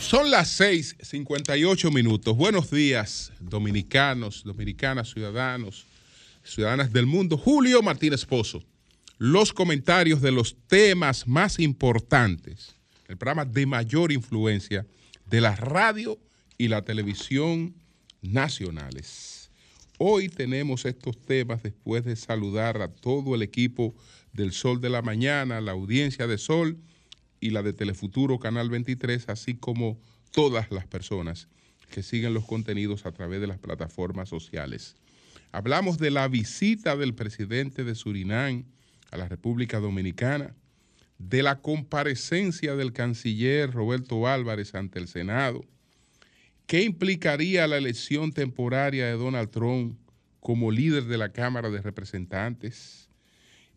Son las 6:58 minutos. Buenos días, dominicanos, dominicanas, ciudadanos, ciudadanas del mundo. Julio Martínez Pozo. Los comentarios de los temas más importantes, el programa de mayor influencia de la radio y la televisión nacionales. Hoy tenemos estos temas después de saludar a todo el equipo del Sol de la Mañana, la audiencia de Sol y la de Telefuturo Canal 23, así como todas las personas que siguen los contenidos a través de las plataformas sociales. Hablamos de la visita del presidente de Surinam a la República Dominicana, de la comparecencia del canciller Roberto Álvarez ante el Senado, qué implicaría la elección temporaria de Donald Trump como líder de la Cámara de Representantes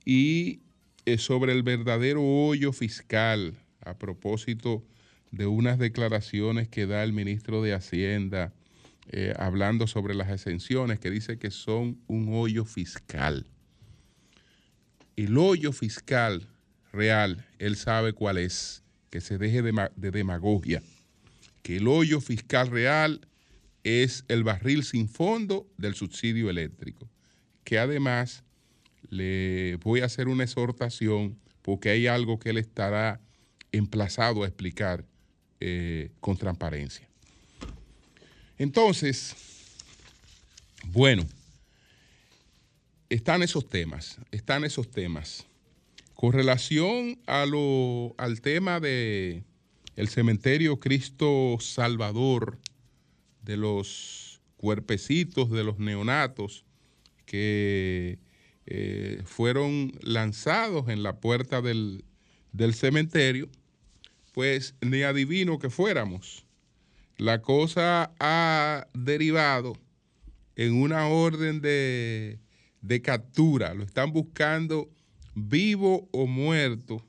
y eh, sobre el verdadero hoyo fiscal a propósito de unas declaraciones que da el ministro de Hacienda eh, hablando sobre las exenciones, que dice que son un hoyo fiscal. El hoyo fiscal real, él sabe cuál es, que se deje de, de demagogia, que el hoyo fiscal real es el barril sin fondo del subsidio eléctrico, que además le voy a hacer una exhortación porque hay algo que él estará emplazado a explicar eh, con transparencia. Entonces, bueno, están esos temas, están esos temas. Con relación al tema de cementerio Cristo Salvador, de los cuerpecitos de los neonatos que eh, fueron lanzados en la puerta del, del cementerio, pues ni adivino que fuéramos. La cosa ha derivado en una orden de, captura. Lo están buscando vivo o muerto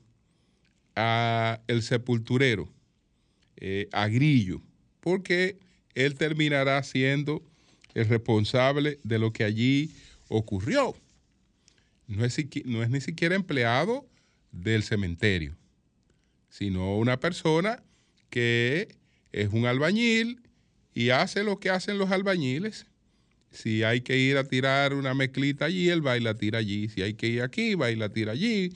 a el sepulturero, eh, a Grillo, porque él terminará siendo el responsable de lo que allí ocurrió. No es, ni siquiera empleado del cementerio sino una persona que es un albañil y hace lo que hacen los albañiles. Si hay que ir a tirar una mezclita allí, él va y la tira allí. Si hay que ir aquí, va y tira allí.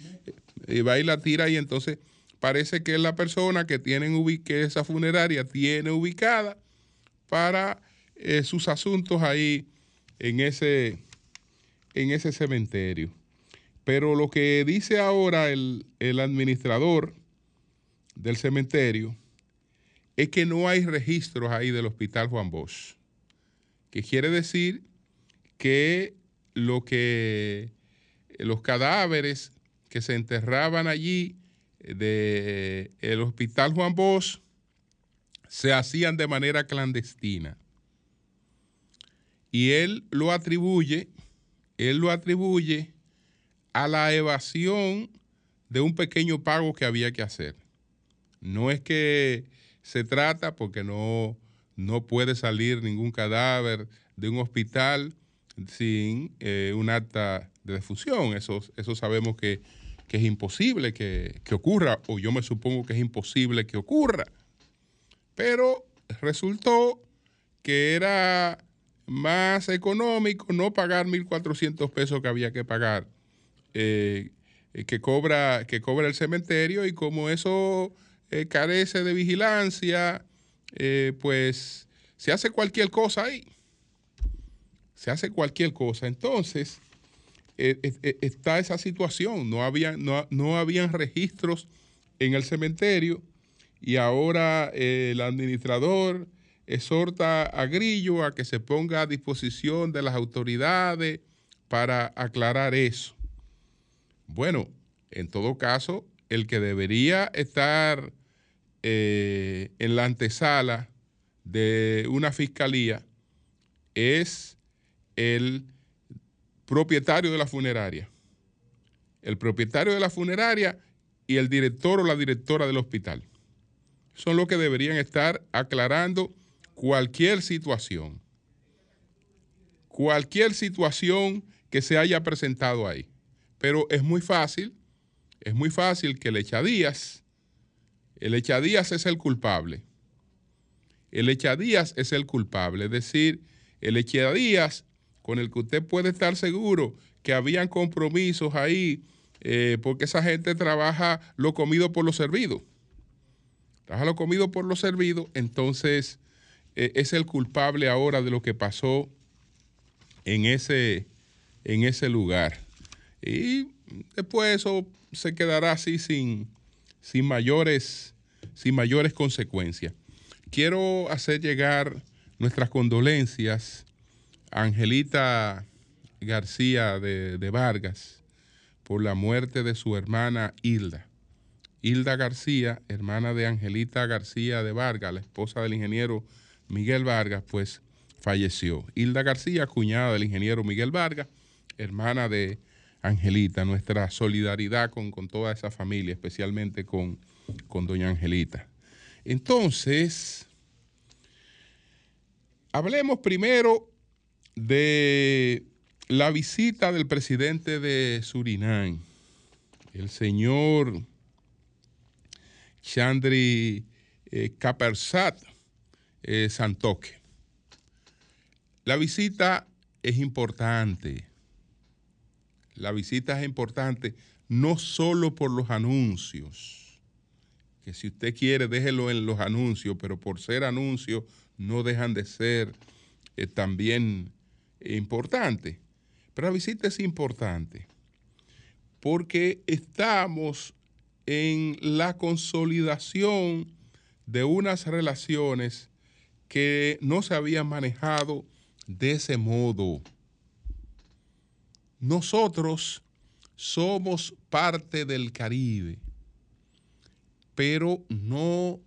Y va y la tira y entonces parece que es la persona que, tienen que esa funeraria tiene ubicada para eh, sus asuntos ahí en ese, en ese cementerio. Pero lo que dice ahora el, el administrador del cementerio es que no hay registros ahí del Hospital Juan Bosch, que quiere decir que lo que los cadáveres que se enterraban allí del el Hospital Juan Bosch se hacían de manera clandestina. Y él lo atribuye, él lo atribuye a la evasión de un pequeño pago que había que hacer. No es que se trata porque no, no puede salir ningún cadáver de un hospital sin eh, un acta de defunción. Eso, eso sabemos que, es imposible que, que, ocurra, o yo me supongo que es imposible que ocurra. Pero resultó que era más económico no pagar 1.400 pesos que había que pagar, eh, que, cobra, que cobra el cementerio, y como eso eh, carece de vigilancia, eh, pues se hace cualquier cosa ahí. Se hace cualquier cosa. Entonces, eh, está esa situación. No, había, no, no habían registros en el cementerio y ahora el administrador exhorta a Grillo a que se ponga a disposición de las autoridades para aclarar eso. Bueno, en todo caso, el que debería estar eh, en la antesala de una fiscalía es el propietario de la funeraria. El propietario de la funeraria y el director o la directora del hospital. Son los que deberían estar aclarando cualquier situación. Cualquier situación que se haya presentado ahí. Pero es muy fácil es muy fácil que el echadías, el echadías es el culpable. El echadías es el culpable, es decir, el echadías con el que usted puede estar seguro que habían compromisos ahí, eh, porque esa gente trabaja lo comido por lo servido. Trabaja lo comido por lo servido, entonces eh, es el culpable ahora de lo que pasó en ese, en ese lugar. Y después eso se quedará así sin, sin, mayores, sin mayores consecuencias. Quiero hacer llegar nuestras condolencias a Angelita García de, de Vargas por la muerte de su hermana Hilda. Hilda García, hermana de Angelita García de Vargas, la esposa del ingeniero Miguel Vargas, pues falleció. Hilda García, cuñada del ingeniero Miguel Vargas, hermana de Angelita, nuestra solidaridad con, toda esa familia, especialmente con, con doña Angelita. Entonces, hablemos primero de la visita del presidente de Surinam, el señor Chandri eh, Kapersat eh, Santoque. La visita es importante. La visita es importante no solo por los anuncios, que si usted quiere déjelo en los anuncios, pero por ser anuncios no dejan de ser eh, también importantes. Pero la visita es importante porque estamos en la consolidación de unas relaciones que no se habían manejado de ese modo. Nosotros somos parte del Caribe, pero no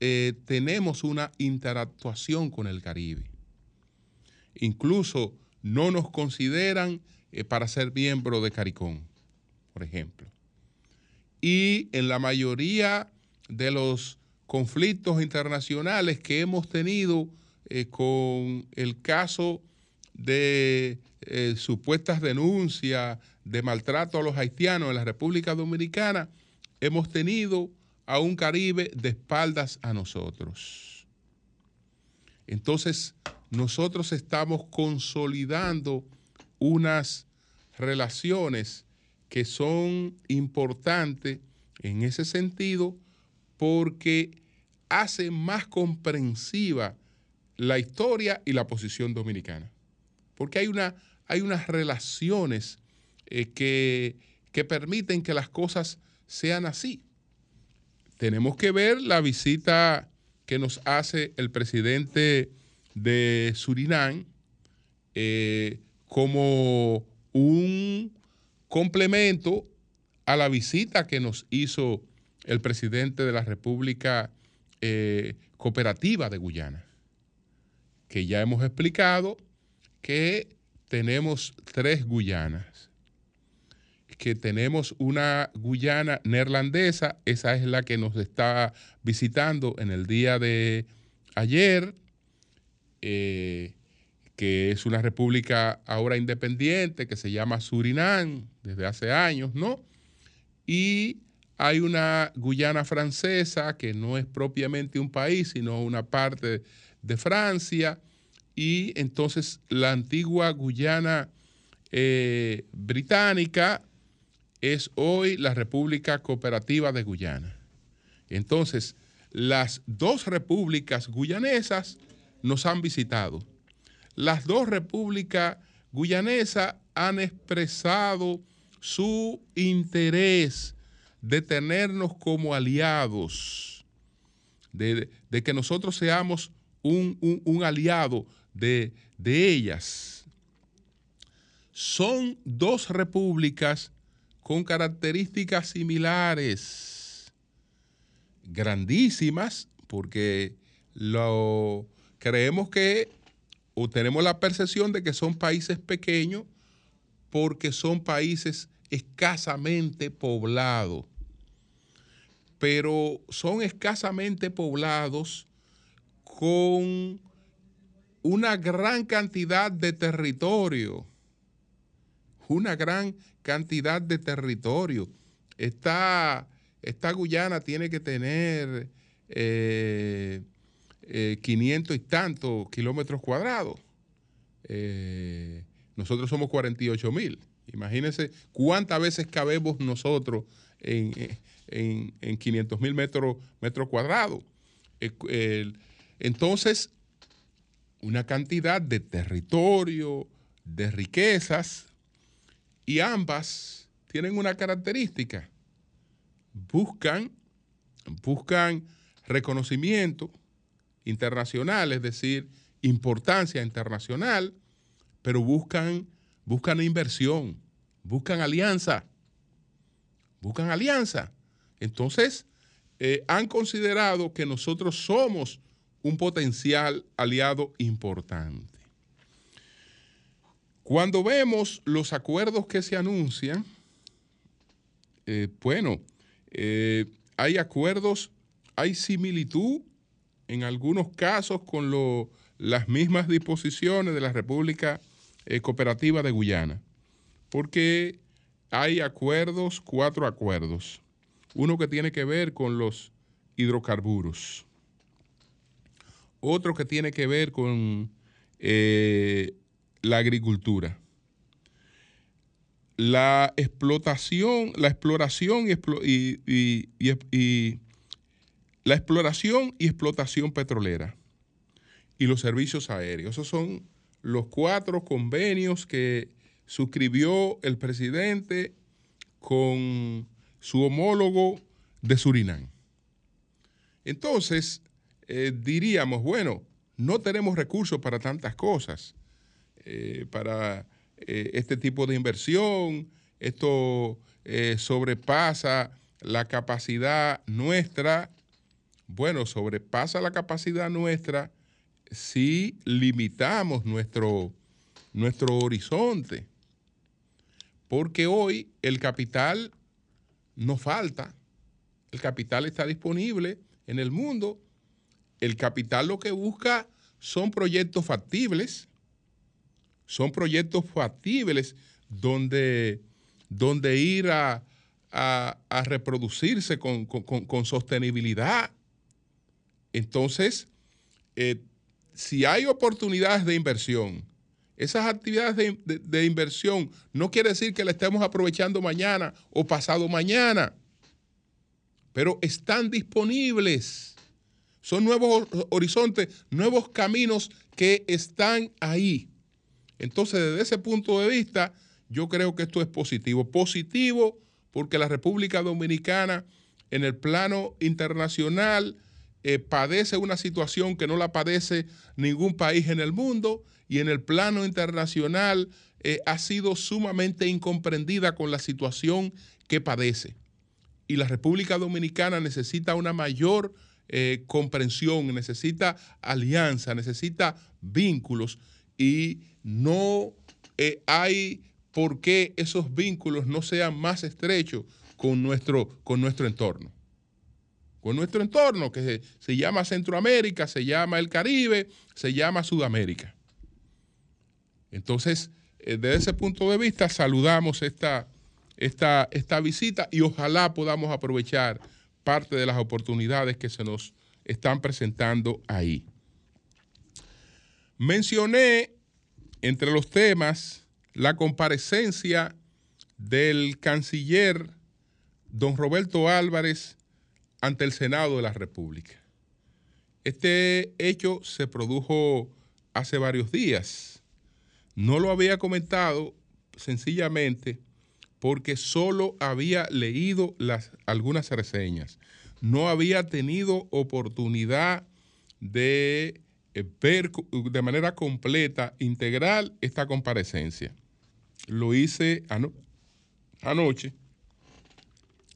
eh, tenemos una interactuación con el Caribe. Incluso no nos consideran eh, para ser miembro de CARICOM, por ejemplo. Y en la mayoría de los conflictos internacionales que hemos tenido eh, con el caso de eh, supuestas denuncias de maltrato a los haitianos en la República Dominicana, hemos tenido a un Caribe de espaldas a nosotros. Entonces, nosotros estamos consolidando unas relaciones que son importantes en ese sentido porque hace más comprensiva la historia y la posición dominicana. Porque hay, una, hay unas relaciones eh, que, que permiten que las cosas sean así. Tenemos que ver la visita que nos hace el presidente de Surinam eh, como un complemento a la visita que nos hizo el presidente de la República eh, Cooperativa de Guyana que ya hemos explicado que tenemos tres Guyanas, que tenemos una Guyana neerlandesa, esa es la que nos está visitando en el día de ayer, eh, que es una república ahora independiente que se llama Surinam desde hace años, ¿no? Y hay una Guyana francesa que no es propiamente un país, sino una parte de Francia y entonces la antigua Guyana eh, británica es hoy la República Cooperativa de Guyana. Entonces, las dos repúblicas guyanesas nos han visitado. Las dos repúblicas guyanesas han expresado su interés de tenernos como aliados, de, de que nosotros seamos un, aliado de, de ellas. Son dos repúblicas con características similares, grandísimas, porque lo, creemos que o tenemos la percepción de que son países pequeños porque son países escasamente poblados. Pero son escasamente poblados con una gran cantidad de territorio, una gran cantidad de territorio. esta, esta Guyana tiene que tener 500 eh, eh, y tantos kilómetros cuadrados. Eh, nosotros somos 48 mil. Imagínense cuántas veces cabemos nosotros en, en, 500 mil metros, metros cuadrados. entonces, una cantidad de territorio, de riquezas, y ambas tienen una característica. Buscan, buscan reconocimiento internacional, es decir, importancia internacional, pero buscan, buscan inversión, buscan alianza, buscan alianza. Entonces, eh, han considerado que nosotros somos un potencial aliado importante. Cuando vemos los acuerdos que se anuncian, eh, bueno, eh, hay acuerdos, hay similitud en algunos casos con las mismas disposiciones de la República eh, Cooperativa de Guyana, porque hay acuerdos, cuatro acuerdos. Uno que tiene que ver con los hidrocarburos, otro que tiene que ver con la agricultura. La explotación, la exploración y, la exploración y explotación petrolera y los servicios aéreos. Esos son los cuatro convenios que suscribió el presidente con su homólogo de Surinam. Entonces, eh, diríamos, bueno, no tenemos recursos para tantas cosas. Eh, para eh, este tipo de inversión. Esto sobrepasa la capacidad nuestra. Bueno, sobrepasa la capacidad nuestra si limitamos nuestro, nuestro horizonte. Porque hoy el capital no falta. El capital está disponible en el mundo. El capital lo que busca son proyectos factibles son proyectos factibles donde, donde ir a, reproducirse con, sostenibilidad. Entonces, eh, si hay oportunidades de inversión, esas actividades de, de, inversión no quiere decir que la estemos aprovechando mañana o pasado mañana, pero están disponibles. Son nuevos horizontes, nuevos caminos que están ahí. Entonces, desde ese punto de vista, yo creo que esto es positivo. Positivo porque la República Dominicana en el plano internacional eh, padece una situación que no la padece ningún país en el mundo y en el plano internacional eh, ha sido sumamente incomprendida con la situación que padece. Y la República Dominicana necesita una mayor eh, comprensión, necesita alianza, necesita vínculos y no eh, hay por qué esos vínculos no sean más estrechos con nuestro, con nuestro entorno. Con nuestro entorno, que se, llama Centroamérica, se llama el Caribe, se llama Sudamérica. Entonces, eh, desde ese punto de vista, saludamos esta, esta, esta visita y ojalá podamos aprovechar parte de las oportunidades que se nos están presentando ahí. Mencioné entre los temas la comparecencia del canciller don Roberto Álvarez ante el Senado de la República. Este hecho se produjo hace varios días. No lo había comentado sencillamente porque solo había leído las, algunas reseñas. No había tenido oportunidad de eh, ver de manera completa, integral, esta comparecencia. Lo hice anoche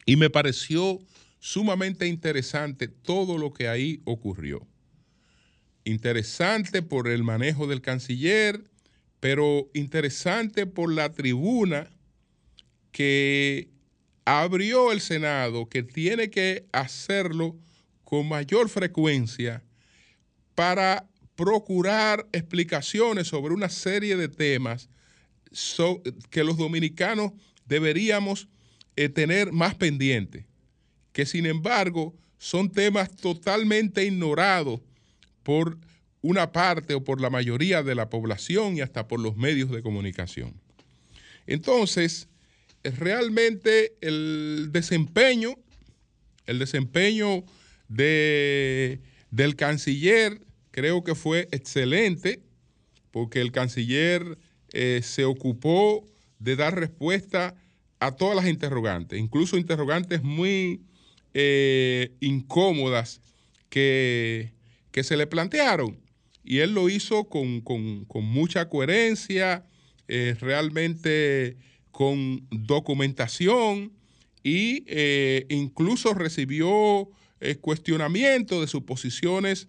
y me pareció sumamente interesante todo lo que ahí ocurrió. Interesante por el manejo del canciller, pero interesante por la tribuna que abrió el Senado, que tiene que hacerlo con mayor frecuencia para procurar explicaciones sobre una serie de temas que los dominicanos deberíamos eh, tener más pendiente, que sin embargo son temas totalmente ignorados por una parte o por la mayoría de la población y hasta por los medios de comunicación. Entonces, realmente el desempeño, el desempeño de, del canciller creo que fue excelente, porque el canciller eh, se ocupó de dar respuesta a todas las interrogantes, incluso interrogantes muy eh, incómodas que, que se le plantearon. Y él lo hizo con, mucha coherencia, eh, realmente con documentación y eh, incluso recibió eh, cuestionamiento de sus posiciones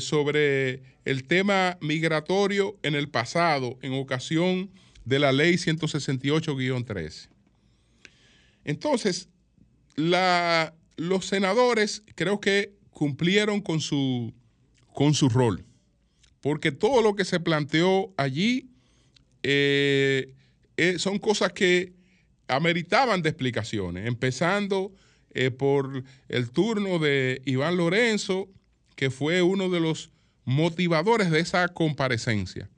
sobre el tema migratorio en el pasado, en ocasión de la ley 168-13. Entonces, los senadores creo que cumplieron con su, con su rol porque todo lo que se planteó allí eh, eh, son cosas que ameritaban de explicaciones, empezando eh, por el turno de Iván Lorenzo, que fue uno de los motivadores de esa comparecencia,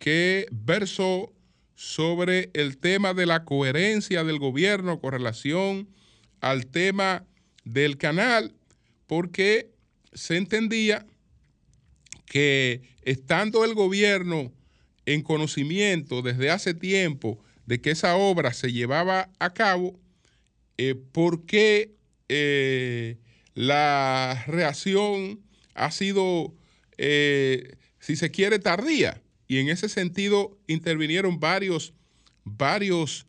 que versó sobre el tema de la coherencia del gobierno con relación al tema del canal, porque se entendía que estando el gobierno en conocimiento desde hace tiempo de que esa obra se llevaba a cabo, eh, ¿por qué eh, la reacción ha sido, eh, si se quiere, tardía? Y en ese sentido intervinieron varios, varios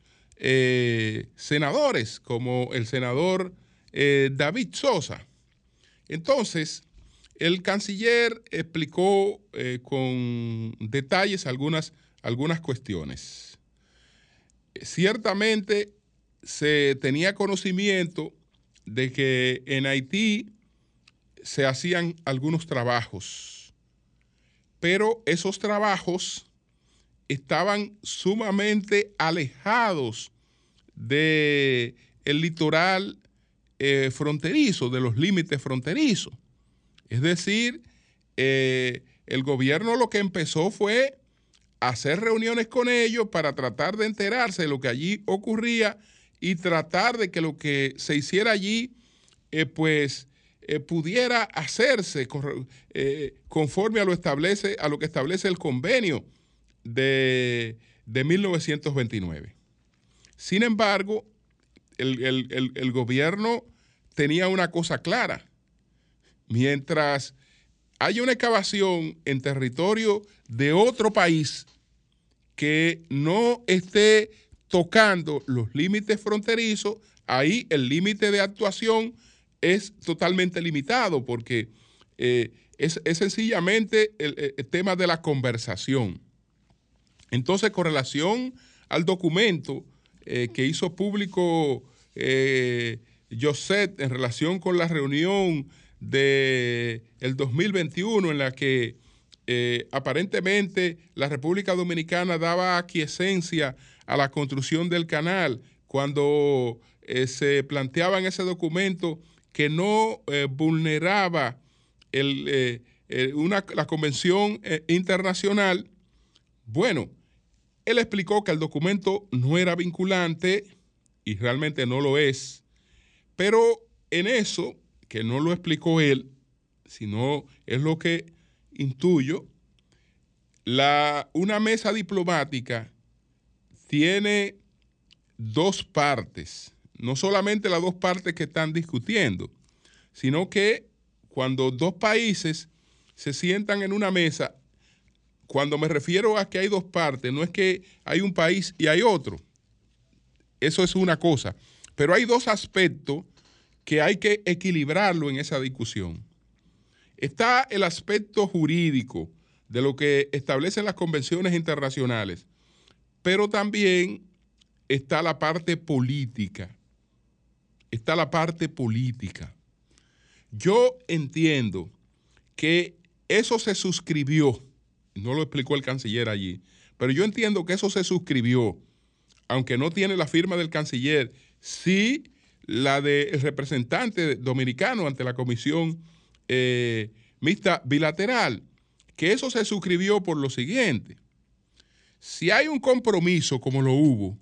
senadores, como el senador David Sosa. Entonces, el canciller explicó eh, con detalles algunas, algunas cuestiones. Ciertamente se tenía conocimiento de que en Haití se hacían algunos trabajos, pero esos trabajos estaban sumamente alejados del litoral eh, fronterizo, de los límites fronterizos. Es decir, eh, el gobierno lo que empezó fue hacer reuniones con ellos para tratar de enterarse de lo que allí ocurría y tratar de que lo que se hiciera allí, eh, pues, eh, pudiera hacerse conforme a lo, establece, a lo que establece el convenio de, 1929. Sin embargo, el gobierno tenía una cosa clara, mientras hay una excavación en territorio de otro país que no esté tocando los límites fronterizos, ahí el límite de actuación es totalmente limitado porque eh, es, sencillamente el, tema de la conversación. Entonces, con relación al documento eh, que hizo público eh, José en relación con la reunión del el 2021 en la que eh, aparentemente la República Dominicana daba aquiescencia a la construcción del canal cuando eh, se planteaba en ese documento que no eh, vulneraba la Convención Internacional. Bueno, él explicó que el documento no era vinculante y realmente no lo es, pero en eso que no lo explicó él, sino es lo que intuyo, la, una mesa diplomática tiene dos partes, no solamente las dos partes que están discutiendo, sino que cuando dos países se sientan en una mesa, cuando me refiero a que hay dos partes, no es que hay un país y hay otro, eso es una cosa, pero hay dos aspectos que hay que equilibrarlo en esa discusión. Está el aspecto jurídico de lo que establecen las convenciones internacionales, pero también está la parte política. Está la parte política. Yo entiendo que eso se suscribió, no lo explicó el canciller allí, pero yo entiendo que eso se suscribió, aunque no tiene la firma del canciller, si la del representante dominicano ante la comisión eh, mixta bilateral, que eso se suscribió por lo siguiente. Si hay un compromiso, como lo hubo,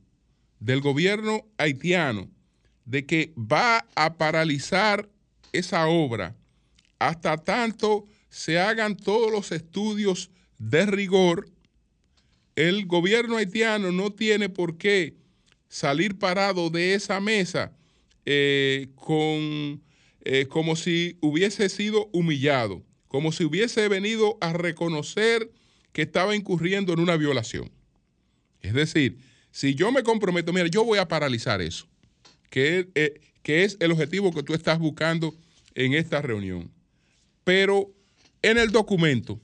del gobierno haitiano, de que va a paralizar esa obra hasta tanto se hagan todos los estudios de rigor, el gobierno haitiano no tiene por qué salir parado de esa mesa eh, con, eh, como si hubiese sido humillado, como si hubiese venido a reconocer que estaba incurriendo en una violación. Es decir, si yo me comprometo, mira, yo voy a paralizar eso, que, eh, que es el objetivo que tú estás buscando en esta reunión. Pero en el documento,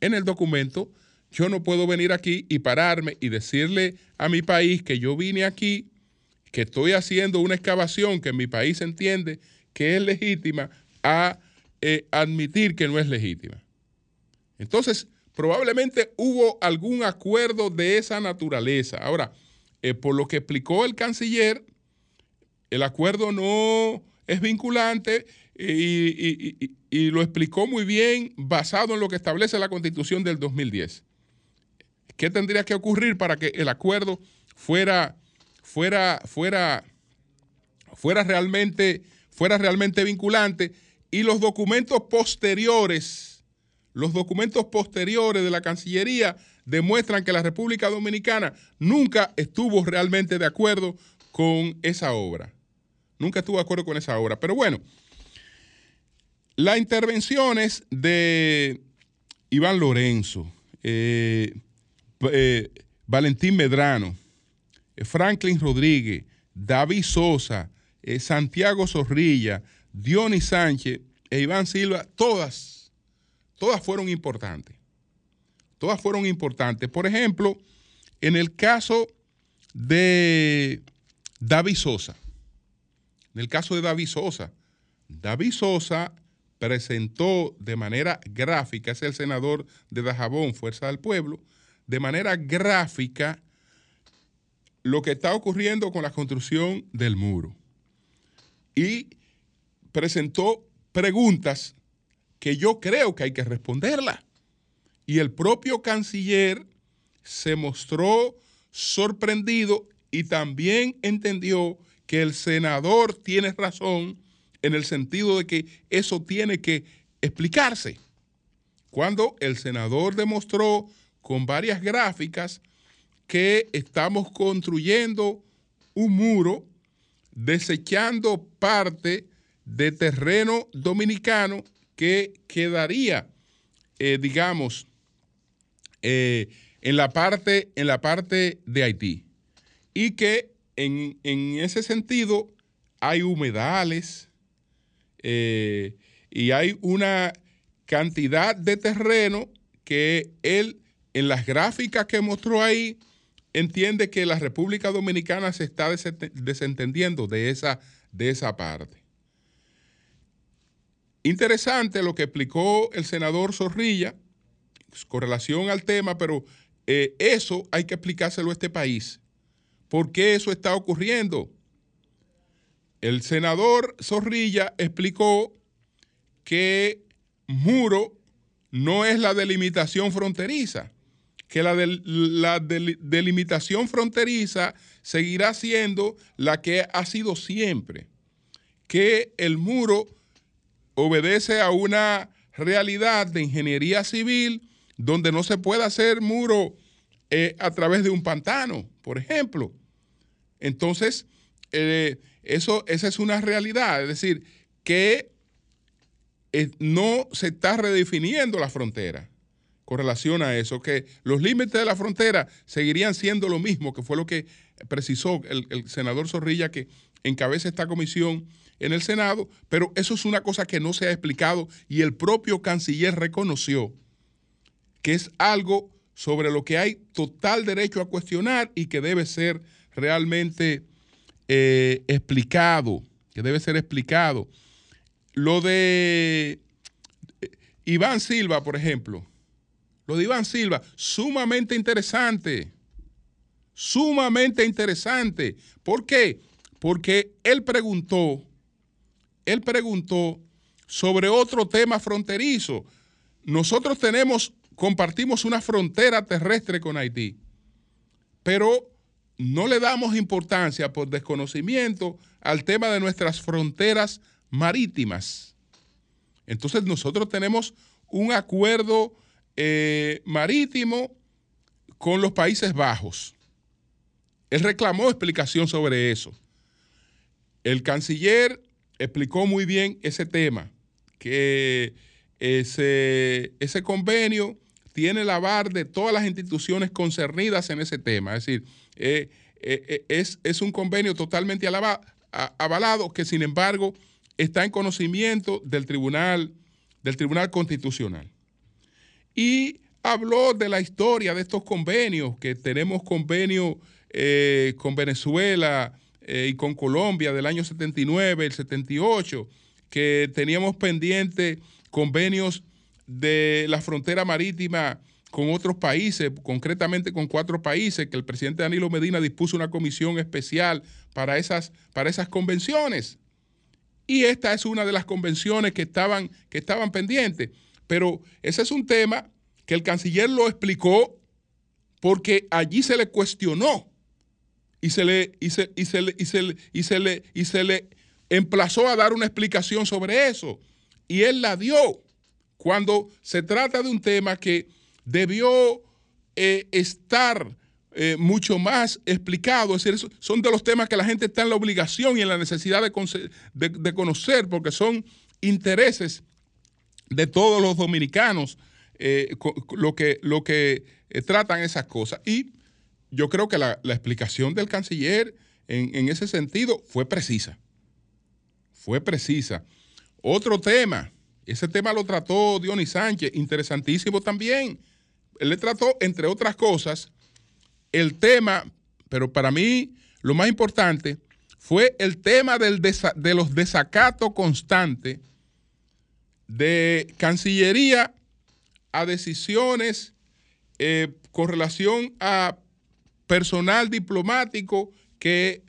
en el documento, yo no puedo venir aquí y pararme y decirle a mi país que yo vine aquí, que estoy haciendo una excavación que mi país entiende que es legítima, a eh, admitir que no es legítima. Entonces, probablemente hubo algún acuerdo de esa naturaleza. Ahora, eh, por lo que explicó el canciller, el acuerdo no es vinculante y, y, lo explicó muy bien basado en lo que establece la constitución del 2010. ¿Qué tendría que ocurrir para que el acuerdo fuera, fuera, fuera, fuera, realmente, fuera realmente vinculante? Y los documentos posteriores, los documentos posteriores de la Cancillería demuestran que la República Dominicana nunca estuvo realmente de acuerdo con esa obra. Nunca estuvo de acuerdo con esa obra. Pero bueno, las intervenciones de Iván Lorenzo, eh, eh, Valentín Medrano, Franklin Rodríguez, David Sosa, eh, Santiago Zorrilla, Dionis Sánchez e Iván Silva, todas, todas fueron importantes. Todas fueron importantes. Por ejemplo, en el caso de David Sosa, en el caso de David Sosa, David Sosa presentó de manera gráfica, es el senador de Dajabón, Fuerza del Pueblo, de manera gráfica lo que está ocurriendo con la construcción del muro. Y presentó preguntas que yo creo que hay que responderlas. Y el propio canciller se mostró sorprendido y también entendió que el senador tiene razón en el sentido de que eso tiene que explicarse. Cuando el senador demostró con varias gráficas que estamos construyendo un muro desechando parte de terreno dominicano que quedaría, eh, digamos, eh, en, la parte, en la parte de Haití. Y que en, ese sentido hay humedales eh, y hay una cantidad de terreno que él en las gráficas que mostró ahí, entiende que la República Dominicana se está desentendiendo de esa, de esa parte. Interesante lo que explicó el senador Zorrilla con relación al tema, pero eh, eso hay que explicárselo a este país. ¿Por qué eso está ocurriendo? El senador Zorrilla explicó que muro no es la delimitación fronteriza que la, delimitación fronteriza seguirá siendo la que ha sido siempre, que el muro obedece a una realidad de ingeniería civil donde no se puede hacer muro eh, a través de un pantano, por ejemplo. Entonces, eh, eso, esa es una realidad, es decir, que eh, no se está redefiniendo la frontera con relación a eso, que los límites de la frontera seguirían siendo lo mismo, que fue lo que precisó el, senador Zorrilla que encabeza esta comisión en el Senado, pero eso es una cosa que no se ha explicado y el propio canciller reconoció que es algo sobre lo que hay total derecho a cuestionar y que debe ser realmente eh, explicado, que debe ser explicado. Lo de eh, Iván Silva, por ejemplo, lo de Iván Silva, sumamente interesante. Sumamente interesante. ¿Por qué? porque él preguntó, él preguntó sobre otro tema fronterizo. Nosotros tenemos, compartimos una frontera terrestre con Haití, pero no le damos importancia por desconocimiento al tema de nuestras fronteras marítimas. Entonces nosotros tenemos un acuerdo eh, marítimo con los Países Bajos. Él reclamó explicación sobre eso. El canciller explicó muy bien ese tema, que ese, ese convenio tiene el avar de todas las instituciones concernidas en ese tema. Es decir, eh, eh, es, es, un convenio totalmente avalado que sin embargo está en conocimiento del Tribunal, del Tribunal Constitucional. Y habló de la historia de estos convenios, que tenemos convenio eh, con Venezuela eh, y con Colombia del año 79, el 78, que teníamos pendientes convenios de la frontera marítima con otros países, concretamente con cuatro países, que el presidente Danilo Medina dispuso una comisión especial para esas, para esas convenciones. Y esta es una de las convenciones que estaban, que estaban pendientes. Pero ese es un tema que el canciller lo explicó porque allí se le cuestionó y se le, y se, le, emplazó a dar una explicación sobre eso. Y él la dio cuando se trata de un tema que debió eh, estar eh, mucho más explicado. Es decir, son de los temas que la gente está en la obligación y en la necesidad de, conocer, porque son intereses de todos los dominicanos eh, lo que, lo que eh, tratan esas cosas. Y yo creo que la, explicación del canciller en, ese sentido fue precisa. Fue precisa. Otro tema, ese tema lo trató Dionis Sánchez, interesantísimo también. Él le trató, entre otras cosas, el tema, pero para mí lo más importante fue el tema del de los desacatos constantes de Cancillería a decisiones eh, con relación a personal diplomático que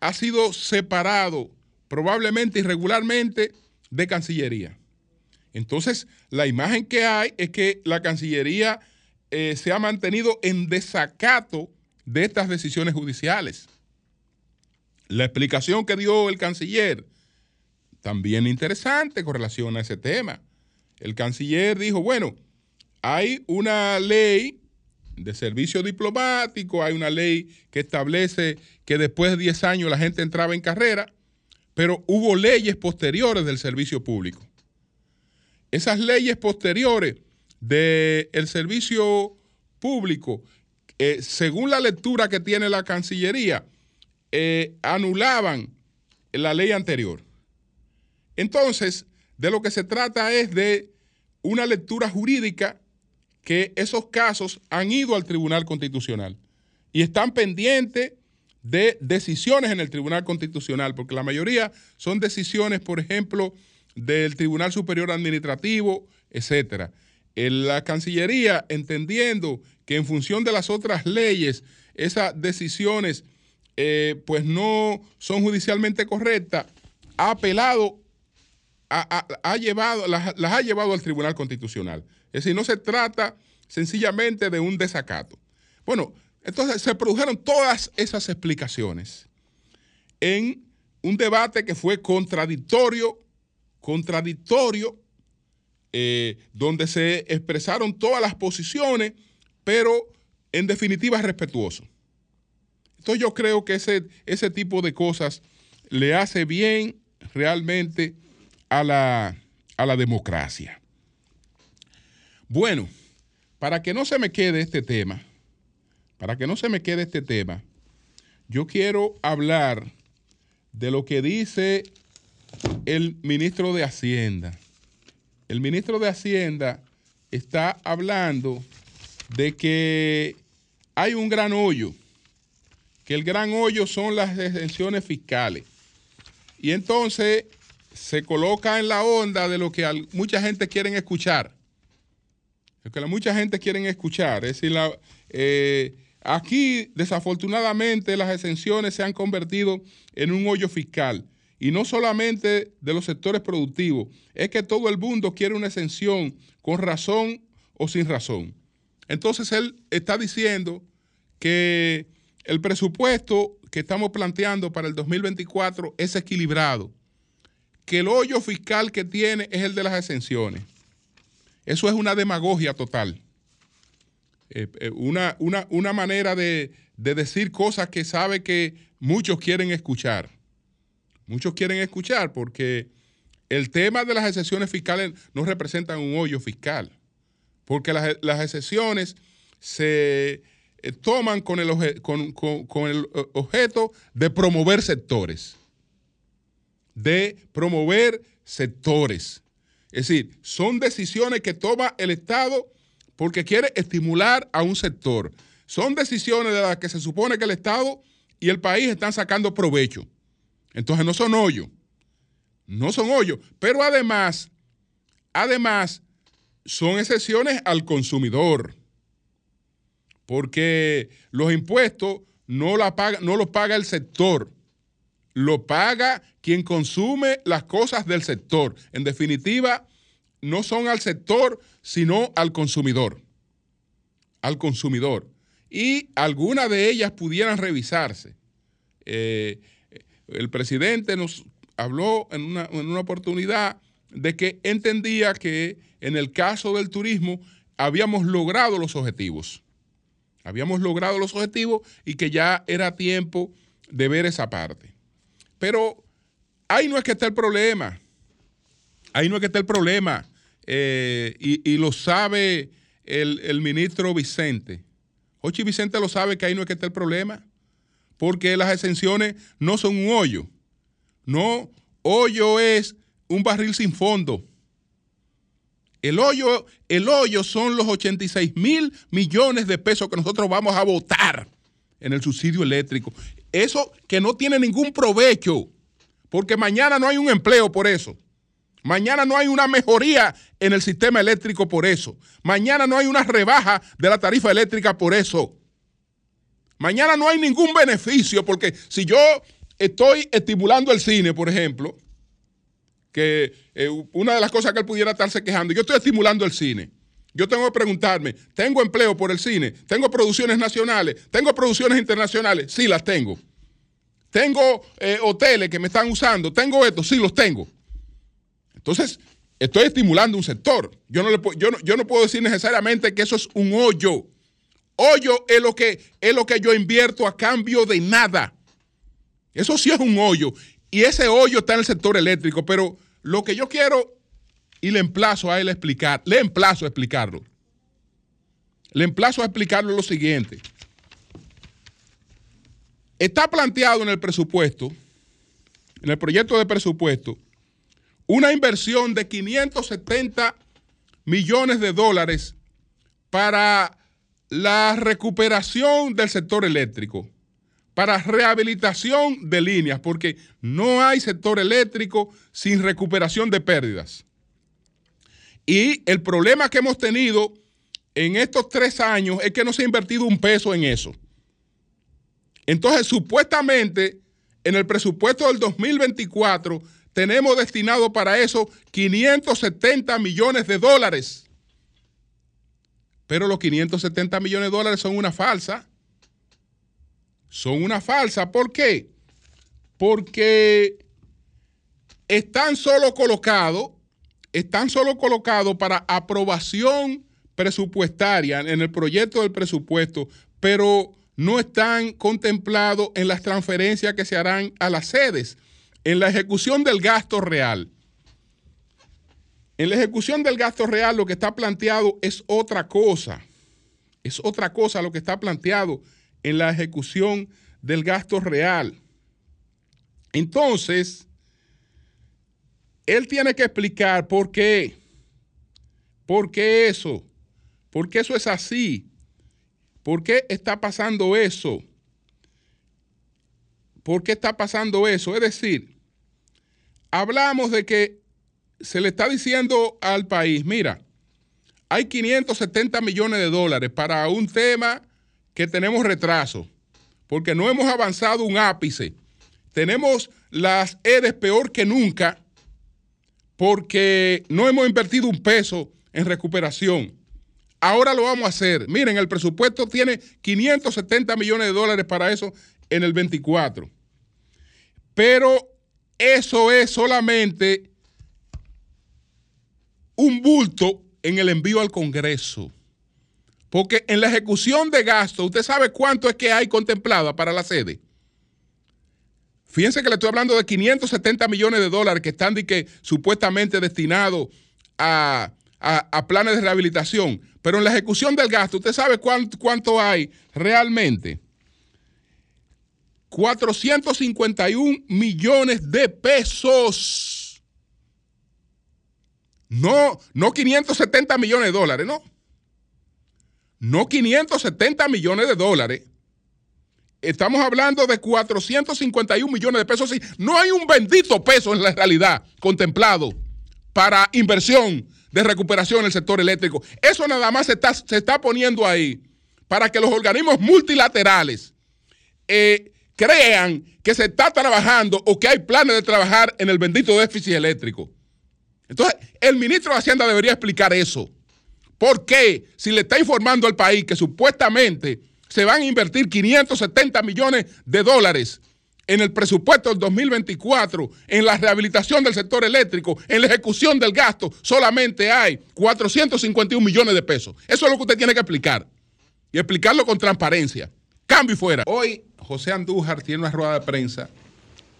ha sido separado probablemente irregularmente de Cancillería. Entonces, la imagen que hay es que la Cancillería eh, se ha mantenido en desacato de estas decisiones judiciales. La explicación que dio el canciller, también interesante con relación a ese tema. El canciller dijo, bueno, hay una ley de servicio diplomático, hay una ley que establece que después de 10 años la gente entraba en carrera, pero hubo leyes posteriores del servicio público. Esas leyes posteriores del servicio público, eh, según la lectura que tiene la Cancillería, eh, anulaban la ley anterior. Entonces, de lo que se trata es de una lectura jurídica que esos casos han ido al Tribunal Constitucional y están pendientes de decisiones en el Tribunal Constitucional, porque la mayoría son decisiones, por ejemplo, del Tribunal Superior Administrativo, etcétera. La Cancillería, entendiendo que en función de las otras leyes, esas decisiones eh, pues no son judicialmente correctas, ha apelado, ha, llevado, las, ha llevado al Tribunal Constitucional. Es decir, no se trata sencillamente de un desacato. Bueno, entonces se produjeron todas esas explicaciones en un debate que fue contradictorio, contradictorio eh, donde se expresaron todas las posiciones, pero en definitiva respetuoso. Entonces yo creo que ese, ese tipo de cosas le hace bien realmente a la, a la democracia. Bueno, para que no se me quede este tema, para que no se me quede este tema, yo quiero hablar de lo que dice el ministro de Hacienda el ministro de Hacienda está hablando de que hay un gran hoyo, que el gran hoyo son las exenciones fiscales. Y entonces se coloca en la onda de lo que mucha gente quiere escuchar. Lo que mucha gente quiere escuchar. Es decir, eh, aquí desafortunadamente las exenciones se han convertido en un hoyo fiscal. Y no solamente de los sectores productivos, es que todo el mundo quiere una exención con razón o sin razón. Entonces él está diciendo que el presupuesto que estamos planteando para el 2024 es equilibrado, que el hoyo fiscal que tiene es el de las exenciones. Eso es una demagogia total. Eh, eh, una, una, manera de, de decir cosas que sabe que muchos quieren escuchar. Muchos quieren escuchar porque el tema de las excepciones fiscales no representan un hoyo fiscal, porque las, excepciones se eh, toman con el, con el objeto de promover sectores, de promover sectores. Es decir, son decisiones que toma el Estado porque quiere estimular a un sector. Son decisiones de las que se supone que el Estado y el país están sacando provecho. Entonces no son hoyos. No son hoyos. Pero además, además, son excepciones al consumidor. Porque los impuestos no, la paga, no los paga el sector. Lo paga quien consume las cosas del sector. En definitiva, no son al sector, sino al consumidor. Al consumidor. Y algunas de ellas pudieran revisarse. Eh, el presidente nos habló en una, oportunidad de que entendía que en el caso del turismo habíamos logrado los objetivos. Habíamos logrado los objetivos y que ya era tiempo de ver esa parte. Pero ahí no es que esté el problema. Ahí no es que esté el problema. Eh, y, lo sabe el, el, ministro Vicente. Ochi Vicente lo sabe que ahí no es que esté el problema porque las exenciones no son un hoyo. No, hoyo es un barril sin fondo. El hoyo, el hoyo son los 86 mil millones de pesos que nosotros vamos a votar en el subsidio eléctrico. Eso que no tiene ningún provecho, porque mañana no hay un empleo por eso. Mañana no hay una mejoría en el sistema eléctrico por eso. Mañana no hay una rebaja de la tarifa eléctrica por eso. Mañana no hay ningún beneficio porque si yo estoy estimulando el cine, por ejemplo, que eh, una de las cosas que él pudiera estarse quejando, yo estoy estimulando el cine. Yo tengo que preguntarme, ¿tengo empleo por el cine? ¿Tengo producciones nacionales? ¿Tengo producciones internacionales? Sí, las tengo. ¿Tengo eh, hoteles que me están usando? ¿Tengo esto? Sí, los tengo. Entonces, estoy estimulando un sector. Yo no, le, yo yo no puedo decir necesariamente que eso es un hoyo. Hoyo es lo que es lo que yo invierto a cambio de nada. Eso sí es un hoyo. Y ese hoyo está en el sector eléctrico. Pero lo que yo quiero, y le emplazo a él a explicar, le emplazo a explicarlo. Le emplazo a explicarlo lo siguiente. Está planteado en el presupuesto, en el proyecto de presupuesto, una inversión de 570 millones de dólares para la recuperación del sector eléctrico, para rehabilitación de líneas, porque no hay sector eléctrico sin recuperación de pérdidas. Y el problema que hemos tenido en estos tres años es que no se ha invertido un peso en eso. Entonces, supuestamente, en el presupuesto del 2024 tenemos destinado para eso 570 millones de dólares. Pero los 570 millones de dólares son una falsa. Son una falsa. ¿Por qué? Porque están solo colocados, están solo colocados para aprobación presupuestaria en el proyecto del presupuesto, pero no están contemplados en las transferencias que se harán a las sedes, en la ejecución del gasto real. En la ejecución del gasto real lo que está planteado es otra cosa. Es otra cosa lo que está planteado en la ejecución del gasto real. Entonces, él tiene que explicar por qué. ¿Por qué eso? ¿Por qué eso es así? ¿Por qué está pasando eso? ¿Por qué está pasando eso? Es decir, hablamos de que se le está diciendo al país, mira, hay 570 millones de dólares para un tema que tenemos retraso, porque no hemos avanzado un ápice. Tenemos las EDES peor que nunca, porque no hemos invertido un peso en recuperación. Ahora lo vamos a hacer. Miren, el presupuesto tiene 570 millones de dólares para eso en el 24. Pero eso es solamente un bulto en el envío al Congreso. Porque en la ejecución de gasto, ¿usted sabe cuánto es que hay contemplada para la sede? Fíjense que le estoy hablando de 570 millones de dólares que están que, supuestamente destinados a, planes de rehabilitación. Pero en la ejecución del gasto, ¿usted sabe cuánto, cuánto hay realmente? 451 millones de pesos. No, no 570 millones de dólares, no. No 570 millones de dólares. Estamos hablando de 451 millones de pesos. No hay un bendito peso en la realidad contemplado para inversión de recuperación en el sector eléctrico. Eso nada más se está, se está poniendo ahí para que los organismos multilaterales eh, crean que se está trabajando o que hay planes de trabajar en el bendito déficit eléctrico. Entonces, el ministro de Hacienda debería explicar eso. ¿Por qué? Si le está informando al país que supuestamente se van a invertir 570 millones de dólares en el presupuesto del 2024, en la rehabilitación del sector eléctrico, en la ejecución del gasto, solamente hay 451 millones de pesos. Eso es lo que usted tiene que explicar. Y explicarlo con transparencia. Cambio y fuera. Hoy José Andújar tiene una rueda de prensa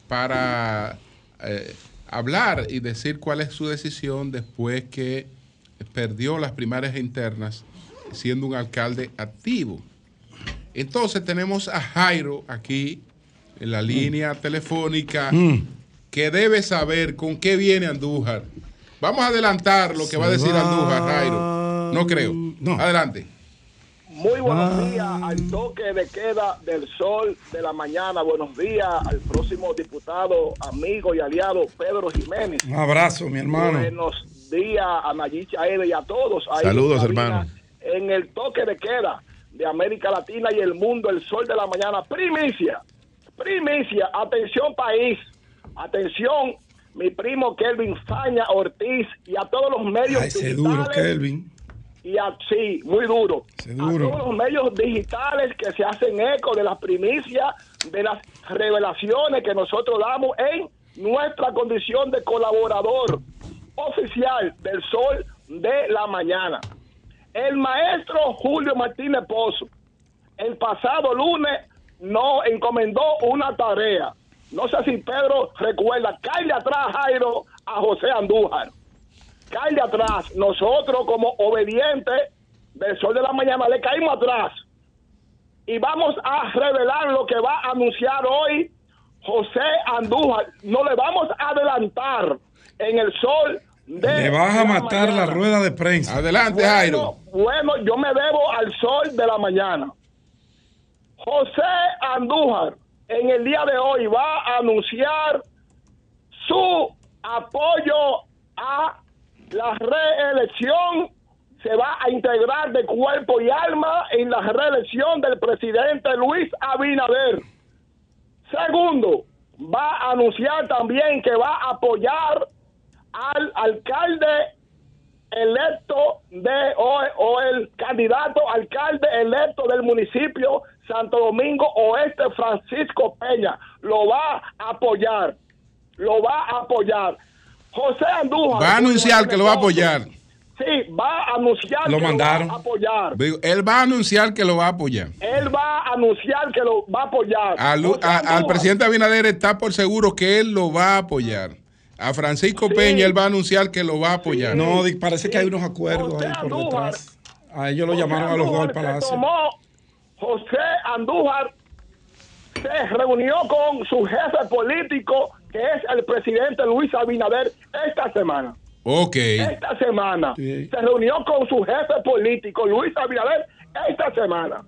para eh, hablar y decir cuál es su decisión después que perdió las primarias internas siendo un alcalde activo. Entonces tenemos a Jairo aquí en la línea telefónica mm. que debe saber con qué viene Andújar. Vamos a adelantar lo que va a decir Andújar, Jairo. No creo. Adelante. Muy buenos días al toque de queda del sol de la mañana. Buenos días al próximo diputado, amigo y aliado Pedro Jiménez. Un abrazo, mi hermano. Buenos días a Nayicha Ede y a todos. Saludos, hermano. En el toque de queda de América Latina y el mundo, el sol de la mañana. Primicia, primicia. Atención, país. Atención, mi primo Kelvin Faña Ortiz y a todos los medios. Ay, ese duro, Kelvin y así, muy duro. A todos los medios digitales que se hacen eco de las primicias, de las revelaciones que nosotros damos en nuestra condición de colaborador oficial del Sol de la Mañana. El maestro Julio Martínez Pozo, el pasado lunes, nos encomendó una tarea. No sé si Pedro recuerda, cae atrás, Jairo, a José Andújar cae atrás. Nosotros, como obedientes del sol de la mañana, le caímos atrás. Y vamos a revelar lo que va a anunciar hoy José Andújar. No le vamos a adelantar en el sol Le vas a matar la rueda de prensa. Adelante, Jairo. Bueno, yo me debo al sol de la mañana. José Andújar en el día de hoy va a anunciar su apoyo a la reelección se va a integrar de cuerpo y alma en la reelección del presidente Luis Abinader. Segundo, va a anunciar también que va a apoyar al alcalde electo de o, el candidato alcalde electo del municipio Santo Domingo Oeste Francisco Peña lo va a apoyar lo va a apoyar José Andújar. Va a anunciar que lo va a apoyar. Sí, va a anunciar lo que mandaron. lo va a apoyar. él va a anunciar que lo va a apoyar. Él va a anunciar que lo va a apoyar. al presidente Abinader está por seguro que él lo va a apoyar. A Francisco Peña él va a anunciar que lo va a apoyar. No, parece que hay unos acuerdos ahí por detrás. A ellos lo llamaron a los dos al palacio. José Andújar se reunió con su jefe político que es el presidente Luis Abinader esta semana. Ok. Esta semana. Se reunió con su jefe político, Luis Abinader, esta semana.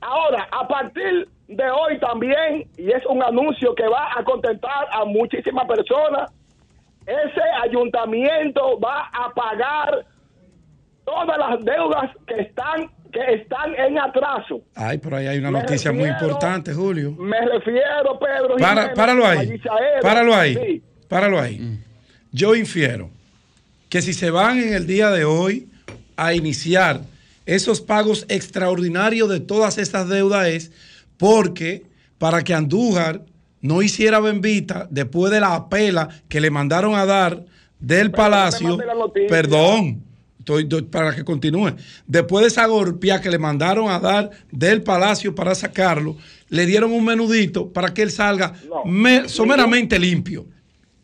Ahora, a partir de hoy también, y es un anuncio que va a contentar a muchísimas personas, ese ayuntamiento va a pagar todas las deudas que están que están en atraso. Ay, pero ahí hay una noticia muy importante, Julio. Me refiero, Pedro. Para, páralo ahí. Páralo ahí. Páralo ahí. Yo infiero que si se van en el día de hoy a iniciar esos pagos extraordinarios de todas estas deudas es porque para que Andújar no hiciera bembita después de la apela que le mandaron a dar del palacio, perdón, para que continúe, después de esa golpea que le mandaron a dar del palacio para sacarlo, le dieron un menudito para que él salga someramente limpio.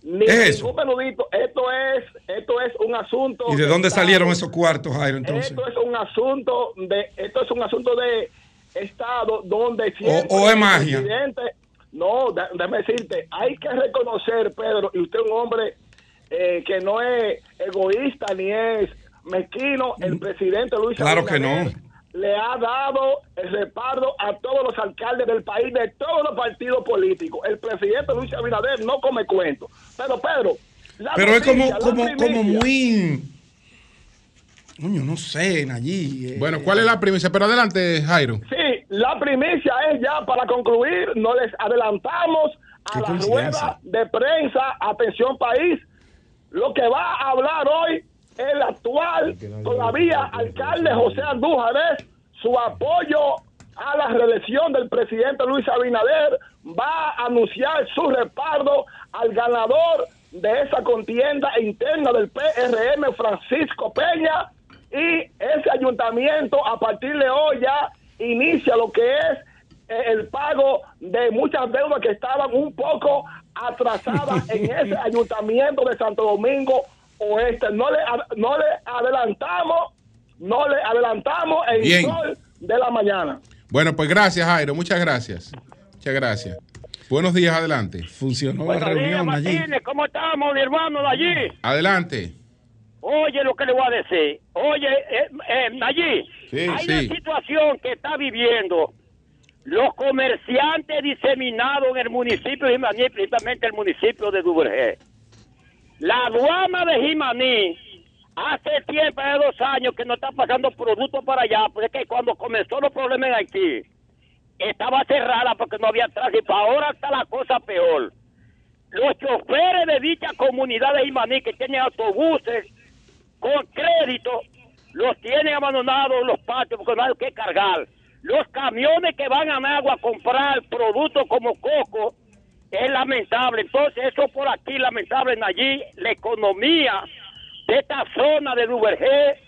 es eso? menudito, esto es, esto es un asunto. ¿Y de dónde salieron esos cuartos, Jairo? Entonces, esto es un asunto de, esto es un asunto de estado donde siempre o, es magia. No, déjame decirte, hay que reconocer, Pedro, y usted es un hombre eh, que no es egoísta ni es mezquino, el presidente Luis Claro que no. Le ha dado el respaldo a todos los alcaldes del país, de todos los partidos políticos. El presidente Luis Abinader no come cuento. Pero, Pedro. Pero es como, como, como muy. Coño, no sé, allí. Eh, bueno, ¿cuál es la primicia? Pero adelante, Jairo. Sí, la primicia es ya para concluir. No les adelantamos a la rueda de prensa. Atención, país lo que va a hablar hoy el actual, todavía alcalde José Andújar es su apoyo a la reelección del presidente Luis Abinader, va a anunciar su respaldo al ganador de esa contienda interna del PRM, Francisco Peña, y ese ayuntamiento a partir de hoy ya inicia lo que es eh, el pago de muchas deudas que estaban un poco atrasada en ese ayuntamiento de Santo Domingo Oeste. No le, no le adelantamos, no le adelantamos el sol de la mañana. Bueno, pues gracias, Jairo. Muchas gracias. Muchas gracias. Buenos días, adelante. Funcionó la reunión allí. ¿Cómo estamos, mi hermano de allí? Adelante. Oye lo que le voy a decir. Oye, eh, eh allí hay una situación que está viviendo los comerciantes diseminados en el municipio de Jimaní, principalmente el municipio de Duvergé. La aduana de Jimaní hace tiempo, de dos años, que no está pasando productos para allá, porque que cuando comenzó los problemas en Haití, estaba cerrada porque no había tránsito. Ahora está la cosa peor. Los choferes de dicha comunidad de Jimaní que tienen autobuses con crédito, los tienen abandonados los patios porque no hay que cargar los camiones que van a agua a comprar productos como coco es lamentable. Entonces, eso por aquí, lamentable, en allí, la economía de esta zona de Duvergé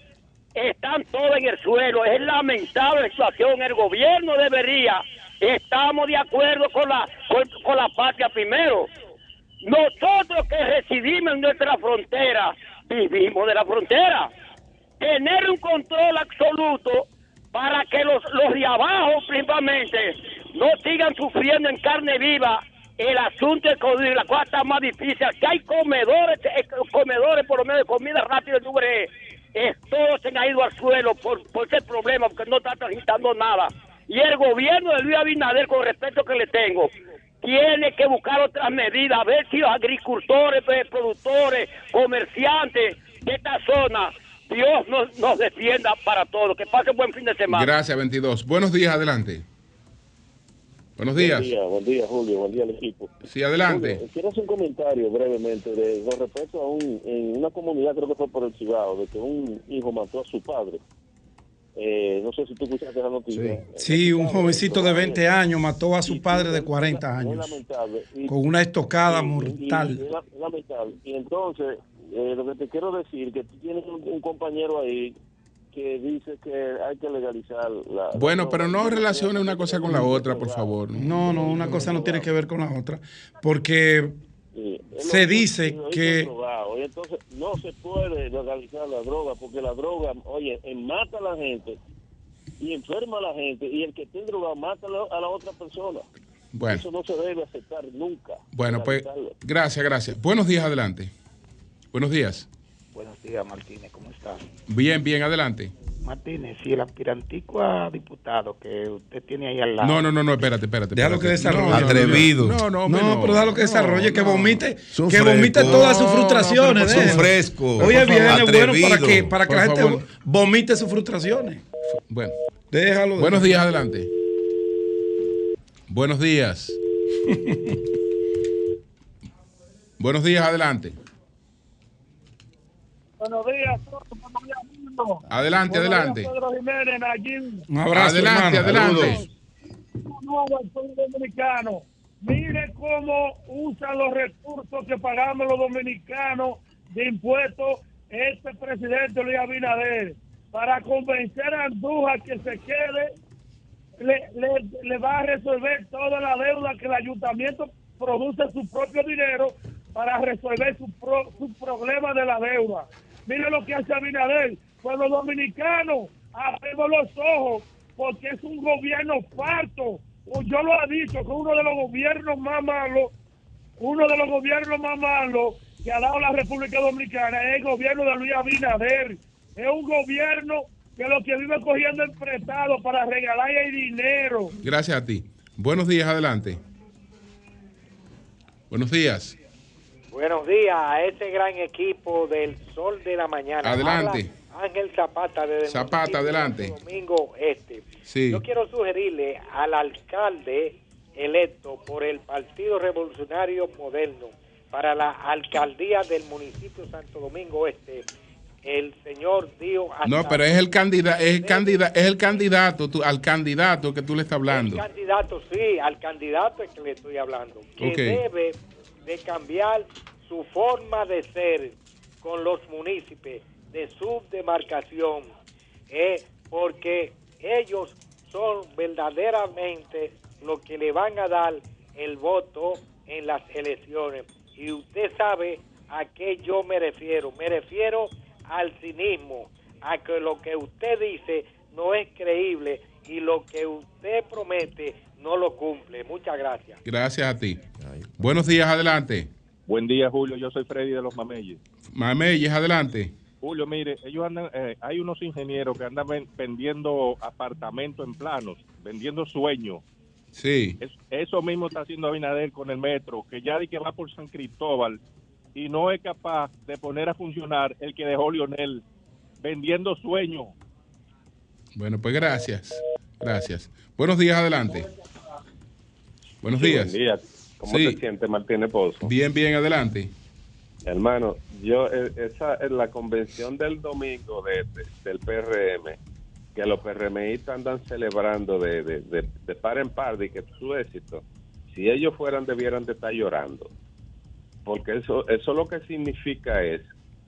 están todos en el suelo. Es lamentable la situación. El gobierno debería, estamos de acuerdo con la, con, con la patria primero. Nosotros que residimos en nuestra frontera, vivimos de la frontera. Tener un control absoluto para que los, los de abajo principalmente no sigan sufriendo en carne viva el asunto de COVID, la cosa está más difícil. Que hay comedores, eh, comedores por lo menos de comida rápida sobre eh, todos se han ido al suelo por, por ese problema, porque no está transitando nada. Y el gobierno de Luis Abinader, con respeto que le tengo, tiene que buscar otras medidas, a ver si los agricultores, pues, productores, comerciantes de esta zona Dios nos, defienda para todos. Que pase buen fin de semana. Gracias, 22. Buenos días, adelante. Buenos días. Buen día, buen día, Julio. Buen día al equipo. Sí, adelante. quiero hacer un comentario brevemente de, con respecto a un, en una comunidad, creo que fue por el Cibao, de que un hijo mató a su padre. Eh, no sé si tú escuchaste esa noticia. Sí, un jovencito de 20 años mató a su padre de 40 años. con una estocada mortal. lamentable. Y entonces, eh, lo que te quiero decir, que tú tienes un, compañero ahí que dice que hay que legalizar la... Bueno, pero no relacione una cosa con la otra, por favor. No, no, una cosa no tiene que ver con la otra, porque se dice que... Y entonces no se puede legalizar la droga, porque la droga, oye, mata a la gente y enferma a la gente, y el que tiene droga mata a la otra persona. Bueno. Eso no se debe aceptar nunca. Bueno, pues gracias, gracias. Buenos días, adelante. Buenos días. Buenos días, Martínez, ¿cómo estás? Bien, bien, adelante. Martínez, si el aspirantico a diputado que usted tiene ahí al lado. No, no, no, no espérate, espérate. Déjalo que desarrolle. Atrevido. No, no, no, no, pero déjalo que desarrolle, que vomite, que vomite todas sus frustraciones. Son frescos. Oye, bien, es bueno para que, para que la gente vomite sus frustraciones. Bueno, Déjalo. Buenos días, adelante. Buenos días. Buenos días, adelante. Buenos días, Adelante, adelante. Un abrazo. Adelante, adelante. dominicano. Mire cómo usan los recursos que pagamos los dominicanos de impuestos este presidente Luis Abinader para convencer a Andújar que se quede, le, le, va a resolver toda la deuda que el ayuntamiento produce su propio dinero para resolver su, su problema de la deuda. Mire lo que hace Abinader. Pues los dominicanos abrimos los ojos porque es un gobierno farto. Yo lo he dicho, que uno de los gobiernos más malos, uno de los gobiernos más malos que ha dado la República Dominicana es el gobierno de Luis Abinader. Es un gobierno que lo que vive cogiendo el prestado para regalarle dinero. Gracias a ti. Buenos días, adelante. Buenos días. Buenos días a ese gran equipo del Sol de la Mañana. Adelante. Ángel Zapata de Zapata, adelante. Domingo Este. Yo quiero sugerirle al alcalde electo por el Partido Revolucionario Moderno para la alcaldía del municipio Santo Domingo Este, el señor Dio No, pero es el candidato, es el candidato, es el candidato, al candidato que tú le estás hablando. El candidato, sí, al candidato es que le estoy hablando, que debe de cambiar su forma de ser con los municipios de su demarcación, eh, porque ellos son verdaderamente los que le van a dar el voto en las elecciones. Y usted sabe a qué yo me refiero. Me refiero al cinismo, a que lo que usted dice no es creíble y lo que usted promete no lo cumple. Muchas gracias. Gracias a ti. Buenos días, adelante. Buen día, Julio. Yo soy Freddy de los Mameyes. Mameyes, adelante. Julio, mire, ellos andan, eh, hay unos ingenieros que andan vendiendo apartamentos en planos, vendiendo sueños. Sí. eso mismo está haciendo Abinader con el metro, que ya di que va por San Cristóbal y no es capaz de poner a funcionar el que dejó Lionel vendiendo sueños. Bueno, pues gracias. Gracias. Buenos días, adelante. Buenos días. ¿Cómo se siente Martínez Pozo? Bien, bien, adelante. Hermano, yo, eh, esa es la convención del domingo de, del PRM, que los PRMistas andan celebrando de, de, par en par de que su éxito, si ellos fueran, debieran de estar llorando. Porque eso, eso lo que significa es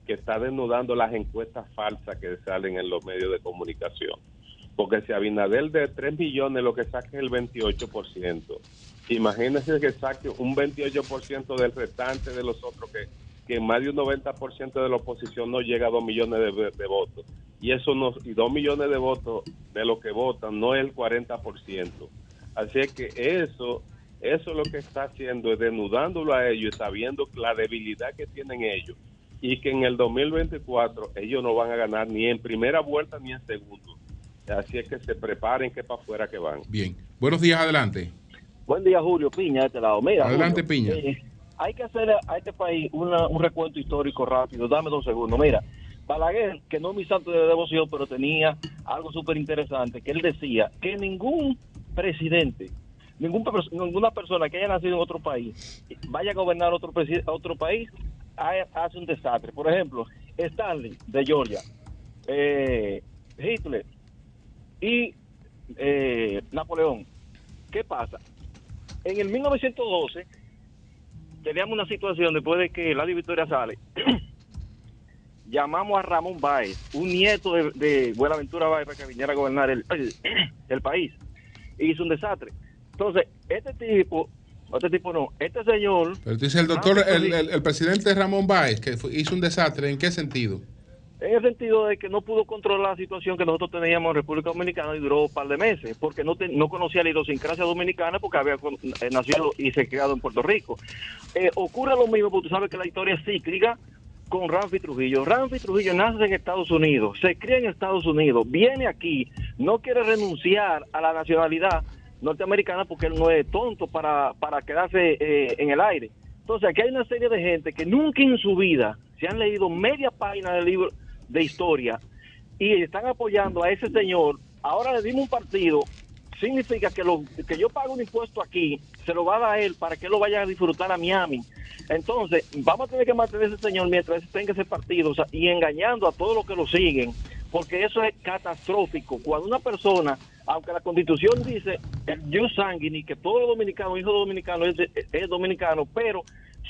que está desnudando las encuestas falsas que salen en los medios de comunicación. Porque si Abinader de 3 millones lo que saca es el 28%, imagínense que saque un 28% del restante de los otros que que más de un 90% de la oposición no llega a 2 millones de, votos. Y eso no, y 2 millones de votos de los que votan no es el 40%. Así es que eso, eso lo que está haciendo es denudándolo a ellos y sabiendo la debilidad que tienen ellos y que en el 2024 ellos no van a ganar ni en primera vuelta ni en segundo. Así es que se preparen que para afuera que van. Bien. Buenos días, adelante. Buen día, Julio Piña, de este lado. Mira, adelante, Piña. Eh, hay que hacer a este país un recuento histórico rápido. Dame dos segundos. Mira, Balaguer, que no es mi santo de devoción, pero tenía algo súper interesante, que él decía que ningún presidente, ningún, ninguna persona que haya nacido en otro país, vaya a gobernar otro, otro país, hace un desastre. Por ejemplo, Stanley de Georgia, eh, Hitler y eh, Napoleón. ¿Qué pasa? En el 1912 teníamos una situación después de que la Victoria sale. llamamos a Ramón Báez, un nieto de, Buenaventura Báez, para que viniera a gobernar el, el, país. hizo un desastre. Entonces, este tipo, este tipo no, este señor... Pero el doctor, el, el, presidente Ramón Báez, que hizo un desastre, ¿en qué sentido? En el sentido de que no pudo controlar la situación que nosotros teníamos en República Dominicana y duró un par de meses, porque no, no conocía la idiosincrasia dominicana porque había eh, nacido y se criado en Puerto Rico. Eh, ocurre lo mismo, porque tú sabes que la historia es cíclica con Ramfi Trujillo. Ramfi Trujillo nace en Estados Unidos, se cría en Estados Unidos, viene aquí, no quiere renunciar a la nacionalidad norteamericana porque él no es tonto para, para quedarse eh, en el aire. Entonces aquí hay una serie de gente que nunca en su vida se han leído media página del libro de historia y están apoyando a ese señor ahora le dimos un partido, significa que, lo, que yo pago un impuesto aquí, se lo va a dar a él para que lo vaya a disfrutar a Miami. Entonces, vamos a tener que mantener ese señor mientras tenga ese partido y engañando a todos los que lo siguen, porque eso es catastrófico. Cuando una persona, aunque la constitución dice el jus sanguini, que todo dominicano, hijo dominicano, es, es dominicano, pero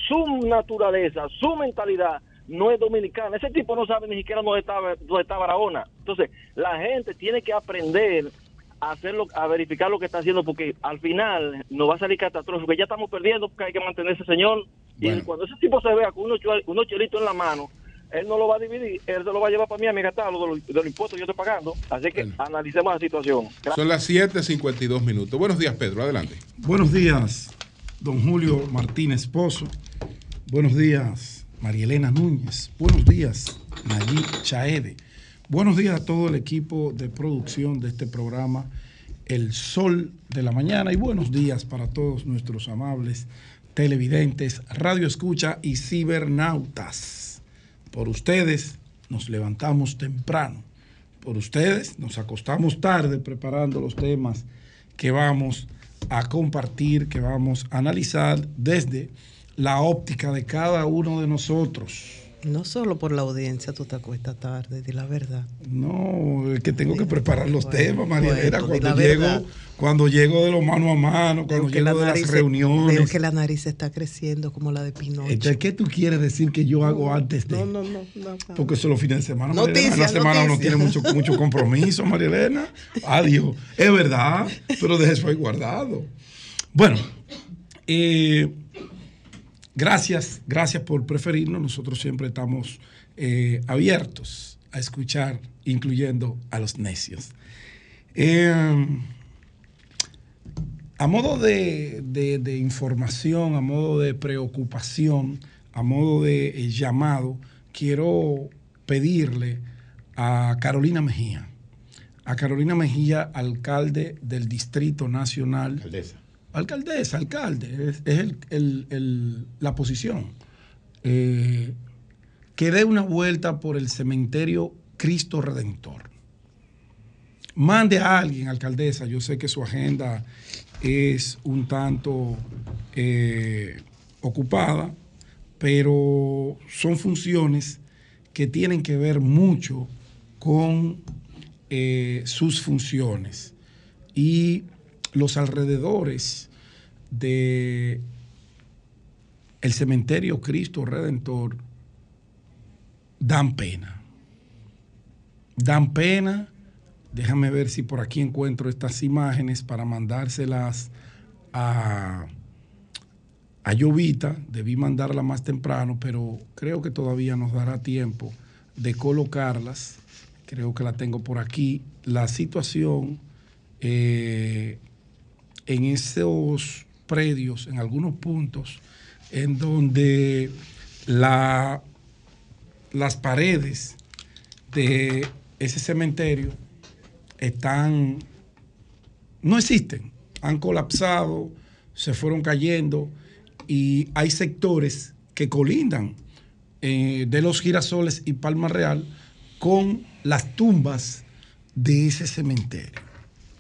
su naturaleza, su mentalidad no es dominicana. Ese tipo no sabe ni siquiera dónde está, dónde está Barahona. Entonces, la gente tiene que aprender a hacerlo, a verificar lo que está haciendo, porque al final nos va a salir catastrófico. Ya estamos perdiendo porque hay que mantener ese señor. Y cuando ese tipo se vea con unos, unos chelitos en la mano, él no lo va a dividir, él se lo va a llevar para mí a mi gastarlo de los, de los impuestos que yo estoy pagando. Así que analicemos la situación. Son las 7:52 minutos. Buenos días, Pedro. Adelante. Buenos días, don Julio Martínez Pozo. Buenos días, María Elena Núñez. Buenos días, Nayib Chaede. Buenos días a todo el equipo de producción de este programa, El Sol de la Mañana. Y buenos días para todos nuestros amables televidentes, radio escucha y cibernautas. Por ustedes nos levantamos temprano. Por ustedes nos acostamos tarde preparando los temas que vamos a compartir, que vamos a analizar desde la óptica de cada uno de nosotros. No solo por la audiencia tú te acuestas tarde, di la verdad. No, es que tengo que preparar los temas, Marielera, cuando llego, cuando llego de lo mano a mano, cuando llego de las reuniones. Veo que la nariz está creciendo como la de Pinocho. Entonces, ¿qué tú quieres decir que yo hago antes de? No, no, no. Porque eso es los fines de semana. Noticias, la semana no tiene mucho, mucho compromiso, Marielena. Adiós. Es verdad, pero deje eso ahí guardado. Bueno, eh Gracias, gracias por preferirnos. Nosotros siempre estamos eh, abiertos a escuchar, incluyendo a los necios. Em, a modo de, información, a modo de preocupación, a modo de eh, llamado, quiero pedirle a Carolina Mejía, a Carolina Mejía, alcalde del Distrito Nacional alcaldesa, alcalde, es, la posición. Eh, que dé una vuelta por el cementerio Cristo Redentor. Mande a alguien, alcaldesa, yo sé que su agenda es un tanto eh, ocupada, pero son funciones que tienen que ver mucho con eh, sus funciones. Y los alrededores de el cementerio Cristo Redentor dan pena. Dan pena. Déjame ver si por aquí encuentro estas imágenes para mandárselas a, a Llovita. Debí mandarla más temprano, pero creo que todavía nos dará tiempo de colocarlas. Creo que la tengo por aquí. La situación eh, en esos predios, en algunos puntos, en donde la, las paredes de ese cementerio están, no existen, han colapsado, se fueron cayendo y hay sectores que colindan eh, de los girasoles y Palma Real con las tumbas de ese cementerio.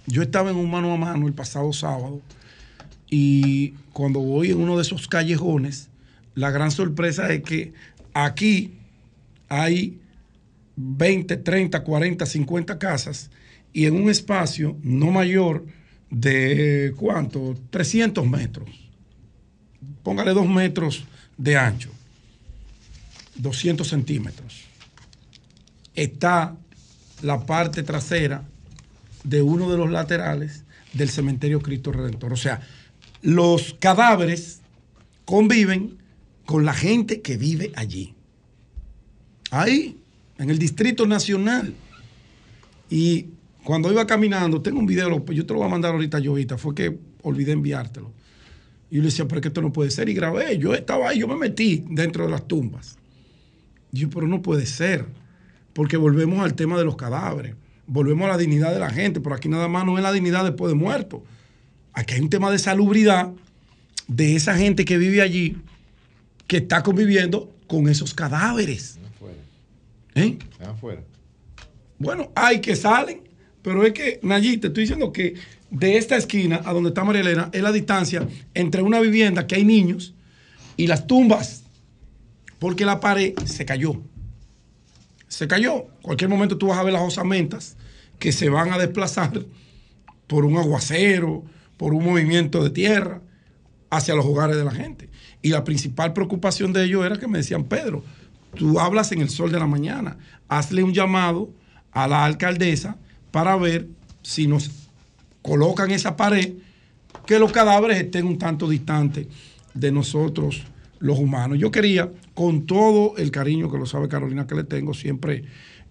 Yo estaba en un mano a mano el pasado sábado y cuando voy en uno de esos callejones, la gran sorpresa es que aquí hay 20, 30, 40, 50 casas y en un espacio no mayor de cuánto, 300 metros. Póngale dos metros de ancho, 200 centímetros. Está la parte trasera de uno de los laterales del cementerio Cristo Redentor. O sea, los cadáveres conviven con la gente que vive allí. Ahí, en el Distrito Nacional. Y cuando iba caminando, tengo un video, yo te lo voy a mandar ahorita, Jovita, fue que olvidé enviártelo. Y yo le decía, pero es que esto no puede ser. Y grabé, yo estaba ahí, yo me metí dentro de las tumbas. Y yo, pero no puede ser, porque volvemos al tema de los cadáveres volvemos a la dignidad de la gente, pero aquí nada más no es la dignidad después de muerto. Aquí hay un tema de salubridad de esa gente que vive allí, que está conviviendo con esos cadáveres. Afuera. ¿Eh? Afuera. Bueno, hay que salen, pero es que, Nayí, te estoy diciendo que de esta esquina a donde está María Elena es la distancia entre una vivienda que hay niños y las tumbas, porque la pared se cayó. Se cayó. Cualquier momento tú vas a ver las osamentas que se van a desplazar por un aguacero, por un movimiento de tierra hacia los hogares de la gente. Y la principal preocupación de ellos era que me decían, Pedro, tú hablas en el sol de la mañana, hazle un llamado a la alcaldesa para ver si nos colocan esa pared, que los cadáveres estén un tanto distantes de nosotros los humanos. Yo quería, con todo el cariño que lo sabe Carolina que le tengo, siempre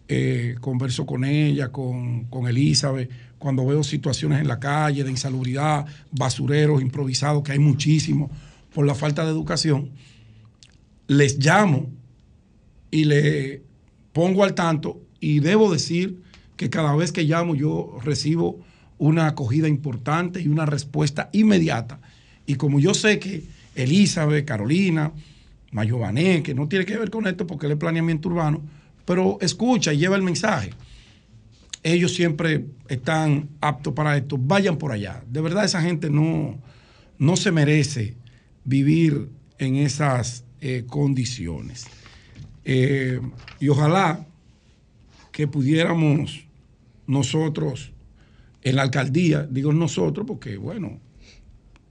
eh, converso con ella, con, con Elizabeth, cuando veo situaciones en la calle de insalubridad, basureros improvisados, que hay muchísimos por la falta de educación, les llamo y le pongo al tanto y debo decir que cada vez que llamo yo recibo una acogida importante y una respuesta inmediata. Y como yo sé que Elizabeth, Carolina, Mayované, que no tiene que ver con esto porque es planeamiento urbano, pero escucha y lleva el mensaje. Ellos siempre están aptos para esto. Vayan por allá. De verdad esa gente no, no se merece vivir en esas eh, condiciones. Eh, y ojalá que pudiéramos nosotros en la alcaldía, digo nosotros porque, bueno,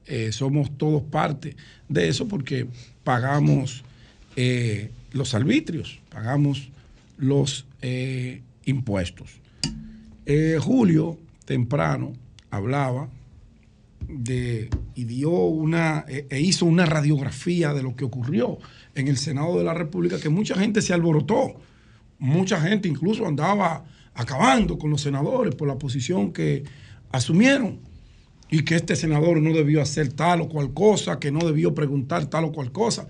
eh, somos todos parte de eso porque pagamos eh, los arbitrios, pagamos los eh, impuestos. Julio, temprano, hablaba de, y dio una, e, e hizo una radiografía de lo que ocurrió en el Senado de la República, que mucha gente se alborotó, mucha gente incluso andaba acabando con los senadores por la posición que asumieron y que este senador no debió hacer tal o cual cosa, que no debió preguntar tal o cual cosa.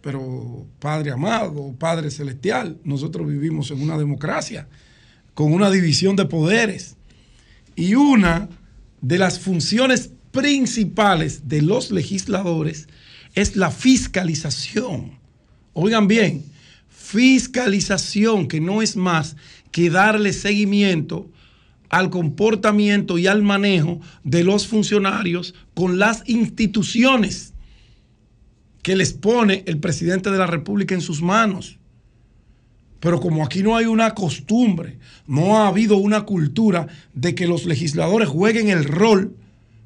Pero Padre amado, Padre celestial, nosotros vivimos en una democracia con una división de poderes y una de las funciones principales de los legisladores es la fiscalización. Oigan bien, fiscalización que no es más que darle seguimiento al comportamiento y al manejo de los funcionarios con las instituciones que les pone el presidente de la República en sus manos. Pero como aquí no hay una costumbre, no ha habido una cultura de que los legisladores jueguen el rol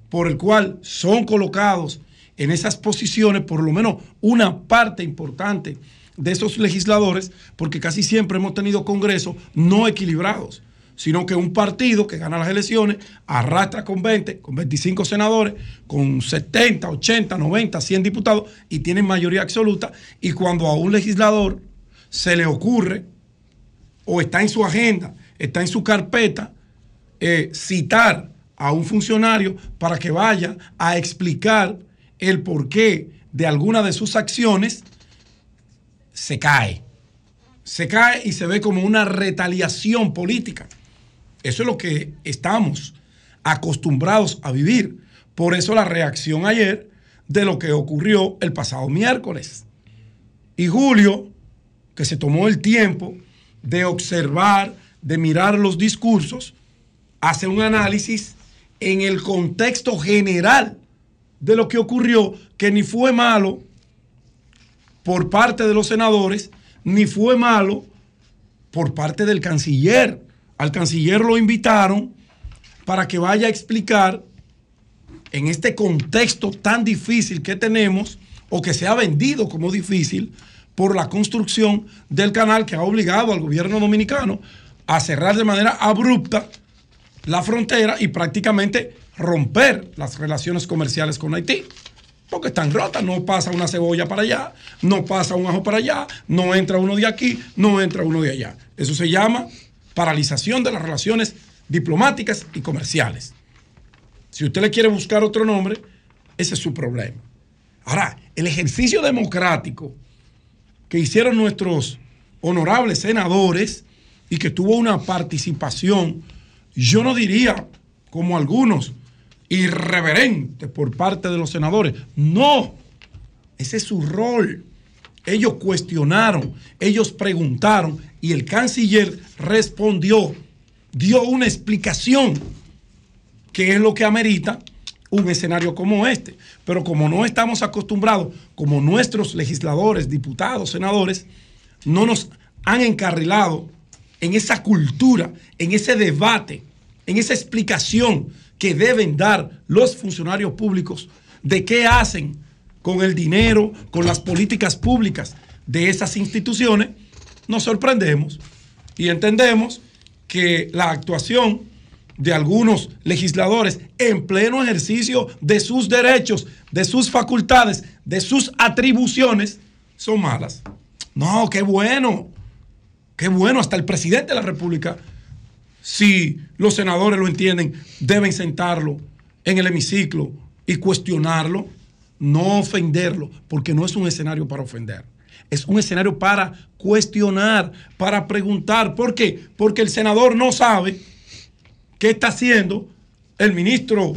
por el cual son colocados en esas posiciones, por lo menos una parte importante de esos legisladores, porque casi siempre hemos tenido congresos no equilibrados, sino que un partido que gana las elecciones arrastra con 20, con 25 senadores, con 70, 80, 90, 100 diputados y tienen mayoría absoluta. Y cuando a un legislador se le ocurre, o está en su agenda, está en su carpeta, eh, citar a un funcionario para que vaya a explicar el porqué de alguna de sus acciones, se cae. Se cae y se ve como una retaliación política. Eso es lo que estamos acostumbrados a vivir. Por eso la reacción ayer de lo que ocurrió el pasado miércoles. Y Julio, que se tomó el tiempo de observar, de mirar los discursos, hace un análisis en el contexto general de lo que ocurrió, que ni fue malo por parte de los senadores, ni fue malo por parte del canciller. Al canciller lo invitaron para que vaya a explicar en este contexto tan difícil que tenemos o que se ha vendido como difícil por la construcción del canal que ha obligado al gobierno dominicano a cerrar de manera abrupta la frontera y prácticamente romper las relaciones comerciales con Haití porque están rotas. No pasa una cebolla para allá, no pasa un ajo para allá, no entra uno de aquí, no entra uno de allá. Eso se llama paralización de las relaciones diplomáticas y comerciales. Si usted le quiere buscar otro nombre, ese es su problema. Ahora, el ejercicio democrático que hicieron nuestros honorables senadores y que tuvo una participación, yo no diría como algunos, irreverente por parte de los senadores. No, ese es su rol. Ellos cuestionaron, ellos preguntaron y el canciller respondió dio una explicación que es lo que amerita un escenario como este. Pero como no estamos acostumbrados, como nuestros legisladores, diputados, senadores, no nos han encarrilado en esa cultura, en ese debate, en esa explicación que deben dar los funcionarios públicos de qué hacen con el dinero, con las políticas públicas de esas instituciones, nos sorprendemos y entendemos que la actuación de algunos legisladores en pleno ejercicio de sus derechos, de sus facultades, de sus atribuciones, son malas. No, qué bueno, qué bueno, hasta el presidente de la República, si los senadores lo entienden, deben sentarlo en el hemiciclo y cuestionarlo, no ofenderlo, porque no es un escenario para ofender. Es un escenario para cuestionar, para preguntar. ¿Por qué? Porque el senador no sabe qué está haciendo el ministro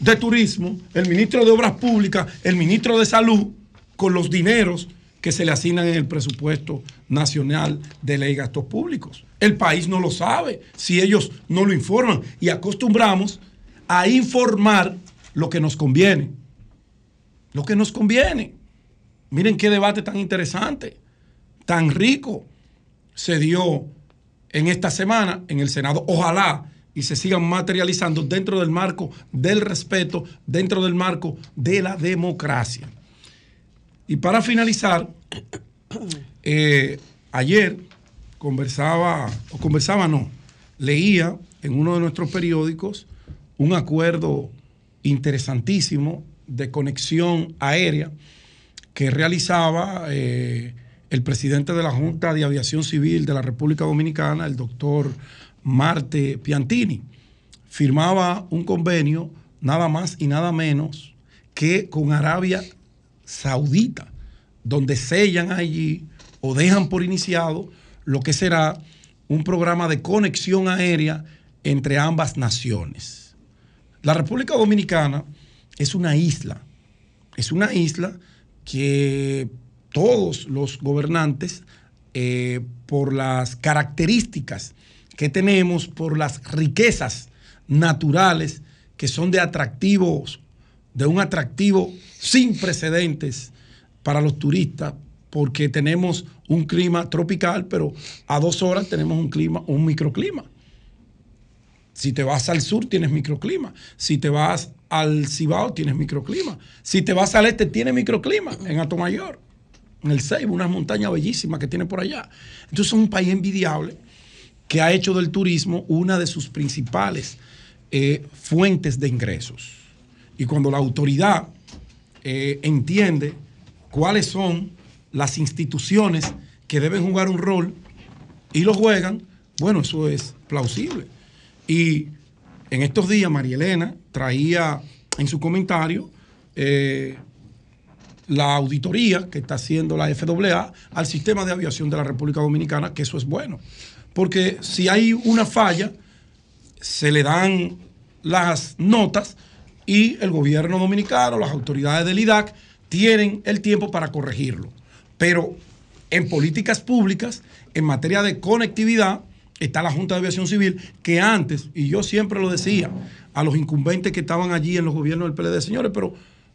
de Turismo, el ministro de Obras Públicas, el ministro de Salud con los dineros que se le asignan en el presupuesto nacional de ley gastos públicos. El país no lo sabe si ellos no lo informan y acostumbramos a informar lo que nos conviene. Lo que nos conviene. Miren qué debate tan interesante, tan rico se dio en esta semana en el Senado. Ojalá y se sigan materializando dentro del marco del respeto, dentro del marco de la democracia. Y para finalizar, eh, ayer conversaba, o conversaba no, leía en uno de nuestros periódicos un acuerdo interesantísimo de conexión aérea que realizaba eh, el presidente de la Junta de Aviación Civil de la República Dominicana, el doctor Marte Piantini, firmaba un convenio nada más y nada menos que con Arabia Saudita, donde sellan allí o dejan por iniciado lo que será un programa de conexión aérea entre ambas naciones. La República Dominicana es una isla, es una isla que todos los gobernantes, eh, por las características que tenemos por las riquezas naturales que son de atractivos, de un atractivo sin precedentes para los turistas, porque tenemos un clima tropical, pero a dos horas tenemos un clima, un microclima. Si te vas al sur, tienes microclima. Si te vas al Cibao, tienes microclima. Si te vas al este, tienes microclima. En Atomayor, en el Ceibo, unas montañas bellísimas que tiene por allá. Entonces es un país envidiable que ha hecho del turismo una de sus principales eh, fuentes de ingresos. Y cuando la autoridad eh, entiende cuáles son las instituciones que deben jugar un rol y lo juegan, bueno, eso es plausible. Y en estos días María Elena traía en su comentario eh, la auditoría que está haciendo la FAA al sistema de aviación de la República Dominicana, que eso es bueno porque si hay una falla, se le dan las notas y el gobierno dominicano, las autoridades del IDAC, tienen el tiempo para corregirlo. Pero en políticas públicas, en materia de conectividad, está la Junta de Aviación Civil, que antes, y yo siempre lo decía a los incumbentes que estaban allí en los gobiernos del PLD, señores, pero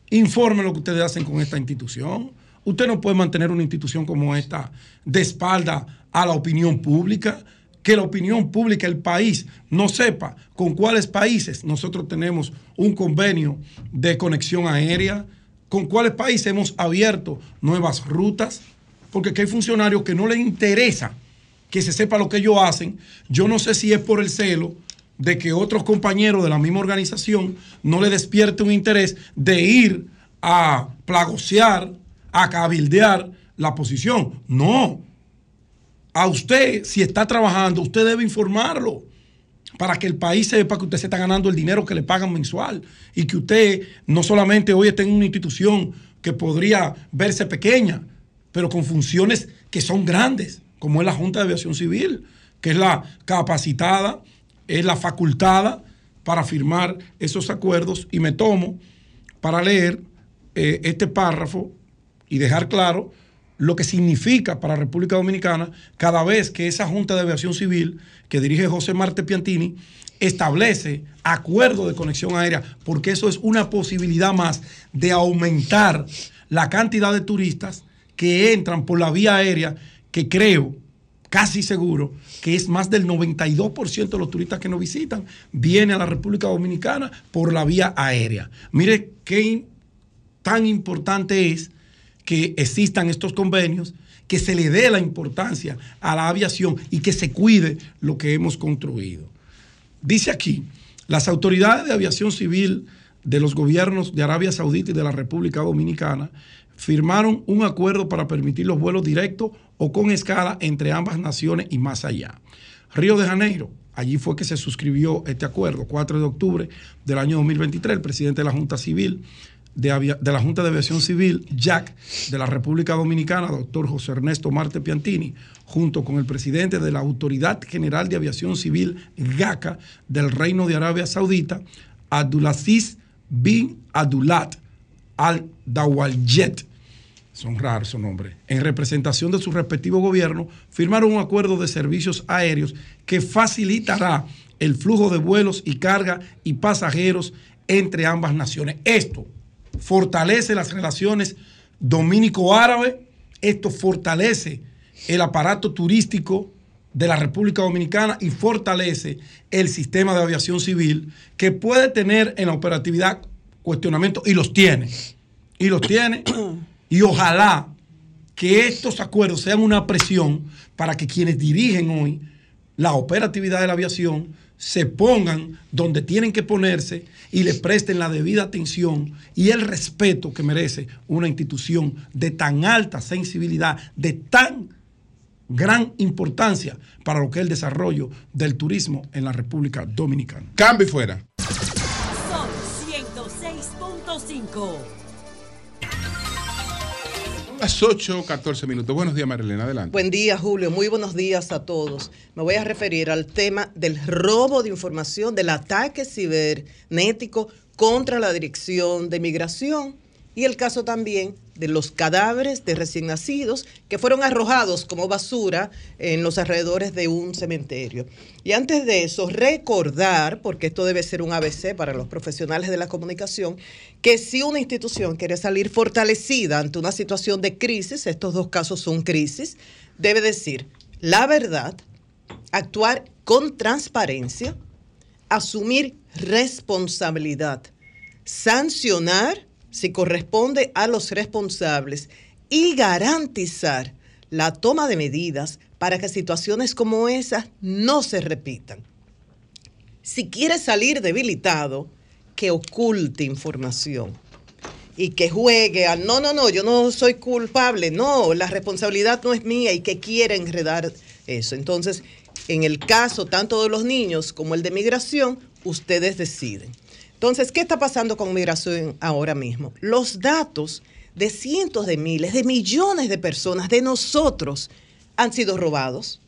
informen lo que ustedes hacen con esta institución. Usted no puede mantener una institución como esta de espalda a la opinión pública, que la opinión pública, el país, no sepa con cuáles países nosotros tenemos un convenio de conexión aérea, con cuáles países hemos abierto nuevas rutas, porque hay funcionarios que no les interesa que se sepa lo que ellos hacen. Yo no sé si es por el celo de que otros compañeros de la misma organización no le despierte un interés de ir a plagosear, a cabildear la posición. No, a usted, si está trabajando, usted debe informarlo para que el país sepa que usted se está ganando el dinero que le pagan mensual y que usted no solamente hoy está en una institución que podría verse pequeña, pero con funciones que son grandes, como es la Junta de Aviación Civil, que es la capacitada, es la facultada para firmar esos acuerdos y me tomo para leer eh, este párrafo y dejar claro lo que significa para República Dominicana cada vez que esa Junta de Aviación Civil que dirige José Marte Piantini establece acuerdo de conexión aérea, porque eso es una posibilidad más de aumentar la cantidad de turistas que entran por la vía aérea, que creo, casi seguro, que es más del 92% de los turistas que nos visitan, viene a la República Dominicana por la vía aérea. Mire qué tan importante es que existan estos convenios, que se le dé la importancia a la aviación y que se cuide lo que hemos construido. Dice aquí, las autoridades de aviación civil de los gobiernos de Arabia Saudita y de la República Dominicana firmaron un acuerdo para permitir los vuelos directos o con escala entre ambas naciones y más allá. Río de Janeiro, allí fue que se suscribió este acuerdo, 4 de octubre del año 2023, el presidente de la Junta Civil de, la Junta de Aviación Civil, JAC, de la República Dominicana, doctor José Ernesto Marte Piantini, junto con el presidente de la Autoridad General de Aviación Civil, GACA, del Reino de Arabia Saudita, Abdulaziz bin Abdulat al-Dawaljet, son raros esos nombres, en representación de su respectivo gobierno, firmaron un acuerdo de servicios aéreos que facilitará el flujo de vuelos y carga y pasajeros entre ambas naciones. Esto fortalece las relaciones dominico-árabe, esto fortalece el aparato turístico de la República Dominicana y fortalece el sistema de aviación civil que puede tener en la operatividad cuestionamientos y los tiene. Y los tiene. Y ojalá que estos acuerdos sean una presión para que quienes dirigen hoy la operatividad de la aviación se pongan donde tienen que ponerse y le presten la debida atención y el respeto que merece una institución de tan alta sensibilidad, de tan gran importancia para lo que es el desarrollo del turismo en la República Dominicana. Cambio fuera. Son 106.5 las 8, 14 minutos. Buenos días, Marilena, adelante. Buen día, Julio. Muy buenos días a todos. Me voy a referir al tema del robo de información, del ataque cibernético contra la Dirección de Migración y el caso también de los cadáveres de recién nacidos que fueron arrojados como basura en los alrededores de un cementerio. Y antes de eso, recordar, porque esto debe ser un ABC para los profesionales de la comunicación, que si una institución quiere salir fortalecida ante una situación de crisis, estos dos casos son crisis, debe decir la verdad, actuar con transparencia, asumir responsabilidad, sancionar si corresponde a los responsables y garantizar la toma de medidas para que situaciones como esas no se repitan. Si quiere salir debilitado, que oculte información y que juegue a, no, no, no, yo no soy culpable, no, la responsabilidad no es mía y que quiere enredar eso. Entonces, en el caso tanto de los niños como el de migración, ustedes deciden. Entonces, ¿qué está pasando con migración ahora mismo? Los datos de cientos de miles, de millones de personas, de nosotros, han sido robados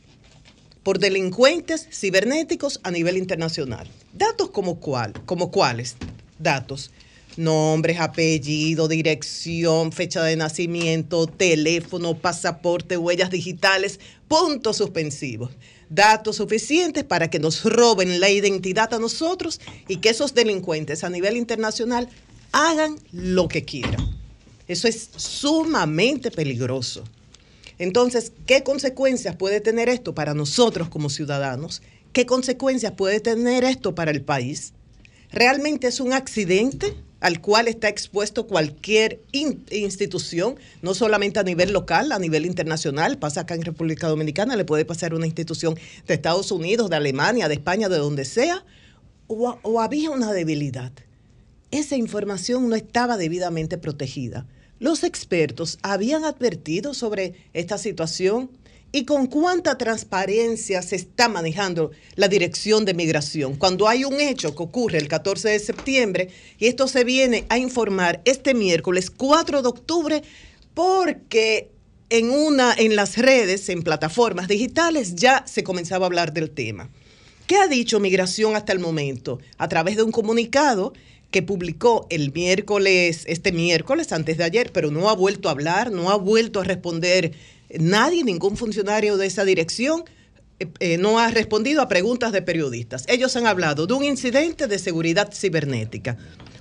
por delincuentes cibernéticos a nivel internacional. Datos como cuál, como cuáles datos, nombres, apellido, dirección, fecha de nacimiento, teléfono, pasaporte, huellas digitales, puntos suspensivos datos suficientes para que nos roben la identidad a nosotros y que esos delincuentes a nivel internacional hagan lo que quieran. Eso es sumamente peligroso. Entonces, ¿qué consecuencias puede tener esto para nosotros como ciudadanos? ¿Qué consecuencias puede tener esto para el país? ¿Realmente es un accidente? Al cual está expuesto cualquier institución, no solamente a nivel local, a nivel internacional, pasa acá en República Dominicana, le puede pasar una institución de Estados Unidos, de Alemania, de España, de donde sea, o había una debilidad. Esa información no estaba debidamente protegida. Los expertos habían advertido sobre esta situación y con cuánta transparencia se está manejando la dirección de migración. Cuando hay un hecho que ocurre el 14 de septiembre y esto se viene a informar este miércoles 4 de octubre porque en una en las redes, en plataformas digitales ya se comenzaba a hablar del tema. ¿Qué ha dicho Migración hasta el momento? A través de un comunicado que publicó el miércoles, este miércoles, antes de ayer, pero no ha vuelto a hablar, no ha vuelto a responder nadie, ningún funcionario de esa dirección. Eh, eh, no ha respondido a preguntas de periodistas. Ellos han hablado de un incidente de seguridad cibernética,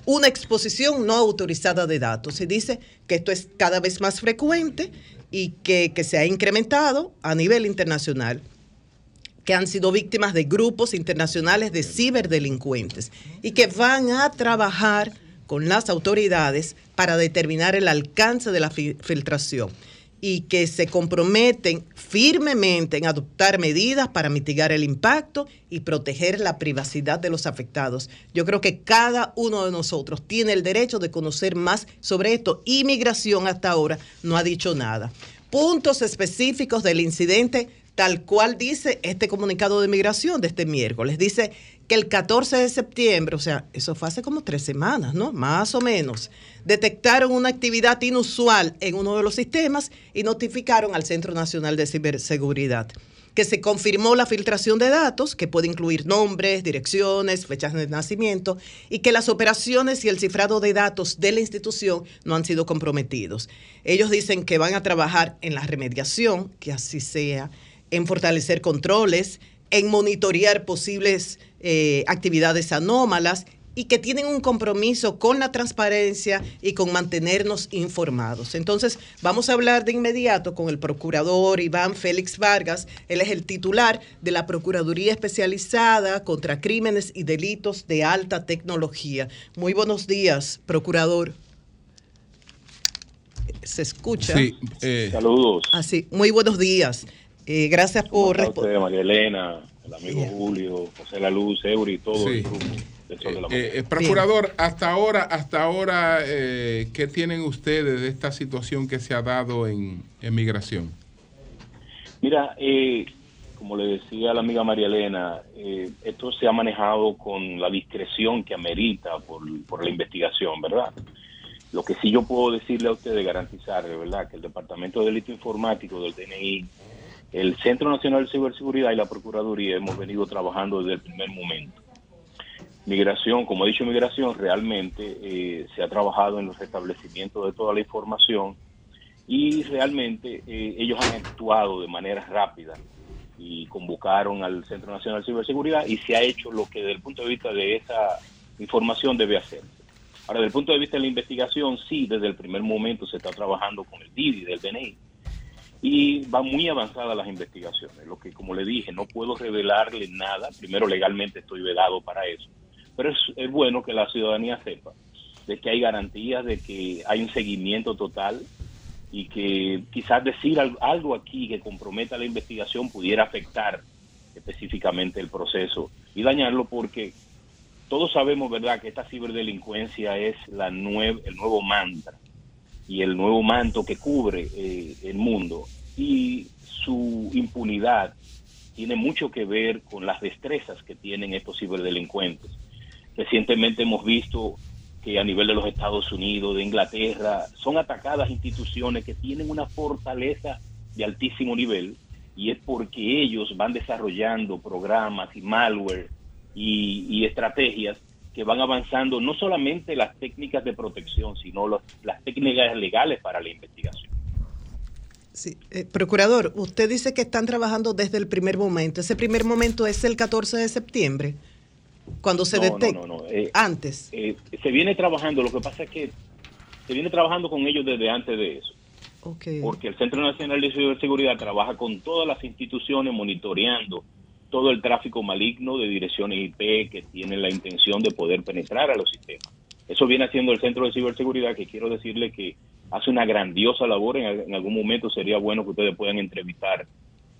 una exposición no autorizada de datos. Se dice que esto es cada vez más frecuente y que, que se ha incrementado a nivel internacional que han sido víctimas de grupos internacionales de ciberdelincuentes y que van a trabajar con las autoridades para determinar el alcance de la filtración y que se comprometen firmemente en adoptar medidas para mitigar el impacto y proteger la privacidad de los afectados. Yo creo que cada uno de nosotros tiene el derecho de conocer más sobre esto. Inmigración hasta ahora no ha dicho nada. Puntos específicos del incidente tal cual dice este comunicado de migración de este miércoles. Dice el 14 de septiembre, o sea, eso fue hace como tres semanas, ¿no? Más o menos, detectaron una actividad inusual en uno de los sistemas y notificaron al Centro Nacional de Ciberseguridad que se confirmó la filtración de datos, que puede incluir nombres, direcciones, fechas de nacimiento, y que las operaciones y el cifrado de datos de la institución no han sido comprometidos. Ellos dicen que van a trabajar en la remediación, que así sea, en fortalecer controles, en monitorear posibles eh, actividades anómalas y que tienen un compromiso con la transparencia y con mantenernos informados. Entonces, vamos a hablar de inmediato con el procurador Iván Félix Vargas. Él es el titular de la Procuraduría Especializada contra Crímenes y Delitos de Alta Tecnología. Muy buenos días, procurador. Se escucha. Sí, eh, saludos. Así, muy buenos días. Eh, gracias por responder. María Elena, el amigo Julio, José La Luz, Eury, todo el grupo. Eh, eh, procurador, hasta ahora, hasta ahora, ¿qué tienen ustedes de esta situación que se ha dado en, migración? Mira, como le decía la amiga María Elena, esto se ha manejado con la discreción que amerita por, por la investigación, ¿verdad? Lo que sí yo puedo decirle a ustedes, garantizar, ¿verdad? Que el Departamento de Delito Informático del DNI el Centro Nacional de Ciberseguridad y la Procuraduría hemos venido trabajando desde el primer momento. Migración, como he dicho, migración realmente eh, se ha trabajado en los restablecimientos de toda la información y realmente eh, ellos han actuado de manera rápida y convocaron al Centro Nacional de Ciberseguridad y se ha hecho lo que desde el punto de vista de esa información debe hacerse. Ahora, desde el punto de vista de la investigación, sí, desde el primer momento se está trabajando con el DIDI del DNI y van muy avanzadas las investigaciones. Lo que, como le dije, no puedo revelarle nada. Primero, legalmente estoy vedado para eso. Pero es, bueno que la ciudadanía sepa de que hay garantías de que hay un seguimiento total y que quizás decir algo aquí que comprometa la investigación pudiera afectar específicamente el proceso y dañarlo porque todos sabemos, ¿verdad?, que esta ciberdelincuencia es la el nuevo mantra y el nuevo manto que cubre eh, el mundo. Y su impunidad tiene mucho que ver con las destrezas que tienen estos ciberdelincuentes. Recientemente hemos visto que a nivel de los Estados Unidos, de Inglaterra, son atacadas instituciones que tienen una fortaleza de altísimo nivel y es porque ellos van desarrollando programas y malware y, y estrategias que van avanzando no solamente las técnicas de protección, sino las técnicas legales para la investigación. Sí. Eh, procurador, usted dice que están trabajando desde el primer momento. ¿Ese primer momento es el 14 de septiembre? Cuando se detecta. No, no, no. Eh, antes. Eh, se viene trabajando, lo que pasa es que se viene trabajando con ellos desde antes de eso. Okay. Porque el Centro Nacional de Ciberseguridad trabaja con todas las instituciones monitoreando todo el tráfico maligno de direcciones IP que tienen la intención de poder penetrar a los sistemas. Eso viene haciendo el Centro de Ciberseguridad, que quiero decirle que hace una grandiosa labor. En, algún momento sería bueno que ustedes puedan entrevistar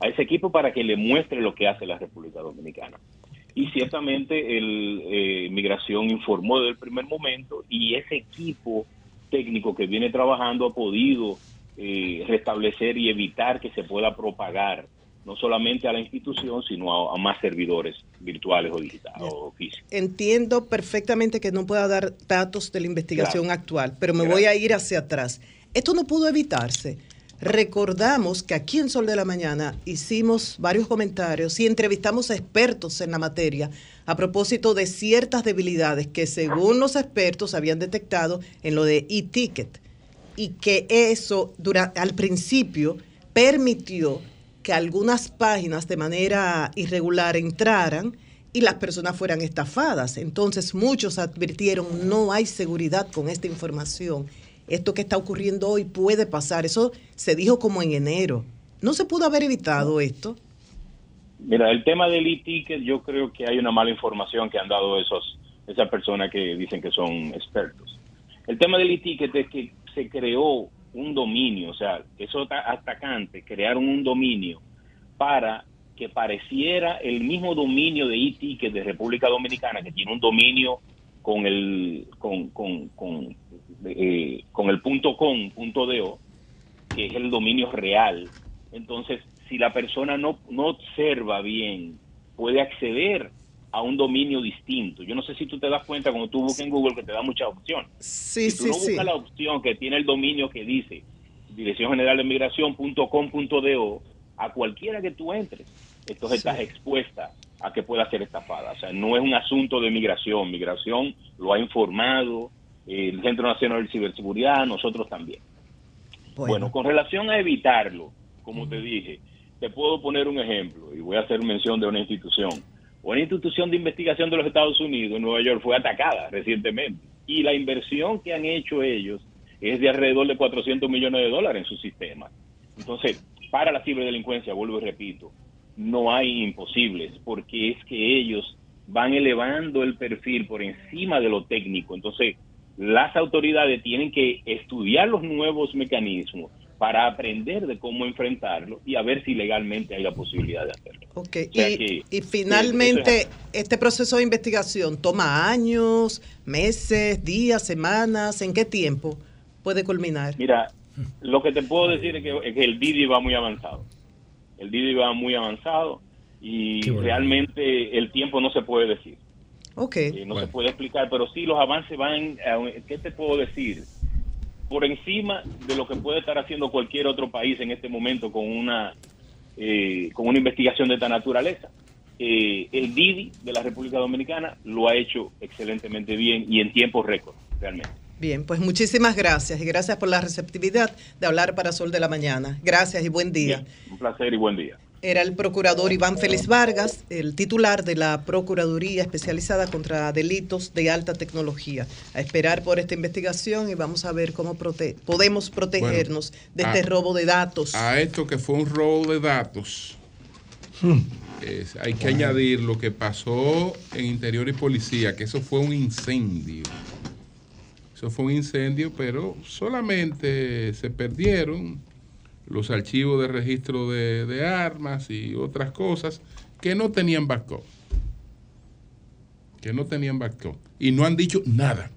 a ese equipo para que le muestre lo que hace la República Dominicana. Y ciertamente el eh, Migración informó desde el primer momento y ese equipo técnico que viene trabajando ha podido eh, restablecer y evitar que se pueda propagar no solamente a la institución, sino a, más servidores virtuales o digitales o físicos. Entiendo perfectamente que no pueda dar datos de la investigación actual, pero me voy a ir hacia atrás. Esto no pudo evitarse. Recordamos que aquí en Sol de la Mañana hicimos varios comentarios y entrevistamos a expertos en la materia a propósito de ciertas debilidades que según los expertos habían detectado en lo de e-ticket y que eso al principio permitió que algunas páginas de manera irregular entraran y las personas fueran estafadas. Entonces muchos advirtieron, no hay seguridad con esta información. Esto que está ocurriendo hoy puede pasar. Eso se dijo como en enero. ¿No se pudo haber evitado esto? Mira, el tema del e-ticket, yo creo que hay una mala información que han dado esos, esas personas que dicen que son expertos. El tema del e-ticket es que se creó un dominio, o sea, esos atacantes crearon un dominio para que pareciera el mismo dominio de e-ticket de República Dominicana, que tiene un dominio con el con, con, con, eh, con el punto com, punto o, que es el dominio real. Entonces, si la persona no, no observa bien, puede acceder a un dominio distinto. Yo no sé si tú te das cuenta cuando tú buscas en Google que te da muchas opciones. Sí, si tú no buscas la opción que tiene el dominio que dice Dirección General de Migración.com.do, a cualquiera que tú entres, entonces estás expuesta a que pueda ser estafada. O sea, no es un asunto de migración. Migración lo ha informado el Centro Nacional de Ciberseguridad, nosotros también. Bueno, con relación a evitarlo, como te dije, te puedo poner un ejemplo y voy a hacer mención de una institución una institución de investigación de los Estados Unidos en Nueva York fue atacada recientemente y la inversión que han hecho ellos es de alrededor de 400 millones de dólares en su sistema. Entonces, para la ciberdelincuencia, vuelvo y repito, no hay imposibles porque es que ellos van elevando el perfil por encima de lo técnico. Entonces, las autoridades tienen que estudiar los nuevos mecanismos para aprender de cómo enfrentarlo y a ver si legalmente hay la posibilidad de hacerlo. Ok, y, finalmente, este proceso de investigación toma años, meses, días, semanas, ¿en qué tiempo puede culminar? Mira, lo que te puedo decir es que, el Didi va muy avanzado. El Didi va muy avanzado y realmente el tiempo no se puede decir. Ok. Eh, no se puede explicar, pero sí los avances van, ¿qué te puedo decir? Por encima de lo que puede estar haciendo cualquier otro país en este momento con una eh, con una investigación de esta naturaleza. Eh, el Didi de la República Dominicana lo ha hecho excelentemente bien y en tiempo récord, realmente. Bien, pues muchísimas gracias y gracias por la receptividad de hablar para Sol de la Mañana. Gracias y buen día. un placer y buen día era el procurador Iván Félix Vargas, el titular de la Procuraduría Especializada contra Delitos de Alta Tecnología. A esperar por esta investigación y vamos a ver cómo podemos protegernos de este robo de datos. A esto que fue un robo de datos, hmm. hay que añadir lo que pasó en Interior y Policía, que eso fue un incendio. Eso fue un incendio, pero solamente se perdieron los archivos de registro de, armas y otras cosas que no tenían backup. Que no tenían backup. Y no han dicho nada.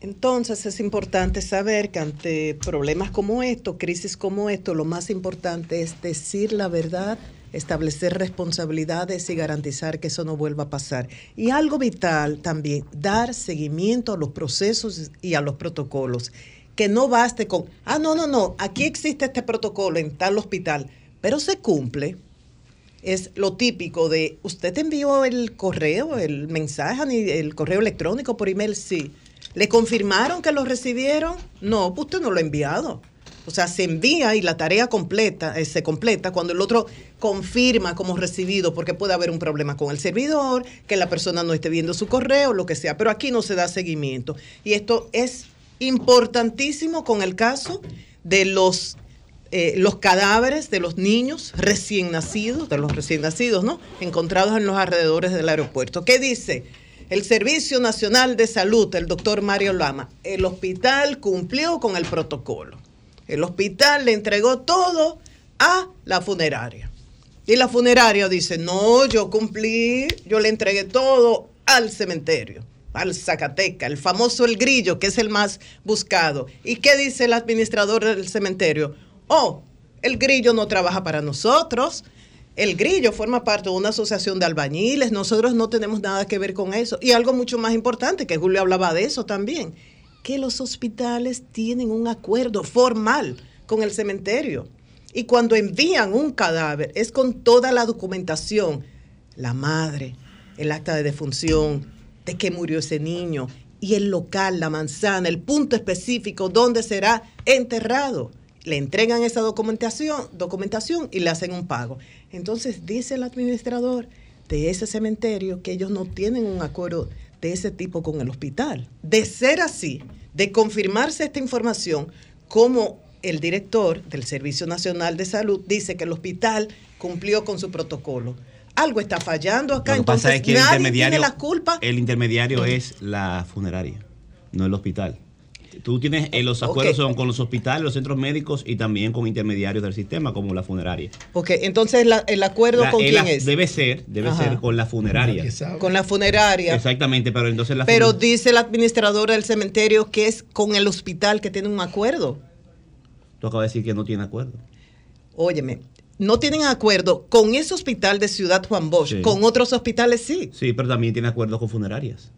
Entonces es importante saber que ante problemas como esto, crisis como esto, lo más importante es decir la verdad, establecer responsabilidades y garantizar que eso no vuelva a pasar. Y algo vital también, dar seguimiento a los procesos y a los protocolos no baste con, ah, no, no, no, aquí existe este protocolo en tal hospital, pero se cumple. Es lo típico de, ¿usted envió el correo, el mensaje, el correo electrónico por email? Sí. ¿Le confirmaron que lo recibieron? No, pues usted no lo ha enviado. O sea, se envía y la tarea completa, eh, se completa cuando el otro confirma como recibido, porque puede haber un problema con el servidor, que la persona no esté viendo su correo, lo que sea. Pero aquí no se da seguimiento. Y esto es importantísimo con el caso de los, eh, los cadáveres de los niños recién nacidos, de los recién nacidos, ¿no? Encontrados en los alrededores del aeropuerto. ¿Qué dice? El Servicio Nacional de Salud, el doctor Mario Lama, el hospital cumplió con el protocolo. El hospital le entregó todo a la funeraria. Y la funeraria dice, no, yo cumplí, yo le entregué todo al cementerio al Zacateca, el famoso El Grillo, que es el más buscado. ¿Y qué dice el administrador del cementerio? Oh, el Grillo no trabaja para nosotros. El Grillo forma parte de una asociación de albañiles. Nosotros no tenemos nada que ver con eso. Y algo mucho más importante, que Julio hablaba de eso también. que los hospitales tienen un acuerdo formal con el cementerio. Y cuando envían un cadáver es con toda la documentación, la madre, el acta de defunción, de que murió ese niño, y el local, la manzana, el punto específico donde será enterrado. Le entregan esa documentación, documentación y le hacen un pago. Entonces dice el administrador de ese cementerio que ellos no tienen un acuerdo de ese tipo con el hospital. De ser así, de confirmarse esta información, como el director del Servicio Nacional de Salud dice que el hospital cumplió con su protocolo algo está fallando acá. Entonces, es que nadie el intermediario, tiene la culpa. El intermediario es la funeraria, no el hospital. Tú tienes eh, los acuerdos son con los hospitales, los centros médicos y también con intermediarios del sistema como la funeraria. Ok, entonces el acuerdo con quién es? Debe ser, debe ser con la funeraria. Con la funeraria. Exactamente, pero entonces la Pero dice el administrador del cementerio que es con el hospital que tiene un acuerdo. Tú acabas de decir que no tiene acuerdo. Óyeme, no tienen acuerdo con ese hospital de Ciudad Juan Bosch, con otros hospitales sí. Sí, pero también tiene acuerdo con funerarias.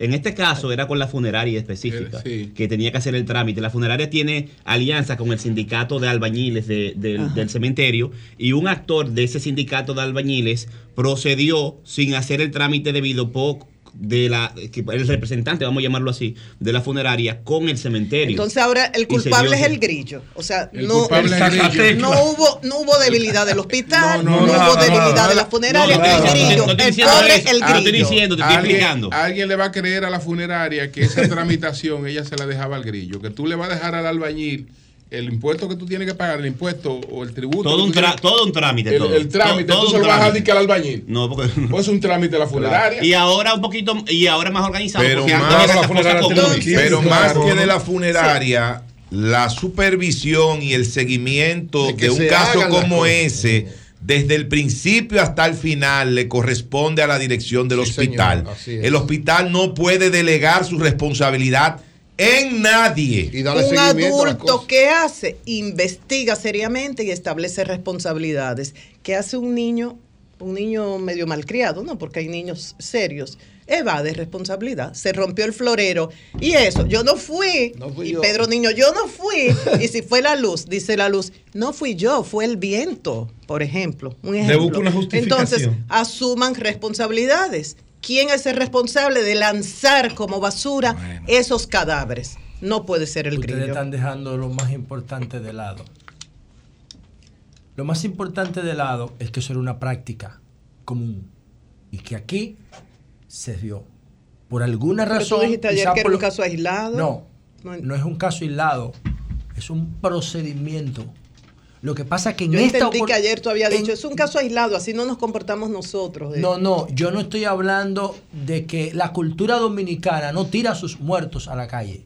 En este caso era con la funeraria específica, que tenía que hacer el trámite. La funeraria tiene alianza con el sindicato de albañiles del cementerio y un actor de ese sindicato de albañiles procedió sin hacer el trámite debido poco de la el representante, vamos a llamarlo así, de la funeraria con el cementerio. Entonces ahora el culpable es el grillo. O sea, no, no hubo no hubo debilidad del hospital, no, hubo debilidad de la funeraria, el grillo, el pobre el grillo. Estoy diciendo, te estoy explicando. Alguien le va a creer a la funeraria que esa tramitación ella se la dejaba al grillo, que tú le vas a dejar al albañil el impuesto que tú tienes que pagar, el impuesto o el tributo. Todo, un, todo un trámite. El, el trámite, todo, tú se lo vas a dedicar al albañil. No, porque. Pues es un trámite de la funeraria. Y ahora un poquito, y ahora más organizado. Pero más, pero más que de la funeraria, la supervisión y el seguimiento de, un caso como ese desde el principio hasta el final le corresponde a la dirección del hospital. el hospital no puede delegar su responsabilidad en nadie. un adulto que hace, investiga seriamente y establece responsabilidades. ¿Qué hace un niño, un niño medio malcriado? No, porque hay niños serios. Evade responsabilidad. Se rompió el florero. Y eso, yo no fui. y Pedro Niño, yo no fui. y si fue la luz, dice la luz, no fui yo, fue el viento, por ejemplo. Un ejemplo. una justificación. Entonces, asuman responsabilidades ¿Quién es el responsable de lanzar como basura esos cadáveres? No puede ser el Ustedes están dejando lo más importante de lado. Lo más importante de lado es que eso era una práctica común y que aquí se dio. Por alguna razón. tú dijiste ayer que era un caso aislado. No, no es un caso aislado. Es un procedimiento lo que pasa que en yo esta entendí que ayer tú habías dicho, es un caso aislado, así no nos comportamos nosotros. No, no, yo no estoy hablando de que la cultura dominicana no tira a sus muertos a la calle.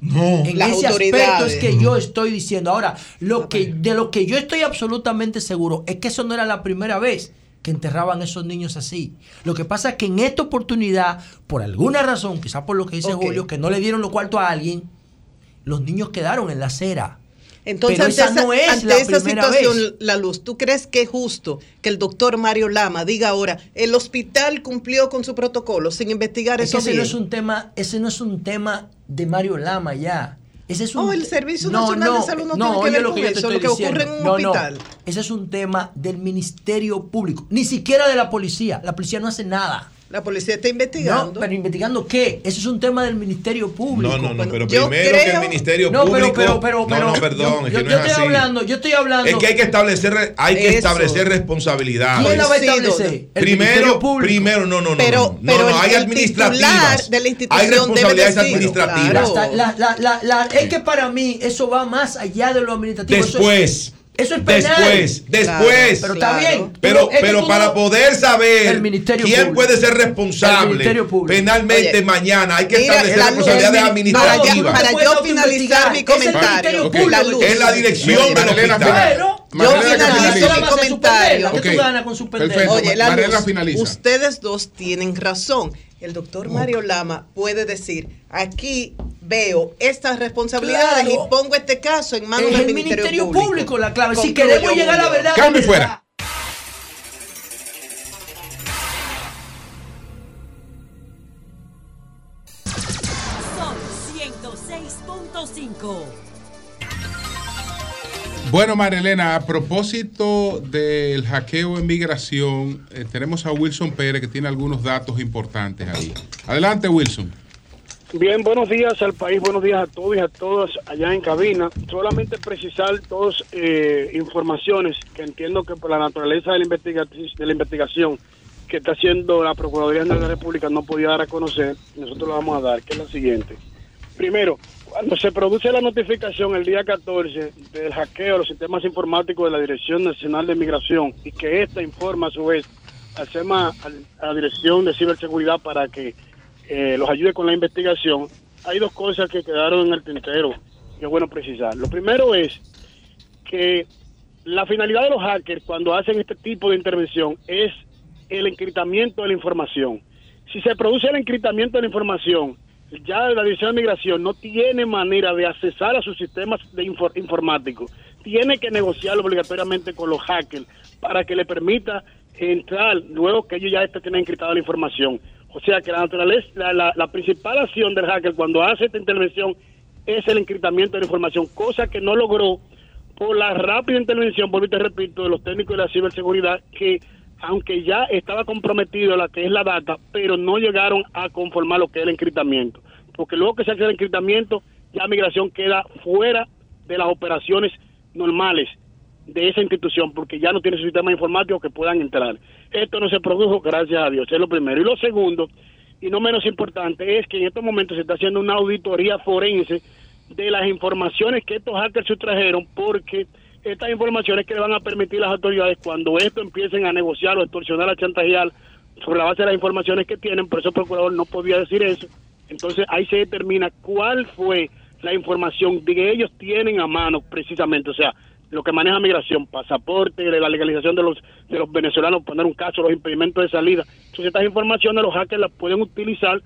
No, en ese aspecto es que yo estoy diciendo. Ahora, lo que, de lo que yo estoy absolutamente seguro es que eso no era la primera vez que enterraban a esos niños así. Lo que pasa es que en esta oportunidad, por alguna razón, quizás por lo que dice Julio, que no le dieron lo cuarto a alguien, los niños quedaron en la acera. Entonces, ante, esa, no es la esa situación, La Luz, ¿tú crees que es justo que el doctor Mario Lama diga ahora, el hospital cumplió con su protocolo sin investigar es eso ese no es un tema Ese no es un tema de Mario Lama ya. Ese es un oh, el Servicio Nacional de Salud no, tiene que ver con eso, lo que ocurre en un hospital. Ese es un tema del Ministerio Público, ni siquiera de la policía. La policía no hace nada. La policía está investigando. No, pero investigando qué? Eso es un tema del Ministerio Público. No, no, no, pero primero que el Ministerio no, Público. Pero, pero, pero, no, no, perdón, yo, es que yo no es estoy así. hablando, yo estoy hablando. Es que hay que establecer, hay que establecer responsabilidades. ¿Quién la va a establecer? El primero, primero, no, no, no. Pero, no, no, hay administrativas. De la institución hay responsabilidades administrativas. Claro. La, la, la, la, es que para mí eso va más allá de lo administrativo. Después. Eso es penal. Después, después. pero está bien. Pero, pero para poder saber quién puede ser responsable penalmente mañana, hay que establecer responsabilidades administrativas. Para, yo finalizar mi comentario, es la dirección del Yo finalizo mi comentario. Oye, la luz, ustedes dos tienen razón. El doctor Mario Lama puede decir, aquí veo estas responsabilidades y pongo este caso en manos del Ministerio, Ministerio Público. Público. La clave. Si queremos llegar a la verdad. Cambio fuera. Son 106.5. Bueno, Marilena, a propósito del hackeo en migración, eh, tenemos a Wilson Pérez que tiene algunos datos importantes ahí. Adelante, Wilson. Bien, buenos días al país, buenos días a todos y a todas allá en cabina. Solamente precisar dos eh, informaciones que entiendo que por la naturaleza de la, de la investigación que está haciendo la Procuraduría de la República no podía dar a conocer, nosotros lo vamos a dar, que es la siguiente. Primero, cuando se produce la notificación el día 14 del hackeo a los sistemas informáticos de la Dirección Nacional de Migración y que ésta informa a su vez al a la Dirección de Ciberseguridad para que eh, los ayude con la investigación, hay dos cosas que quedaron en el tintero que es bueno precisar. Lo primero es que la finalidad de los hackers cuando hacen este tipo de intervención es el encriptamiento de la información. Si se produce el encriptamiento de la información, ya la Dirección de Migración no tiene manera de accesar a sus sistemas de informáticos. Tiene que negociarlo obligatoriamente con los hackers para que le permita entrar luego que ellos ya tienen encriptada la información. O sea que la naturaleza, la, principal acción del hacker cuando hace esta intervención es el encriptamiento de la información, cosa que no logró por la rápida intervención, por te repito, de los técnicos de la ciberseguridad que aunque ya estaba comprometido la que es la data, pero no llegaron a conformar lo que es el encriptamiento. Porque luego que se hace el encriptamiento, ya migración queda fuera de las operaciones normales de esa institución, porque ya no tiene su sistema informático que puedan entrar. Esto no se produjo, gracias a Dios, es lo primero. Y lo segundo, y no menos importante, es que en estos momentos se está haciendo una auditoría forense de las informaciones que estos hackers sustrajeron, porque estas informaciones que le van a permitir las autoridades cuando esto empiecen a negociar o extorsionar, a chantajear sobre la base de las informaciones que tienen, por eso el procurador no podía decir eso. Entonces ahí se determina cuál fue la información que ellos tienen a mano precisamente, o sea, lo que maneja migración, pasaporte, la legalización de los de los venezolanos, poner un caso, los impedimentos de salida. Entonces estas informaciones los hackers las pueden utilizar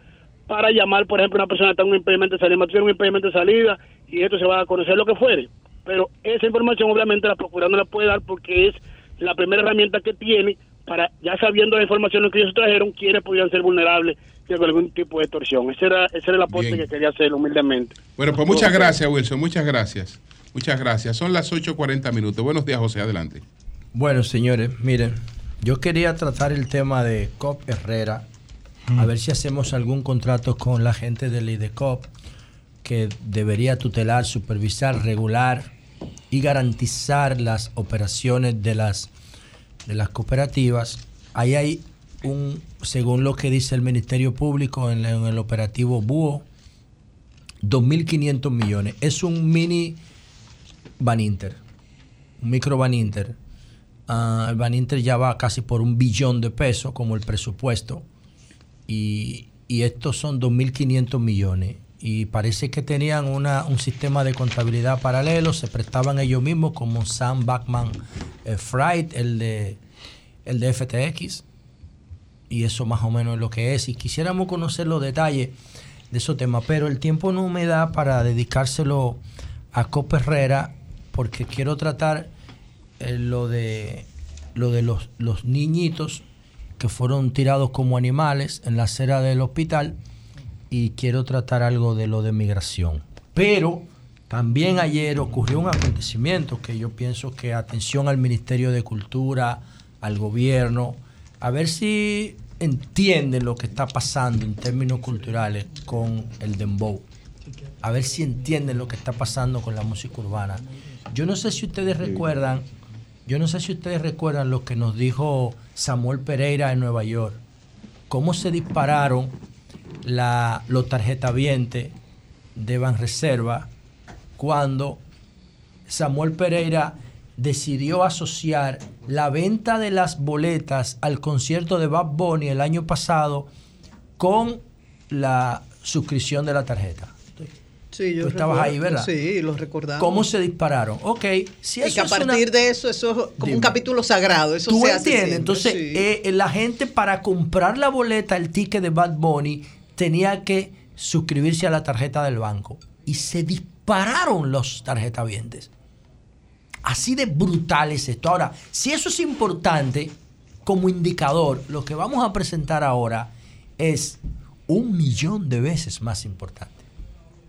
para llamar, por ejemplo, una persona que está en un impedimento de salida, tiene un impedimento de salida y esto se va a conocer lo que fuere pero esa información obviamente la Procuraduría no la puede dar porque es la primera herramienta que tiene para, ya sabiendo la información que ellos trajeron, quiénes podían ser vulnerables de algún tipo de extorsión. Ese era, ese era el aporte que quería hacer humildemente. Bueno, pues muchas gracias, Wilson, muchas gracias. Muchas gracias. Son las 8.40 minutos. Buenos días, José, adelante. Bueno, señores, miren, yo quería tratar el tema de COP Herrera, a ver si hacemos algún contrato con la gente del IDECOP que debería tutelar, supervisar, regular y garantizar las operaciones de las, de las cooperativas. Ahí hay un, según lo que dice el Ministerio Público en, el operativo Búho, 2.500 millones. Es un mini Baninter, un micro Baninter. Uh, el Baninter ya va casi por un billón de pesos como el presupuesto y, y estos son 2.500 millones y parece que tenían una, un sistema de contabilidad paralelo, se prestaban ellos mismos como Sam Backman eh, el de, el de FTX, y eso más o menos es lo que es. Y quisiéramos conocer los detalles de esos temas, pero el tiempo no me da para dedicárselo a Copa Herrera, porque quiero tratar eh, lo de, lo de los, los niñitos que fueron tirados como animales en la acera del hospital y quiero tratar algo de lo de migración. Pero también ayer ocurrió un acontecimiento que yo pienso que atención al Ministerio de Cultura, al gobierno, a ver si entienden lo que está pasando en términos culturales con el dembow. A ver si entienden lo que está pasando con la música urbana. Yo no sé si ustedes recuerdan, yo no sé si ustedes recuerdan lo que nos dijo Samuel Pereira en Nueva York. Cómo se dispararon la, los tarjetavientes de Banreserva cuando Samuel Pereira decidió asociar la venta de las boletas al concierto de Bad Bunny el año pasado con la suscripción de la tarjeta. Sí, yo Tú estabas ahí, ¿verdad? Sí, lo recordamos. ¿Cómo se dispararon? Ok, si eso y que a partir de eso, eso es como un capítulo sagrado. Eso ¿Tú entiendes? Entonces, eh, la gente para comprar la boleta, el ticket de Bad Bunny, tenía que suscribirse a la tarjeta del banco. Y se dispararon los tarjetavientes. Así de brutal es esto. Ahora, si eso es importante como indicador, lo que vamos a presentar ahora es un millón de veces más importante.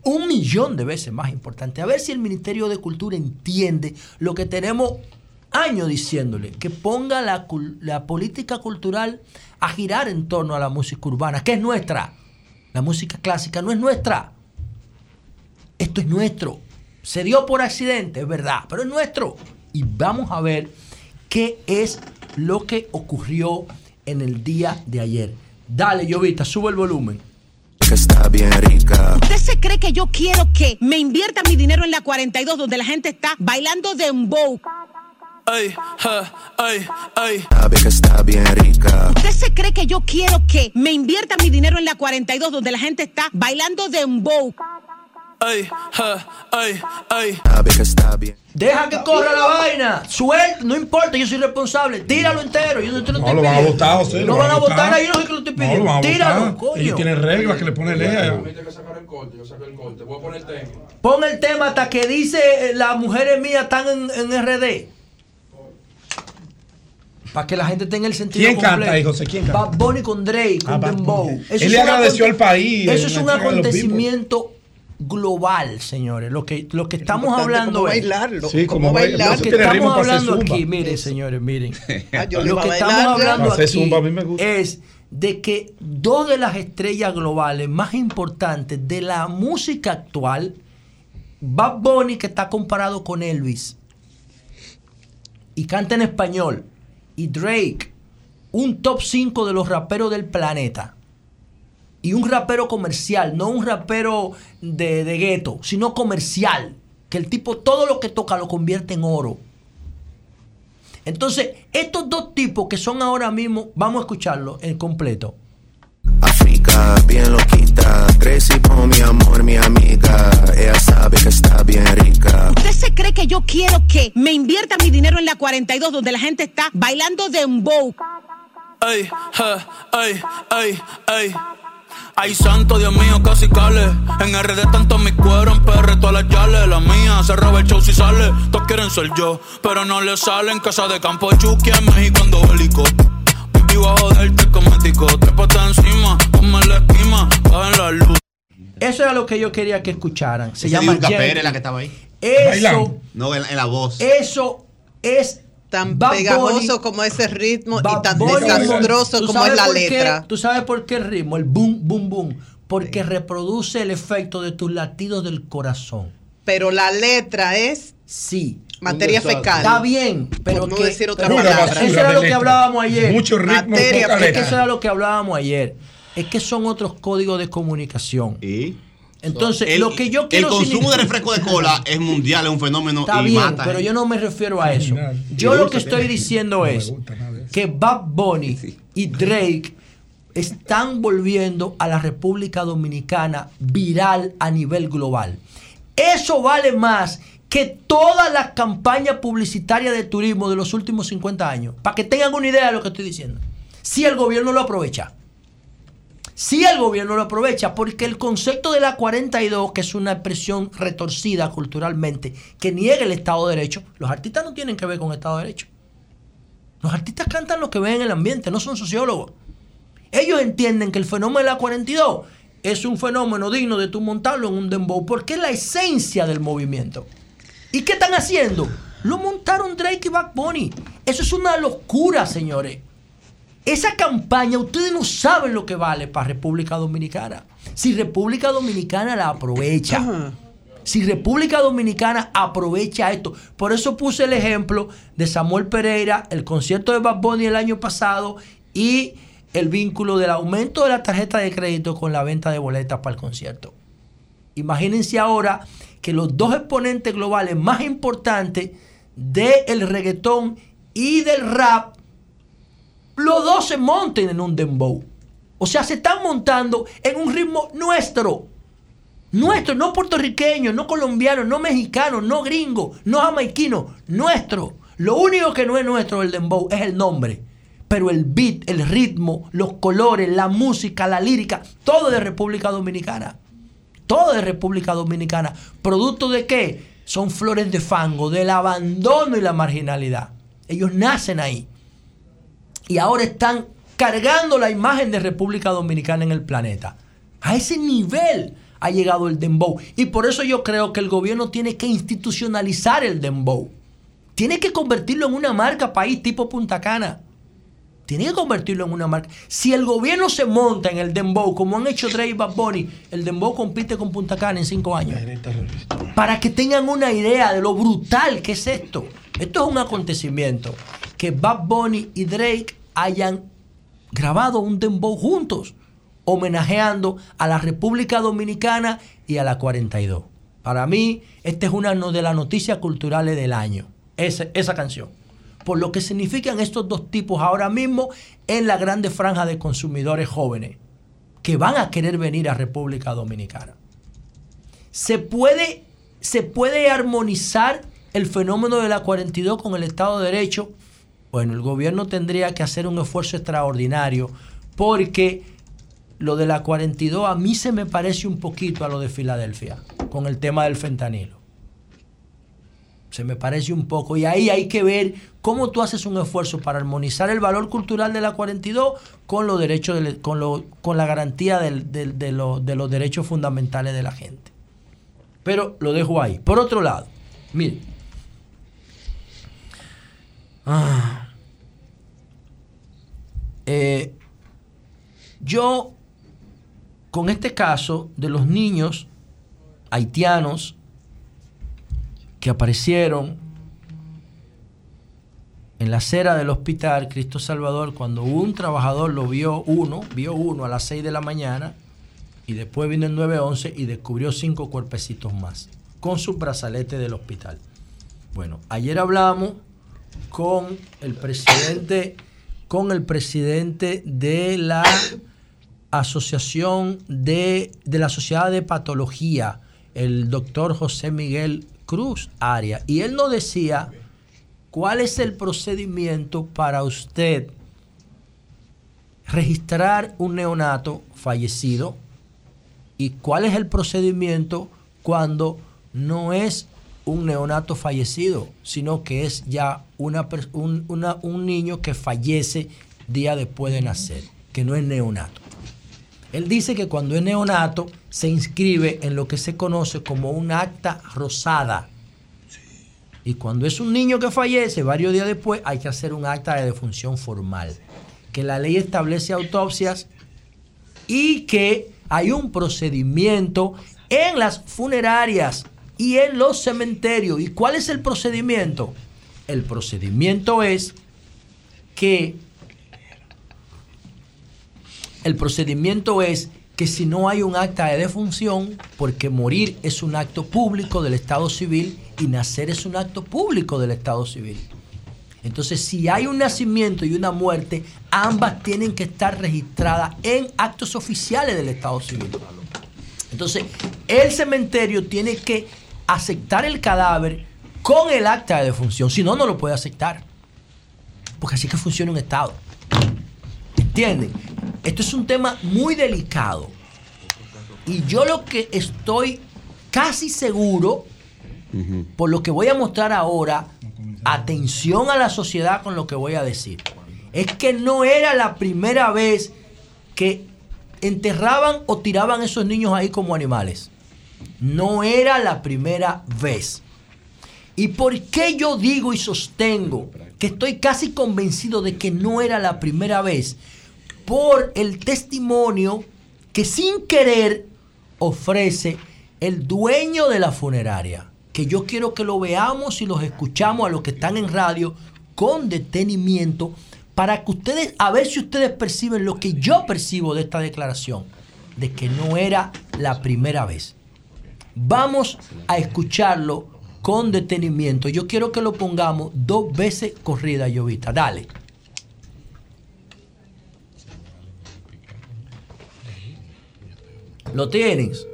un millón de veces más importante. A ver si el Ministerio de Cultura entiende lo que tenemos años diciéndole, que ponga la, la política cultural a girar en torno a la música urbana, que es nuestra. La música clásica no es nuestra. Esto es nuestro. Se dio por accidente, es verdad, pero es nuestro. Y vamos a ver qué es lo que ocurrió en el día de ayer. Dale, Llovita, sube el volumen. Que está bien rica. ¿Usted se cree que yo quiero que me invierta mi dinero en la 42 donde la gente está bailando de dembow? Ay, ay, ay. Sabe que está bien rica. ¿Usted se cree que yo quiero que me invierta mi dinero en la 42 donde la gente está bailando de dembow? Ay, ay, ay. Deja que corra la vaina. Suelta, no importa, yo soy responsable. Tíralo entero. Yo no te lo estoy no, lo van a votar, José. No van a votar ahí, no sé que lo estoy pidiendo. No, Tíralo, coño. Ellos tienen reglas que le pone ley. Pon el tema hasta que dice eh, las mujeres mías están en, en RD. Para que la gente tenga el sentido ¿Quién canta ahí, José? ¿Quién canta? Bad Bunny con Drake, con ah, Dembow. Él le agradeció al país. Eso es un acontecimiento global, señores. Lo que, lo que estamos hablando es. Bailarlo, sí, como bailar. Lo que estamos hablando aquí, miren, señores, miren. Ah, lo que estamos hablando aquí es de que dos de las estrellas globales más importantes de la música actual, Bad Bunny, que está comparado con Elvis, y canta en español, y Drake, un top 5 de los raperos del planeta y un rapero comercial, no un rapero de, de gueto, sino comercial, que el tipo todo lo que toca lo convierte en oro. Entonces, estos dos tipos que son ahora mismo, vamos a escucharlo en completo. Bien loquita, crecí con mi amor, mi amiga, ella sabe que está bien rica. ¿Usted se cree que yo quiero que me invierta mi dinero en la 42 donde la gente está bailando de un bow? Ay, ay, ay, ay. Ay, santo, Dios mío, casi cale. En RD tanto mi cuero, en PR todas las yales. La mía se roba el show si sale. Todos quieren ser yo, pero no le sale. En casa de campo Chucky, en México ando bélico. Vivo a joderte cosmético. Trépate encima, ponme la esquima, la luz. Eso era lo que yo quería que escucharan. Se llama Pérez, la que estaba ahí. Eso. No, en, la voz. Eso es tan pegajoso como ese ritmo y tan desastroso como es la letra. ¿Tú sabes por qué el ritmo? El boom, boom, boom. Porque reproduce el efecto de tus latidos del corazón. Pero la letra es. Sí. Materia fecal. Está bien, pero no que, decir otra palabra. Eso era lo que hablábamos ayer. Mucho ritmo. Materia, es que eso era lo que hablábamos ayer. Es que son otros códigos de comunicación. ¿Y? Entonces, lo que yo quiero. El consumo de refresco de cola es mundial, es un fenómeno. Está bien, pero yo no me refiero a eso. Yo lo que estoy diciendo es que Bad Bunny y Drake están volviendo a la República Dominicana viral a nivel global. Eso vale más que todas las campañas publicitarias de turismo de los últimos 50 años. Para que tengan una idea de lo que estoy diciendo. Si el gobierno lo aprovecha. Si el gobierno lo aprovecha, porque el concepto de la 42, que es una expresión retorcida culturalmente, que niega el Estado de Derecho, los artistas no tienen que ver con Estado de Derecho. Los artistas cantan lo que ven en el ambiente, no son sociólogos. Ellos entienden que el fenómeno de la 42 es un fenómeno digno de tú montarlo en un dembow, porque es la esencia del movimiento. ¿Y qué están haciendo? Lo montaron Drake y Back Bunny. Eso es una locura, señores. Esa campaña, ustedes no saben lo que vale para República Dominicana. Si República Dominicana la aprovecha. Si República Dominicana aprovecha esto. Por eso puse el ejemplo de Samuel Pereira, el concierto de Bad Bunny el año pasado y el vínculo del aumento de la tarjeta de crédito con la venta de boletas para el concierto. Imagínense ahora que los dos exponentes globales más importantes del reggaetón y del rap los dos se monten en un dembow. O sea, se están montando en un ritmo nuestro. Nuestro, no puertorriqueño, no colombiano, no mexicano, no gringo, no jamaiquino, nuestro. Lo único que no es nuestro el dembow es el nombre. Pero el beat, el ritmo, los colores, la música, la lírica, todo de República Dominicana. Todo de República Dominicana. ¿Producto de qué? Son flores de fango, del abandono y la marginalidad. Ellos nacen ahí y ahora están cargando la imagen de República Dominicana en el planeta. A ese nivel ha llegado el dembow. Y por eso yo creo que el gobierno tiene que institucionalizar el dembow. Tiene que convertirlo en una marca país tipo Punta Cana. Tiene que convertirlo en una marca. Si el gobierno se monta en el Dembow, como han hecho Drake y Bad Bunny, el Dembow compite con Punta Cana en cinco años. Para que tengan una idea de lo brutal que es esto. Esto es un acontecimiento. Que Bad Bunny y Drake hayan grabado un Dembow juntos, homenajeando a la República Dominicana y a la 42. Para mí, esta es una de las noticias culturales del año. Esa, esa canción por lo que significan estos dos tipos ahora mismo en la grande franja de consumidores jóvenes que van a querer venir a República Dominicana. Se puede, se puede armonizar el fenómeno de la 42 con el Estado de Derecho. Bueno, el gobierno tendría que hacer un esfuerzo extraordinario porque lo de la 42 a mí se me parece un poquito a lo de Filadelfia con el tema del fentanilo. Se me parece un poco. Y ahí hay que ver cómo tú haces un esfuerzo para armonizar el valor cultural de la 42 con los derechos, con, lo, con la garantía de, los derechos fundamentales de la gente. Pero lo dejo ahí. Por otro lado, mire. Ah, eh, yo, con este caso de los niños haitianos que aparecieron en la acera del hospital Cristo Salvador cuando un trabajador lo vio uno, vio uno a las 6 de la mañana y después vino el 911 y descubrió cinco cuerpecitos más con su brazalete del hospital. Bueno, ayer hablamos con el presidente con el presidente de la Asociación de, de la Sociedad de Patología, el doctor José Miguel Cruz Aria. Y él nos decía cuál es el procedimiento para usted registrar un neonato fallecido y cuál es el procedimiento cuando no es un neonato fallecido, sino que es ya una, un, un niño que fallece día después de nacer, que no es neonato. Él dice que cuando es neonato se inscribe en lo que se conoce como un acta rosada. Y cuando es un niño que fallece, varios días después, hay que hacer un acta de defunción formal. Que la ley establece autopsias y que hay un procedimiento en las funerarias y en los cementerios. ¿Y cuál es el procedimiento? El procedimiento es que el procedimiento es que si no hay un acta de defunción, porque morir es un acto público del Estado civil y nacer es un acto público del Estado civil. Entonces, si hay un nacimiento y una muerte, ambas tienen que estar registradas en actos oficiales del Estado civil. Entonces, el cementerio tiene que aceptar el cadáver con el acta de defunción, si no, no lo puede aceptar. Porque así que funciona un Estado. ¿Entienden? Esto es un tema muy delicado. Y yo lo que estoy casi seguro, por lo que voy a mostrar ahora, atención a la sociedad con lo que voy a decir, es que no era la primera vez que enterraban o tiraban esos niños ahí como animales. No era la primera vez. ¿Y por qué yo digo y sostengo que estoy casi convencido de que no era la primera vez? por el testimonio que sin querer ofrece el dueño de la funeraria. Que yo quiero que lo veamos y los escuchamos a los que están en radio con detenimiento para que ustedes, a ver si ustedes perciben lo que yo percibo de esta declaración, de que no era la primera vez. Vamos a escucharlo con detenimiento. Yo quiero que lo pongamos dos veces corrida, Llovita. Dale. ¿Lo tienes?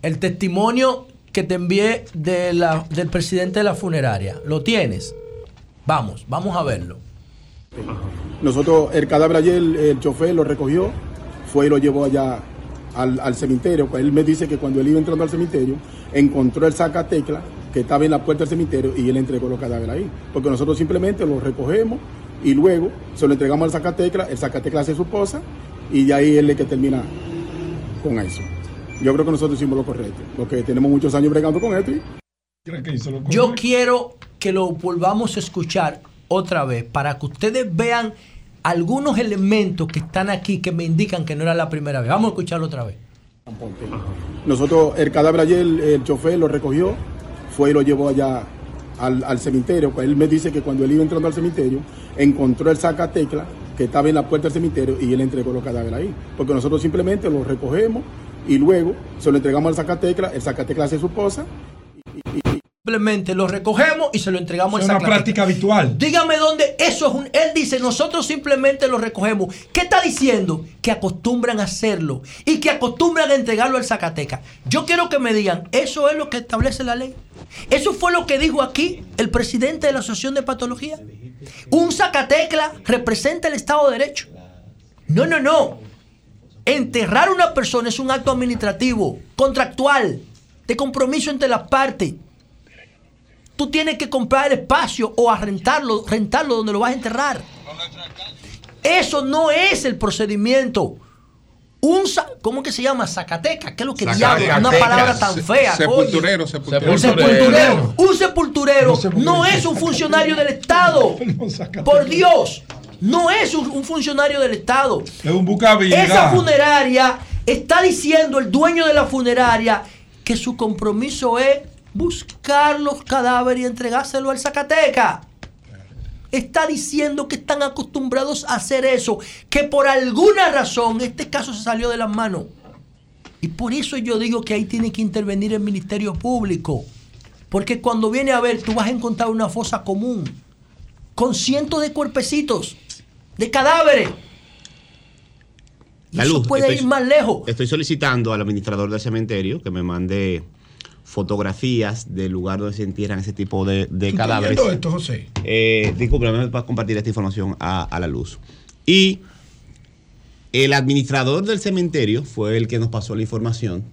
El testimonio que te envié de la, del presidente de la funeraria. ¿Lo tienes? Vamos, vamos a verlo. Nosotros, el cadáver ayer, el chofer lo recogió, fue y lo llevó allá al, cementerio. Pues él me dice que cuando él iba entrando al cementerio, encontró el sacatecla que estaba en la puerta del cementerio y él entregó los cadáveres ahí. Porque nosotros simplemente lo recogemos y luego se lo entregamos al sacatecla, el sacatecla hace su posa y de ahí él es que termina con eso. yo creo que nosotros hicimos lo correcto, porque tenemos muchos años bregando con esto. Yo quiero que lo volvamos a escuchar otra vez para que ustedes vean algunos elementos que están aquí que me indican que no era la primera vez. Vamos a escucharlo otra vez. Nosotros, el cadáver ayer, el chofer lo recogió, fue y lo llevó allá al, cementerio. Pues él me dice que cuando él iba entrando al cementerio, encontró el sacatecla que estaba en la puerta del cementerio y él entregó los cadáveres ahí. Porque nosotros simplemente lo recogemos y luego se lo entregamos al sacatecla, el sacatecla hace su cosa Simplemente lo recogemos y se lo entregamos es una práctica habitual. Dígame dónde eso es un. Él dice, nosotros simplemente lo recogemos. ¿Qué está diciendo? Que acostumbran a hacerlo y que acostumbran a entregarlo al Zacateca. Yo quiero que me digan, ¿eso es lo que establece la ley? ¿Eso fue lo que dijo aquí el presidente de la Asociación de Patología? ¿Un Zacatecla representa el Estado de Derecho? No, no, no. Enterrar a una persona es un acto administrativo, contractual, de compromiso entre las partes tú tienes que comprar el espacio o a rentarlo, rentarlo donde lo vas a enterrar. Eso no es el procedimiento. Un, ¿Cómo que se llama? Zacateca. ¿Qué es lo que diablo? Una palabra tan fea. Sepulturero, sepulturero. Un sepulturero. Un sepulturero no es un funcionario del Estado. Por Dios. No es un, funcionario del Estado. Es un bucavida. Esa funeraria está diciendo el dueño de la funeraria que su compromiso es buscar los cadáveres y entregárselo al Zacateca. Está diciendo que están acostumbrados a hacer eso, que por alguna razón este caso se salió de las manos. Y por eso yo digo que ahí tiene que intervenir el Ministerio Público. Porque cuando viene a ver, tú vas a encontrar una fosa común con cientos de cuerpecitos, de cadáveres. La luz, puede ir más lejos. Estoy solicitando al administrador del cementerio que me mande fotografías del lugar donde se entierran ese tipo de, de cadáveres. esto, José? Eh, disculpe, para compartir esta información a, la luz. Y el administrador del cementerio fue el que nos pasó la información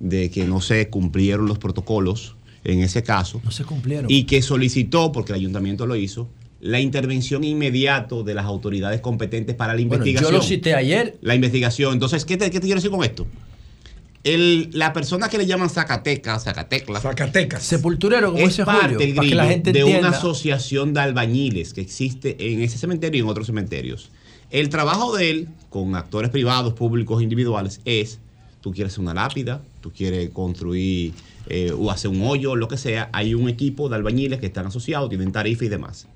de que no se cumplieron los protocolos en ese caso. No se cumplieron. Y que solicitó, porque el ayuntamiento lo hizo, la intervención inmediata de las autoridades competentes para la investigación. Yo lo cité ayer. La investigación. Entonces, ¿qué te, qué te quiero decir con esto? La persona que le llaman Zacatecas, Zacateclas, Zacatecas, sepulturero, como es parte de una asociación de albañiles que existe en ese cementerio y en otros cementerios. El trabajo de él, con actores privados, públicos, individuales, es, tú quieres hacer una lápida, tú quieres construir eh, o hacer un hoyo, lo que sea, hay un equipo de albañiles que están asociados, tienen tarifa y demás.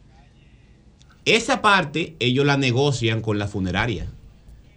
Esa parte ellos la negocian con la funeraria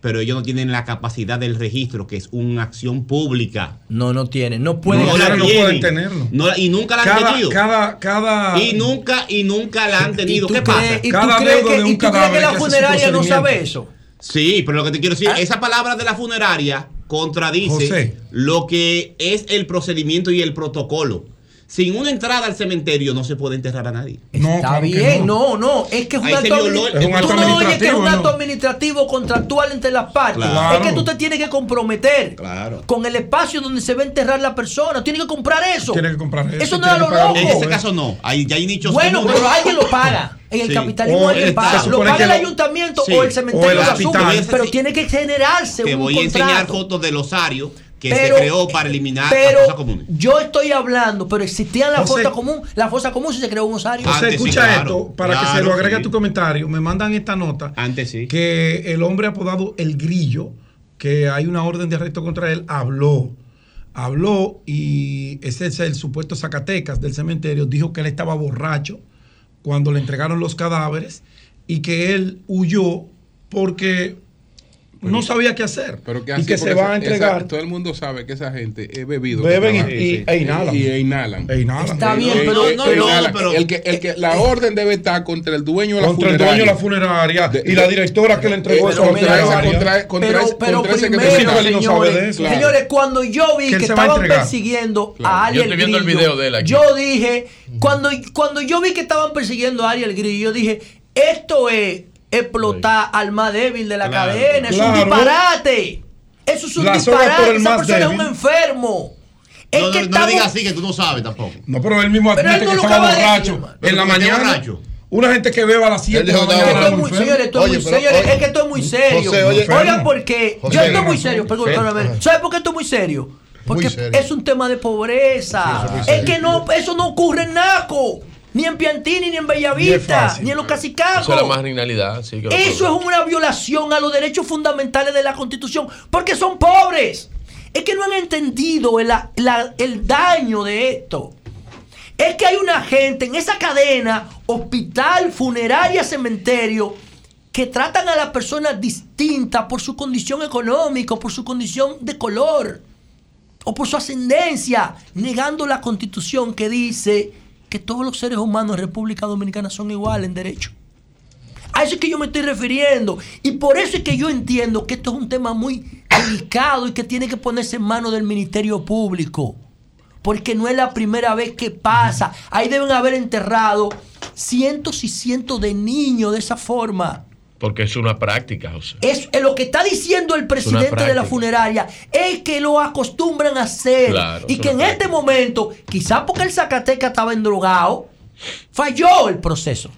pero ellos no tienen la capacidad del registro, que es una acción pública. No, no tienen, no pueden, no, no pueden tenerlo. y nunca la han tenido. Cada, cada, y nunca, y nunca la han tenido. ¿Qué pasa? ¿Y cada tú crees que, ¿y tú crees que la funeraria no sabe eso? Sí, pero lo que te quiero decir, ¿Ah? esa palabra de la funeraria contradice lo que es el procedimiento y el protocolo sin una entrada al cementerio no se puede enterrar a nadie. No, Está bien, no. no, es que es un, acto, administrativo, que es un acto administrativo contractual entre las partes. Es que tú te tienes que comprometer con el espacio donde se va a enterrar la persona. Tienes que comprar eso. Tienes que comprar eso. Eso no es lo loco. En ese caso no. Ahí ya hay nichos. Bueno, pero alguien lo paga. En el capitalismo alguien paga. Lo paga el ayuntamiento o el cementerio o Pero tiene que generarse Te voy a enseñar fotos del osario que se creó para eliminar la fosa común. Yo estoy hablando, pero existía la fosa común. La fosa común si se creó un osario. José, escucha esto, para que se lo agregue a tu comentario. Me mandan esta nota. Antes sí. Que el hombre apodado El Grillo, que hay una orden de arresto contra él, habló. Habló y ese es el supuesto Zacatecas del cementerio. Dijo que él estaba borracho cuando le entregaron los cadáveres y que él huyó porque no sabía qué hacer. Pero y que se va a entregar. todo el mundo sabe que esa gente he bebido. Beben y, e inhalan. Y, inhalan. E inhalan. Está bien, pero no, no, pero el que, el que, la orden debe estar contra el dueño de la contra funeraria. el dueño de la funeraria y la directora que le entregó eso contra, contra, pero, primero, señores, cuando yo vi que estaban persiguiendo a Ariel Yo viendo el video de él aquí. Yo dije, cuando, cuando yo vi que estaban persiguiendo a Ariel Grillo, yo dije, esto es explotar al más débil de la cadena. Es un disparate. Eso es un disparate. Esa persona es un enfermo. Es no, que no, digas así que tú no sabes tampoco. No, pero él mismo admite que estaba borracho en la mañana. Una gente que beba a las 7 de la mañana. Es que señores, estoy muy serio. Es que esto es muy serio. Oigan, porque yo estoy muy serio. ¿Sabes por qué estoy muy serio? Porque es un tema de pobreza. es, que no, eso no ocurre en Naco. Ni en Piantini, ni en Bellavista, ni, en los Casicagos. Eso es la marginalidad. eso es una violación a los derechos fundamentales de la Constitución, porque son pobres. Es que no han entendido el, el daño de esto. Es que hay una gente en esa cadena, hospital, funeraria, cementerio, que tratan a las personas distintas por su condición económica, por su condición de color o por su ascendencia, negando la constitución que dice que todos los seres humanos en República Dominicana son iguales en derecho. A eso es que yo me estoy refiriendo. Y por eso es que yo entiendo que esto es un tema muy delicado y que tiene que ponerse en manos del Ministerio Público. Porque no es la primera vez que pasa. Ahí deben haber enterrado cientos y cientos de niños de esa forma. Porque es una práctica, José. Es, lo que está diciendo el presidente de la funeraria es que lo acostumbran a hacer. y que en este momento, quizás porque el Zacateca estaba endrogado, falló el proceso.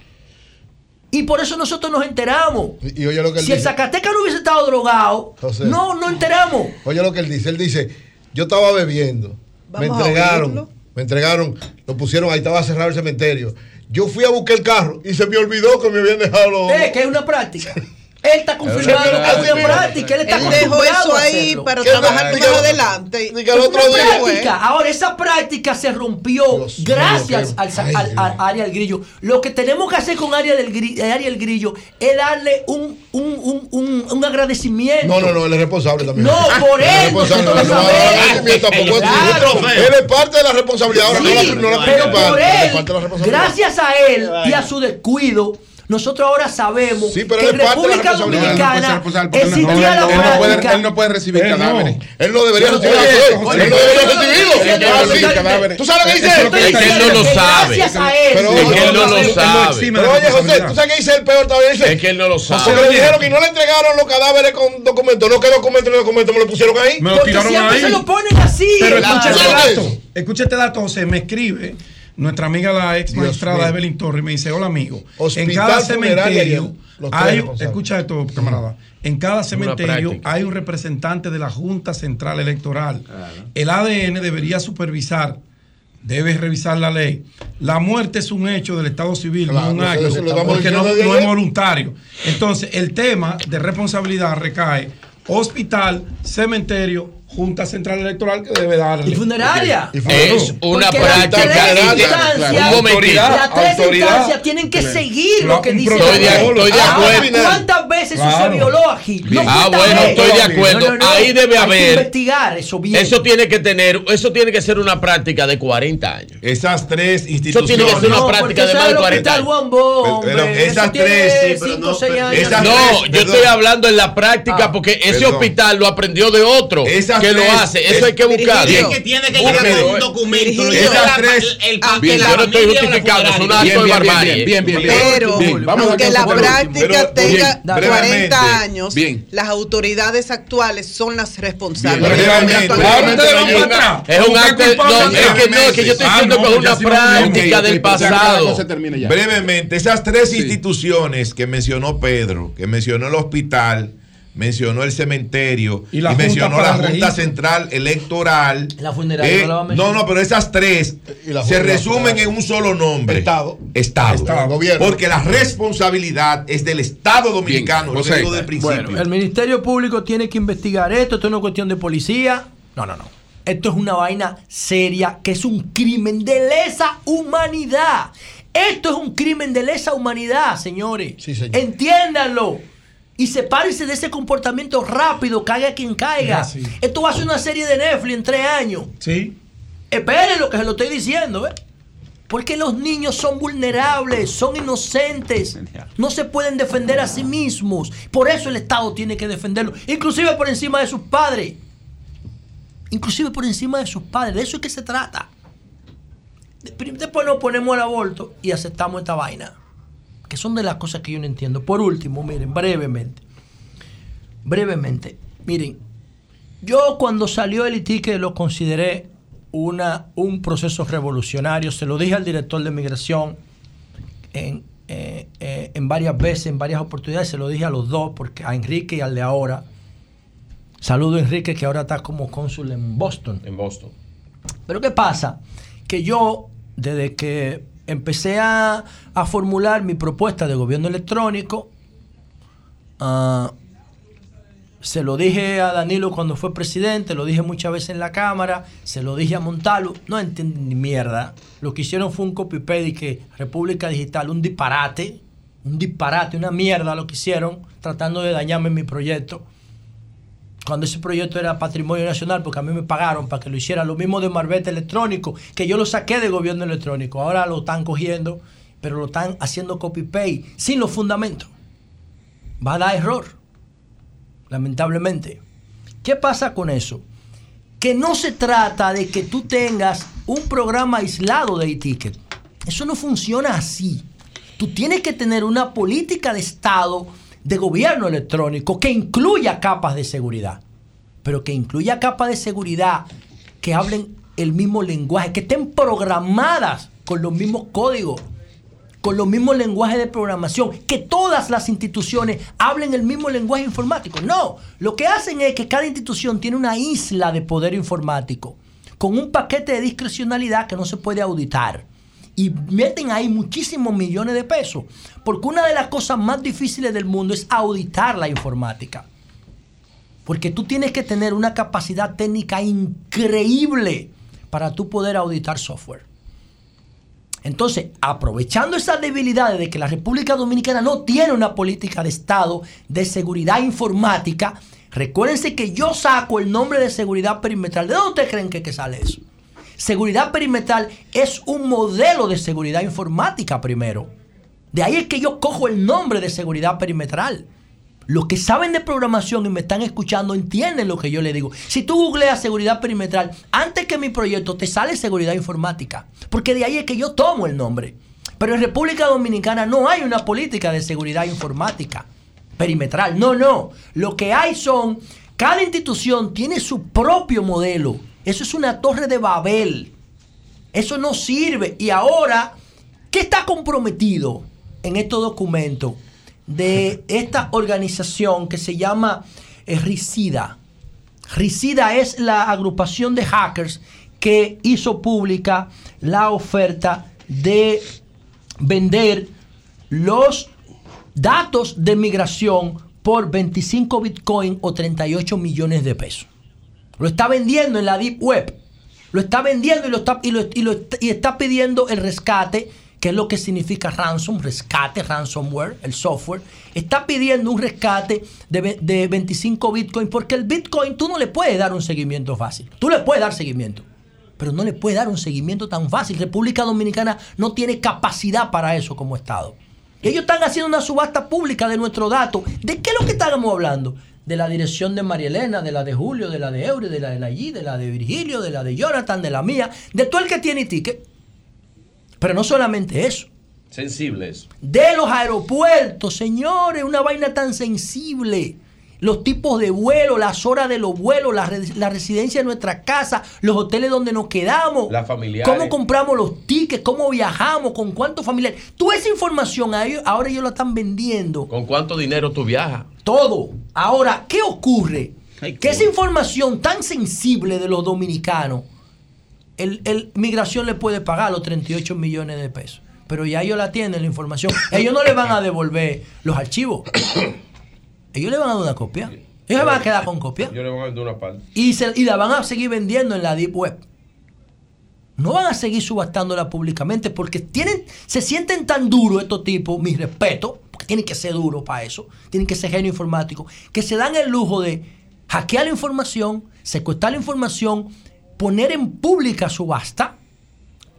Y por eso nosotros nos enteramos. si el Zacateca no hubiese estado drogado, no, no enteramos. Oye lo que él dice. Él dice, yo estaba bebiendo, me entregaron, me entregaron, lo pusieron ahí, estaba cerrado el cementerio. Yo fui a buscar el carro y se me olvidó que me habían dejado los. Es que es una práctica. Él está confirmando que es una práctica. Él está él dejó eso ahí para trabajar más adelante. práctica. Ahora, esa práctica se rompió gracias al, al, Ariel Grillo. Lo que tenemos que hacer con Ariel del Ariel Grillo es darle un, un, un, un, agradecimiento. No, no, no, él es responsable también. No, por él. Él es parte de la responsabilidad. Ahora no la, principal. Gracias a él y a su descuido nosotros ahora sabemos que en República Dominicana existía la práctica. Él no puede recibir cadáveres. Él no debería recibir Él no debería recibirlo. ¿Tú sabes lo que dice él? Es que él no lo sabe. Es que él no lo sabe. Pero oye, José, ¿tú sabes qué dice el peor todavía? Es que él no lo sabe. Porque le dijeron que no le entregaron los cadáveres con documentos. No, que documentos no documentos me lo pusieron ahí. Me lo tiraron ahí. se lo ponen así. Pero escucha este dato. Escucha este dato, José. Me escribe nuestra amiga la ex magistrada Evelyn Torres me dice, hola amigo, en cada cementerio hay, escucha esto camarada, en cada cementerio hay un representante de la Junta Central Electoral. El ADN debería supervisar debe revisar la ley. La muerte es un hecho del Estado civil, no un acto, porque no, no, es voluntario. Entonces, el tema de responsabilidad recae hospital, cementerio, Junta Central Electoral que debe darle. Y funeraria. es una práctica. un momentito. Las tres instancias tienen que seguir lo que dice estoy de, estoy de acuerdo. ¿Cuántas veces eso se violó aquí? ah, bueno, estoy de acuerdo. Ahí debe haber. investigar eso bien. Eso tiene que tener, eso tiene que ser una práctica de 40 años. Esas tres instituciones. Eso tiene que ser una práctica de más de 40 años. Pero esas tres. No, yo estoy hablando en la práctica porque ese hospital lo aprendió de otro. Esas que lo hace. Eso hay que buscar. Es que tiene que llegar un documento. Esas tres. El, bien, yo no estoy justificando, es un acto de barbarie. Bien, bien, bien. Pero, aunque la práctica tenga 40 años, las autoridades actuales son las responsables. Es un acto. Es que no, es que yo estoy diciendo que es una práctica del pasado. Brevemente, esas tres instituciones que mencionó Pedro, que mencionó el hospital mencionó el cementerio y, mencionó la Junta Central Electoral. La funeraria eh, no, no, pero esas tres se resumen en un solo nombre. Estado. Estado. gobierno. Porque la responsabilidad es del Estado dominicano, Bien, lo digo del principio. el Ministerio Público tiene que investigar esto, esto es una cuestión de policía. No, no, no. Esto es una vaina seria, que es un crimen de lesa humanidad. Esto es un crimen de lesa humanidad, señores. Sí, señor. Entiéndanlo y sepárense de ese comportamiento rápido, caiga quien caiga. Esto va a ser una serie de Netflix en tres años. Sí. Esperen lo que se lo estoy diciendo, ¿eh? Porque los niños son vulnerables, son inocentes, no se pueden defender a sí mismos. Por eso el Estado tiene que defenderlos, inclusive por encima de sus padres. Inclusive por encima de sus padres, de eso es que se trata. Después nos ponemos al aborto y aceptamos esta vaina que son de las cosas que yo no entiendo. Por último, miren, brevemente, brevemente, miren, yo cuando salió el ITIC lo consideré una, un proceso revolucionario, se lo dije al director de migración en, eh, eh, en varias veces, en varias oportunidades, se lo dije a los dos, porque a Enrique y al de ahora, Saludo a Enrique, que ahora está como cónsul en Boston. En Boston. Pero ¿qué pasa? Que yo, desde que empecé a, formular mi propuesta de gobierno electrónico, ah, se lo dije a Danilo cuando fue presidente, lo dije muchas veces en la Cámara, se lo dije a Montalvo, no entienden ni mierda. Lo que hicieron fue un copy-paste que República Digital, un disparate, un disparate, una mierda lo que hicieron, tratando de dañarme mi proyecto. Cuando ese proyecto era patrimonio nacional, porque a mí me pagaron para que lo hiciera, lo mismo de Marbete Electrónico, que yo lo saqué de gobierno electrónico, ahora lo están cogiendo, pero lo están haciendo copy-paste sin los fundamentos. Va a dar error, lamentablemente. ¿Qué pasa con eso? Que no se trata de que tú tengas un programa aislado de e-ticket. Eso no funciona así. Tú tienes que tener una política de Estado de gobierno electrónico que incluya capas de seguridad, pero que incluya capas de seguridad que hablen el mismo lenguaje, que estén programadas con los mismos códigos, con los mismos lenguajes de programación, que todas las instituciones hablen el mismo lenguaje informático. No, lo que hacen es que cada institución tiene una isla de poder informático, con un paquete de discrecionalidad que no se puede auditar y meten ahí muchísimos millones de pesos. Porque una de las cosas más difíciles del mundo es auditar la informática. Porque tú tienes que tener una capacidad técnica increíble para tú poder auditar software. Entonces, aprovechando esas debilidades de que la República Dominicana no tiene una política de Estado de seguridad informática, recuérdense que yo saco el nombre de seguridad perimetral. ¿De dónde creen que, que sale eso? Seguridad perimetral es un modelo de seguridad informática primero. De ahí es que yo cojo el nombre de seguridad perimetral. Los que saben de programación y me están escuchando entienden lo que yo le digo. Si tú googleas seguridad perimetral, antes que mi proyecto te sale seguridad informática. Porque de ahí es que yo tomo el nombre. Pero en República Dominicana no hay una política de seguridad informática perimetral. No, no. Lo que hay son, cada institución tiene su propio modelo eso es una torre de Babel. Eso no sirve. Y ahora, ¿qué está comprometido en estos documentos de esta organización que se llama eh, RICIDA? RICIDA es la agrupación de hackers que hizo pública la oferta de vender los datos de migración por 25 bitcoin o 38 millones de pesos. Lo está vendiendo en la Deep Web. Lo está vendiendo y, lo está, y, está pidiendo el rescate, que es lo que significa ransom, rescate, ransomware, el software. Está pidiendo un rescate de, de 25 bitcoins porque el bitcoin tú no le puedes dar un seguimiento fácil. Tú le puedes dar seguimiento pero no le puedes dar un seguimiento tan fácil. República Dominicana no tiene capacidad para eso como Estado. Ellos están haciendo una subasta pública de nuestro dato. ¿De qué es lo que estábamos hablando? De la dirección de María Elena, de la de Julio, de la de Eury, de la de Allí, de la de Virgilio, de la de Jonathan, de la mía, de todo el que tiene ticket. Pero no solamente eso. Sensibles. De los aeropuertos, señores, una vaina tan sensible. Los tipos de vuelo, las horas de los vuelos, la, residencia de nuestra casa, los hoteles donde nos quedamos. La familia. Cómo compramos los tickets, cómo viajamos, con cuántos familiares. Toda esa información ahora ellos la están vendiendo. ¿Con cuánto dinero tú viajas? todo. Ahora, ¿qué ocurre? que esa información tan sensible de los dominicanos, el, migración le puede pagar los 38 millones de pesos. Pero ya ellos la tienen, la información. Ellos no le van a devolver los archivos. Ellos le van a dar una copia. Ellos van a quedar con copia. Le van a vender una parte. Y, y la van a seguir vendiendo en la Deep Web. No van a seguir subastándola públicamente porque tienen, se sienten tan duros estos tipos, mi respeto, tienen que ser duros para eso, tienen que ser genio informático, que se dan el lujo de hackear la información, secuestrar la información, poner en pública subasta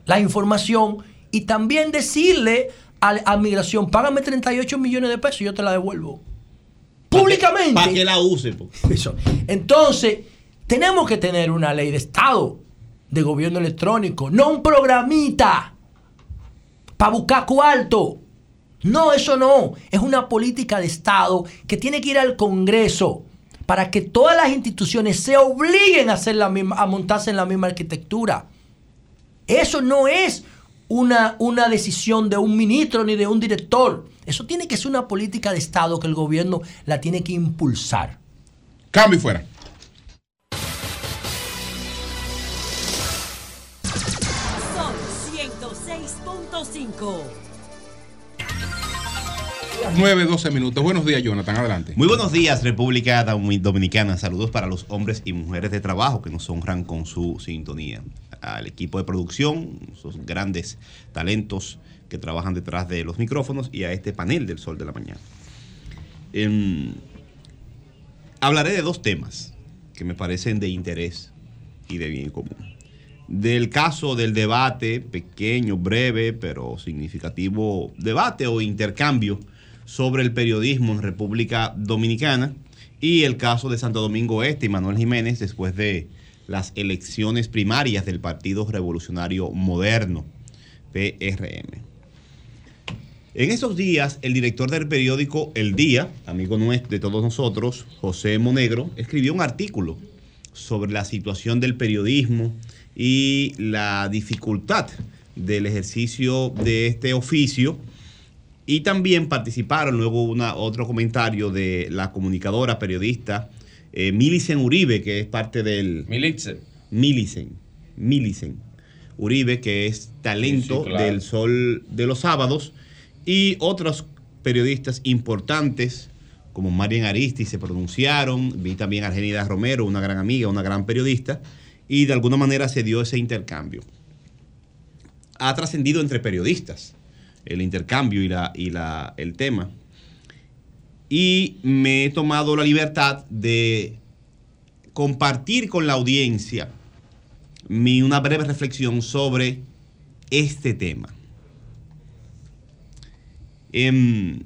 la información y también decirle a, la migración, págame 38 millones de pesos y yo te la devuelvo. Públicamente. Para que la use. Eso. Entonces, tenemos que tener una ley de Estado, de gobierno electrónico, no un programita para buscar cuarto. No, eso no. Es una política de Estado que tiene que ir al Congreso para que todas las instituciones se obliguen a, hacer la misma, a montarse en la misma arquitectura. Eso no es una, una decisión de un ministro ni de un director. Eso tiene que ser una política de Estado que el gobierno la tiene que impulsar. Cambio y fuera. Son 106.5. 9, 12 minutos. Buenos días, Jonathan. Adelante. Muy buenos días, República Dominicana. Saludos para los hombres y mujeres de trabajo que nos honran con su sintonía. Al equipo de producción, sus grandes talentos que trabajan detrás de los micrófonos y a este panel del Sol de la Mañana. Em, hablaré de dos temas que me parecen de interés y de bien común. Del caso del debate, pequeño, breve, pero significativo debate o intercambio sobre el periodismo en República Dominicana y el caso de Santo Domingo Este y Manuel Jiménez después de las elecciones primarias del Partido Revolucionario Moderno, PRM. En esos días, el director del periódico El Día, amigo nuestro de todos nosotros, José Monegro, escribió un artículo sobre la situación del periodismo y la dificultad del ejercicio de este oficio. Y también participaron, luego una, otro comentario de la comunicadora, periodista eh, Milicen Uribe, que es parte del... Milicen. Milicen. Milicen. Uribe, que es talento del Sol de los Sábados y otros periodistas importantes como Marian Aristi se pronunciaron, vi también a Argenida Romero, una gran amiga, una gran periodista, y de alguna manera se dio ese intercambio. Ha trascendido entre periodistas el intercambio y, la, y la, el tema. Y me he tomado la libertad de compartir con la audiencia mi, una breve reflexión sobre este tema. Em,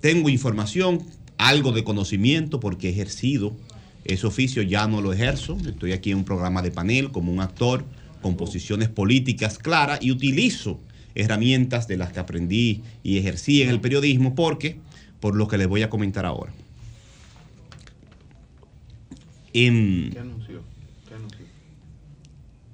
tengo información, algo de conocimiento porque he ejercido ese oficio, ya no lo ejerzo. Estoy aquí en un programa de panel como un actor con posiciones políticas claras y utilizo herramientas de las que aprendí y ejercí en el periodismo porque, por lo que les voy a comentar ahora. Em, ¿Qué anunció?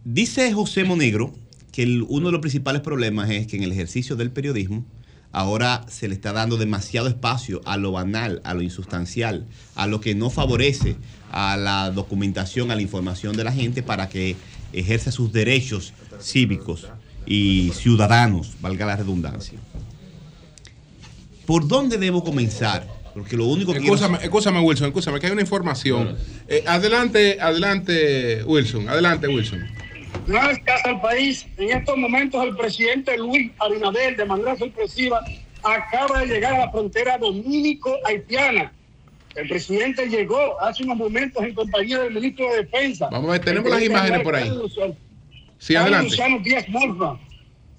Dice José Monegro que uno de los principales problemas es que en el ejercicio del periodismo ahora se le está dando demasiado espacio a lo banal, a lo insustancial, a lo que no favorece a la documentación, a la información de la gente para que ejerza sus derechos cívicos y ciudadanos, valga la redundancia. ¿Por dónde debo comenzar? Porque lo único que... Escúchame, escúchame Wilson, escúchame, que hay una información. Eh, adelante, adelante, Wilson, adelante, Wilson. Gracias al país. En estos momentos el presidente Luis Abinader, de manera sorpresiva, acaba de llegar a la frontera dominico-haitiana. El presidente llegó hace unos momentos en compañía del ministro de Defensa. Vamos a ver, tenemos las imágenes por ahí. Sí, adelante. Luciano Díaz Morfa.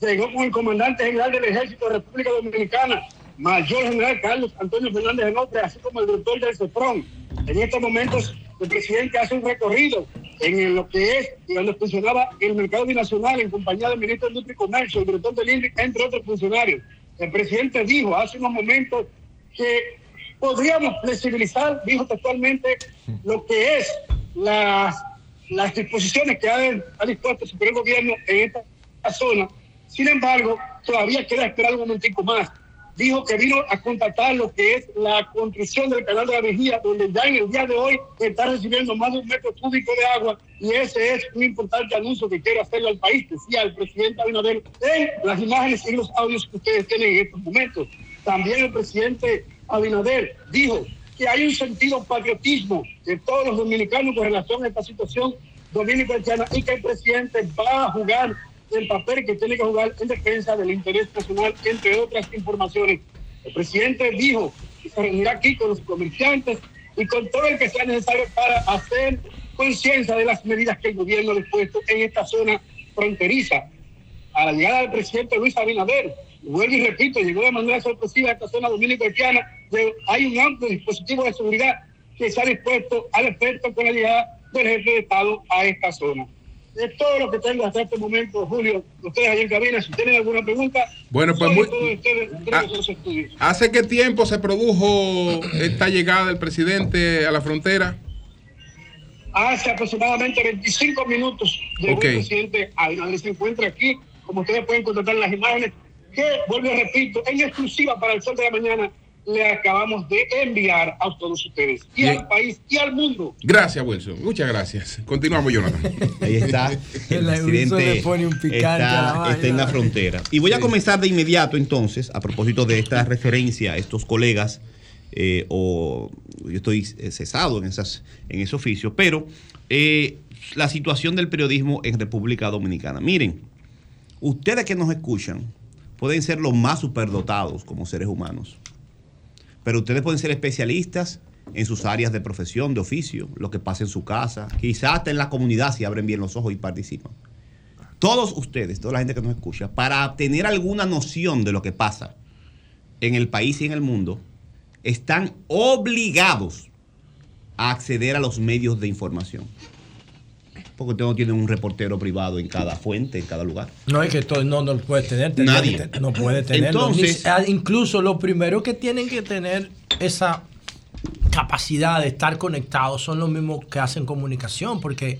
Llegó con el comandante general del Ejército de República Dominicana, Mayor General Carlos Antonio Fernández de Notre, así como el director del CEPRON. En estos momentos el presidente hace un recorrido en lo que es donde funcionaba el mercado binacional en compañía del ministro de Industria y Comercio, el director del INRI, entre otros funcionarios. El presidente dijo hace unos momentos que podríamos flexibilizar, dijo textualmente, lo que es las, disposiciones que ha, dispuesto el Superior Gobierno en esta zona. Sin embargo, todavía queda esperar un momentico más dijo que vino a contactar lo que es la construcción del canal de la Vigía, donde ya en el día de hoy está recibiendo más de un metro cúbico de agua y ese es un importante anuncio que quiere hacerle al país, decía el presidente Abinader en las imágenes y los audios que ustedes tienen en estos momentos. También el presidente Abinader dijo que hay un sentido patriotismo de todos los dominicanos con relación a esta situación dominicana y que el presidente va a jugar el papel que tiene que jugar en defensa del interés nacional, entre otras informaciones. El presidente dijo que se reunirá aquí con los comerciantes y con todo el que sea necesario para hacer conciencia de las medidas que el gobierno ha dispuesto en esta zona fronteriza. A la llegada del presidente Luis Abinader, vuelvo y repito, llegó de manera sorpresiva a esta zona dominico-haitiana, hay un amplio dispositivo de seguridad que se ha dispuesto al efecto con la llegada del jefe de Estado a esta zona. Es todo lo que tengo hasta este momento, Julio. Ustedes allá en cabina, si tienen alguna pregunta. Bueno, pues muy, ah, ¿Hace qué tiempo se produjo esta llegada del presidente a la frontera? Hace aproximadamente 25 minutos llegó el presidente a se encuentra aquí, como ustedes pueden contratar las imágenes, que, vuelvo y repito, en exclusiva para el sol de la mañana, le acabamos de enviar a todos ustedes y al país y al mundo. Gracias, Wilson. Muchas gracias. Continuamos, Jonathan. Ahí está. El presidente está, está en la frontera. Y voy a comenzar de inmediato entonces, a propósito de esta referencia a estos colegas, eh, o yo estoy cesado en, esas, en ese oficio, pero eh, la situación del periodismo en República Dominicana. Miren, ustedes que nos escuchan pueden ser los más superdotados como seres humanos pero ustedes pueden ser especialistas en sus áreas de profesión, de oficio, lo que pasa en su casa, quizás hasta en la comunidad si abren bien los ojos y participan. Todos ustedes, toda la gente que nos escucha, para tener alguna noción de lo que pasa en el país y en el mundo, están obligados a acceder a los medios de información. Porque no tiene un reportero privado en cada fuente, en cada lugar. No, es que todo, no, no lo puede tener. Nadie. No puede tener. Entonces, ah, incluso lo primero que tienen que tener esa capacidad de estar conectados son los mismos que hacen comunicación, porque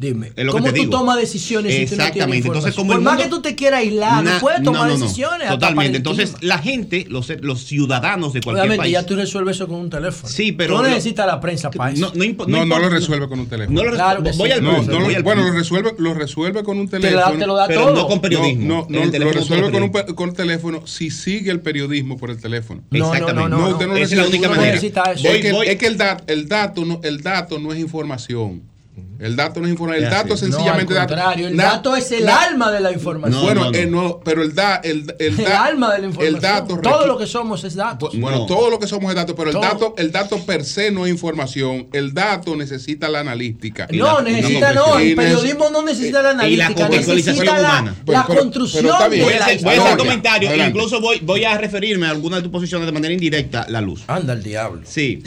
Dime, ¿cómo tú tomas decisiones si tú no tienes Entonces, como Por más que tú te quieras aislar, no puedes tomar decisiones. Totalmente. Entonces, la gente, los, los ciudadanos de cualquier Obviamente, país. ya tú resuelves eso con un teléfono. Sí, pero. Tú no necesitas la prensa para eso. No, no, lo resuelve con un teléfono. No lo claro voy al Bueno, lo resuelve, lo resuelve con un teléfono. Te lo da, pero todo. no con periodismo. No, no, lo resuelve con un con teléfono si sigue el periodismo por el teléfono. Exactamente. No, usted no es la única manera. Es que el dato no es información. El dato no es información. El dato es sencillamente no, al contrario, El dato es el alma de la información. bueno, eh, no, pero el, da, el, el, el alma de la información. El dato todo lo que somos es datos. Bueno, todo lo que somos es datos, pero el dato, el dato per se no es información. El dato necesita la analítica. No, necesita no. El periodismo no necesita la analítica. Y la contextualización humana. La, construcción de voy a hacer, voy a hacer comentarios. Incluso voy, voy a referirme a algunas de tus posiciones de manera indirecta. La luz. Anda el diablo. Sí.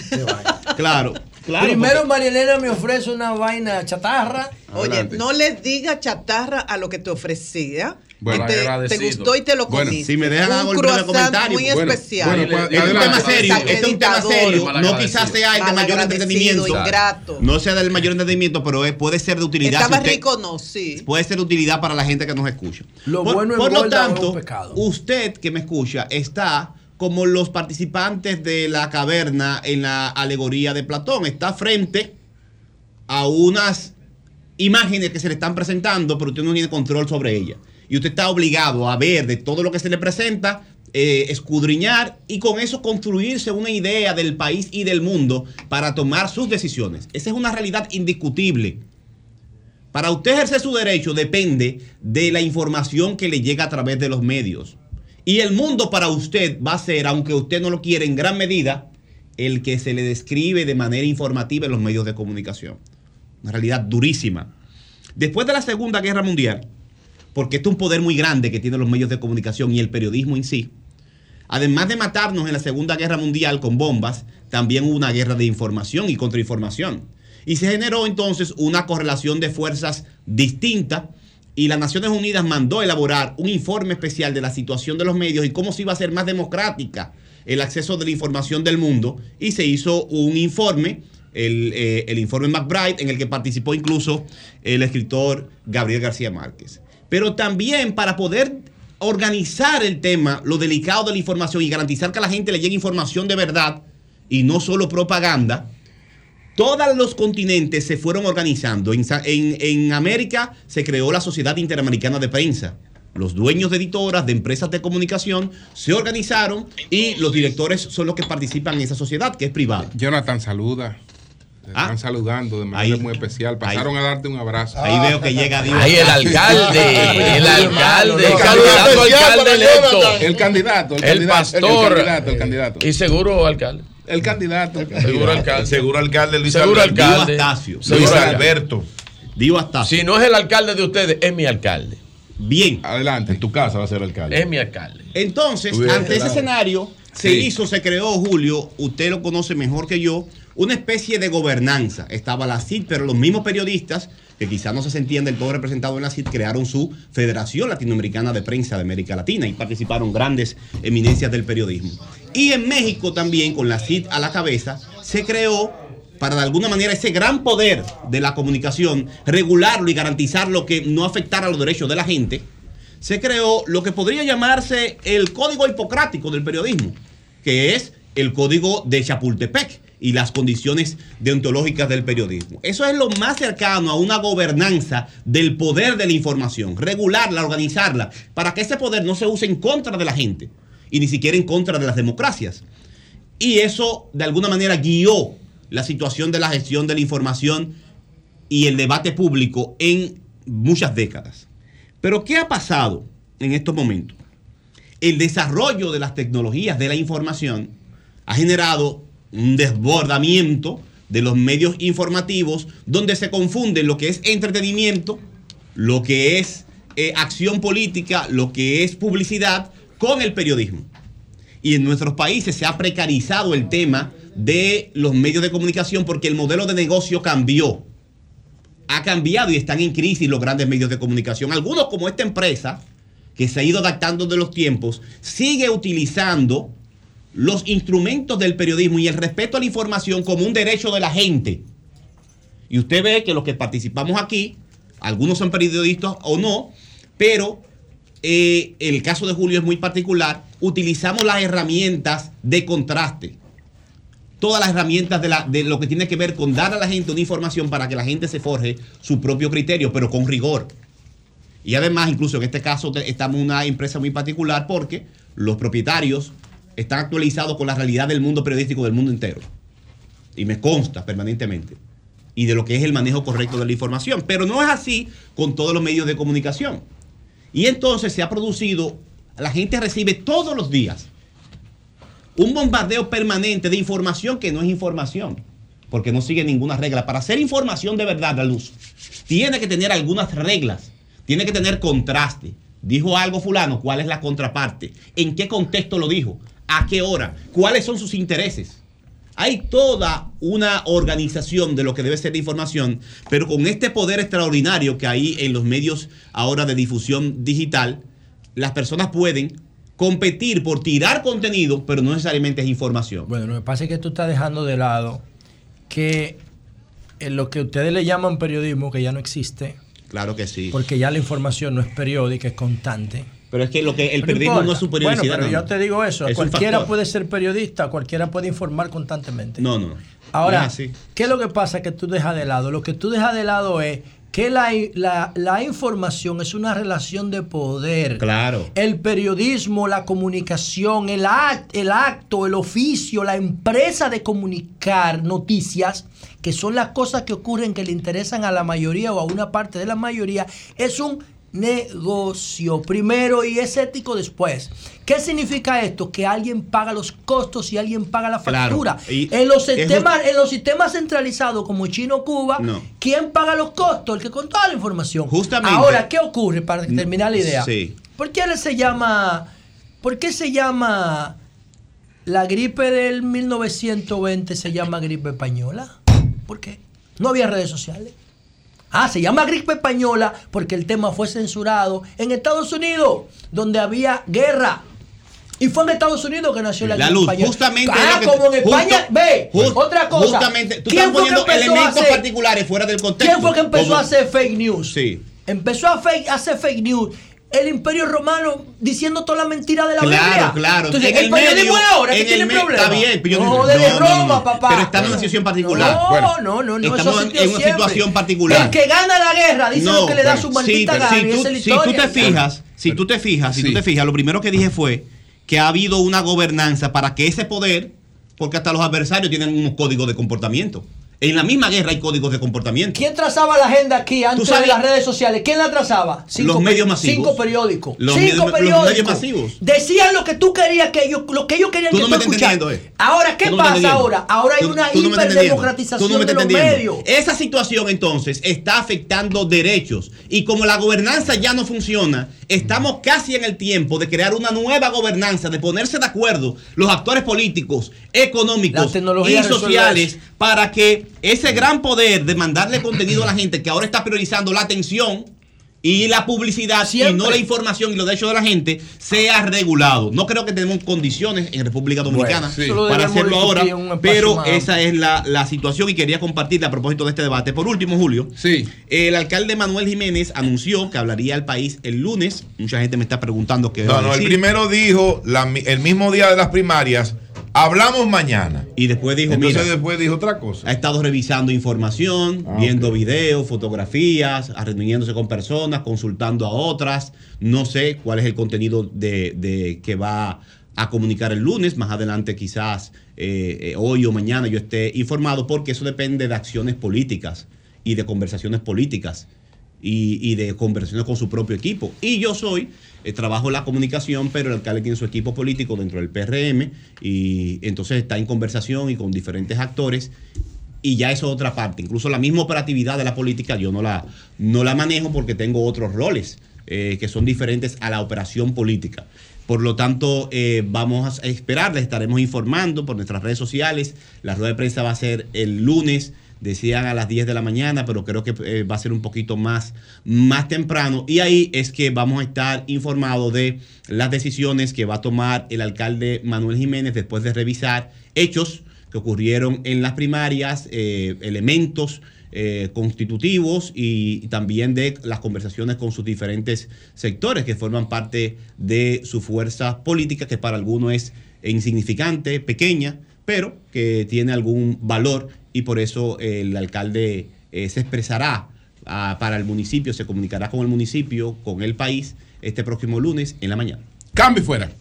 claro. Primero María Elena me ofrece una vaina chatarra. Oye, no le diga chatarra a lo que te ofrecía. Bueno, te, te, gustó y te lo comiste. Bueno, si me dejan hago el comentario. muy especial. Bueno, pues, es un tema serio. Este es un tema serio. No quizás sea el de mayor entretenimiento. Ingrato. No sea del mayor entretenimiento, pero puede ser de utilidad. Estaba si rico, no, sí. Puede ser de utilidad para la gente que nos escucha. Lo por, bueno por lo tanto, usted que me escucha está como los participantes de la caverna en la alegoría de Platón. Está frente a unas imágenes que se le están presentando, pero usted no tiene control sobre ellas. Y usted está obligado a ver de todo lo que se le presenta, eh, escudriñar y con eso construirse una idea del país y del mundo para tomar sus decisiones. Esa es una realidad indiscutible. Para usted ejercer su derecho depende de la información que le llega a través de los medios. Y el mundo para usted va a ser, aunque usted no lo quiera en gran medida, el que se le describe de manera informativa en los medios de comunicación. Una realidad durísima. Después de la Segunda Guerra Mundial, porque esto es un poder muy grande que tienen los medios de comunicación y el periodismo en sí, además de matarnos en la Segunda Guerra Mundial con bombas, también hubo una guerra de información y contrainformación. Y se generó entonces una correlación de fuerzas distintas y las Naciones Unidas mandó elaborar un informe especial de la situación de los medios y cómo se iba a hacer más democrática el acceso de la información del mundo y se hizo un informe, el, eh, el informe McBride, en el que participó incluso el escritor Gabriel García Márquez. Pero también para poder organizar el tema, lo delicado de la información y garantizar que a la gente le llegue información de verdad y no solo propaganda, todos los continentes se fueron organizando. En, América se creó la Sociedad Interamericana de Prensa. Los dueños de editoras, de empresas de comunicación, se organizaron y los directores son los que participan en esa sociedad, que es privada. Jonathan, saluda. Ah. están saludando de manera muy especial. Pasaron a darte un abrazo. Ahí veo que llega Dios. Ahí el alcalde, el alcalde, el candidato alcalde electo. El candidato, el, el pastor. El candidato, el candidato. Y seguro alcalde. El candidato. Seguro alcalde. Seguro alcalde Luis Seguro alcalde. Astacio. Luis Alberto. Dio Astacio. Si no es el alcalde de ustedes, es mi alcalde. Bien. Adelante, en tu casa va a ser alcalde. Es mi alcalde. Entonces, ante ese escenario, se hizo, se creó, Julio, usted lo conoce mejor que yo, una especie de gobernanza. Estaba la CID, pero los mismos periodistas, que quizás no se sentían del todo representados en la CID, crearon su Federación Latinoamericana de Prensa de América Latina y participaron grandes eminencias del periodismo. Y en México también, con la CID a la cabeza, se creó para de alguna manera ese gran poder de la comunicación, regularlo y garantizar lo que no afectara los derechos de la gente, se creó lo que podría llamarse el código hipocrático del periodismo que es el código de Chapultepec y las condiciones deontológicas del periodismo. Eso es lo más cercano a una gobernanza del poder de la información, regularla, organizarla, para que ese poder no se use en contra de la gente y ni siquiera en contra de las democracias. Y eso de alguna manera guió la situación de la gestión de la información y el debate público en muchas décadas. Pero ¿qué ha pasado en estos momentos? El desarrollo de las tecnologías de la información ha generado un desbordamiento de los medios informativos donde se confunde lo que es entretenimiento, lo que es eh, acción política, lo que es publicidad con el periodismo. Y en nuestros países se ha precarizado el tema de los medios de comunicación porque el modelo de negocio cambió. Ha cambiado y están en crisis los grandes medios de comunicación. Algunos como esta empresa, que se ha ido adaptando de los tiempos, sigue utilizando los instrumentos del periodismo y el respeto a la información como un derecho de la gente. Y usted ve que los que participamos aquí, algunos son periodistas o no, pero eh, el caso de Julio es muy particular, utilizamos las herramientas de contraste. Todas las herramientas de, de lo que tiene que ver con dar a la gente una información para que la gente se forje su propio criterio, pero con rigor. Y además, incluso en este caso, estamos en una empresa muy particular porque los propietarios están actualizados con la realidad del mundo periodístico del mundo entero. Y me consta permanentemente. Y de lo que es el manejo correcto de la información. Pero no es así con todos los medios de comunicación. Y entonces se ha producido, la gente recibe todos los días un bombardeo permanente de información que no es información. Porque no sigue ninguna regla. Para hacer información de verdad, la luz, tiene que tener algunas reglas. Tiene que tener contraste. Dijo algo fulano, ¿cuál es la contraparte? ¿En qué contexto lo dijo? ¿A qué hora? ¿Cuáles son sus intereses? Hay toda una organización de lo que debe ser la información, pero con este poder extraordinario que hay en los medios ahora de difusión digital, las personas pueden competir por tirar contenido, pero no necesariamente es información. Bueno, lo que pasa es que tú estás dejando de lado que en lo que ustedes le llaman periodismo, que ya no existe. Claro que sí. Porque ya la información no es periódica, es constante. Pero es que lo que el periodismo no es su Bueno, pero yo te digo eso. cualquiera puede ser periodista, cualquiera puede informar constantemente. No, no. Ahora, ¿qué es lo que pasa que tú dejas de lado? Lo que tú dejas de lado es que la, información es una relación de poder. Claro. El periodismo, la comunicación, el, el acto, el oficio, la empresa de comunicar noticias, que son las cosas que ocurren que le interesan a la mayoría o a una parte de la mayoría, es un negocio primero y es ético después. ¿Qué significa esto? Que alguien paga los costos y alguien paga la factura. En, los sistemas, en los sistemas centralizados como Chino Cuba, ¿quién paga los costos? El que con toda la información. Justamente. Ahora, ¿qué ocurre para terminar la idea? ¿Por qué se llama, por qué se llama la gripe del 1920 se llama gripe española? ¿Por qué? No había redes sociales. Ah, se llama gripe española porque el tema fue censurado en Estados Unidos, donde había guerra. Y fue en Estados Unidos que nació la, la gripe española. Justamente ah, como en España. ve, otra cosa. Justamente, tú ¿quién estás poniendo elementos particulares fuera del contexto. ¿Quién fue que empezó a hacer fake news? Sí. Empezó a, fake, a hacer fake news el imperio romano diciendo toda la mentira de la Biblia. Claro, claro. Entonces, el, el periodismo de ahora que tiene problemas. Está bien, pero yo no, de Roma, papá. Pero estamos en una situación particular. No, bueno, no, no, no. Estamos en una situación particular. El que gana la guerra dice lo que le da su maldita gana. Si tú, si tú te fijas, si tú te fijas, si tú te fijas, lo primero que dije fue que ha habido una gobernanza para que ese poder, porque hasta los adversarios tienen unos códigos de comportamiento. En la misma guerra hay códigos de comportamiento. ¿Quién trazaba la agenda aquí antes de las redes sociales? ¿Quién la trazaba? los medios masivos. Cinco periódicos. Los, cinco periódicos. Los medios masivos. Decían lo que tú querías que ellos, lo que ellos querían que tú escucharas. Eh. Ahora, ¿qué pasa ahora? Ahora hay una hiperdemocratización de los medios. Esa situación entonces está afectando derechos. Y como la gobernanza ya no funciona, estamos casi en el tiempo de crear una nueva gobernanza, de ponerse de acuerdo los actores políticos, económicos y sociales para que ese gran poder de mandarle contenido a la gente que ahora está priorizando la atención y la publicidad y no la información y los derechos de la gente sea regulado. No creo que tenemos condiciones en República Dominicana para hacerlo ahora, pero esa es la, situación y quería compartirla a propósito de este debate. Por último, Julio, sí. el alcalde Manuel Jiménez anunció que hablaría al país el lunes. Mucha gente me está preguntando qué No, no, el primero dijo, el mismo día de las primarias, Hablamos mañana. Y después dijo, Entonces después dijo otra cosa. Ha estado revisando información, ah, viendo videos, fotografías, reuniéndose con personas, consultando a otras. No sé cuál es el contenido de, que va a comunicar el lunes. Más adelante quizás eh, eh, hoy o mañana yo esté informado porque eso depende de acciones políticas y de conversaciones políticas y, de conversaciones con su propio equipo. Y yo soy, eh, trabajo la comunicación, pero el alcalde tiene su equipo político dentro del PRM y entonces está en conversación y con diferentes actores. Y ya eso es otra parte. Incluso la misma operatividad de la política yo no la, no la manejo porque tengo otros roles eh, que son diferentes a la operación política. Por lo tanto, eh, vamos a esperar, les estaremos informando por nuestras redes sociales. La rueda de prensa va a ser el lunes decían a las 10 de la mañana, pero creo que eh, va a ser un poquito más, más temprano. Y ahí es que vamos a estar informados de las decisiones que va a tomar el alcalde Manuel Jiménez después de revisar hechos que ocurrieron en las primarias, eh, elementos eh, constitutivos y, también de las conversaciones con sus diferentes sectores que forman parte de su fuerza política, que para algunos es insignificante, pequeña, pero que tiene algún valor y por eso el alcalde eh, se expresará ah, para el municipio, se comunicará con el municipio, con el país, este próximo lunes en la mañana. Cambio fuera.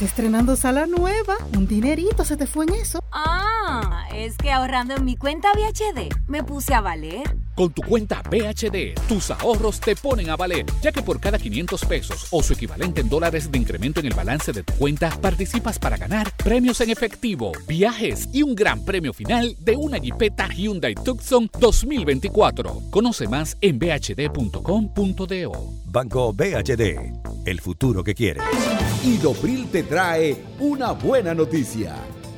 Estrenando sala nueva. Un dinerito se te fue en eso. Ah, es que ahorrando en mi cuenta VHD me puse a valer. Con tu cuenta VHD, tus ahorros te ponen a valer, ya que por cada 500 pesos o su equivalente en dólares de incremento en el balance de tu cuenta, participas para ganar premios en efectivo, viajes y un gran premio final de una Jeepeta Hyundai Tucson 2024. Conoce más en bhd.com.do. Banco BHD, el futuro que quiere. Idopril te trae una buena noticia.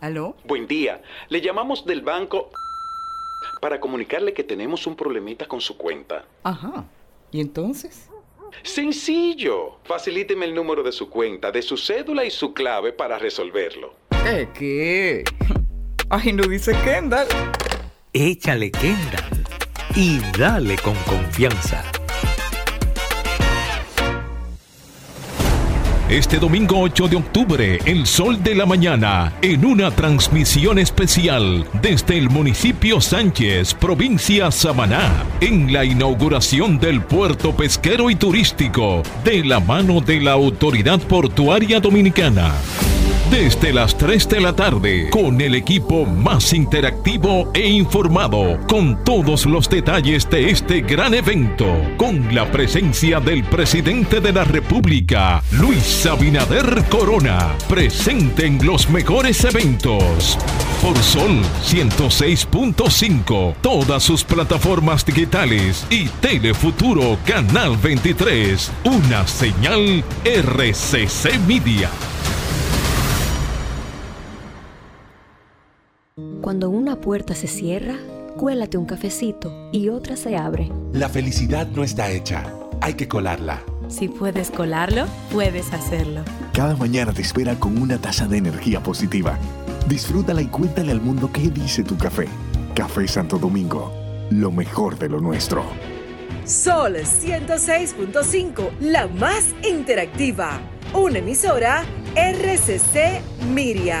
¿Aló? Buen día. Le llamamos del banco para comunicarle que tenemos un problemita con su cuenta. Ajá. ¿Y entonces? Sencillo. Facilíteme el número de su cuenta, de su cédula y su clave para resolverlo. ¿Eh, qué? Ay, no dice Kendall. Échale Kendall y dale con confianza. Este domingo 8 de octubre, el sol de la mañana, en una transmisión especial desde el municipio Sánchez, provincia Samaná, en la inauguración del puerto pesquero y turístico, de la mano de la Autoridad Portuaria Dominicana desde las 3 de la tarde con el equipo más interactivo e informado con todos los detalles de este gran evento con la presencia del presidente de la República Luis Abinader Corona presente en los mejores eventos. Por Sol 106.5 todas sus plataformas digitales y Telefuturo Canal 23 una señal RCC Media Cuando una puerta se cierra, cuélate un cafecito y otra se abre. La felicidad no está hecha, hay que colarla. Si puedes colarlo, puedes hacerlo. Cada mañana te espera con una taza de energía positiva. Disfrútala y cuéntale al mundo qué dice tu café. Café Santo Domingo, lo mejor de lo nuestro. Sol 106.5, la más interactiva. Una emisora RCC Miria.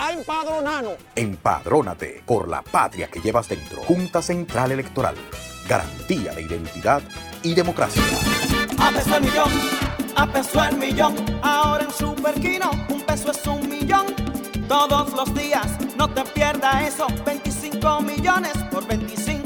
a empadronarnos. Empadrónate por la patria que llevas dentro. Junta Central Electoral. Garantía de identidad y democracia. A peso el millón, a peso el millón. Ahora en Superquino, un peso es un millón. Todos los días, no te pierdas eso. 25 millones por 25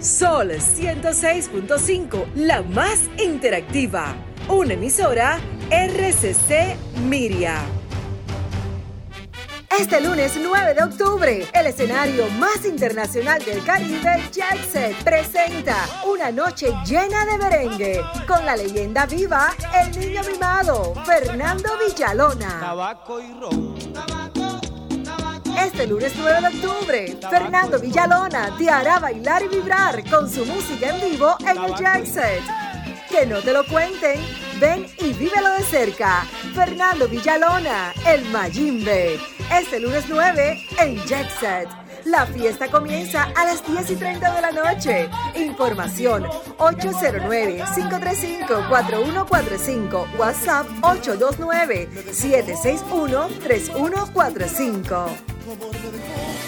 Sol 106.5, la más interactiva. Una emisora RCC Miria. Este lunes 9 de octubre, el escenario más internacional del Caribe, Jackset, presenta una noche llena de merengue con la leyenda viva, el niño mimado, Fernando Villalona. Tabaco y ron. Este lunes 9 de octubre, Fernando Villalona te hará bailar y vibrar con su música en vivo en el Jackset. Que no te lo cuenten, ven y vívelo de cerca. Fernando Villalona, el Mayimbe. Este lunes 9 en Jackset. La fiesta comienza a las 10 y 30 de la noche. Información 809-535-4145. WhatsApp 829-761-3145.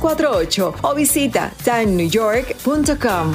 917-388-2248 o visita tannewyork.com.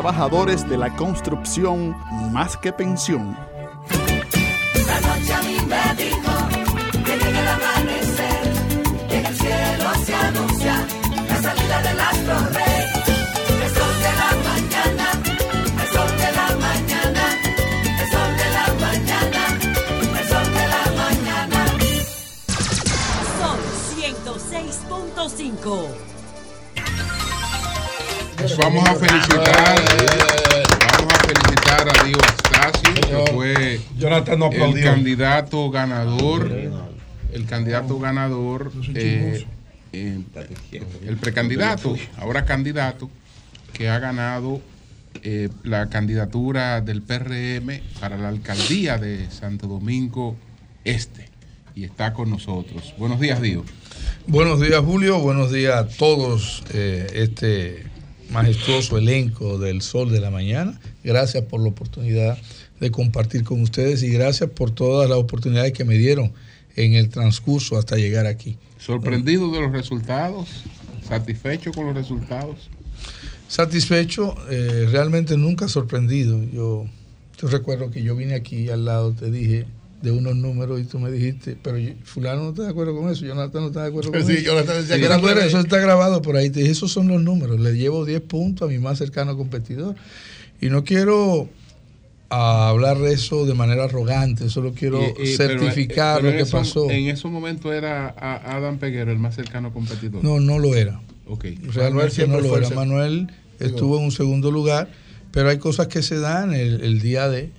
de la construcción, más que pensión. La noche a mí me dijo que llegue el amanecer, que en el cielo se anuncia la salida del astro rey. El sol de la mañana, el sol de la mañana, el sol de la mañana, el sol de la mañana. Son 106.5. Pues vamos a felicitar, vamos a felicitar a Dio Astacio, que fue el candidato ganador, el candidato ganador, eh, eh, el precandidato, ahora candidato, que ha ganado eh, la candidatura del PRM para la alcaldía de Santo Domingo Este y está con nosotros. Buenos días, Dio. Buenos días, Julio. Buenos días a todos eh, este majestuoso elenco del Sol de la Mañana. Gracias por la oportunidad de compartir con ustedes y gracias por todas las oportunidades que me dieron en el transcurso hasta llegar aquí. ¿Sorprendido de los resultados? ¿Satisfecho con los resultados? Satisfecho, eh, realmente nunca sorprendido. Yo, yo recuerdo que yo vine aquí al lado, te dije de unos números y tú me dijiste, pero yo- fulano no está de acuerdo con eso, Jonathan no está de acuerdo con Sí, eso. Jonathan decía eso está grabado por ahí. Te dije, esos son los números. Le llevo 10 puntos a mi más cercano competidor. Y no quiero ah, hablar de eso de manera arrogante, solo quiero Y- y- pero, eh, certificar pero lo en que eso- pasó. En ese momento era a- Adam Peguero el más cercano competidor. No, no lo era. Ok. Realmente no lo era. Manuel estuvo en un segundo lugar, pero hay cosas que se dan el, el día de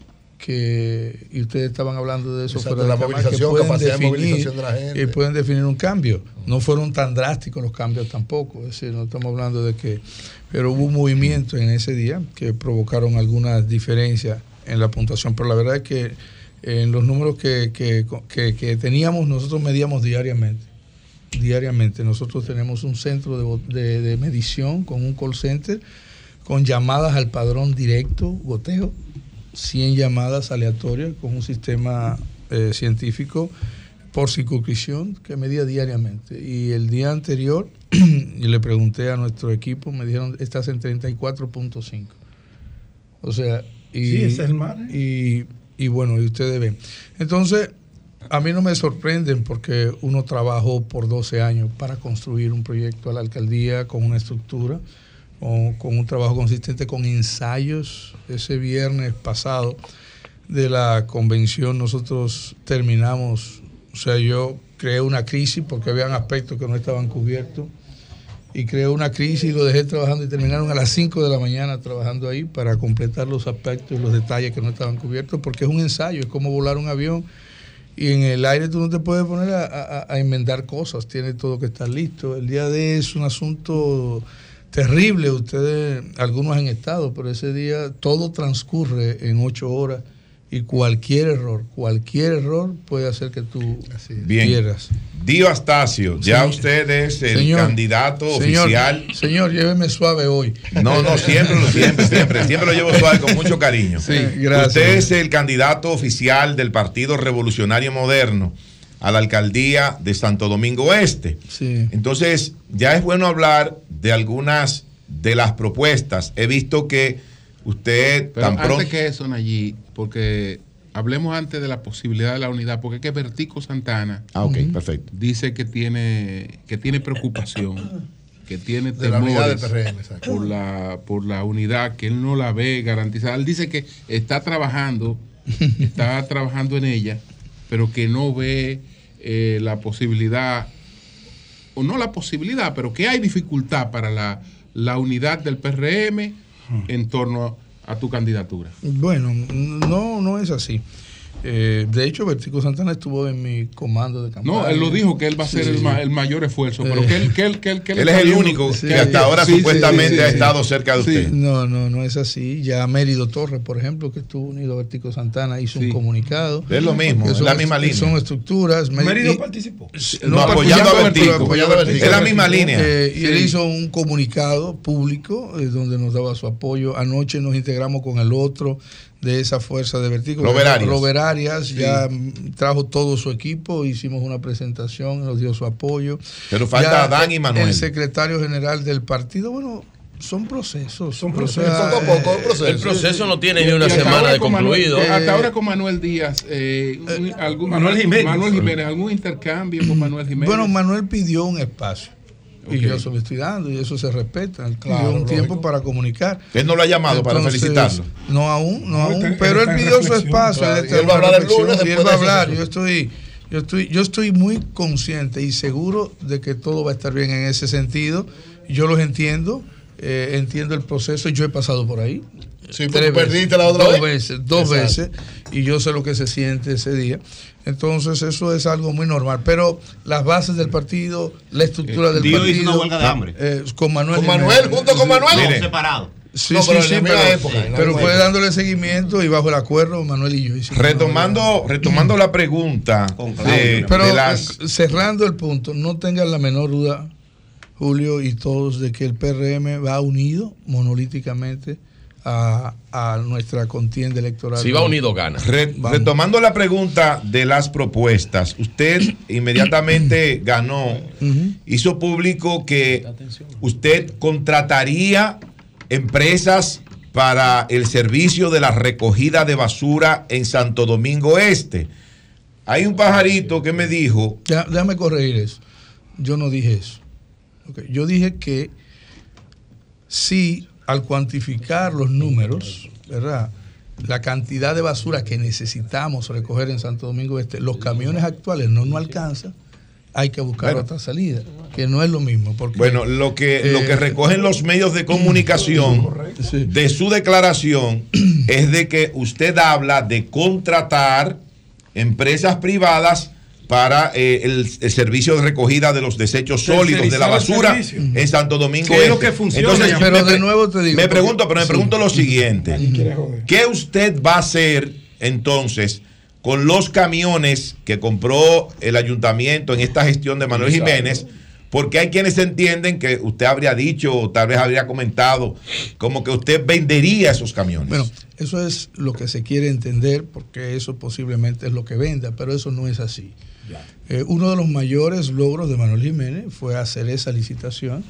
que y ustedes estaban hablando de eso Exacto, fuera de la cámara, movilización, que pueden capacidad de definir, movilización de la gente. eh, pueden definir un cambio. No fueron tan drásticos los cambios tampoco, es decir, no estamos hablando de que, pero hubo un movimiento en ese día que provocaron algunas diferencias en la puntuación, pero la verdad es que en los números que, que- que- que teníamos nosotros medíamos diariamente diariamente. Nosotros tenemos un centro de, de- de medición con un call center, con llamadas al padrón directo, goteo, 100 llamadas aleatorias con un sistema eh, científico por circunscripción que medía diariamente. Y el día anterior, y le pregunté a nuestro equipo, me dijeron, estás en 34.5. O sea, y, Sí, es el margen. y, y bueno, y ustedes ven. Entonces, a mí no me sorprenden porque uno trabajó por 12 años para construir un proyecto a la alcaldía con una estructura, con, con un trabajo consistente, con ensayos. Ese viernes pasado de la convención nosotros terminamos, o sea, yo creé una crisis porque habían aspectos que no estaban cubiertos y creé una crisis y lo dejé trabajando y terminaron a las 5 de la mañana trabajando ahí para completar los aspectos y los detalles que no estaban cubiertos porque es un ensayo, es como volar un avión y en el aire tú no te puedes poner a, a- a enmendar cosas, tiene todo que estar listo. El día de es un asunto terrible, ustedes, algunos han estado, pero ese día todo transcurre en ocho horas y cualquier error, cualquier error puede hacer que tú Bien. pierdas. Dio Astacio, ya Sí. usted es el Señor, candidato señor, oficial. Señor, lléveme suave hoy. No, no, siempre, lo- siempre, siempre, siempre lo llevo suave con mucho cariño. Sí, gracias. Usted es el candidato oficial del Partido Revolucionario Moderno a la alcaldía de Santo Domingo Este. Sí. Entonces, ya es bueno hablar de algunas de las propuestas. He visto que usted Pero tan pronto. antes que eso, Nayí, porque hablemos antes de la posibilidad de la unidad, porque es que Vertico Santana Ah, ok, perfecto. dice que tiene, que tiene preocupación, que tiene De la unidad por la, por la unidad, que él no la ve garantizada. Él dice que está trabajando, está trabajando en ella, pero que no ve eh, la posibilidad, o no la posibilidad, pero que hay dificultad para la, la unidad del PRM en torno a tu candidatura. Bueno, no, no es así. Eh, de hecho, Vertico Santana estuvo en mi comando de campaña. No, él lo dijo que él va a hacer Sí, el, sí. ma- el mayor esfuerzo, pero Eh. que él, que él, que él, que Él es el único que hasta ahora supuestamente ha estado cerca de Sí. usted. No, no, no es así. Ya Mérido Torres, por ejemplo, que estuvo unido a Vertico Santana, hizo un comunicado. Es lo mismo, es son la misma est- línea. Son estructuras. Mérido y- participó. No, apoyando a Vertico. apoyando a Vertico. Es la misma línea. Eh, y él hizo un comunicado público eh, donde nos daba su apoyo. Anoche nos integramos con el otro de esa fuerza de vertigo. Robert Arias. Robert Arias Sí. ya mm, trajo todo su equipo, hicimos una presentación, nos dio su apoyo. Pero falta Ya Adán y el- Manuel. El secretario general del partido, bueno, son procesos. Son procesos, poco a poco, un proceso. El proceso no tiene ni una semana de con Manuel- concluido. eh, hasta Eh, ahora con Manuel Díaz, eh, un- algún, Manuel Jiménez. Manuel Jiménez, algún intercambio con Manuel Jiménez. Bueno, Manuel pidió un espacio. Y Ok. yo se lo estoy dando y eso se respeta. Claro, un lógico. tiempo para comunicar. Él no lo ha llamado para felicitarlo. No aún, no, aún, él pero él pidió su espacio. claro. él Y va a hablar el lunes y él va a hablar. Yo estoy, yo estoy, yo estoy muy consciente y seguro de que todo va a estar bien en ese sentido. Yo los entiendo, eh, entiendo el proceso. Yo he pasado por ahí. Sí, Tres perdiste la otra dos vez. veces, dos Exacto. veces, y yo sé lo que se siente ese día. Entonces, eso es algo muy normal. Pero las bases del partido, la estructura Eh, del Dio hizo partido. una huelga de hambre. eh, con Manuel. Con Manuel, Jiménez. junto con Manuel. Mire. Separado. Sí, No, sí, pero sí, pero, época, fue dándole seguimiento y bajo el acuerdo, Manuel y yo hicimos Retomando, retomando la pregunta de, pero de las cerrando el punto, no tengan la menor duda, Julio y todos, de que el PRM va unido monolíticamente a, a nuestra contienda electoral. Si va unido, gana. Re- retomando la pregunta de las propuestas, usted inmediatamente ganó, hizo público que usted contrataría empresas para el servicio de la recogida de basura en Santo Domingo Este. Hay un pajarito que me dijo, Ya- déjame corregir eso. Yo no dije eso. Yo dije que si al cuantificar los números, ¿verdad? La cantidad de basura que necesitamos recoger en Santo Domingo Este, los camiones actuales no nos alcanzan, hay que buscar Bueno. otra salida, que no es lo mismo. Porque, bueno, lo que, lo que eh, recogen los medios de comunicación de su declaración es de que usted habla de contratar empresas privadas para eh, el, el servicio de recogida de los desechos sólidos de la basura en Santo Domingo. ¿Qué es lo Este. que funciona? Entonces, Pero me de nuevo te digo, Me pregunto, pero me sí. pregunto lo siguiente. ¿Qué usted va a hacer entonces con los camiones que compró el ayuntamiento en esta gestión de Manuel. Jiménez? Porque hay quienes entienden que usted habría dicho o tal vez habría comentado como que usted vendería esos camiones. Bueno, eso es lo que se quiere entender, porque eso posiblemente es lo que venda, pero eso no es así. Eh, uno de los mayores logros de Manuel Jiménez fue hacer esa licitación,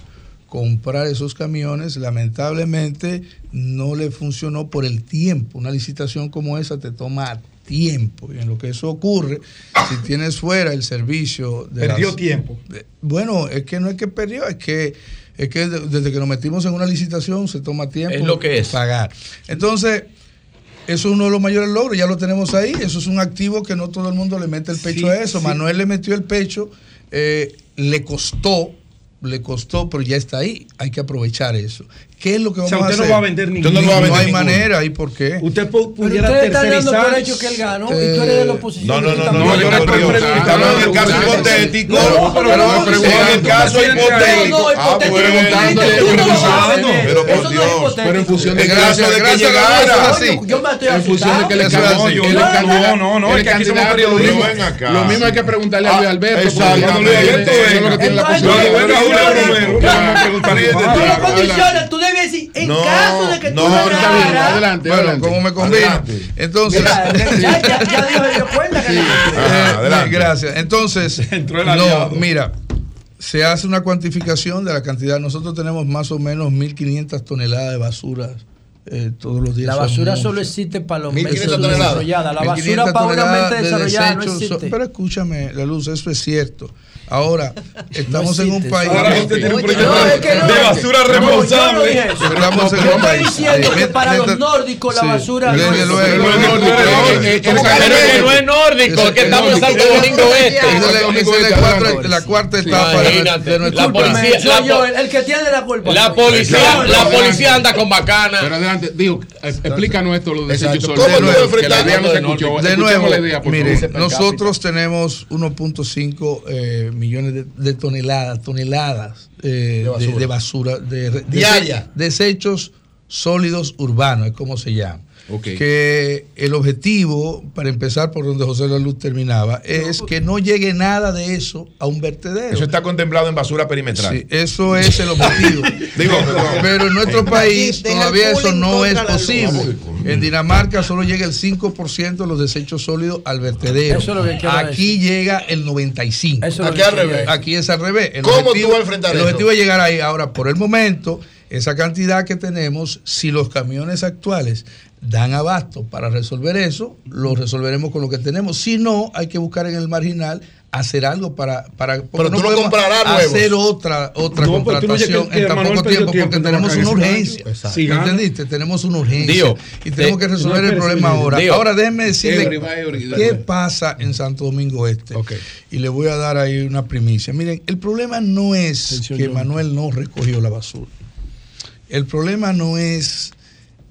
comprar esos camiones. Lamentablemente no le funcionó por el tiempo. Una licitación como esa te toma tiempo. Y en lo que eso ocurre, si tienes fuera el servicio de Perdió las- tiempo. de- Bueno, es que no es que perdió, es que, es que de- desde que nos metimos en una licitación se toma tiempo Es lo que es. pagar. Entonces, eso es uno de los mayores logros, ya lo tenemos ahí, eso es un activo que no todo el mundo le mete el pecho Sí, a eso. sí. Manuel le metió el pecho, eh, le costó, le costó, pero ya está ahí, hay que aprovechar eso. ¿Qué es lo que O vamos sea, a usted hacer? no va a vender Usted. No, No va a vender hay ninguno. manera, ¿y por qué? Usted pu- pudiera dando tercerizar. por hecho que él ganó y tú eres de la oposición. No, no, no, También. no, yo estoy preguntando en el caso hipotético. No, pero no, en el caso hipotético. No, no, Ah, no pero por no Dios. Pero en función de que caso de que gracias, llegara. gracias, Oye, Yo me estoy en función de que le. No, no, no, no, es que aquí somos periodistas. lo mismo- hay que preguntarle a Luis Alberto. Alberto, es lo que tiene la posibilidad. Cuando venga Julio Romero, Claro. vamos a preguntarle este Tú tema. lo condicionas, tú debes decir, en No, caso de que tú no, no bien, ganaras- Adelante, Bueno, adelante. como me conviene. Adelante. Entonces, Mira, ya, ya, ya dijo, cuenta que Ajá, Eh, adelante. Gracias. Entonces, Entró el no, mira, se hace una cuantificación de la cantidad. Nosotros tenemos más o menos 1.500 toneladas de basura eh, todos los días. La basura solo existe para los 1500 meses toneladas. desarrolladas. La 1.500 basura para una mente de desarrollada no desechos son- existe. pero escúchame, la luz, eso es cierto. Ahora, estamos en un país. Ahora usted tiene un Oye, proyecto no, es que no. de basura No, yo no responsable. Estamos en Yo un estoy país. diciendo que para los nórdicos la sí, basura no es- luego. Pero no, no, no, no, no, no, no, ¿cómo no, que no, no? no es nórdico, que estamos en Santo Domingo Este. es la- cuarta- etapa de, policía- el, que tiene la culpa. La policía, No, la no, policía anda con bacana. Pero adelante, digo, explícanos esto, lo de Exacto. desechos ¿Cómo sólidos, tú que enfrentas- la idea no de nuevo, mire, nosotros tenemos 1.5 eh, millones de, de toneladas, toneladas eh, de, de basura, de, de- Diaria. desechos sólidos urbanos, es como se llama. Que el objetivo, para empezar por donde José La Luz terminaba, es que no llegue nada de eso a un vertedero. Eso está contemplado en basura perimetral. Sí, eso es el objetivo. Digo, pero en nuestro país todavía eso no es posible. En Dinamarca solo llega el 5% de los desechos sólidos al vertedero. Eso es lo que quiero Aquí llega el 95%. Eso es lo Aquí al revés. Aquí es al revés. El ¿Cómo tú vas a enfrentar El eso? objetivo es llegar ahí. Ahora, por el momento, esa cantidad que tenemos, si los camiones actuales dan abasto para resolver eso, lo resolveremos con lo que tenemos. Si no, hay que buscar en el marginal hacer algo para, para Pero tú no comprarás nuevos. hacer otra otra No, que- contratación que en tan poco tiempo tiempo porque en tenemos una urgencia Exacto. ¿Me Sí, gana. ¿entendiste? tenemos una urgencia Dio, y tenemos te- que resolver no, el problema ahora Dio. ahora déjeme decirle qué pasa en Santo Domingo Este y le voy a dar ahí una primicia miren el problema no es que Manuel no recogió la basura el problema no es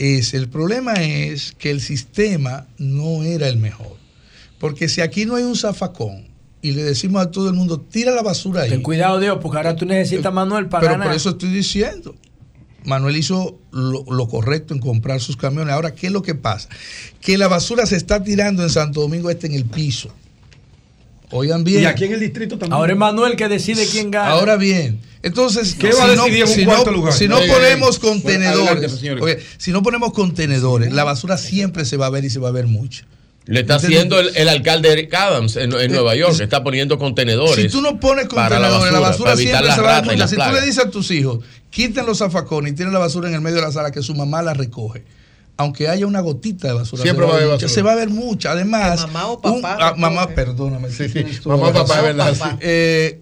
es el problema es que el sistema no era el mejor porque si aquí no hay un zafacón y le decimos a todo el mundo tira la basura ahí Ten cuidado, Dios, porque ahora tú necesitas a Manuel para pero por eso estoy diciendo. Manuel hizo lo, lo correcto en comprar sus camiones. Ahora, ¿qué es lo que pasa? Que la basura se está tirando en Santo Domingo Este en el piso. Oigan bien. Y aquí en el distrito también. Ahora es Manuel que decide quién gana. Ahora bien. Entonces, ¿Qué va a si no- decidir en un si cuarto no, lugar? Si no Oiga, ponemos contenedores, adelante, señores. oye, si no ponemos contenedores, la basura siempre se va a ver y se va a ver mucho. Le está haciendo el, el alcalde Eric Adams en, en Nueva York, que está poniendo contenedores. Si tú no pones contenedores, la basura, siempre se va a ver las Si tú le dices a tus hijos, quiten los zafacones y tienen la basura en el medio de la sala, que su mamá la recoge. Aunque haya una gotita de basura, Siempre se va a haber basura. Se va a ver mucha. Además, mamá o un- papá ah, mamá, perdóname. Sí, sí. Mamá, papá, es verdad, sí. Eh,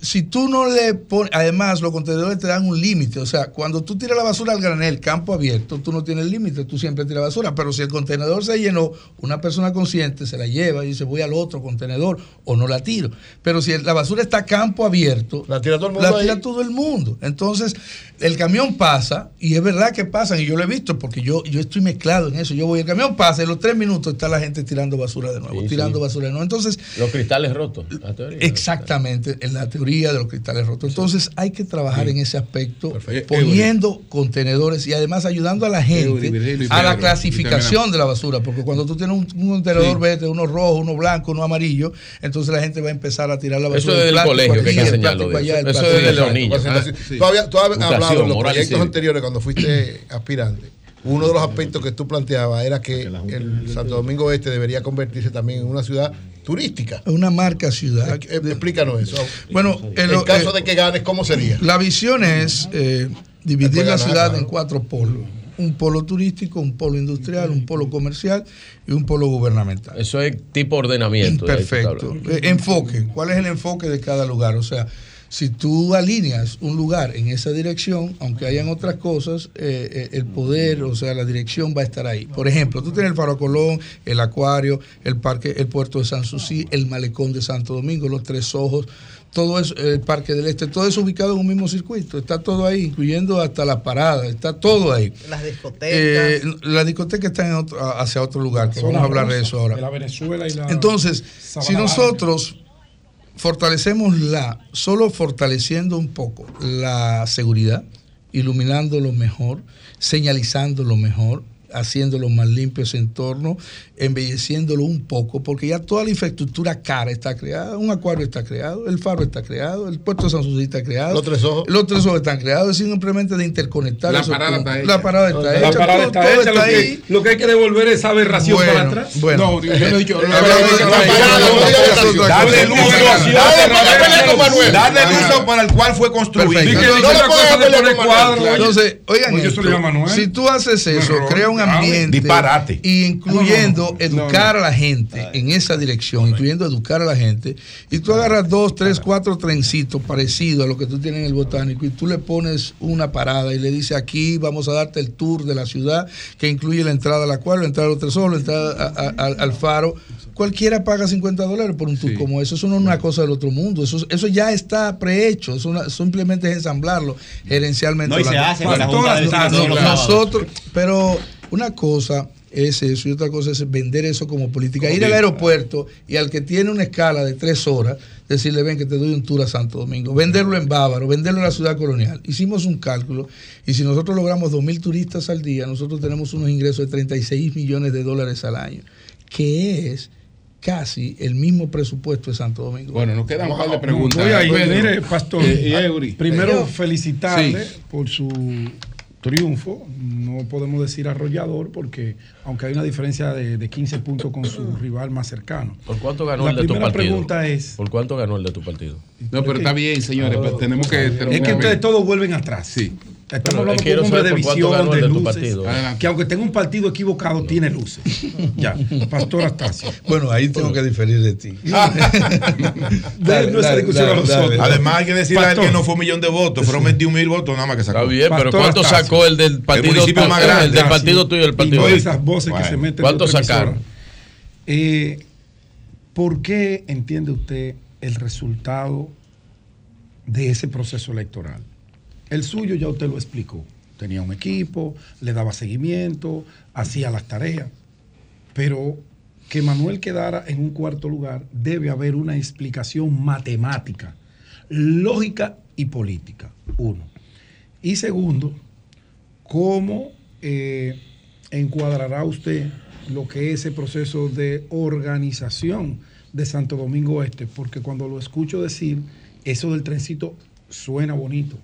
si tú no le pones, además los contenedores te dan un límite, o sea, cuando tú tiras la basura al granel, campo abierto, tú no tienes límite, tú siempre tiras basura, pero si el contenedor se llenó, una persona consciente se la lleva y dice voy al otro contenedor o no la tiro. Pero si la basura está campo abierto, La tira todo el mundo la tira ahí. todo el mundo. Entonces, el camión pasa, y es verdad que pasan, y yo lo he visto porque yo, yo estoy mezclado en eso. Yo voy, el camión pasa, y en los tres minutos está la gente tirando basura de nuevo, Sí, tirando sí. basura de nuevo. Entonces, Los cristales rotos. la teoría. Exactamente, en la teoría de los cristales rotos. Entonces hay que trabajar en ese aspecto, Perfecto. poniendo contenedores y además ayudando a la gente a la clasificación de la basura, porque cuando tú tienes un, un contenedor Sí. verde, uno rojo, uno blanco, uno amarillo, entonces la gente va a empezar a tirar la basura. Eso desde el plástico colegio que hay que plástico de allá, eso. desde allá. los niños. Tú habías, tú habías Educación, hablado en los proyectos anteriores cuando fuiste aspirante. Uno de los aspectos que tú planteabas era que el Santo Domingo Este debería convertirse también en una ciudad turística. Una marca ciudad. Eh, Explícanos eso. Bueno, en el- caso eh, de que ganes, ¿cómo sería? La visión es eh, dividir la ciudad claro. en cuatro polos. Un polo turístico, un polo industrial, un polo comercial y un polo gubernamental. Eso es tipo ordenamiento. Perfecto. Eh, Enfoque. ¿Cuál es el enfoque de cada lugar? O sea, si tú alineas un lugar en esa dirección, aunque hayan otras cosas, eh, eh, el poder, o sea, la dirección va a estar ahí. Por ejemplo, tú tienes el Faro Colón, el Acuario, el Parque, el Puerto de San Susi, el Malecón de Santo Domingo, los Tres Ojos, todo eso, el Parque del Este, todo eso ubicado en un mismo circuito. Está todo ahí, incluyendo hasta la parada, está todo ahí. Las Eh, discotecas. la discoteca está en otro- hacia otro lugar, que vamos a hablar de eso ahora. de la Venezuela y la Entonces, Sabana si nosotros fortalecemos la, solo fortaleciendo un poco la seguridad, iluminando lo mejor, señalizando lo mejor, haciéndolo más limpio ese entorno, embelleciéndolo un poco, porque ya toda la infraestructura cara está creada, un acuario está creado, el faro está creado, el puerto de San Susi está creado, Los tres ojos. los tres ojos están creados, es simplemente de interconectar. La parada puntos. está hecha. La parada está La hecha. parada todo- está todo hecha, lo que, lo que hay que devolver es esa aberración Bueno, para atrás. bueno. No, yo no he dicho. Darle el uso para el cual fue construido. Entonces, oigan, si tú haces eso, crea un grave. Ambiente Disparate. y incluyendo educar no. a la gente en esa dirección, incluyendo educar a la gente, y tú agarras dos, tres, cuatro trencitos parecidos a lo que tú tienes en el botánico y tú le pones una parada y le dices aquí vamos a darte el tour de la ciudad que incluye la entrada al acuario, la entrada a los tesoros, la entrada a- a- al- al faro. Cualquiera paga 50 dólares por un tour Sí. como eso. Eso no es una cosa del otro mundo. Eso, eso ya está prehecho. Eso una- simplemente es ensamblarlo gerencialmente. No, y se hace la Junta de nosotros, pero una cosa es eso y otra cosa es vender eso como política. Ir al aeropuerto y al que tiene una escala de tres horas, decirle, ven que te doy un tour a Santo Domingo, venderlo en Bávaro, venderlo en la ciudad colonial. Hicimos un cálculo y si nosotros logramos 2.000 turistas al día, nosotros tenemos unos ingresos de 36 millones de dólares al año, que es casi el mismo presupuesto de Santo Domingo. Bueno, nos quedan un par de preguntas. Voy Pedro. mire, Pastor. Eh, y Eury. Primero, Yo- felicitarle Sí. por su triunfo. No podemos decir arrollador porque, aunque hay una diferencia de, de 15 puntos con su rival más cercano. ¿Por cuánto ganó La el de tu primera partido? pregunta es- ¿Por cuánto ganó el de tu partido? No, pero está bien, señores, pero tenemos que Es que ustedes todos vuelven atrás. Sí. Estamos hablando quiero con un hombre de visión, el de de luces, que aunque tenga un partido equivocado, tiene luces. Ya, Pastor Astacio. Bueno, ahí tengo que diferir de ti. Dale, no esa discusión a nosotros. Además, hay que decirle a él que no fue un millón de votos, fueron 21 mil votos nada más que sacó. Está bien, pero Pastor ¿cuánto Astacio. sacó el del partido municipio tuyo? más El grande. del partido tuyo y el Y partido no de- esas voces que se meten. ¿Cuánto de sacaron? Eh, ¿Por qué entiende usted el resultado de ese proceso electoral? El suyo ya usted lo explicó. Tenía un equipo, le daba seguimiento, hacía las tareas. Pero que Manuel quedara en un cuarto lugar, debe haber una explicación matemática, lógica y política. Uno. Y segundo, ¿cómo eh, encuadrará usted lo que es ese proceso de organización de Santo Domingo Este? Porque cuando lo escucho decir, eso del trencito suena bonito.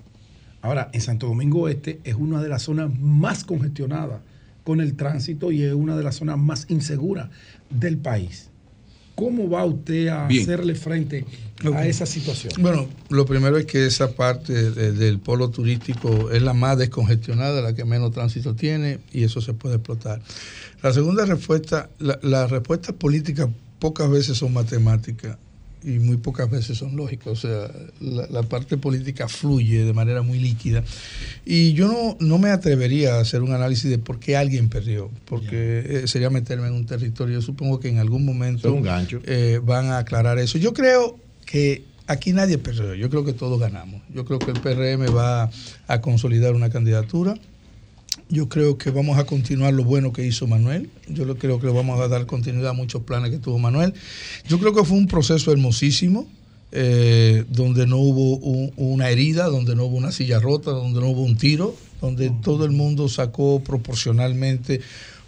Ahora, en Santo Domingo Este es una de las zonas más congestionadas con el tránsito y es una de las zonas más inseguras del país. ¿Cómo va usted a Bien. hacerle frente a esa situación? Bueno, lo primero es que esa parte de- del polo turístico es la más descongestionada, la que menos tránsito tiene y eso se puede explotar. La segunda respuesta, la- las respuestas políticas pocas veces son matemáticas y muy pocas veces son lógicas. O sea, la, la parte política fluye de manera muy líquida. Y yo no, no me atrevería a hacer un análisis de por qué alguien perdió, porque eh, sería meterme en un territorio. Yo supongo que en algún momento un gancho. eh, van a aclarar eso. Yo creo que aquí nadie perdió, yo creo que todos ganamos. Yo creo que el PRM va a consolidar una candidatura. Yo creo que vamos a continuar lo bueno que hizo Manuel. Yo creo que le vamos a dar continuidad a muchos planes que tuvo Manuel. Yo creo que fue un proceso hermosísimo, eh, donde no hubo un- una herida, donde no hubo una silla rota, donde no hubo un tiro, donde todo el mundo sacó proporcionalmente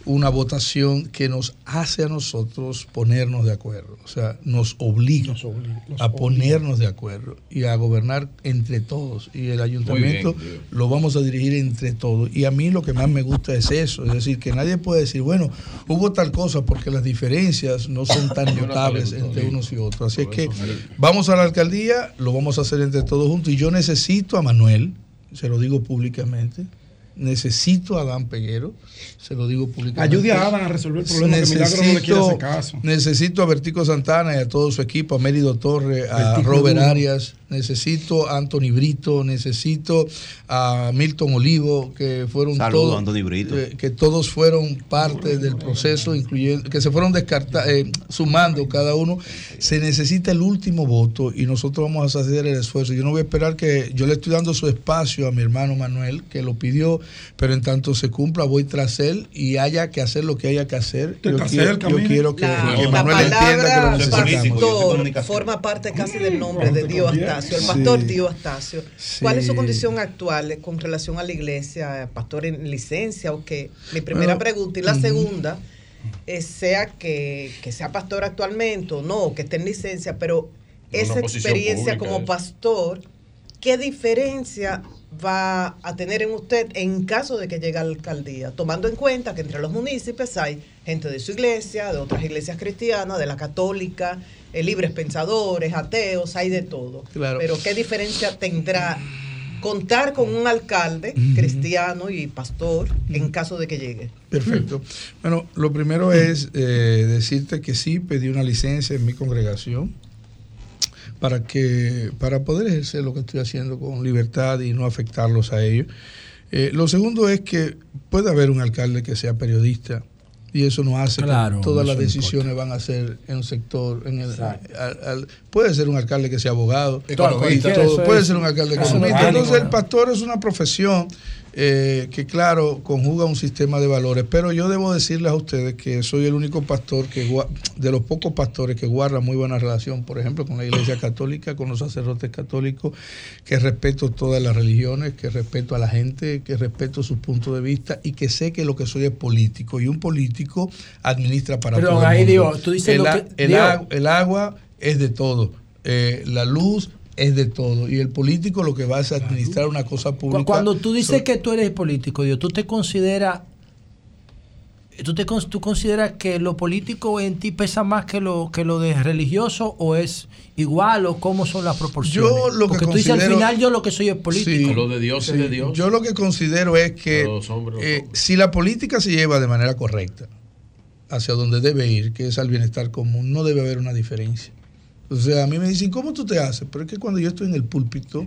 una votación que nos hace a nosotros ponernos de acuerdo, o sea, nos obliga a ponernos de acuerdo y a gobernar entre todos. Y el ayuntamiento bien. lo vamos a dirigir entre todos. Y a mí lo que más me gusta es eso, es decir, que nadie puede decir, bueno, hubo tal cosa porque las diferencias no son tan notables entre unos y otros. Así es que vamos a la alcaldía, lo vamos a hacer entre todos juntos. Y yo necesito a Manuel, se lo digo públicamente, necesito a Adán Peguero, se lo digo públicamente. Ayude a Adán a resolver el problema que Milagro no le quiere hacer caso. Necesito a Vertico Santana y a todo su equipo, a Mérido Torre, a Robert. Arias, necesito a Anthony Brito, necesito a Milton Olivo, que fueron Saludos, todos, Anthony Brito. eh, que todos fueron parte del proceso, incluyendo, que se fueron descarta- eh, sumando cada uno. Se necesita el último voto y nosotros vamos a hacer el esfuerzo. Yo no voy a esperar que, yo le estoy dando su espacio a mi hermano Manuel, que lo pidió, pero en tanto se cumpla, voy tras él y haya que hacer lo que haya que hacer. Yo quiero, cerca, yo mire. quiero que, La, que la Manuel entienda que lo palabra necesitamos. pastor forma parte casi del nombre de Dio Astacio, el Sí. pastor Dio Astacio. ¿Cuál es su Sí. condición actual eh, con relación a la iglesia? ¿Pastor en licencia o qué? Mi primera Bueno, pregunta. Y la segunda, es sea que, que sea pastor actualmente o no, que esté en licencia, pero esa experiencia como pastor, ¿qué diferencia va a tener en usted en caso de que llegue a la alcaldía? Tomando en cuenta que entre los municipios hay gente de su iglesia, de otras iglesias cristianas, de la católica, eh, libres pensadores, ateos, hay de todo. Claro. Pero ¿qué diferencia tendrá contar con un alcalde cristiano y pastor en caso de que llegue? Perfecto. Bueno, lo primero es eh, decirte que sí pedí una licencia en mi congregación para que para poder ejercer lo que estoy haciendo con libertad y no afectarlos a ellos. Eh, lo segundo es que puede haber un alcalde que sea periodista y eso no hace Claro, que todas las decisiones van a ser en un sector. En el, al- al- puede ser un alcalde que sea abogado, Economista. todo, puede ser un alcalde economista. Entonces el pastor es una profesión eh, que claro, conjuga un sistema de valores, pero yo debo decirles a ustedes que soy el único pastor que de los pocos pastores que guarda muy buena relación, por ejemplo, con la Iglesia Católica, con los sacerdotes católicos, que respeto todas las religiones, que respeto a la gente, que respeto sus puntos de vista y que sé que lo que soy es político y un político administra para Perdón, todo el ahí mundo. digo, tú dices el, lo que- el digo. el agua es de todo, eh, la luz es de todo y el político lo que va es administrar una cosa pública. Cuando tú dices So- que tú eres político, Dios, ¿tú te consideras tú te cons- tú consideras que lo político en ti pesa más que lo que lo de religioso o es igual o cómo son las proporciones? Yo lo que Porque tú dices al considero- final yo lo que soy es político. Sí, sí. Yo lo que considero es que eh, si la política se lleva de manera correcta hacia donde debe ir, que es al bienestar común, no debe haber una diferencia. O sea, a mí me dicen, ¿cómo tú te haces? Pero es que cuando yo estoy en el púlpito,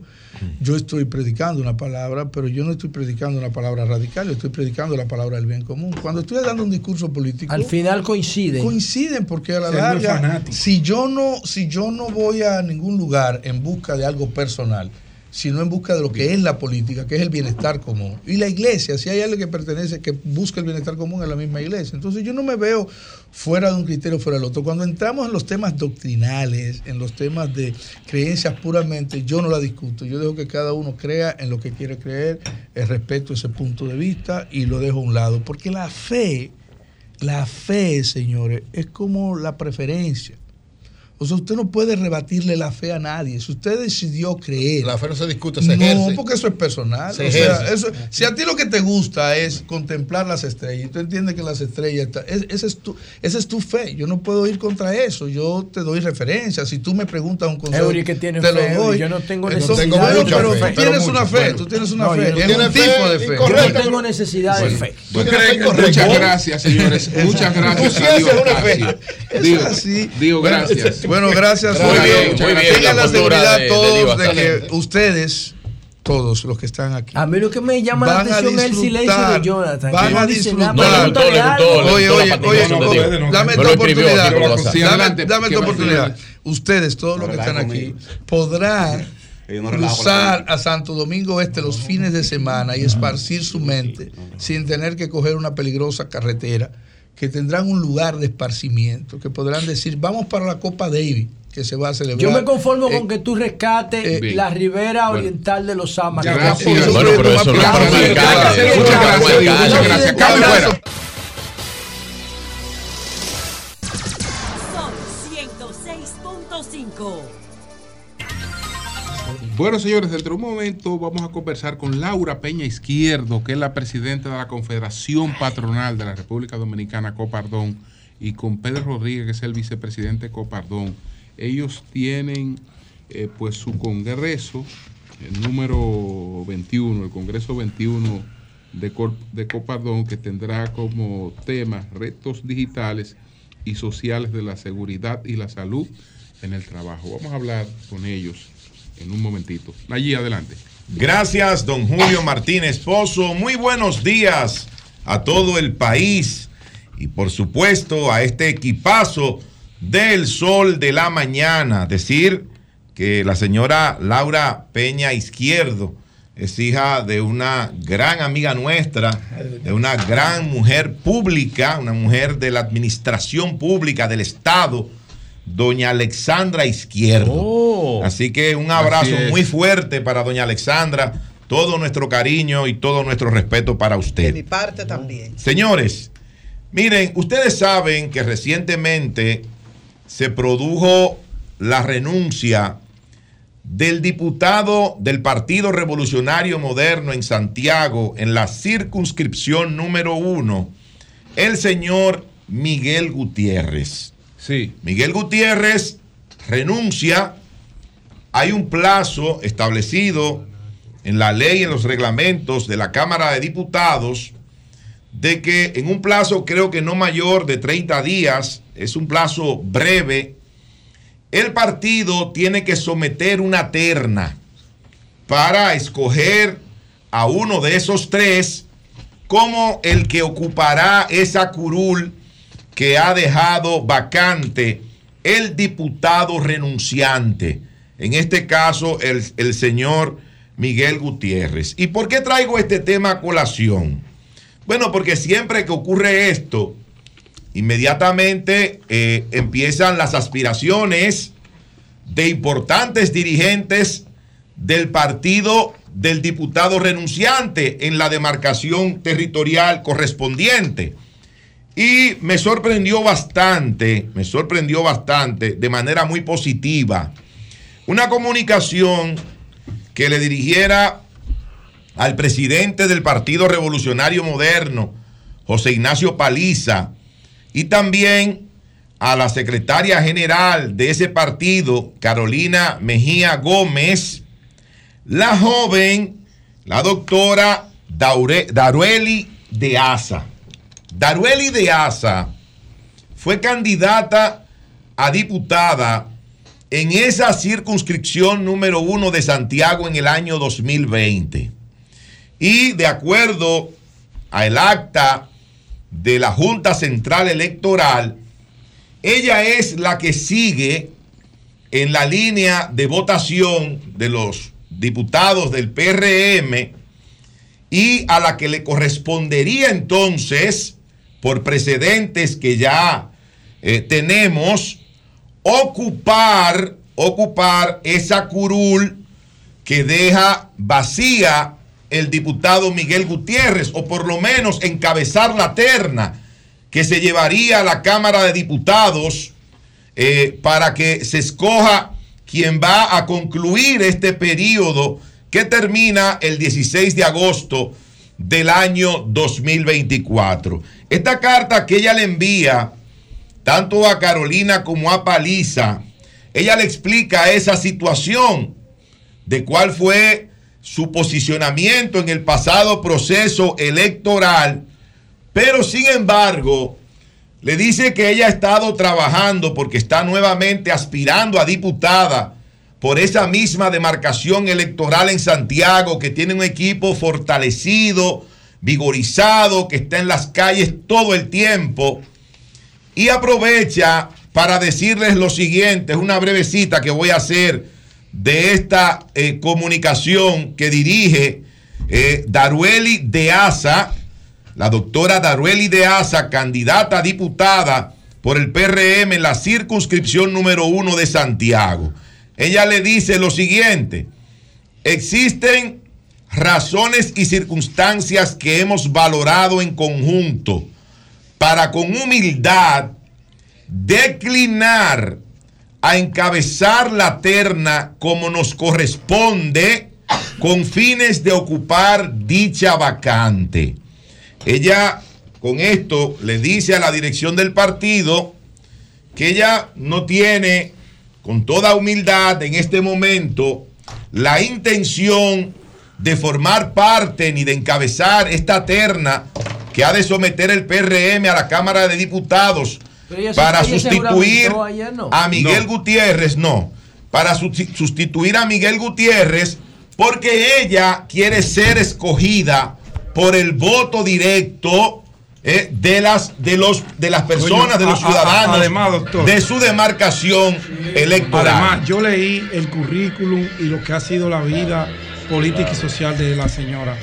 yo estoy predicando una palabra, pero yo no estoy predicando una palabra radical, yo estoy predicando la palabra del bien común. Cuando estoy dando un discurso político, Al final coinciden. coinciden porque a la larga si yo no si yo no voy a ningún lugar en busca de algo personal sino en busca de lo que es la política que es el bienestar común. Y la iglesia si hay alguien que pertenece que busca el bienestar común es la misma iglesia. Entonces yo no me veo fuera de un criterio fuera del otro. Cuando entramos en los temas doctrinales en los temas de creencias puramente yo no la discuto. Yo dejo que cada uno crea en lo que quiere creer eh, respeto ese punto de vista y lo dejo a un lado. Porque la fe la fe, señores, es como la preferencia. O sea, usted no puede rebatirle la fe a nadie. Si usted decidió creer. La fe no se discute, se no, ejerce. porque eso es personal. Se o sea, eso- si a ti lo que te gusta es contemplar las estrellas, y tú entiendes que las estrellas, está- es- esa, es tu, esa es tu fe. Yo no puedo ir contra eso. Yo te doy referencias. Si tú me preguntas un consejo, Eury, que tiene te fe, lo Eury, doy. yo no tengo Eso- necesidad bueno, pero fe, tú pero tienes una mucho, fe. bueno. Tú tienes una No, fe. yo no Es tengo un tipo de fe. Yo no tengo necesidad de fe. ¿Tú crees? Muchas gracias, señores. Muchas gracias. Eso es así. Digo, gracias. Bueno, gracias. Muy bien, muy bien. Tengan la seguridad de- todos de, que ustedes, todos los que están aquí, A mí lo que me llama la atención es el silencio de Jonathan. van a disfrutar. No, le gustó, le gustó, le Oye, oye, oye, dame esta escribió, oportunidad. Dame, dame esta oportunidad. Ustedes, todos los que están aquí, podrán cruzar a Santo Domingo Este los fines de semana y esparcir su mente sin tener que coger una peligrosa carretera, que tendrán un lugar de esparcimiento, que podrán decir, vamos para la Copa Davis, que se va a celebrar. Yo me conformo Eh, con que tú rescates eh, la ribera bueno. oriental de los. Eso Bueno, pero eso no es para Muchas gracias. Muchas gracias, Bueno, señores, dentro de un momento vamos a conversar con Laura Peña Izquierdo, que es la presidenta de la Confederación Patronal de la República Dominicana, Copardón, y con Pedro Rodríguez, que es el vicepresidente de Copardón. Ellos tienen eh, pues su congreso, el número 21, el Congreso 21 de, Cor- de Copardón, que tendrá como tema retos digitales y sociales de la seguridad y la salud en el trabajo. Vamos a hablar con ellos en un momentito. Allí adelante. Gracias, don Julio Martínez Pozo. Muy buenos días a todo el país y por supuesto a este equipazo del sol de la mañana. Decir que la señora Laura Peña Izquierdo es hija de una gran amiga nuestra, de una gran mujer pública, una mujer de la administración pública del Estado, doña Alexandra Izquierdo. Así que un abrazo muy fuerte para doña Alexandra, todo nuestro cariño y todo nuestro respeto para De usted. mi parte también. Señores, miren, ustedes saben que recientemente se produjo la renuncia del diputado del Partido Revolucionario Moderno en Santiago, en la circunscripción número uno, el señor Miguel Gutiérrez. Sí. Miguel Gutiérrez renuncia. Hay un plazo establecido en la ley, en los reglamentos de la Cámara de Diputados, de que en un plazo creo que no mayor de 30 días, es un plazo breve, el partido tiene que someter una terna para escoger a uno de esos tres como el que ocupará esa curul que ha dejado vacante el diputado renunciante. En este caso, el, el señor Miguel Gutiérrez. ¿Y por qué traigo este tema a colación? Bueno, porque siempre que ocurre esto, inmediatamente eh, empiezan las aspiraciones de importantes dirigentes del partido del diputado renunciante en la demarcación territorial correspondiente. Y me sorprendió bastante, me sorprendió bastante, de manera muy positiva, una comunicación que le dirigiera al presidente del Partido Revolucionario Moderno, José Ignacio Paliza, y también a la secretaria general de ese partido, Carolina Mejía Gómez, la joven, la doctora Darueli de Asa. Darueli de Asa fue candidata a diputada en esa circunscripción número uno de Santiago en el año 2020. Y de acuerdo al acta de la Junta Central Electoral, ella es la que sigue en la línea de votación de los diputados del PRM y a la que le correspondería entonces, por precedentes que ya eh, tenemos, ocupar, ocupar esa curul que deja vacía el diputado Miguel Gutiérrez, o por lo menos encabezar la terna que se llevaría a la Cámara de Diputados eh, para que se escoja quien va a concluir este periodo que termina el 16 de agosto del año 2024. Esta carta que ella le envía tanto a Carolina como a Paliza, ella le explica esa situación de cuál fue su posicionamiento en el pasado proceso electoral, pero sin embargo, le dice que ella ha estado trabajando porque está nuevamente aspirando a diputada por esa misma demarcación electoral en Santiago, que tiene un equipo fortalecido, vigorizado, que está en las calles todo el tiempo. Y aprovecha para decirles lo siguiente, es una brevecita que voy a hacer de esta eh, comunicación que dirige eh, Darueli de Asa, la doctora Darueli de Asa, candidata a diputada por el PRM en la circunscripción número uno de Santiago. Ella le dice lo siguiente, existen razones y circunstancias que hemos valorado en conjunto para con humildad declinar a encabezar la terna como nos corresponde con fines de ocupar dicha vacante. Ella con esto le dice a la dirección del partido que ella no tiene con toda humildad en este momento la intención de formar parte ni de encabezar esta terna que ha de someter el PRM a la Cámara de Diputados se- para sustituir a Miguel No. Gutiérrez, no, para susti- sustituir a Miguel Gutiérrez porque ella quiere ser escogida por el voto directo eh, de las de los de las personas, de los a- a- ciudadanos, además, doctor. de su demarcación electoral. Además, yo leí el currículum y lo que ha sido la vida política y social de la señora.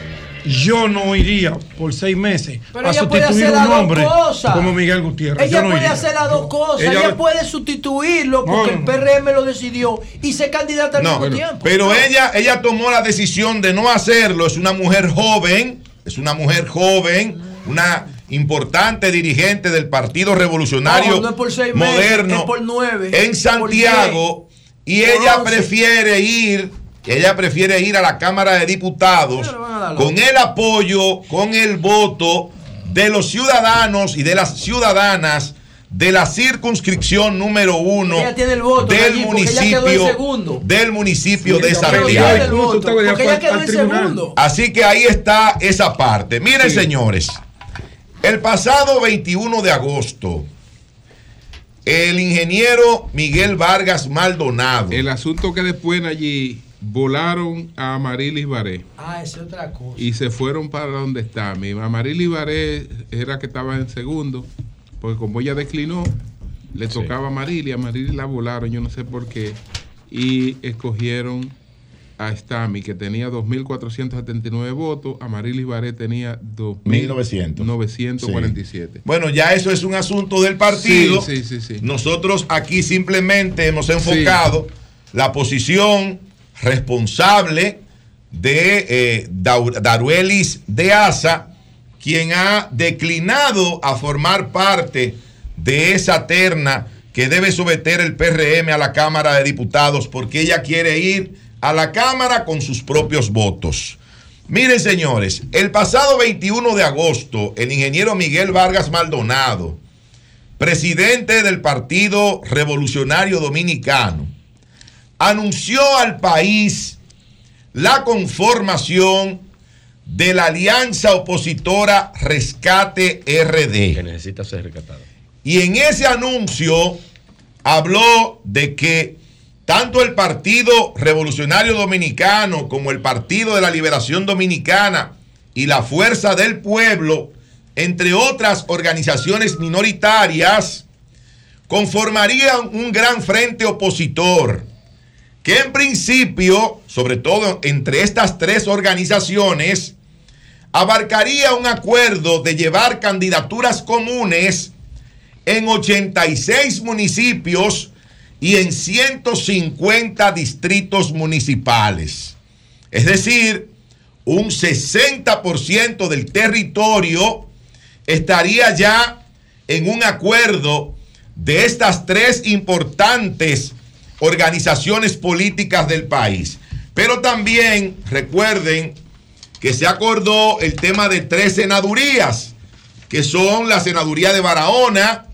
Yo no iría por seis meses Pero a ella puede sustituir hacer un las dos hombre cosas. como Miguel Gutiérrez. Ella no puede iría. hacer las dos cosas. Ella puede sustituirlo porque No, el PRM lo decidió y ser candidata al No, mismo tiempo. pero ella, ella tomó la decisión de no hacerlo. Es una mujer joven, es una mujer joven, una importante dirigente del Partido Revolucionario No, no es por seis meses, Moderno es por nueve, en por Santiago y ella once. prefiere ir, ella prefiere ir a la Cámara de Diputados con el apoyo, con el voto de los ciudadanos y de las ciudadanas de la circunscripción número uno Ella tiene el voto, del Nayib, porque ella quedó en municipio del municipio Sí, de Santiago. Así que ahí está esa parte. Miren, Sí. señores, el pasado 21 de agosto, el ingeniero Miguel Vargas Maldonado. El asunto que después allí volaron a Amarilis Baré Ah, esa es otra cosa. y se fueron para donde está. Mi Amarilis Baré era que estaba en segundo, porque como ella declinó, le tocaba a Amarilis, a Amarilis la volaron, yo no sé por qué, y escogieron a Stami, que tenía 2.479 votos, Amarilis Baré tenía 2.947. Bueno, ya eso es un asunto del partido. Sí, sí, sí, sí. Nosotros aquí simplemente hemos enfocado la posición responsable de eh, Daruelis de Asa, quien ha declinado a formar parte de esa terna que debe someter el PRM a la Cámara de Diputados porque ella quiere ir a la Cámara con sus propios votos. Miren, señores, el pasado 21 de agosto, el ingeniero Miguel Vargas Maldonado, presidente del Partido Revolucionario Dominicano, anunció al país la conformación de la alianza opositora Rescate RD. Que necesita ser rescatado. Y en ese anuncio habló de que tanto el Partido Revolucionario Dominicano como el Partido de la Liberación Dominicana y la Fuerza del Pueblo, entre otras organizaciones minoritarias, conformarían un gran frente opositor que en principio, sobre todo entre estas tres organizaciones, abarcaría un acuerdo de llevar candidaturas comunes en 86 municipios y en 150 distritos municipales. Es decir, un 60% del territorio estaría ya en un acuerdo de estas tres importantes organizaciones políticas del país. Pero también recuerden que se acordó el tema de tres senadurías, que son la senaduría de Barahona,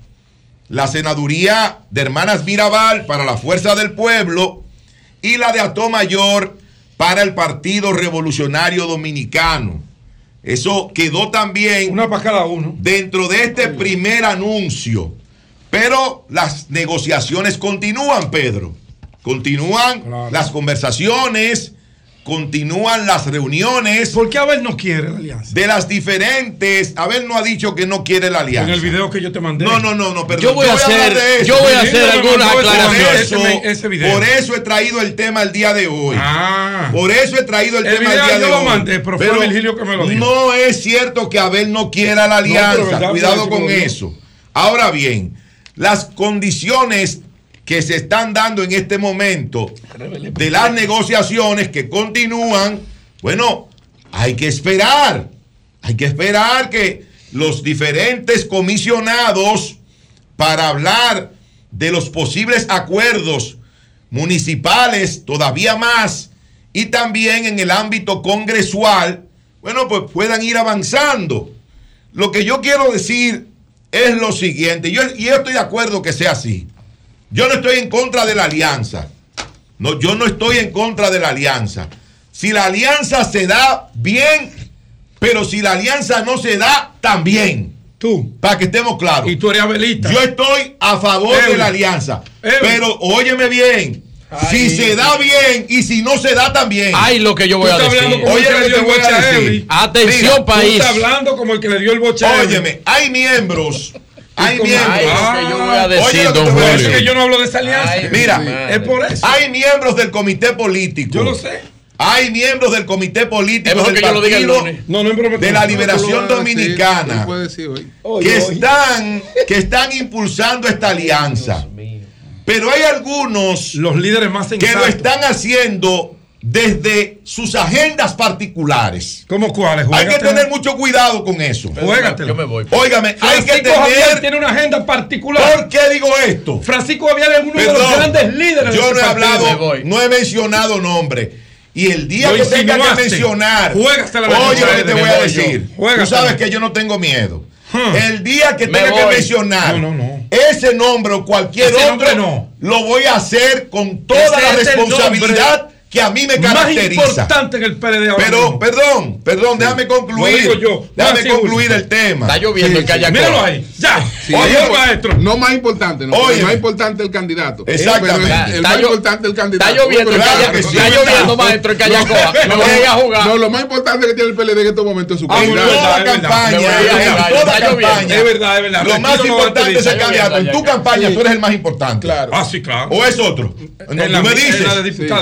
la senaduría de Hermanas Mirabal para la Fuerza del Pueblo y la de Atomayor para el Partido Revolucionario Dominicano. Eso quedó también Una para cada uno. dentro de este primer anuncio. Pero las negociaciones continúan, Pedro. Continúan las conversaciones, continúan las reuniones. ¿Por qué Abel no quiere la alianza? De las diferentes. Abel no ha dicho que no quiere la alianza. En el video que yo te mandé. No, no, no, no, perdón. Yo voy a hacer- hablar de eso. yo voy a hacer algunas aclaraciones. Por eso, ese video. por eso he traído el tema el día de hoy. Ah. Por eso he traído el, El tema el día yo de lo hoy. mandé, pero fue Virgilio que me lo dijo. No es cierto que Abel no quiera la alianza. verdad, Cuidado con lo eso. Ahora bien, las condiciones que se están dando en este momento de las negociaciones que continúan, bueno, hay que esperar. Hay que esperar que los diferentes comisionados para hablar de los posibles acuerdos municipales todavía más y también en el ámbito congresual, bueno, pues puedan ir avanzando. Lo que yo quiero decir es lo siguiente, yo, y yo estoy de acuerdo que sea así. Yo no estoy en contra de la alianza. No, yo no estoy en contra de la alianza. Si la alianza se da bien, pero si la alianza no se da, también. Tú. Para que estemos claros. Y tú eres abelista. Yo estoy a favor de la alianza. Pero óyeme bien. Si se da bien y si no se da también. Ay, lo que yo voy a Tú decir. Oye el que lo le que dio te el voy a decir. Atención, Tú país. estás hablando como el que le dio el boche. Óyeme, hay miembros. Hay miembros. Ay, lo que yo voy a Oye decir, que don Julio. Es que yo no hablo de esa alianza. Ay, Mira, mi madre. es por eso. Hay miembros del comité político. Yo lo sé. Hay miembros del comité político del que partido. No, no broma. de la liberación Tú decir, dominicana. tú decir hoy. que están, que están impulsando esta alianza. Pero hay algunos Los líderes más que lo están haciendo desde sus agendas particulares. ¿Cómo cuáles? Hay que tener mucho cuidado con eso. Juégatela. Yo me voy. Óigame, hay que Francisco Javier tener. tiene una agenda particular. ¿Por qué digo esto? Francisco Javier es uno de los grandes líderes de yo ese no he hablado, no he mencionado nombre. Y el día Lo que tenga que mencionar, oye lo que te voy a decir. Tú sabes que yo no tengo miedo. Hmm. El día que Me tenga que mencionar No, no, no. ese nombre o cualquier Ese otro, nombre no. lo voy a hacer con toda Ese la responsabilidad que a mí me Más caracteriza. importante que el PLD ahora Pero, mismo. perdón, perdón, déjame concluir. Lo digo yo. Déjame Así, concluir el tema. Está lloviendo en Callacoa. Míralo ahí. Ya. Sí, Oye, es- maestro. No más importante, no, Oye. más importante el candidato. Exactamente. El, el más importante el candidato. Está lloviendo en Claro que sí. Está lloviendo, maestro, en Callacoa. Me voy a jugar. No, lo más importante que tiene el PLD en estos momentos es su En bueno, candidato. es toda verdad, es verdad. campaña, en toda campaña. Es verdad, es verdad. Lo más importante es el candidato. En tu campaña Sí. tú eres el más importante. Claro. Ah, sí, claro. ¿O es otro? No, En me en dices.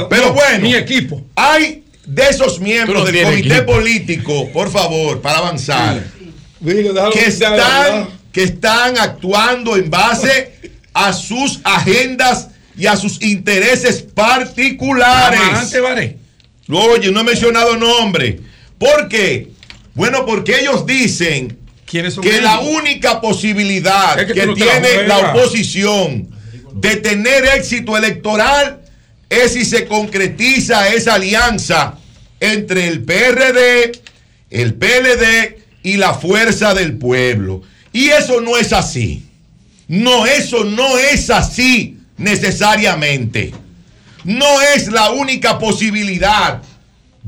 Pero No, bueno, mi equipo. Hay de esos miembros no del comité equipo. político, por favor, para avanzar, que están, que están actuando en base a sus agendas y a sus intereses particulares. Oye, no he mencionado nombre. ¿Por qué? Bueno, porque ellos dicen que ellos? la única posibilidad Es que que, tiene la oposición de tener éxito electoral es si se concretiza esa alianza entre el PRD, el PLD y la fuerza del pueblo. Y eso no es así. No, eso no es así necesariamente. No es la única posibilidad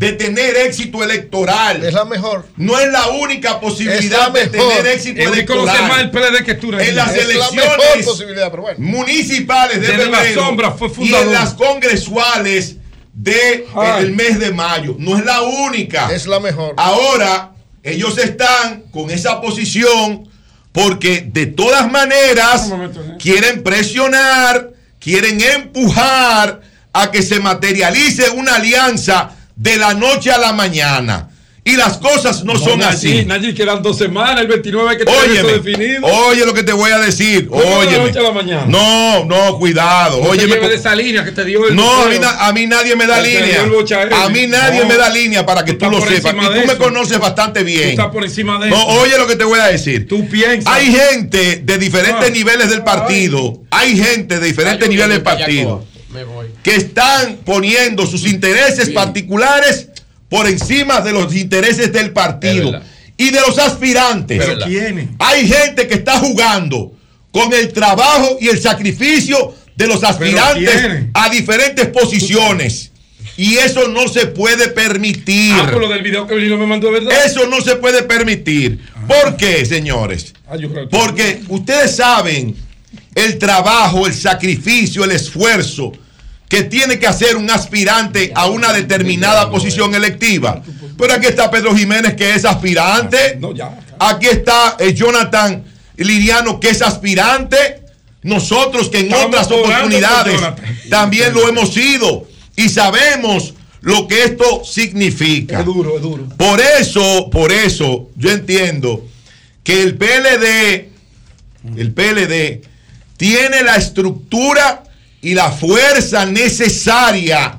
de tener éxito electoral. Es la mejor. No es la única posibilidad la de mejor. tener éxito El electoral. más el PLD que tú. En las Es la elecciones mejor posibilidad, pero bueno. municipales de la febrero fue y en las congresuales de Ay. el mes de mayo. No es la única. Es la mejor. Ahora, ellos están con esa posición porque de todas maneras quieren presionar, quieren empujar a que se materialice una alianza de la noche a la mañana. Y las cosas no, son así. Nayib, quedan dos semanas, el 29 hay que Óyeme, definido. oye lo que te voy a decir. ¿Cómo de la Óyeme. noche a la mañana? No, no, cuidado. No te Óyeme. de esa línea que te dio el No, a mí, a mí nadie me da línea. A mí nadie No. me da línea para que tú, lo sepas. Y tú me conoces bastante bien. Tú estás por encima de No, eso. oye lo que te voy a decir. Tú piensas. Hay gente de diferentes Ah. niveles del partido. Hay gente de diferentes niveles del partido Me voy. que están poniendo sus intereses particulares por encima de los intereses del partido y de los aspirantes. ¿Quiénes? Hay gente que está jugando con el trabajo y el sacrificio de los aspirantes a diferentes posiciones. Y eso no se puede permitir. Ah, lo del video que me mandó, ¿verdad? Eso no se puede permitir. ¿Por qué, señores? Ah, Porque ustedes saben el trabajo, el sacrificio, el esfuerzo que tiene que hacer un aspirante a una determinada posición electiva. Pero aquí está Pedro Jiménez, que es aspirante. Ya. Aquí está eh, Jonathan Liriano, que es aspirante. Nosotros que en Estamos otras oportunidades también lo hemos sido y sabemos lo que esto significa. Es duro, es duro. Por eso, por eso, yo entiendo que el PLD, el PLD, tiene la estructura y la fuerza necesaria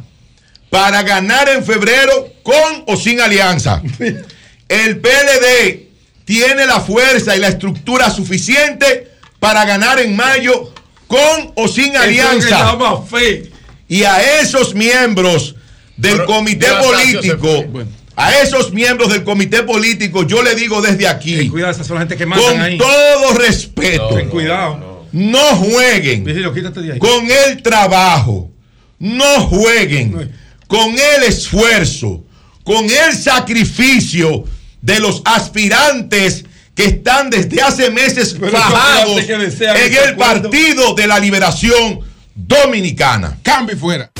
para ganar en febrero con o sin alianza. El PLD tiene la fuerza y la estructura suficiente para ganar en mayo con o sin alianza. Y a esos miembros del Pero, comité político, a esos miembros del comité político, yo le digo desde aquí, Ten cuidado, esas son la gente que mandan con ahí. todo respeto, cuidado. no jueguen Virgilio, quítate de ahí. con el trabajo, no jueguen con el esfuerzo, con el sacrificio de los aspirantes que están desde hace meses desean en ese el acuerdo. Partido de la Liberación Dominicana. Cambio fuera.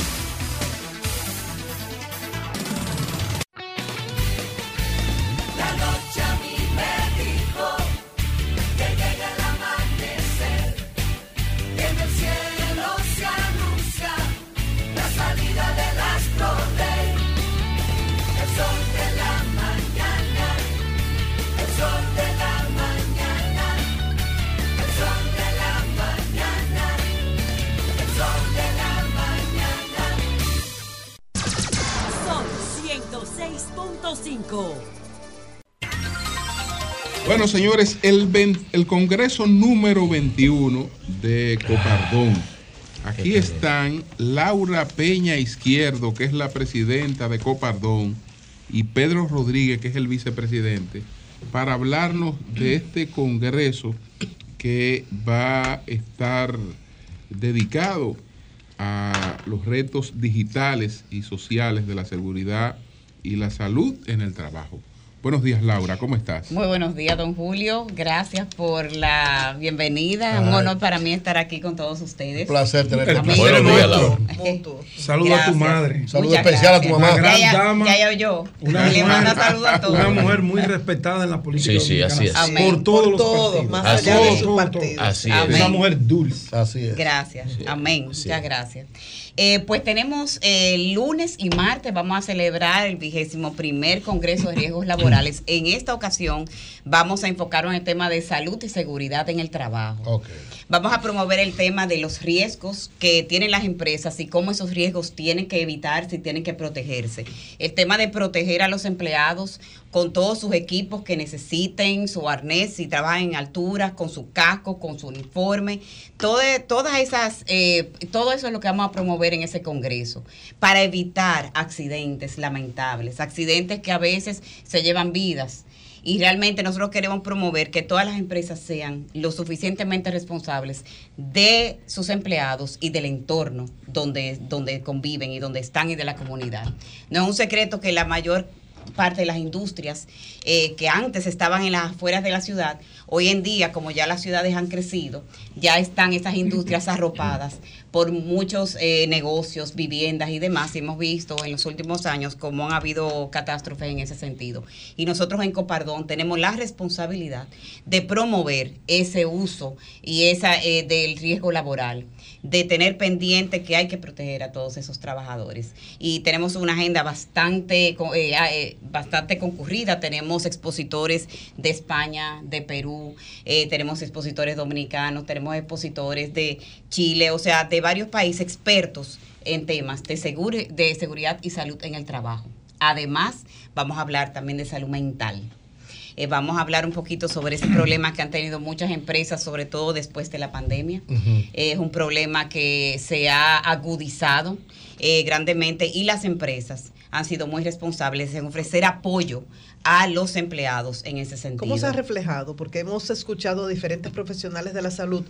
Sol 106.5. Bueno, señores, el, el Congreso número 21 de Copardón. Aquí están Laura Peña Izquierdo, que es la presidenta de Copardón, y Pedro Rodríguez, que es el vicepresidente, para hablarnos de este Congreso que va a estar dedicado a los retos digitales y sociales de la seguridad y la salud en el trabajo. Buenos días, Laura, ¿cómo estás? Muy buenos días, don Julio. Gracias por la bienvenida. Un honor para mí estar aquí con todos ustedes. Un placer tenerte aquí. Buenos días, Laura. Saludo a tu madre. Saludo Muchas especial a tu mamá. Ya, Gran dama. ya, ya oyó. Una Le saludos a todos. Una mujer muy respetada en la política. Sí, sí, así es. Amén. Por todos Por los todos, partidos. más Así allá de sus partidos. Así es. Amén. Una mujer dulce. Así es. Gracias. Amén. Muchas gracias. Eh, pues tenemos eh, lunes y martes, vamos a celebrar el vigésimo primer Congreso de Riesgos Laborales. En esta ocasión vamos a enfocar en el tema de salud y seguridad en el trabajo. Vamos a promover el tema de los riesgos que tienen las empresas y cómo esos riesgos tienen que evitarse y tienen que protegerse. El tema de proteger a los empleados con todos sus equipos que necesiten, su arnés, si trabajan en altura, con su casco, con su uniforme. Todo- todas esas, eh, todo eso es lo que vamos a promover en ese congreso para evitar accidentes lamentables, accidentes que a veces se llevan vidas. Y realmente nosotros queremos promover que todas las empresas sean lo suficientemente responsables de sus empleados y del entorno donde, donde conviven y donde están y de la comunidad. No es un secreto que la mayor parte de las industrias eh, que antes estaban en las afueras de la ciudad, hoy en día, como ya las ciudades han crecido, ya están esas industrias arropadas por muchos eh, negocios, viviendas y demás. Y hemos visto en los últimos años cómo han habido catástrofes en ese sentido. Y nosotros en Copardón tenemos la responsabilidad de promover ese uso y esa eh, del riesgo laboral de tener pendiente que hay que proteger a todos esos trabajadores. Y tenemos una agenda bastante, eh, ah, eh, bastante concurrida. Tenemos expositores de España, de Perú, eh, tenemos expositores dominicanos, tenemos expositores de Chile, o sea, de varios países expertos en temas de, seguro, de seguridad y salud en el trabajo. Además, vamos a hablar también de salud mental. Eh, vamos a hablar un poquito sobre ese problema que han tenido muchas empresas, sobre todo después de la pandemia. Es un problema que se ha agudizado eh, grandemente y las empresas han sido muy responsables en ofrecer apoyo a los empleados en ese sentido. ¿Cómo se ha reflejado? Porque hemos escuchado diferentes profesionales de la salud,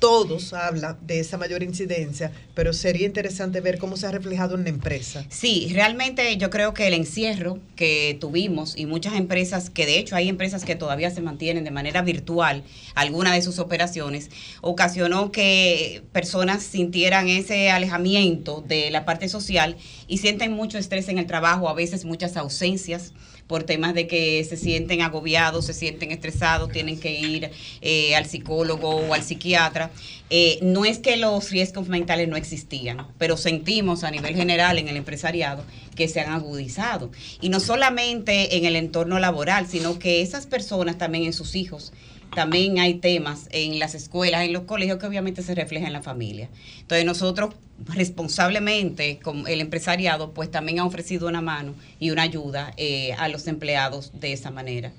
todos hablan de esa mayor incidencia, pero sería interesante ver cómo se ha reflejado en la empresa. Sí, realmente yo creo que el encierro que tuvimos y muchas empresas, que de hecho hay empresas que todavía se mantienen de manera virtual alguna de sus operaciones, ocasionó que personas sintieran ese alejamiento de la parte social y sienten mucho estrés en el trabajo, a veces muchas ausencias por temas de que se sienten agobiados, se sienten estresados, tienen que ir eh, al psicólogo o al psiquiatra. Eh, no es que los riesgos mentales no existían, pero sentimos a nivel general en el empresariado que se han agudizado. Y no solamente en el entorno laboral, sino que esas personas también en sus hijos también hay temas en las escuelas, en los colegios que obviamente se reflejan en la familia. Entonces nosotros responsablemente, como el empresariado, pues también ha ofrecido una mano y una ayuda eh, a los empleados de esa manera.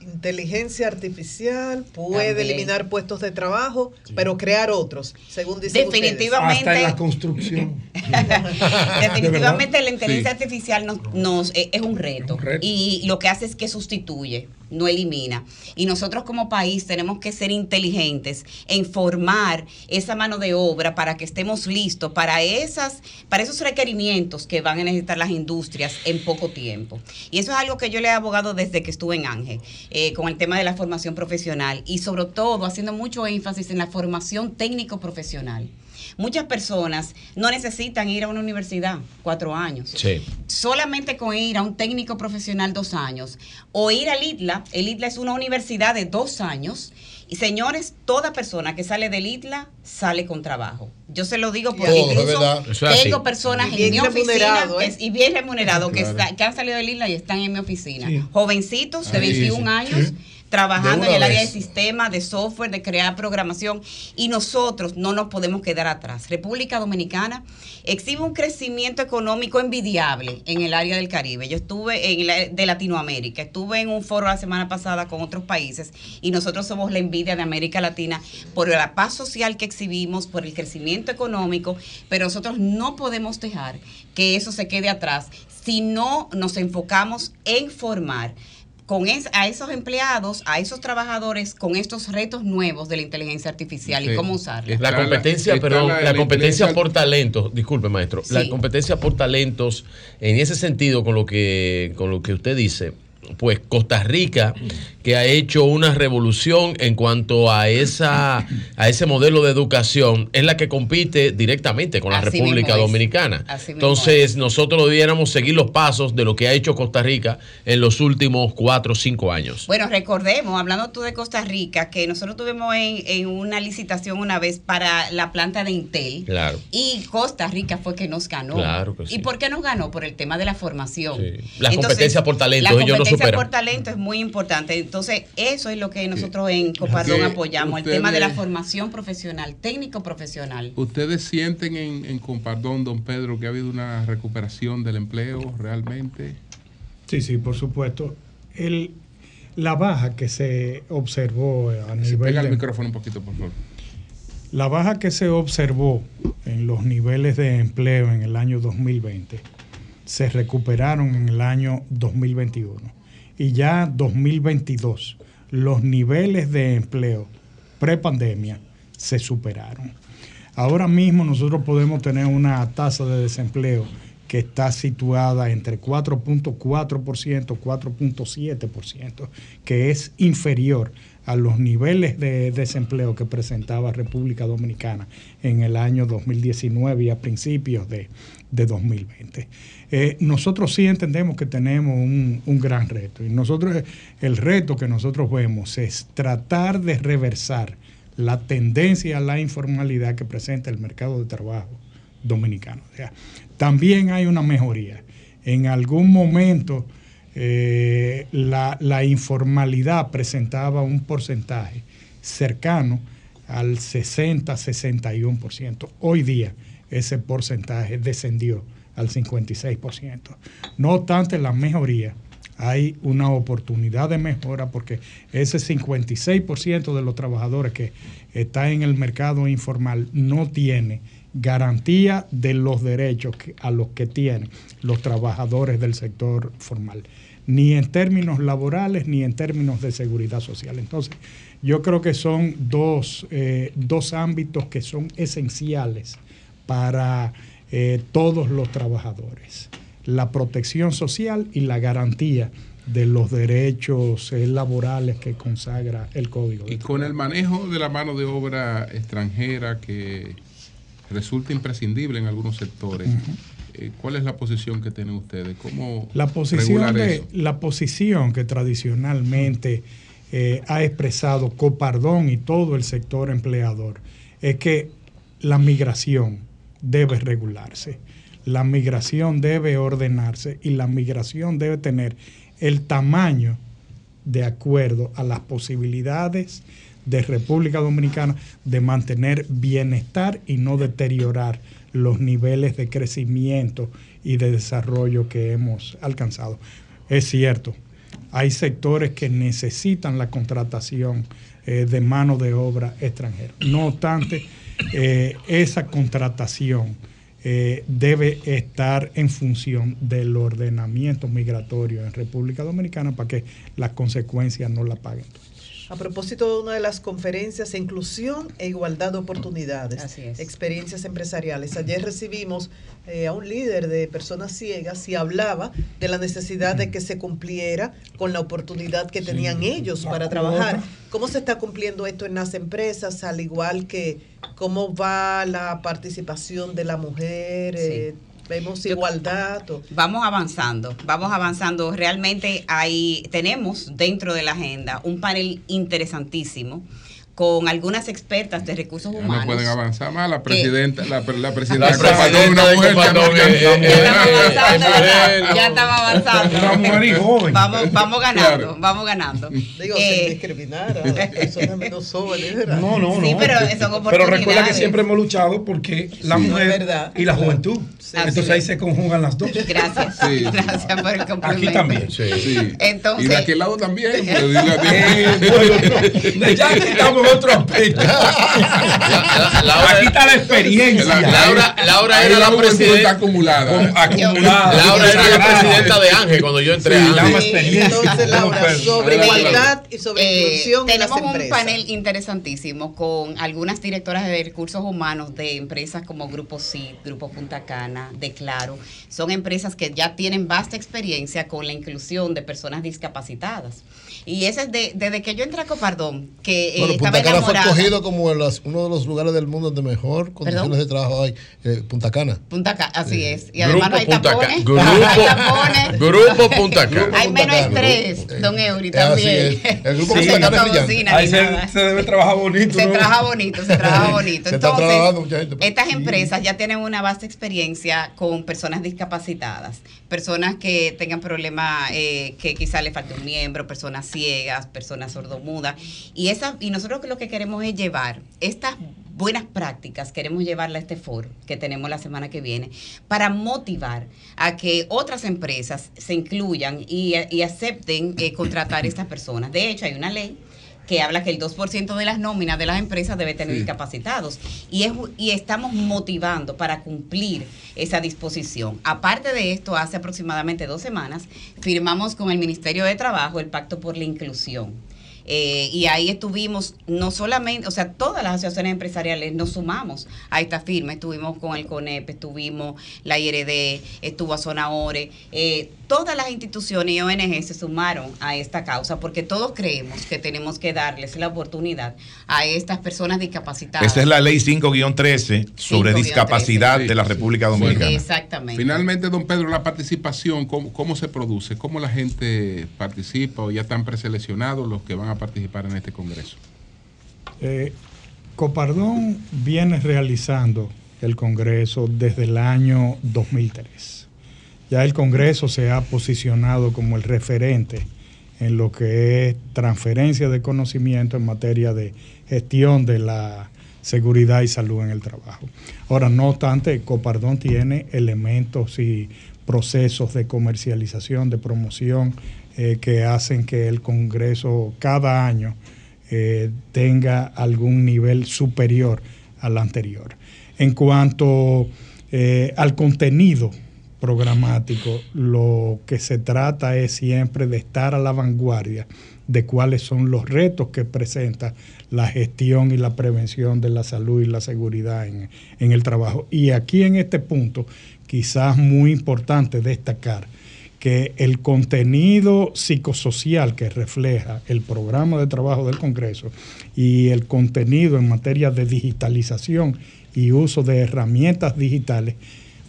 Inteligencia artificial puede También. eliminar puestos de trabajo, pero crear otros, según dicen Definitivamente. Hasta en la construcción. Definitivamente la inteligencia Sí. artificial nos, nos- eh, es un reto, y lo que hace es que sustituye, no elimina. Y nosotros como país tenemos que ser inteligentes en formar esa mano de obra para que estemos listos para esas, para esos requerimientos que van a necesitar las industrias en poco tiempo. Y eso es algo que yo le he abogado desde que estuve en Ángel, eh, con el tema de la formación profesional y sobre todo haciendo mucho énfasis en la formación técnico profesional. Muchas personas no necesitan ir a una universidad cuatro años. Sí. Solamente con ir a un técnico profesional dos años o ir al ITLA, el ITLA es una universidad de dos años. Y señores, toda persona que sale del ITLA sale con trabajo. Yo se lo digo porque es incluso es tengo personas en mi oficina remunerado, ¿eh? y bien remunerados que, Claro. está- que han salido del ITLA y están en mi oficina. Sí. Jovencitos de Ahí, 21 sí. años Sí. Trabajando en el área de vez. sistema, de software, de crear programación y nosotros no nos podemos quedar atrás. República Dominicana exhibe un crecimiento económico envidiable en el área del Caribe. Yo estuve en la, de Latinoamérica, estuve en un foro la semana pasada con otros países y nosotros somos la envidia de América Latina por la paz social que exhibimos, por el crecimiento económico, pero nosotros no podemos dejar que eso se quede atrás si no nos enfocamos en formar con es- a esos empleados, a esos trabajadores, con estos retos nuevos de la inteligencia artificial y cómo usarla. La competencia, perdón, la- la, la competencia por talentos, disculpe maestro, la competencia por talentos, en ese sentido, con lo que, con lo que usted dice, pues Costa Rica, que ha hecho una revolución en cuanto a esa a ese modelo de educación, es la que compite directamente con la Así República. Dominicana. Entonces, nosotros debiéramos seguir los pasos de lo que ha hecho Costa Rica en los últimos cuatro o cinco años. Bueno, recordemos, hablando tú de Costa Rica, que nosotros tuvimos en, en una licitación una vez para la planta de Intel. Claro. Y Costa Rica fue que nos ganó. Claro que sí. ¿Y por qué nos ganó? Por el tema de la formación. La competencia por talento, La ellos no competencia por talento es muy importante. Entonces, eso es lo que nosotros en Copardón Que apoyamos, el tema de la formación profesional, técnico profesional. ¿Ustedes sienten en, en Compardón, don Pedro, que ha habido una recuperación del empleo realmente? Sí, sí, por supuesto. El, la baja que se observó a nivel pega el de- micrófono un poquito, por favor. La baja que se observó en los niveles de empleo en el año 2020 se recuperaron en el año 2021 y ya 2022 los niveles de empleo prepandemia se superaron. Ahora mismo nosotros podemos tener una tasa de desempleo que está situada entre 4.4%, 4.7%, que es inferior a los niveles de desempleo que presentaba República Dominicana en el año 2019 y a principios de, de 2020. Eh, nosotros sí entendemos que tenemos un, gran reto y nosotros el reto que nosotros vemos es tratar de reversar la tendencia a la informalidad que presenta el mercado de trabajo dominicano. También hay una mejoría. En algún momento eh, la, la informalidad presentaba un porcentaje cercano al 60-61%. Hoy día ese porcentaje descendió al 56%. No obstante la mejoría, hay una oportunidad de mejora porque ese 56% de los trabajadores que está en el mercado informal no tiene garantía de los derechos a los que tienen los trabajadores del sector formal, ni en términos laborales ni en términos de seguridad social. Entonces, yo creo que son dos, eh, dos ámbitos que son esenciales para eh, todos los trabajadores. La protección social y la garantía de los derechos eh, laborales que consagra el Código. Y con el manejo de la mano de obra extranjera que resulta imprescindible en algunos sectores, eh, ¿cuál es la posición que tienen ustedes? ¿Cómo La posición, de, eso? la posición que tradicionalmente eh, ha expresado Copardón y todo el sector empleador es que la migración debe regularse, la migración debe ordenarse y la migración debe tener el tamaño de acuerdo a las posibilidades de República Dominicana de mantener bienestar y no deteriorar los niveles de crecimiento y de desarrollo que hemos alcanzado. Es cierto, hay sectores que necesitan la contratación eh, de mano de obra extranjera. No obstante, eh, esa contratación eh, debe estar en función del ordenamiento migratorio en República Dominicana para que las consecuencias no la paguen. A propósito de una de las conferencias, inclusión e igualdad de oportunidades, experiencias empresariales. Ayer recibimos eh, a un líder de personas ciegas y hablaba de la necesidad de que se cumpliera con la oportunidad que tenían ellos para trabajar. ¿Cómo se está cumpliendo esto en las empresas? Al igual que cómo va la participación de la mujer. Eh, Vemos igualdad. Vamos avanzando, vamos avanzando. Realmente hay, tenemos dentro de la agenda un panel interesantísimo con algunas expertas de recursos Ya humanos. no pueden avanzar más. La que- presidenta, la, la presidenta La presidenta una mujer, ya no- Copardón, ya- eh, ya- eh, Ya estamos avanzando, eh, ya estamos avanzando. Una mujer y joven. Vamos, vamos ganando, Claro. vamos ganando. Digo, Eh, sin discriminar a las personas menos jóvenes. ¿verdad? No, no, no. Sí, pero son Pero recuerda que siempre hemos luchado porque la Sí, mujer y la juventud. Entonces ahí se conjugan las dos. Gracias. Sí. Gracias por el complemento. Aquí también. Sí. Entonces- y de aquel lado también. Eh, ya que estamos otro aspecto. Aquí está la experiencia. Laura, Laura era la la presidenta. acumulada. acumulada. Laura era la presidenta de Ángel cuando yo entré. Sí, a Ángel. Sí, entonces, Laura, sobre igualdad y sobre Eh, inclusión en las tenemos un empresas. panel interesantísimo con algunas directoras de recursos humanos de empresas como Grupo CID, Grupo Punta Cana, de Claro. Son empresas que ya tienen vasta experiencia con la inclusión de personas discapacitadas. Y ese es de- desde que yo entré a Copardón, que eh, Bueno, estaba Punta Cana fue escogido como las- uno de los lugares del mundo donde mejor condiciones ¿Perdón? de trabajo hay. eh, Punta Cana. Punta Cana, así es. Y Grupo además no hay Punta tapones. Cana. Grupo- hay tapones. Grupo Punta Cana. Hay menos estrés, don Eury, también. es. El grupo Punta se Cana Ahí se, debe trabajar bonito. Se ¿no? trabaja bonito, se trabaja bonito. Se está Entonces, trabajando mucha gente. estas empresas ya tienen una vasta experiencia con personas discapacitadas, personas que tengan problemas, eh, que quizá le falte un miembro, personas ciegas, personas sordomudas. Y, esa, y nosotros lo que queremos es llevar estas buenas prácticas, queremos llevarla a este foro que tenemos la semana que viene, para motivar a que otras empresas se incluyan y, acepten eh, contratar a estas personas. De hecho, hay una ley que habla que el 2% de las nóminas de las empresas debe tener Sí. discapacitados y, es, y estamos motivando para cumplir esa disposición. Aparte de esto, hace aproximadamente dos semanas firmamos con el Ministerio de Trabajo el Pacto por la Inclusión. Eh, y ahí estuvimos, no solamente, o sea, todas las asociaciones empresariales nos sumamos a esta firma. Estuvimos con el CONEP, estuvimos la IRD, estuvo a Zonaore. Eh, todas las instituciones y ONG se sumaron a esta causa porque todos creemos que tenemos que darles la oportunidad a estas personas discapacitadas. Esa es la ley 5-13 sobre 5-13. discapacidad de la República Dominicana. Exactamente. Finalmente, don Pedro, la participación, ¿cómo, cómo se produce? ¿Cómo la gente participa o ya están preseleccionados los que van a participar en este congreso? Eh, Copardón viene realizando el Congreso desde el año 2003. Ya el Congreso se ha posicionado como el referente en lo que es transferencia de conocimiento en materia de gestión de la seguridad y salud en el trabajo. Ahora, no obstante, Copardón tiene elementos y procesos de comercialización, de promoción, eh, que hacen que el Congreso cada año eh, tenga algún nivel superior al anterior. En cuanto eh, al contenido programático, lo que se trata es siempre de estar a la vanguardia de cuáles son los retos que presenta la gestión y la prevención de la salud y la seguridad en, en el trabajo. Y aquí en este punto, quizás muy importante destacar que el contenido psicosocial que refleja el programa de trabajo del Congreso y el contenido en materia de digitalización y uso de herramientas digitales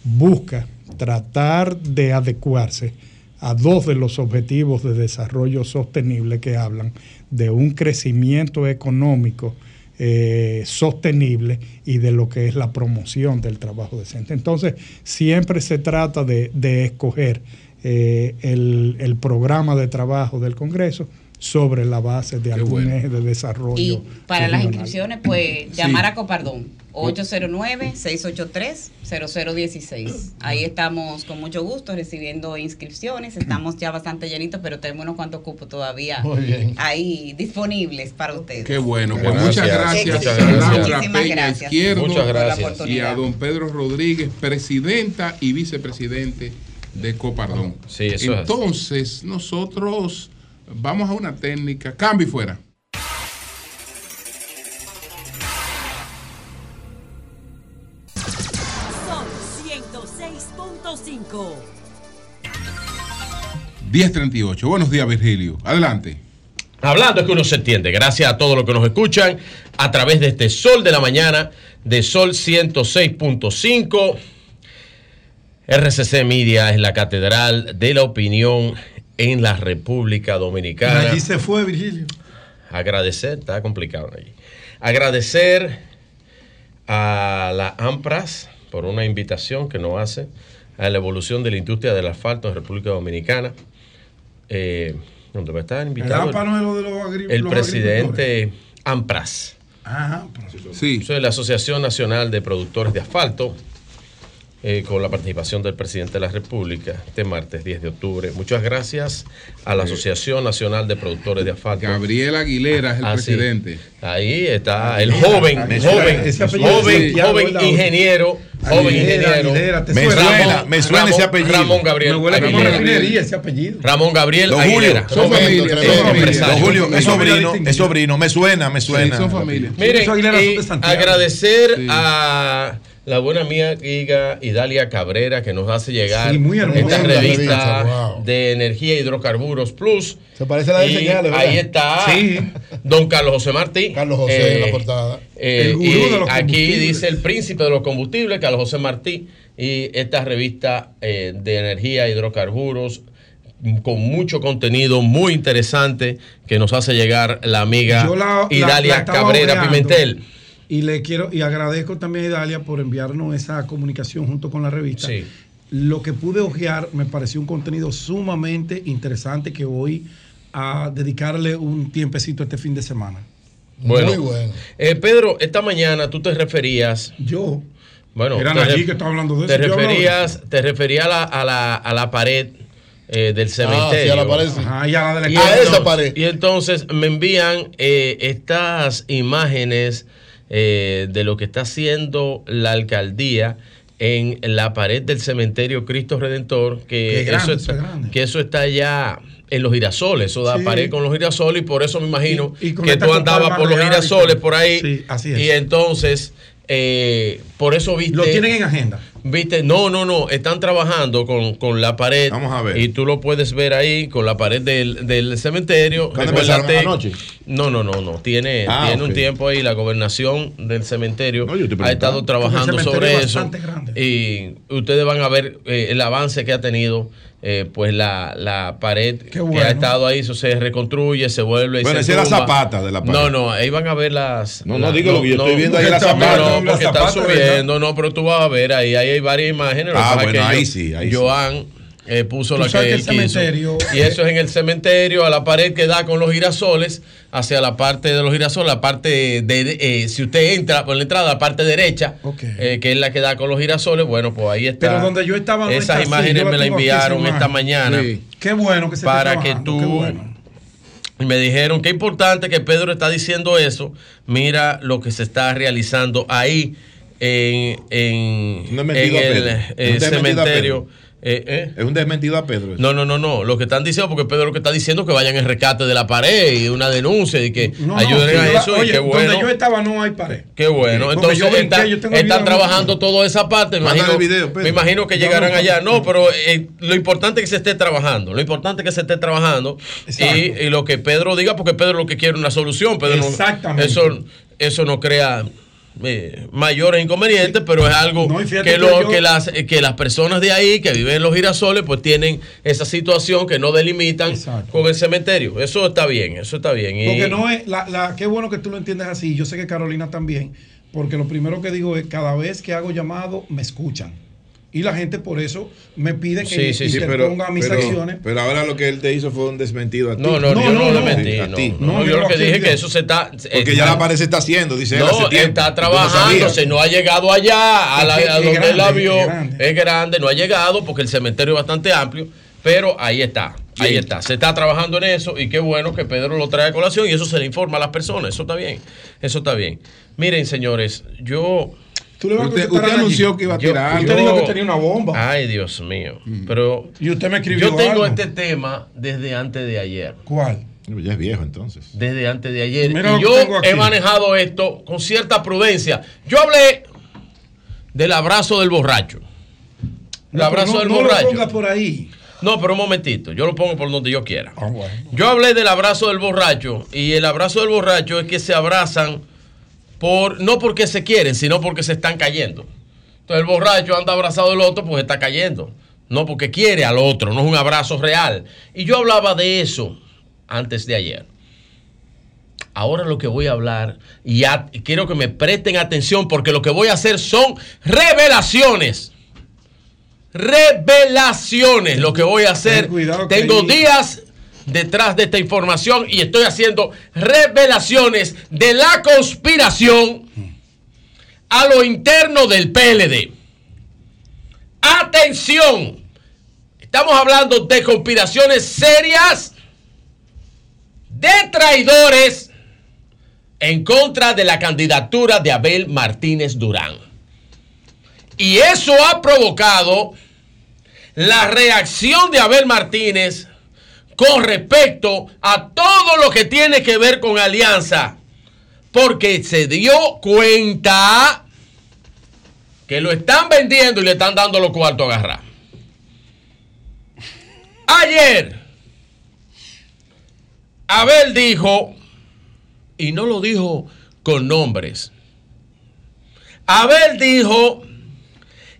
busca tratar de adecuarse a dos de los objetivos de desarrollo sostenible que hablan de un crecimiento económico eh, sostenible y de lo que es la promoción del trabajo decente. Entonces, siempre se trata de, de escoger eh, el, el programa de trabajo del Congreso sobre la base de algún bueno. eje de desarrollo. Y para las inscripciones, pues Sí. llamar a Copardón, 809-683-0016. Ahí estamos con mucho gusto recibiendo inscripciones. Estamos ya bastante llenitos, pero tenemos unos cuantos cupos todavía ahí disponibles para ustedes. Qué bueno, pues Gracias. muchas gracias, Muchas a gracias. Laura Muchísimas Peña gracias Izquierdo Muchas la gracias. y a don Pedro Rodríguez, presidenta y vicepresidente de Copardón. Sí, eso es. Entonces, nosotros vamos a una técnica, cambio y fuera. Sol 106.5. 1038. Buenos días, Virgilio. Adelante. Hablando es que uno se entiende. Gracias a todos los que nos escuchan a través de este Sol de la Mañana, de Sol 106.5. RCC Media es la catedral de la opinión en la República Dominicana. Allí se fue, Virgilio. Agradecer, está complicado allí. Agradecer a la AMPRAS por una invitación que nos hace a la evolución de la industria del asfalto en República Dominicana. Eh, donde va a estar El invitado el los presidente AMPRAS. Ajá, Sí. Es la Asociación Nacional de Productores de Asfalto. Eh, con la participación del presidente de la República este martes 10 de octubre. Muchas gracias a la Asociación Nacional de Productores de Asfalto. Gabriel Aguilera es el Ah, sí. presidente. Ahí está el joven, joven, ese apellido joven, joven ingeniero, joven ingeniero. Aguilera, Me Ramón- suena, me suena ese Ramón- apellido. Ramón Gabriel. Me huele Aguilera. refinería ese apellido. Ramón Gabriel Don Julio, Aguilera. son familia, Eh. Don Julio, es sobrino, es sobrino, me suena, me suena. son familia. Miren, Santiago. agradecer Sí. a la buena amiga Idalia Cabrera que nos hace llegar Sí, muy hermosa esta revista wow. de energía hidrocarburos plus. Se parece a la de señales, ¿verdad? Ahí está Sí. don Carlos José Martí. Carlos José en Eh, la portada. eh, El gurú y de los aquí dice el príncipe de los combustibles, Carlos José Martí, y esta revista eh, de energía, hidrocarburos, con mucho contenido muy interesante que nos hace llegar la amiga la- Idalia Cabrera. Pimentel. Y le quiero y agradezco también a Idalia por enviarnos esa comunicación junto con la revista. Sí. Lo que pude ojear me pareció un contenido sumamente interesante que voy a dedicarle un tiempecito este fin de semana. Bueno, Muy bueno. eh, Pedro, esta mañana tú te referías, Yo, bueno, eran te allí que estaba hablando de te eso. referías, te referías a la, a la, a la pared eh, del cementerio. Ah, sí, a la pared, sí. Ajá, y a la de la Y A esquina. esa entonces, pared. y entonces me envían eh, estas imágenes eh, de lo que está haciendo la alcaldía en la pared del cementerio Cristo Redentor, que, grande, eso, eso es está, que eso está ya en los girasoles, eso da Sí. pared con los girasoles y por eso me imagino Y- y con que tú andabas por los girasoles por ahí Sí, así es. y entonces eh, por eso viste... Lo tienen en agenda. Viste, no, no, no, están trabajando con, con la pared. Vamos a ver. Y tú lo puedes ver ahí con la pared del, del cementerio. No, no, no, no. Tiene, Ah, tiene un tiempo ahí. La gobernación del cementerio No, ha estado trabajando sobre es eso. bastante grande. Y ustedes van a ver eh, el avance que ha tenido. Eh, pues la, la pared que ha estado ahí, eso se reconstruye, se vuelve. y Bueno, se esa es la tumba. zapata de la pared. No, no, ahí van a ver las. No, no, digo lo que yo estoy viendo ahí la no, zapata. No, La porque están subiendo, no, pero tú vas a ver ahí, ahí hay varias imágenes. Ah, bueno, ahí yo- sí, ahí Joan eh, puso la que que quiso. Y eso es en el cementerio, a la pared que da con los girasoles, hacia la parte de los girasoles, la parte de, eh, si usted entra por la entrada, la parte derecha, eh, que es la que da con los girasoles, bueno, pues ahí está. Pero donde yo estaba no Esas está así, imágenes me las enviaron esta imagen. mañana Sí. Qué bueno que se para que tú qué bueno. y me dijeron que importante que Pedro está diciendo eso. Mira lo que se está realizando ahí en, en, No en el cementerio. Eh, eh. Es un desmentido a Pedro. eso. No, no, no, no. Lo que están diciendo, porque Pedro lo que está diciendo es que vayan en rescate de la pared y una denuncia y que No, ayuden a eso. y qué bueno. Donde yo estaba no hay pared. Qué bueno. Entonces yo está- están trabajando toda esa parte. Me imagino, video, me imagino que llegarán allá. No, pero eh, lo importante es que se esté trabajando. Lo importante es que se esté trabajando. Y, y lo que Pedro diga, porque Pedro lo que quiere es una solución. Pedro no- Exactamente. eso, eso no crea eh, mayores inconvenientes, pero es algo No, que, lo- yo- que, las, eh, que las personas de ahí que viven en los girasoles, pues tienen esa situación que no delimitan Exacto. con el cementerio. Eso está bien, eso está bien. Y- Porque no es, la, la, qué bueno que tú lo entiendes así. Yo sé que Carolina también, porque lo primero que digo es, cada vez que hago llamado, me escuchan. Y la gente por eso me pide que Sí, sí, sí, interponga mis pero, acciones. pero ahora lo que él te hizo fue un desmentido a ti. No, no, No, yo no, no, lo no. mentí. A no, ti. no, No, yo yo lo no que dije que eso se está. Porque ya la pared se está haciendo, dice él hace No, tiempo. está no trabajándose, no ha llegado allá a, la, a donde él la grande, vio. es grande. Es grande, no ha llegado porque el cementerio es bastante amplio, pero ahí está, ahí está. Se está trabajando en eso y qué bueno que Pedro lo trae a colación y eso se le informa a las personas. Eso está bien, eso está bien. Miren, señores, yo. Tú le vas a Usted, usted anunció que iba a Yo- tirar Usted algo. dijo que tenía una bomba. Ay, Dios mío. Pero Y usted me escribió yo tengo algo. este tema desde antes de ayer. ¿Cuál? Ya es viejo entonces. desde antes de ayer. Mira y yo he manejado esto con cierta prudencia. Yo hablé del abrazo del borracho. El No, abrazo pero del no, no borracho. lo ponga por ahí. No, pero un momentito, yo lo pongo por donde yo quiera. Bueno. Yo hablé del abrazo del borracho y el abrazo del borracho es que se abrazan por no porque se quieren, sino porque se están cayendo. Entonces el borracho anda abrazado del otro pues está cayendo. No porque quiere al otro, no es un abrazo real. Y yo hablaba de eso antes de ayer. Ahora lo que voy a hablar, y quiero que me presten atención porque lo que voy a hacer son revelaciones. Revelaciones, lo que voy a hacer. Cuidado Tengo días detrás de esta información y estoy haciendo revelaciones de la conspiración a lo interno del PLD. Atención. Estamos hablando de conspiraciones serias de traidores en contra de la candidatura de Abel Martínez Durán. Y eso ha provocado la reacción de Abel Martínez con respecto a todo lo que tiene que ver con alianza. Porque se dio cuenta que lo están vendiendo y le están dando los cuartos a agarrar. Ayer, Abel dijo, y no lo dijo con nombres, Abel dijo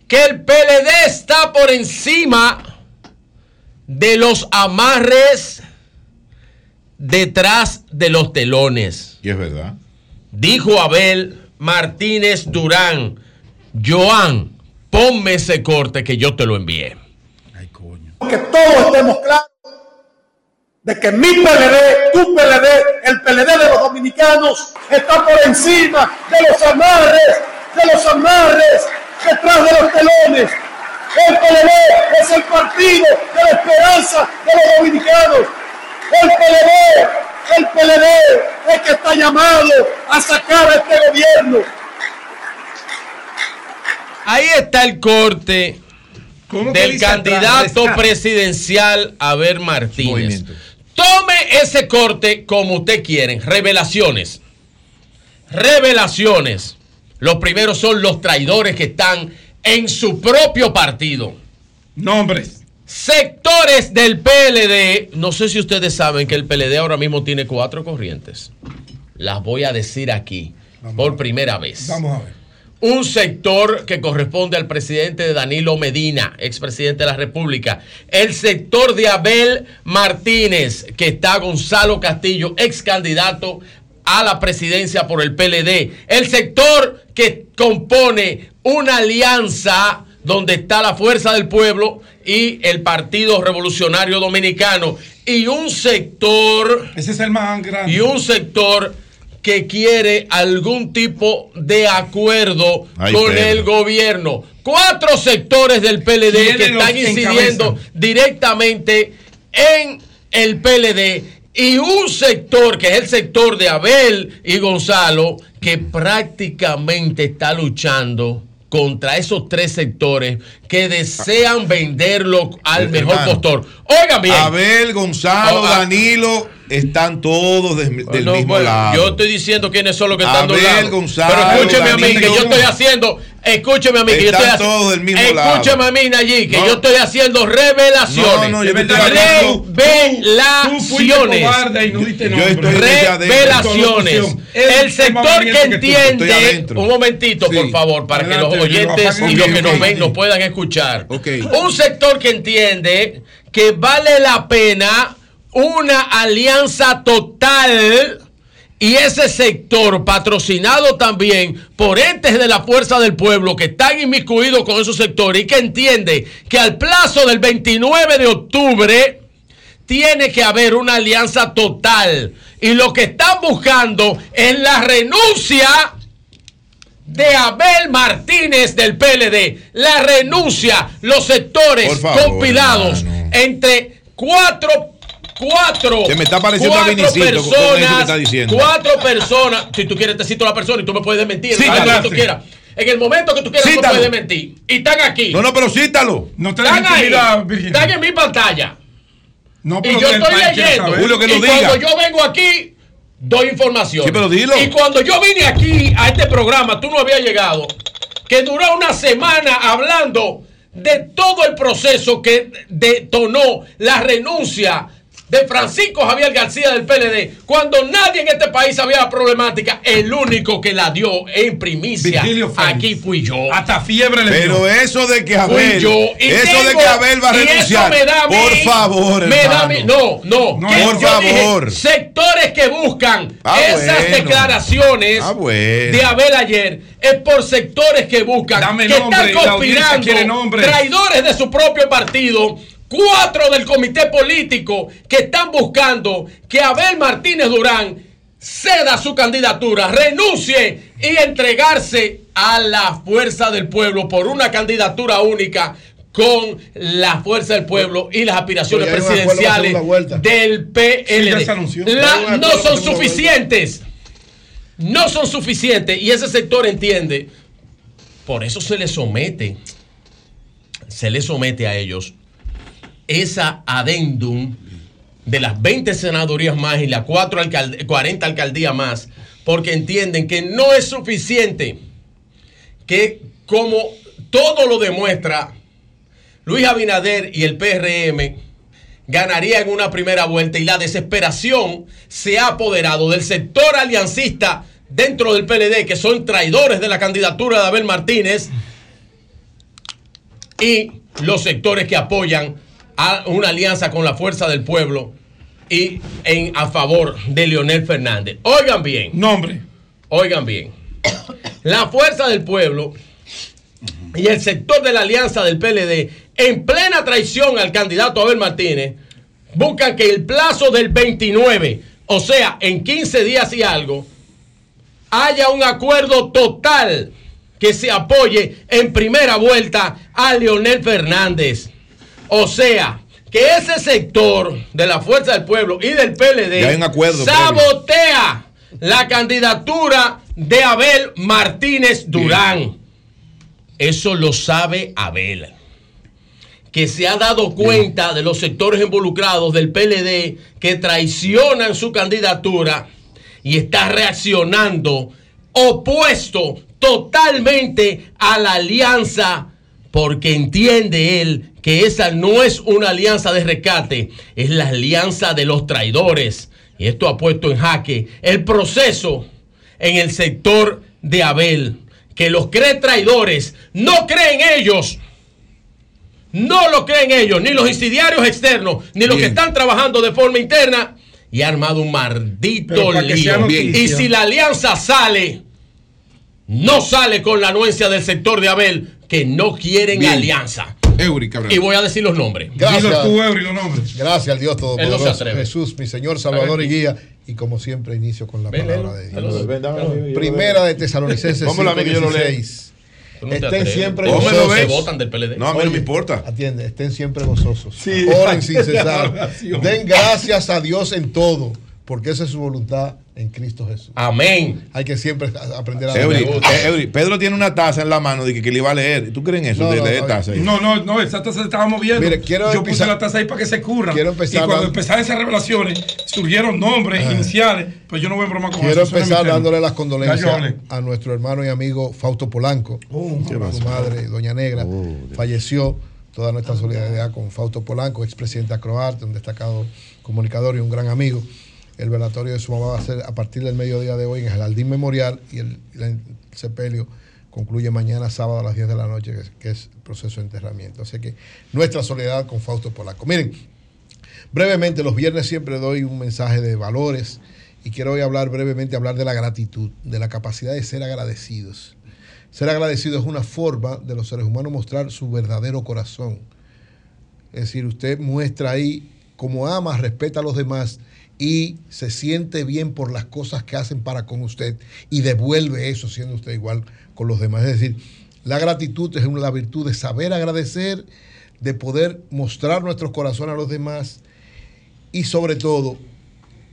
que el PLD está por encima de los amarres detrás de los telones. Y es verdad. Dijo Abel Martínez Durán, Joan, ponme ese corte que yo te lo envié. que todos estemos claros de que mi PLD, tu PLD, el PLD de los dominicanos está por encima de los amarres, de los amarres detrás de los telones. El PLD es el partido de la esperanza de los dominicanos. El PLD, el PLD es que está llamado a sacar a este gobierno. Ahí está el corte del candidato atrás? presidencial Abel Martínez. Tome ese corte como usted quiere. Revelaciones. Revelaciones. Los primeros son los traidores que están en su propio partido. Nombres. Sectores del PLD. No sé si ustedes saben que el PLD ahora mismo tiene cuatro corrientes. Las voy a decir aquí por primera vez. Vamos a ver. Un sector que corresponde al presidente de Danilo Medina, expresidente de la República. El sector de Abel Martínez, que está Gonzalo Castillo, ex candidato a la presidencia por el PLD. El sector que compone una alianza donde está la Fuerza del Pueblo y el Partido Revolucionario Dominicano. Y un sector... Ese es el más grande. Y un sector que quiere algún tipo de acuerdo Ay, con Pedro. el gobierno. Cuatro sectores del PLD que ¿Quiénes los están incidiendo encabezan? directamente en el PLD y un sector que es el sector de Abel y Gonzalo que prácticamente está luchando contra esos tres sectores que desean venderlo al mejor Hermano, postor. Oigan bien. Abel, Gonzalo, Oh, ah. del están todos del, del No, mismo bueno, lado. Yo estoy diciendo quiénes son los que están Abel, de lado. Gonzalo, Pero escúcheme a mí que Danilo. yo estoy haciendo, escúcheme a mí que yo Están estoy haciendo. todos del mismo lado. Escúcheme a mí, Nayí, que No. yo estoy haciendo revelaciones. No, no, yo Revelaciones. Tú fuiste cobarde y no diste Yo nombre. estoy desde adentro. Revelaciones. El sector que entiende, un momentito, Sí. por favor, para que los oyentes y los que nos ven nos puedan escuchar. Ok. Un sector que entiende que vale la pena una alianza total y ese sector patrocinado también por entes de la fuerza del pueblo que están inmiscuidos con esos sectores y que entiende que al plazo del 29 de octubre tiene que haber una alianza total y lo que están buscando es la renuncia de Abel Martínez del PLD. La renuncia, los sectores favor, compilados hermano. entre cuatro, cuatro, Se me está pareciendo a cuatro con personas, está diciendo. cuatro personas. Si tú quieres te cito la persona y tú me puedes mentir. Sí, en el momento que tú quieras. En el momento que tú quieras tú Cítalo. puedes mentir. Y están aquí. No, no, pero cítalo. No te Están ahí. Están en mi pantalla. No, Y pero yo que el estoy leyendo. saber. Julio, que lo y diga. cuando yo vengo aquí, doy información. Sí, pero dilo. Y cuando yo vine aquí a este programa, tú no habías llegado, que duró una semana hablando de todo el proceso que detonó la renuncia de Francisco Javier García del PLD, cuando nadie en este país sabía la problemática, el único que la dio en primicia aquí fui yo. Hasta fiebre le dio. Pero eso de que Fui Abel, yo. Y eso de que Abel va a renunciar, me da a mí- por favor, me da a hermano. mí- no, no, No, que por dije, favor. sectores que buscan Ah, esas bueno. declaraciones Ah, bueno. de Abel ayer es por sectores que buscan Dame que nombre, están conspirando traidores de su propio partido cuatro del comité político que están buscando que Abel Martínez Durán ceda su candidatura, renuncie y entregarse a la fuerza del pueblo por una candidatura única con la fuerza del pueblo y las aspiraciones presidenciales del Sí, PLD. anunció. La- no son suficientes. No son suficientes y ese sector entiende. Por eso se le somete, se le somete a ellos esa adendum de las 20 senadurías más y las 4 alcald- 40 alcaldías más, porque entienden que no es suficiente que como todo lo demuestra Luis Abinader y el PRM ganaría en una primera vuelta y la desesperación se ha apoderado del sector aliancista dentro del PLD que son traidores de la candidatura de Abel Martínez y los sectores que apoyan a una alianza con la fuerza del pueblo y en, a favor de Leonel Fernández. Oigan bien. Nombre. Oigan bien. La fuerza del pueblo y el sector de la alianza del PLD, en plena traición al candidato Abel Martínez, buscan que el plazo del 29, o sea, en 15 días y algo, haya un acuerdo total que se apoye en primera vuelta a Leonel Fernández. O sea, que ese sector de la Fuerza del Pueblo y del PLD acuerdo sabotea la candidatura de Abel Martínez Durán. Eso lo sabe Abel. Que se ha dado cuenta de los sectores involucrados del PLD que traicionan su candidatura y está reaccionando opuesto totalmente a la alianza porque entiende él que esa no es una alianza de rescate, es la alianza de los traidores. Y esto ha puesto en jaque el proceso en el sector de Abel, que los cree traidores, no creen ellos. No lo creen ellos, ni los insidiarios externos, ni los que están trabajando de forma interna. Y ha armado un maldito lío. Y si la alianza sale, no sale con la anuencia del sector de Abel, que no quieren Bien. alianza. Eury. Y voy a decir los nombres. Gracias. los nombres. Gracias al Dios no Todopoderoso. atreve. Jesús, mi Señor, Salvador y guía. Y como siempre, inicio con la Ven, palabra de Dios. ven, Primera de Tesalonicenses Pónmelo a mí que yo lo leo. 5:16. Tú no Estén atreves. siempre ¿Cómo me lo gozosos. Se votan del PLD. No, a mí no me importa. Atiende, estén siempre gozosos. Sí. Oren sin cesar. Den gracias a Dios en todo, porque esa es su voluntad en Cristo Jesús. Amén. Hay que siempre aprender a leer. eh, Eury, Pedro tiene una taza en la mano de que, que le iba a leer. ¿Tú crees en eso? No, de no, leer no. taza. ahí? No, no, no, esa taza se estaba moviendo. Mire, quiero Yo puse la taza ahí para que se curra. Quiero empezar Y cuando dando- empezaron esas revelaciones, surgieron nombres, iniciales, pero yo no voy a bromar con Quiero eso. mi empezar dándole las condolencias a nuestro hermano y amigo Fausto Polanco. su madre, Doña Negra, falleció. Toda nuestra solidaridad con Fausto Polanco, expresidente de Acroarte, un destacado comunicador y un gran amigo. El velatorio de su mamá va a ser a partir del mediodía de hoy en el Jardín Memorial y el, sepelio concluye mañana sábado a las 10 de la noche, que es, el proceso de enterramiento. Así que nuestra solidaridad con Fausto Polanco. Miren, brevemente, los viernes siempre doy un mensaje de valores y quiero hoy hablar brevemente, hablar de la gratitud, de la capacidad de ser agradecidos. Ser agradecido es una forma de los seres humanos mostrar su verdadero corazón. Es decir, usted muestra ahí cómo ama, respeta a los demás y se siente bien por las cosas que hacen para con usted y devuelve eso siendo usted igual con los demás. Es decir, la gratitud es una virtud de saber agradecer, de poder mostrar nuestros corazones a los demás y sobre todo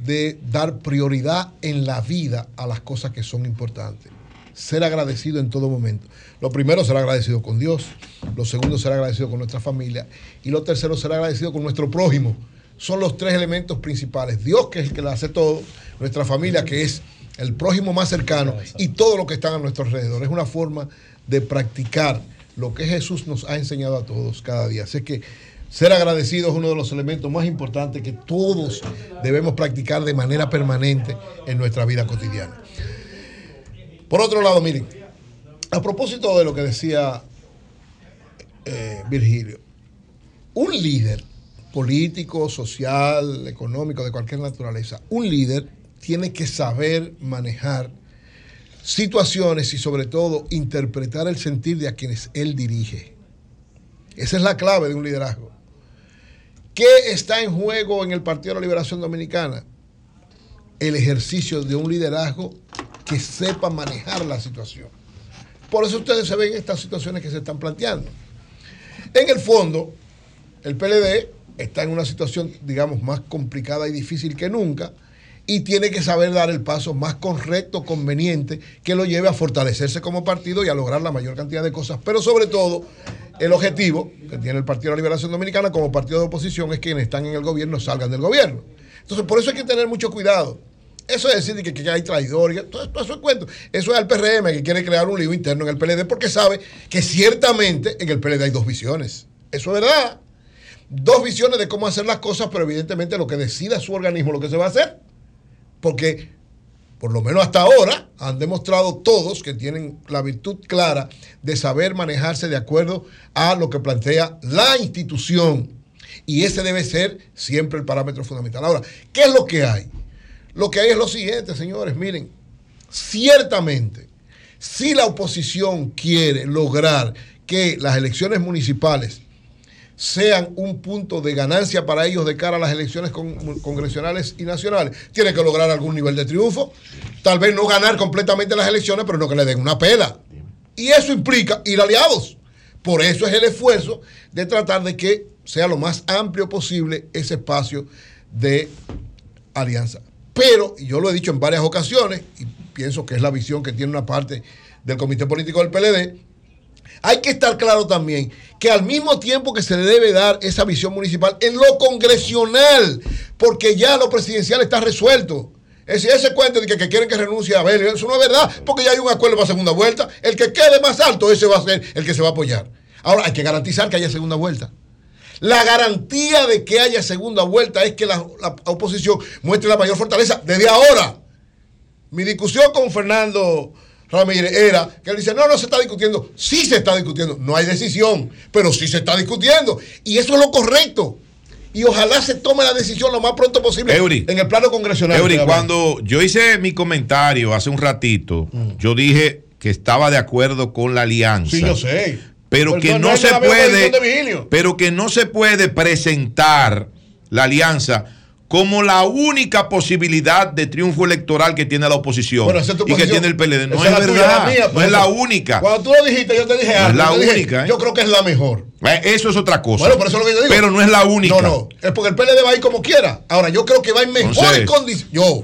de dar prioridad en la vida a las cosas que son importantes. Ser agradecido en todo momento. Lo primero, ser agradecido con Dios. Lo segundo, ser agradecido con nuestra familia. Y lo tercero, ser agradecido con nuestro prójimo. Son los tres elementos principales. Dios, que es el que lo hace todo. Nuestra familia, que es el prójimo más cercano. Y todo lo que está a nuestro alrededor. Es una forma de practicar lo que Jesús nos ha enseñado a todos cada día. Así que ser agradecido es uno de los elementos más importantes que todos debemos practicar de manera permanente en nuestra vida cotidiana. Por otro lado, miren, a propósito de lo que decía eh, Virgilio, un líder político, social, económico, de cualquier naturaleza, un líder tiene que saber manejar situaciones y sobre todo interpretar el sentir de a quienes él dirige. Esa es la clave de un liderazgo. ¿Qué está en juego en el Partido de la Liberación Dominicana? El ejercicio de un liderazgo que sepa manejar la situación. Por eso ustedes se ven estas situaciones que se están planteando. En el fondo, el PLD está en una situación, digamos, más complicada y difícil que nunca y tiene que saber dar el paso más correcto, conveniente, que lo lleve a fortalecerse como partido y a lograr la mayor cantidad de cosas. Pero sobre todo, el objetivo que tiene el Partido de la Liberación Dominicana como partido de oposición es que quienes están en el gobierno salgan del gobierno. Entonces, por eso hay que tener mucho cuidado. Eso es decir que, hay traidores, todo, todo eso es cuento. Eso es al PRM que quiere crear un lío interno en el PLD porque sabe que ciertamente en el PLD hay dos visiones. Eso es verdad. Dos visiones de cómo hacer las cosas, pero evidentemente lo que decida su organismo, lo que se va a hacer. Porque, por lo menos hasta ahora, han demostrado todos que tienen la virtud clara de saber manejarse de acuerdo a lo que plantea la institución. Y ese debe ser siempre el parámetro fundamental. Ahora, ¿qué es lo que hay? Lo que hay es lo siguiente, señores, miren, ciertamente, si la oposición quiere lograr que las elecciones municipales sean un punto de ganancia para ellos de cara a las elecciones con- congresionales y nacionales, tiene que lograr algún nivel de triunfo. Tal vez no ganar completamente las elecciones, pero no que le den una pela. Y eso implica ir aliados. Por eso es el esfuerzo de tratar de que sea lo más amplio posible ese espacio de alianza. Pero, y yo lo he dicho en varias ocasiones, y pienso que es la visión que tiene una parte del Comité Político del PLD, hay que estar claro también que al mismo tiempo que se le debe dar esa visión municipal en lo congresional, porque ya lo presidencial está resuelto. Ese, ese cuento de que, que quieren que renuncie a Abel, eso no es verdad, porque ya hay un acuerdo para segunda vuelta. El que quede más alto, ese va a ser el que se va a apoyar. Ahora, hay que garantizar que haya segunda vuelta. La garantía de que haya segunda vuelta es que la, la oposición muestre la mayor fortaleza desde ahora. Mi discusión con Fernando Ramírez era que él dice, no, no se está discutiendo. Sí se está discutiendo. No hay decisión, pero sí se está discutiendo. Y eso es lo correcto. Y ojalá se tome la decisión lo más pronto posible Eury. en el plano congresional. Eury, cuando yo hice mi comentario hace un ratito, yo dije que estaba de acuerdo con la alianza. Sí, yo sé. Pero Pero que no se puede, pero que no se puede presentar la alianza como la única posibilidad de triunfo electoral que tiene la oposición Bueno, esa es tu y que tiene el PLD. No Esa es verdad, la mía, no por es la eso. única. Cuando tú lo dijiste, yo te dije No es algo. la dije, única, ¿eh? Yo creo que es la mejor. Eh, Eso es otra cosa. Bueno, por eso es lo que yo digo. Pero no es la única. No, no. Es porque el PLD va a ir como quiera. Ahora, yo creo que va en mejores condiciones. Yo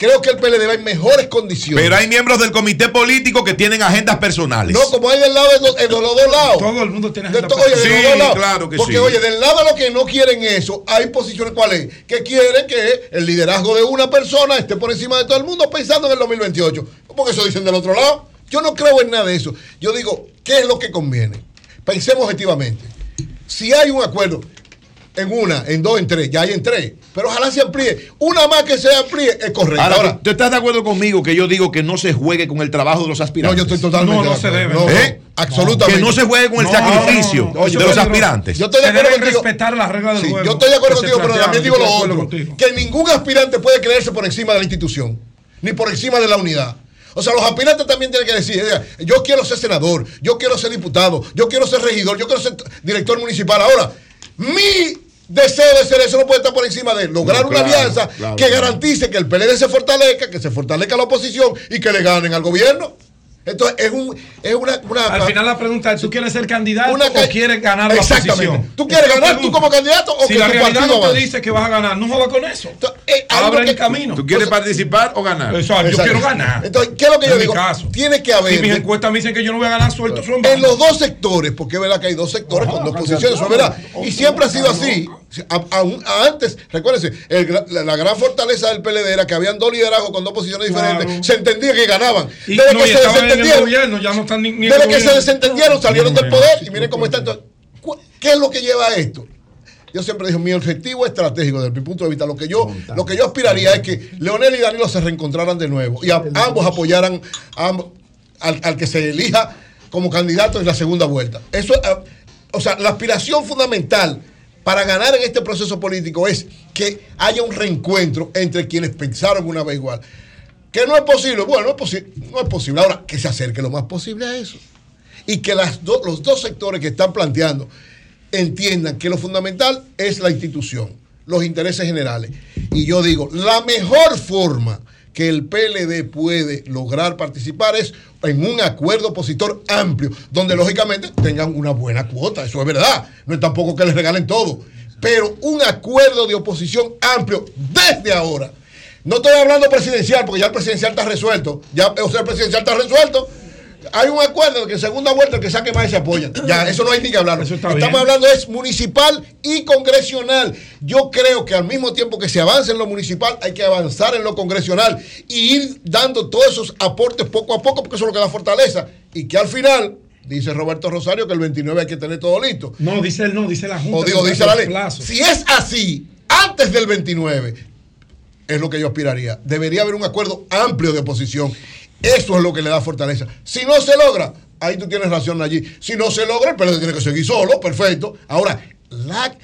creo que el PLD va en mejores condiciones. Pero hay miembros del comité político que tienen agendas personales. No, como hay del lado de los, de los dos lados. Todo el mundo tiene De agenda to- oye, de Sí, los dos lados. claro que Porque, sí. oye, del lado de los que no quieren eso, hay posiciones cuáles, que quieren que el liderazgo de una persona esté por encima de todo el mundo pensando en el 2028. Porque eso dicen del otro lado. Yo no creo en nada de eso. Yo digo, ¿qué es lo que conviene? Pensemos objetivamente. Si hay un acuerdo en una, en dos, en tres, ya hay en tres, pero ojalá se amplíe. Una más que se amplíe es correcta. Ahora, Ahora, ¿tú estás de acuerdo conmigo que yo digo que no se juegue con el trabajo de los aspirantes? No, yo estoy totalmente No, no de se acuerdo. debe. No, no, ¿Eh? absolutamente. Que no se juegue con el No, sacrificio no, no, de los aspirantes. Yo estoy de Se acuerdo deben contigo. respetar las reglas del Sí, juego. yo estoy de acuerdo se contigo, pero también digo lo otro. contigo. Que ningún aspirante puede creerse por encima de la institución, ni por encima de la unidad. O sea, los aspirantes también tienen que decir, yo quiero ser senador, yo quiero ser diputado, yo quiero ser regidor, yo quiero ser director municipal. Ahora, mi deseo de ser eso no puede estar por encima de lograr No, una alianza claro, que garantice que el PLD se fortalezca, que se fortalezca la oposición y que le ganen al gobierno. Entonces, es, un, es una, una- Al final la pregunta es, ¿tú quieres ser candidato Una o quieres ganar la oposición? ¿Tú quieres ganar tú como candidato o si que la tu realidad partido no te dice que vas a ganar, no jodas con eso. Eh, Abre que- el camino. ¿Tú quieres participar o ganar? Exacto, yo quiero ganar. Entonces, ¿qué es lo que yo En digo? caso. Tiene que Si haber. mis encuestas me dicen que yo no voy a ganar suelto, son en los dos sectores, porque es verdad que hay dos sectores con dos posiciones, eso es verdad. Y siempre ha sido así. A- aún- a- antes, recuérdense, la, la gran fortaleza del PLD era que habían dos liderazgos con dos posiciones diferentes. Claro. Se entendía que ganaban. Y, Desde no, que y se desentendieron, gobierno, ya no están ni, ni en desde el que se desentendieron, salieron del poder y miren cómo está. Entonces, cu- ¿Qué es lo que lleva a esto? Yo siempre digo, mi objetivo estratégico desde mi punto de vista, lo que yo, lo que yo aspiraría es que Leonel y Danilo se reencontraran de nuevo y a- ambos apoyaran a al, al que se elija como candidato en la segunda vuelta. Eso, eh, o sea, la aspiración fundamental para ganar en este proceso político es que haya un reencuentro entre quienes pensaron una vez igual. Que no es posible, bueno, no es, no es posible. Ahora, que se acerque lo más posible a eso y que los dos sectores que están planteando entiendan que lo fundamental es la institución, los intereses generales. Y yo digo, la mejor forma que el PLD puede lograr participar es en un acuerdo opositor amplio, donde lógicamente tengan una buena cuota, eso es verdad, no es tampoco que les regalen todo, pero un acuerdo de oposición amplio desde ahora. No estoy hablando presidencial, porque ya el presidencial está resuelto, ya, o sea, el presidencial está resuelto, hay un acuerdo de que en segunda vuelta el que saque más se apoya. Ya, eso no hay ni que hablar. Estamos bien. hablando es municipal y congresional. Yo creo que al mismo tiempo que se avanza en lo municipal, hay que avanzar en lo congresional y ir dando todos esos aportes poco a poco, porque eso es lo que da fortaleza. Y que al final, dice Roberto Rosario, que el 29 hay que tener todo listo. No, dice él, no, dice la Junta. O digo, dice la ley. plazos. Si es así, antes del 29, es lo que yo aspiraría. Debería haber un acuerdo amplio de oposición. Eso es lo que le da fortaleza. Si no se logra, ahí tú tienes razón allí. Si no se logra, el PLD tiene que seguir solo, perfecto. Ahora, la,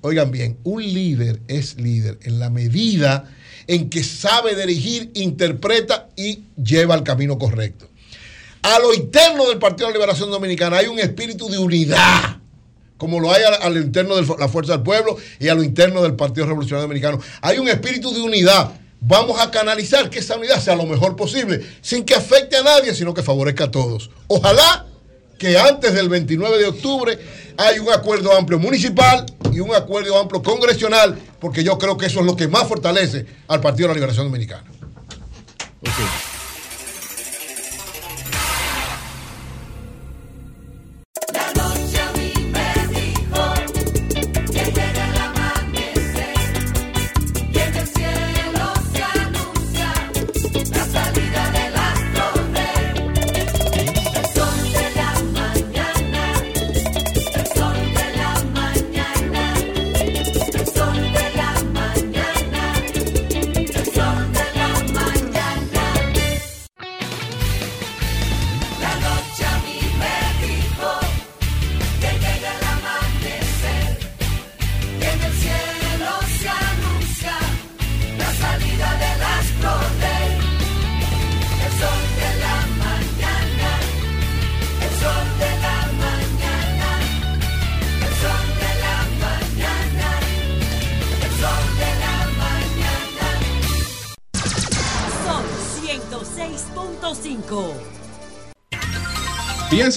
oigan bien, un líder es líder en la medida en que sabe dirigir, interpreta y lleva al camino correcto. A lo interno del Partido de Liberación Dominicana hay un espíritu de unidad como lo hay a, a lo interno de la Fuerza del Pueblo y a lo interno del Partido Revolucionario Dominicano. Hay un espíritu de unidad. Vamos a canalizar que esa unidad sea lo mejor posible, sin que afecte a nadie, sino que favorezca a todos. Ojalá que antes del 29 de octubre hay un acuerdo amplio municipal y un acuerdo amplio congresional, porque yo creo que eso es lo que más fortalece al Partido de la Liberación Dominicana.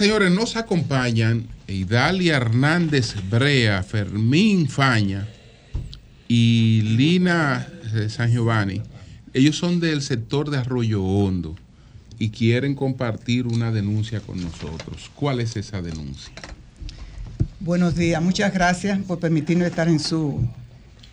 Señores, nos acompañan Idalia Hernández Brea, Fermín Faña y Lina eh, San Giovanni. Ellos son del sector de Arroyo Hondo y quieren compartir una denuncia con nosotros. ¿Cuál es esa denuncia? Buenos días, muchas gracias por permitirnos estar en su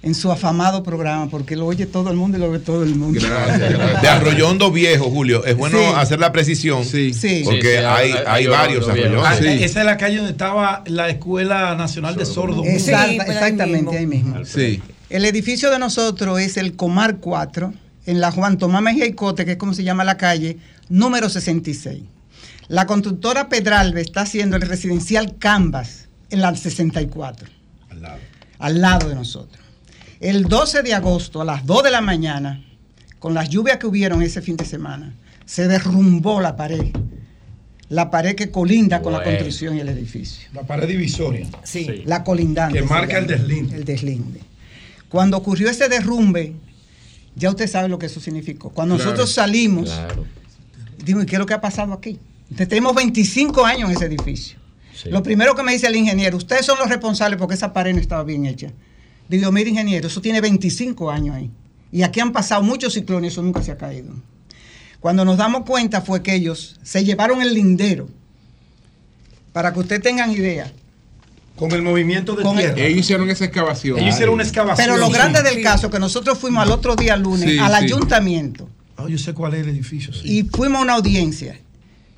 en su afamado programa, porque lo oye todo el mundo y lo ve todo el mundo. De Arroyondo Viejo, Julio. Es bueno Sí. hacer la precisión. Sí. Porque Sí, sí, hay, hay- hay hay varios Arroyondo Ah, Arroyondos. Esa es la calle donde estaba la Escuela Nacional de Sordos. Exacta- exactamente, ahí mismo. Sí. El edificio de nosotros es el Comar 4, en la Juan Tomás Mejía y Cote, que es como se llama la calle, número 66. La constructora Pedralbe está haciendo el residencial Canvas en la 64. Al lado. Al lado de nosotros. El 12 de agosto a las 2 de la mañana, con las lluvias que hubieron ese fin de semana, se derrumbó la pared. La pared que colinda con la construcción y el edificio. La pared divisoria. Sí, la colindante. Que marca el deslinde. El deslinde. Cuando ocurrió ese derrumbe, ya usted sabe lo que eso significó. Cuando Claro, nosotros salimos, Claro. digo, ¿y qué es lo que ha pasado aquí? Entonces, tenemos 25 años en ese edificio. Lo primero que me dice el ingeniero, ustedes son los responsables porque esa pared no estaba bien hecha. Digo, mire ingeniero, eso tiene 25 años ahí. Y aquí han pasado muchos ciclones, eso nunca se ha caído. Cuando nos damos cuenta fue que ellos se llevaron el lindero. Para que ustedes tengan idea. Con el movimiento de Con el- tierra. Ellos hicieron esa excavación. Ellos hicieron una excavación. Pero lo Sí. grande del caso es que nosotros fuimos al otro día lunes Sí, al sí. ayuntamiento Ah, yo sé cuál es el edificio. sí. y fuimos a una audiencia.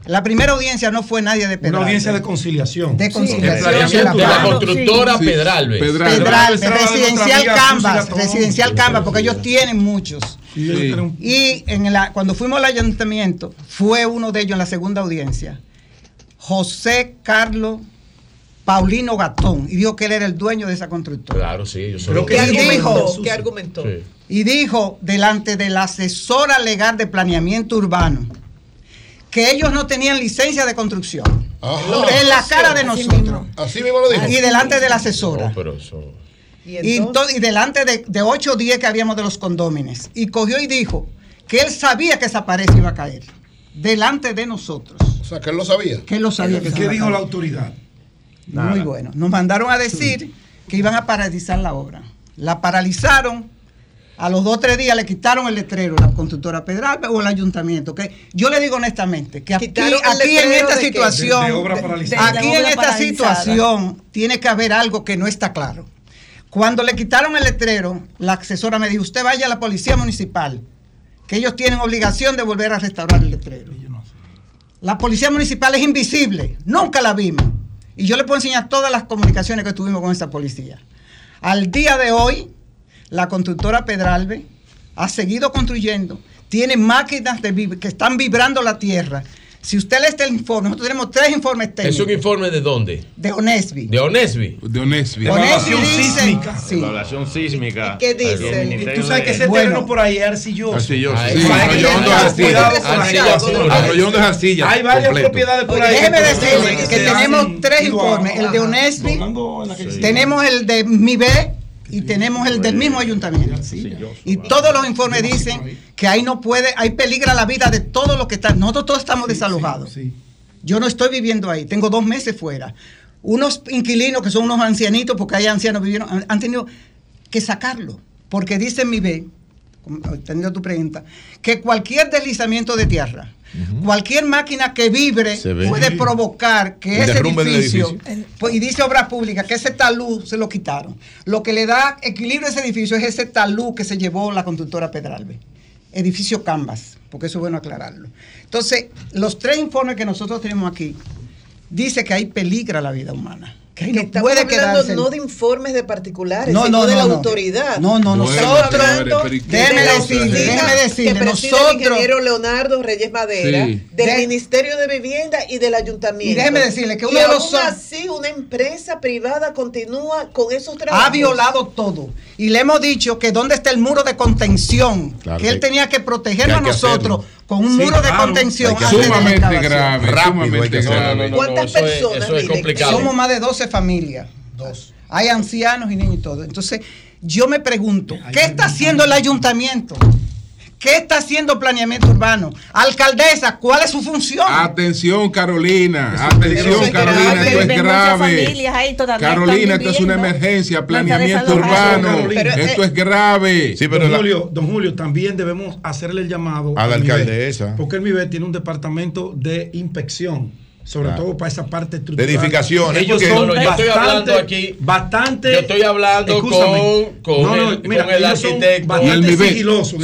La primera audiencia no fue nadie de Una Pedralbes. audiencia de conciliación. De conciliación. De la constructora Pedralbes. Pedralbes, residencial Canvas, residencial Canvas, porque ellos tienen muchos. Sí, Y en la, cuando fuimos al ayuntamiento, fue uno de ellos en la segunda audiencia, José Carlos Paulino Gatón, y dijo que él era el dueño de esa constructora. Claro, sí. Yo soy ¿qué argumentó? ¿Qué argumentó? Sí. y dijo delante de la asesora legal de planeamiento urbano que ellos no tenían licencia de construcción. En la cara de nosotros. Así mismo lo dijo. Y delante de la asesora. No, pero eso. Y, delante de, de 8 o 10 que habíamos de los condómines. Y cogió y dijo que él sabía que esa pared se iba a caer delante de nosotros. O sea, que él lo sabía. Que él lo sabía. ¿Qué dijo la autoridad? Muy bueno. Nos mandaron a decir que iban a paralizar la obra. La paralizaron. A los dos o tres días le quitaron el letrero, la constructora Pedralba o el ayuntamiento. Que yo le digo honestamente que aquí, en esta de situación, De- de obra paralizada. aquí De en esta paralizada. situación tiene que haber algo que no está claro. Cuando le quitaron el letrero, la asesora me dijo: Usted vaya a la policía municipal, que ellos tienen obligación de volver a restaurar el letrero. La policía municipal es invisible, nunca la vimos. Y yo le puedo enseñar todas las comunicaciones que tuvimos con esa policía. Al día de hoy, la constructora Pedralbe ha seguido construyendo, tiene máquinas de que están vibrando la tierra. Si usted lee este informe, nosotros tenemos tres informes ¿Es técnicos un informe de dónde? de Onesby. De Onesby. De Onesby. Onesby dice, sí. Evaluación sísmica. ¿Qué dice? Tú sabes que ese Bueno. terreno por ahí es arcilloso. Arcilloso, sí. hay que Arroyondo tener es arcilla. Arroyondo es arcilla, Hay varias completo. propiedades por ahí. Déjeme decirle que tenemos tres informes, el de Onesby, Sí. tenemos el de MIBE y tenemos el del mismo ayuntamiento. Y todos los informes dicen que ahí no puede, ahí peligra la vida de todos los que están. Nosotros todos estamos desalojados. Yo no estoy viviendo ahí, tengo dos meses fuera. Unos inquilinos que son unos ancianitos, porque hay ancianos vivieron, han, tenido que sacarlo, porque dice mi B, teniendo tu pregunta, que cualquier deslizamiento de tierra, cualquier máquina que vibre puede provocar que El ese edificio, edificio. pues, y dice Obras Públicas que ese talud se lo quitaron. Lo que le da equilibrio a ese edificio es ese talud que se llevó la constructora Pedralbe. Edificio Canvas, porque eso es bueno aclararlo. Entonces, los tres informes que nosotros tenemos aquí dice que ahí peligra la vida humana. Que ahí no Estamos puede hablando quedarse. no de informes de particulares, No, sino no, de la autoridad. No, no, no. Nosotros- Déjeme decirle, déjeme decirle, que nosotros- el ingeniero Leonardo Reyes Madera, Sí. del De- Ministerio de Vivienda y del Ayuntamiento. Y déjeme decirle que Y uno de los aún así una empresa privada continúa con esos trabajos. ha violado todo. Y le hemos dicho que dónde está el muro de contención, Claro que que- él tenía que protegernos que a que nosotros hacerlo. Con un Sí, muro de claro, contención. de Sumamente excavación. grave, Rápido sumamente grave. No, no, no, ¿Cuántas eso es- personas, Eso es complicado. Somos más de 12 familias. Dos. Hay ancianos y niños y todo. Entonces, yo me pregunto, ¿qué está haciendo el ayuntamiento? ¿Qué está haciendo planeamiento urbano? Alcaldesa, ¿cuál es su función? Atención, Carolina. Eso Atención, es Carolina. grave. Esto es grave. familias ahí todavía Carolina, esto es una emergencia. Planeamiento urbano. Carolina. Esto es grave. don, Julio, don Julio, también debemos hacerle el llamado A la alcaldesa. Porque el MIBE tiene un departamento de inspección, sobre Claro. todo para esa parte estructural. De edificaciones, Ellos son No, no, yo estoy bastante, hablando aquí- bastante. Yo estoy hablando con, con No, no, el, mira, con el arquitecto. bastante en el Sí,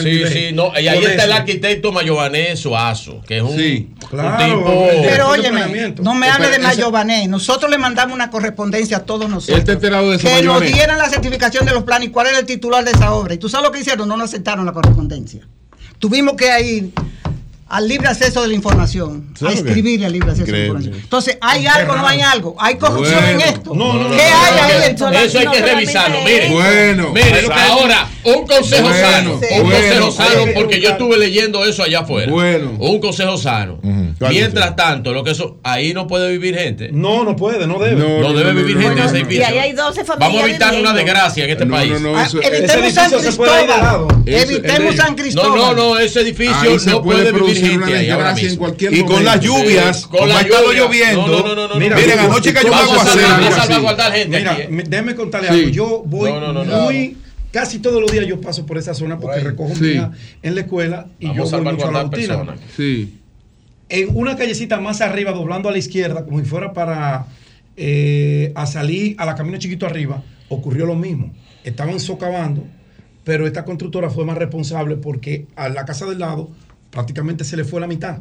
nivel. sí, no. Y ahí Por está el arquitecto Mayované Suazo, que es un, un claro, tipo. Pero óyeme, no me hable de Mayobané. Nosotros le mandamos una correspondencia a todos nosotros. Él está enterado de Que nos dieran la certificación de los planes y cuál era el titular de esa obra. Y tú sabes lo que hicieron, no nos aceptaron la correspondencia. Tuvimos que ir al libre acceso de la información, a escribirle al libre acceso de la información. Entonces, ¿hay algo o no hay algo? ¿Hay corrupción Bueno. en esto? No, no, no, ¿Qué no, hay no, ahí no, entonces? Eso hay que revisarlo. Miren, Bueno. miren, ahora, un consejo Bueno, sano. Un bueno, consejo sano, porque yo estuve leyendo eso allá afuera. Bueno. Un consejo sano. ¿Cuál Mientras tanto, lo que eso, ahí no puede vivir gente. No, no puede, no debe. No, debe vivir gente en ese Y edificio. ahí hay 12 familias. Vamos a evitar una viviendo. desgracia en este No, país. no, no, Ah, eso- evitemos ese San. Cristóbal. Evitemos San No, Cristóbal. no, no, ese edificio Ahí se no puede puede vivir producir gente una ahí ahora desgracia en mismo. cualquier Y con las lluvias, Sí, con la ha estado lloviendo. No, no, no, no, no. Mira, Miren, anoche cayó un Vamos a aguacero. algo a salvaguardar gente Mira, ¿eh? me- déjeme contarle algo. Yo voy No, no, no, no. muy. Casi todos los días yo paso por esa zona porque recojo Sí. mi hija en la escuela y Vamos yo voy mucho a la rutina. Sí. En una callecita más arriba, doblando a la izquierda, como si fuera para eh, a salir a la camino chiquito arriba, ocurrió lo mismo. Estaban socavando, pero esta constructora fue más responsable porque a la casa del lado prácticamente se le fue la mitad.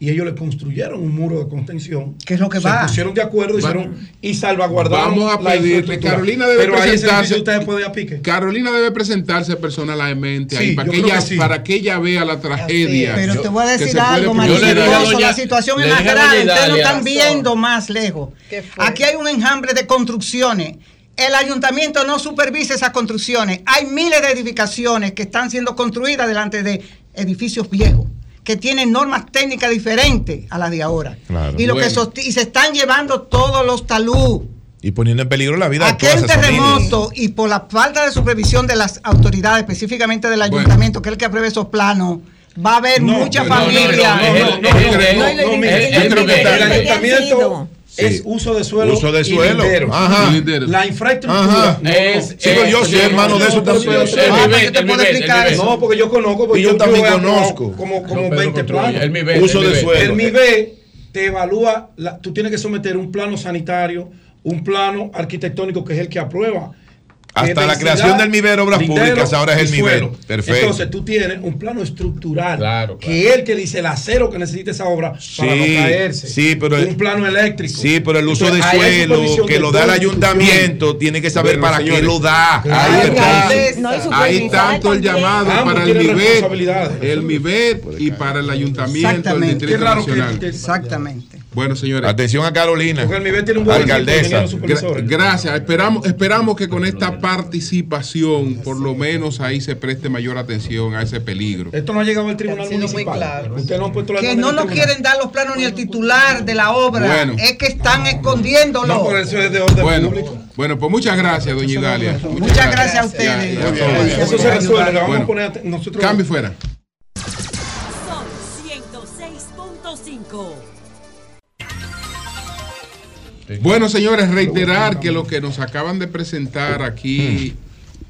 Y ellos le construyeron un muro de contención. ¿Qué es lo que se va? pusieron de acuerdo hicieron, y salvaguardaron Vamos a la pedirle. Carolina debe Pero ahí ese presentarse. edificio usted puede ir a pique. Carolina debe presentarse personalmente ahí Sí, para que, ella, que sí. para que ella vea la tragedia. Pero Yo- te voy a decir se algo, doña- La situación es más grave. Ustedes no Idalia. están viendo más lejos. Aquí hay un enjambre de construcciones. El ayuntamiento no supervisa esas construcciones. Hay miles de edificaciones que están siendo construidas delante de edificios viejos que tienen normas técnicas diferentes a las de ahora. Claro. y, lo que Bueno. sosti- y se están llevando todos los talud. Y poniendo en peligro la vida de Aquel esas familias. terremoto y por la falta de supervisión de las autoridades, específicamente del Bueno. ayuntamiento, que es el que apruebe esos planos, va a haber mucha familia. El ayuntamiento es uso de suelo. Uso de y suelo. lindero. Ajá. La infraestructura Ajá. no, Es- no. Sí, pero yo soy hermano de eso también. Ah, ¿qué te puedo Mibet, explicar eso? No, porque yo conozco. porque Y yo he también conozco. Como, como No, pero 20 construye. planos. El Mibet, Uso el de suelo. El MIBE te evalúa, la- tú tienes que someter un plano sanitario, un plano arquitectónico que es el que aprueba. Hasta la creación del MIBER Obras Públicas ahora es el MIBER. Perfecto. Entonces tú tienes un plano estructural que es el que dice el acero que necesita esa obra para no Sí, caerse. sí, pero el- un plano eléctrico. Sí, pero el uso Entonces, de hay suelo que lo da el ayuntamiento tiene que saber Bueno, para señores, qué lo da. Ahí está. Ahí tanto el llamado Ambos para el responsabilidades. el MIBET y para el ayuntamiento Exactamente. Distrito Qué raro que- Nacional. que- Exactamente. Bueno, señores. Atención a Carolina. Un Alcaldesa. gracias. Esperamos, esperamos que con esta participación, por lo menos ahí se preste mayor atención a ese peligro. Esto no ha llegado al tribunal municipal. No puesto la Que no nos quieren dar los planos ni el titular de la obra. Bueno. Es que están escondiéndolo. No, por eso es de orden Bueno, público. bueno, pues muchas gracias, doña Idalia. Muchas gracias a ustedes. Ya, ya, ya, ya. Eso se resuelve. le vamos Bueno, a poner nosotros. Cambio fuera. Sol 106.5. Bueno, señores, reiterar que lo que nos acaban de presentar aquí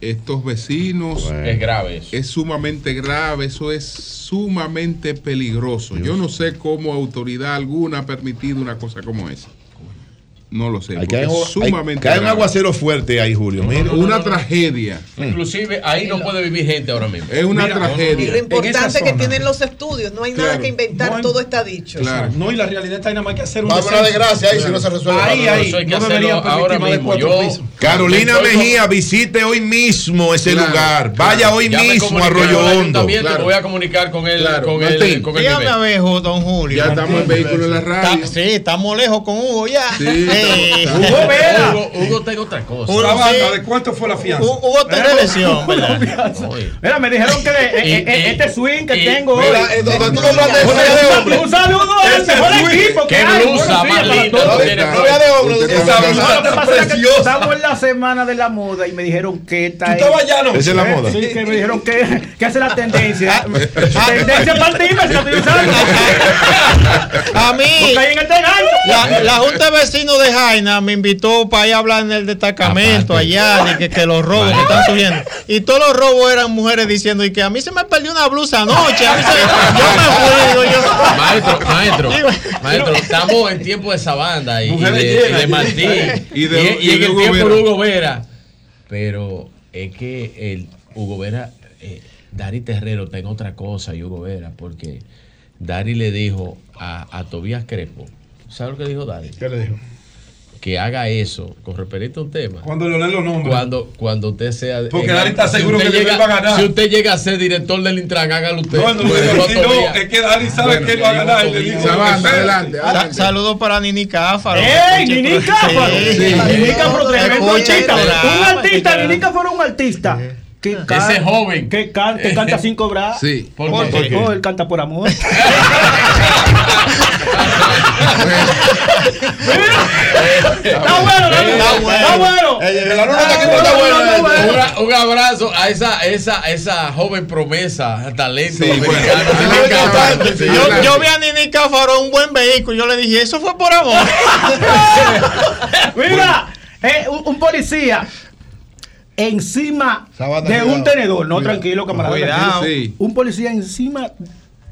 estos vecinos Es grave eso. es sumamente grave, eso es sumamente peligroso. Yo no sé cómo autoridad alguna ha permitido una cosa como esa. No lo sé. Hay porque que hay, es sumamente cae un aguacero fuerte ahí, Julio. Mira. Una tragedia. Inclusive ahí no puede vivir gente ahora mismo. Es una Mira, Y tragedia. lo importante que tienen los estudios, no hay nada que inventar, No hay- todo está dicho. Claro. No, y la realidad está ahí nada más que hacer un Va a desgracia ahí si no se resuelve. Ahí, ahí. eso hay que No hacerlo deberían permitir ahora mismo. Yo-. Carolina Mejía, visite hoy mismo ese Claro, lugar. Vaya hoy mismo a Arroyo Hondo. voy a comunicar con Claro. con Martín, el, con el Dígame a don Julio. Ya estamos en vehículo en la radio. Está- sí, estamos lejos con Hugo ya. Sí, Eh, Hugo Vera. Hugo, Hugo tengo otra cosa. Hugo, La banda, sí. ¿de cuánto fue la fianza? Hu- Hugo está en elección, ¿verdad? Oye. Mira, me dijeron que eh, eh, este swing que tengo hoy. Mira, eh, tú Un- de saludo al Ese mejor equipo que Qué hay. blusa más linda. está está estamos en la semana de la moda y me dijeron que esta ¿Tú estabas ya, no? Esa es la moda. Sí, que me dijeron que, que hace la tendencia. tendencia para ti, me la estoy usando. A mí, la Junta de Vecinos de Jaina me invitó para ir a hablar en el destacamento Aparte. allá, de que, que los robos que están subiendo. Y todos los robos eran mujeres diciendo y que a mí se me perdió una blusa anoche. A mí se- yo me fui, digo yo. Maestro, maestro, maestro, estamos en tiempo de esa banda y, y de, y de Martín Y de- y y en de el Hugo tiempo Vera. de Hugo Vera. Pero es que el Hugo Vera, eh, Dari Terrero está en otra cosa y Hugo Vera, porque Dari le dijo a, a Tobías Crespo, ¿sabes lo que dijo Dari? ¿Qué le dijo? Que haga eso con referente a un tema. Cuando Leonel lo nombra. Cuando, cuando usted sea. Porque eh, Dari está si seguro usted que llega- va a ganar. Si usted llega a ser director del Intran, hágalo usted. No, no, no, si no, es que Dari sabe Bueno, que él va a ganar. adelante. Sa- adelante. Saludos para Nini Cáfaro. ¡Ey, Nini Cáfaro! Nini Cáfaro, tremendo artista. Un artista, Nini Cáfaro un artista. Que can- Ese joven. Que, can- que canta sin cobrar. Sí. ¿Por ¿Por qué? Oh, él canta por amor. Está bueno, ¿no? Está bueno. Está bueno. Un, abrazo a esa, esa, esa joven promesa, talento Yo, vi a Nini Cáfaro en un buen vehículo. Yo le dije, eso fue por amor. Mira, eh, un, un policía encima de un tenedor. No, tranquilo, camarada. Cuidado. tranquilo. Sí. Un policía encima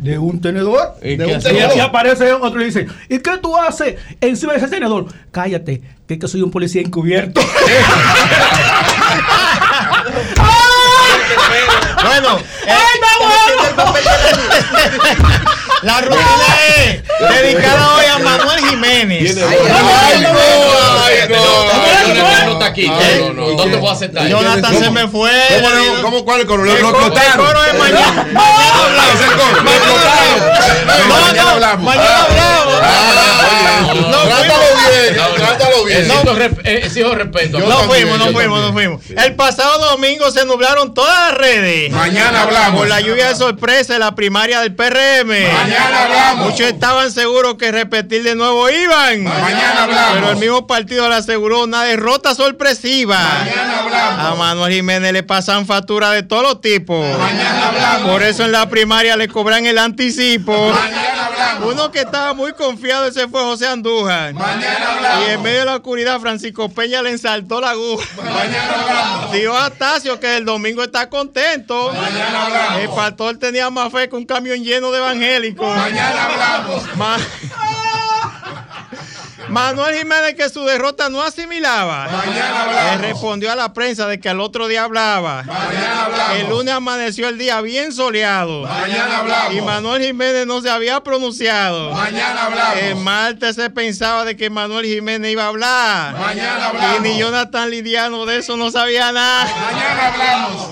de un tenedor. ¿Y De un tenedor. y aparece otro y dice, ¿y qué tú haces encima de ese tenedor? Cállate, que es que soy un policía encubierto. bueno, eh, ¡Ay, bueno! la rutina es dedicada hoy a Manuel Jiménez. Ay, no, ay, no. Aquí. No, no, no, no te voy a aceptar. Jonathan se me fue. ¿Cómo, cómo, cuál el coro? Lo, el explotaron. coro es mañana. Mañana hablamos. Es el coro. No, mañana no, hablamos. Mañana hablamos. Ah, Trátalo bien, trátalo bien. Exijo, rep- eh, exijo respeto. No fuimos, no fuimos, no fuimos. El pasado domingo se nublaron todas las redes. Mañana hablamos. Por la lluvia de sorpresa en la primaria del PRM. Mañana hablamos. Muchos estaban seguros que repetir de nuevo iban. Mañana hablamos. Pero el mismo partido le aseguró una derrota sorpresiva. Mañana A Manuel Jiménez le pasan factura de todos los tipos. Por eso en la primaria le cobran el anticipo. Uno que estaba muy confiado, ese fue José Andújar. Y en medio de la oscuridad, Francisco Peña le ensaltó la aguja. Dijo a Tacio que el domingo está contento. El pastor tenía más fe que un camión lleno de evangélicos. Mañana hablamos. Manuel Jiménez que su derrota no asimilaba. Le respondió a la prensa de que al otro día hablaba. El lunes amaneció el día bien soleado. Y Manuel Jiménez no se había pronunciado. El martes se pensaba de que Manuel Jiménez iba a hablar. Y ni Jonathan Lidiano de eso no sabía nada. Mañana hablamos.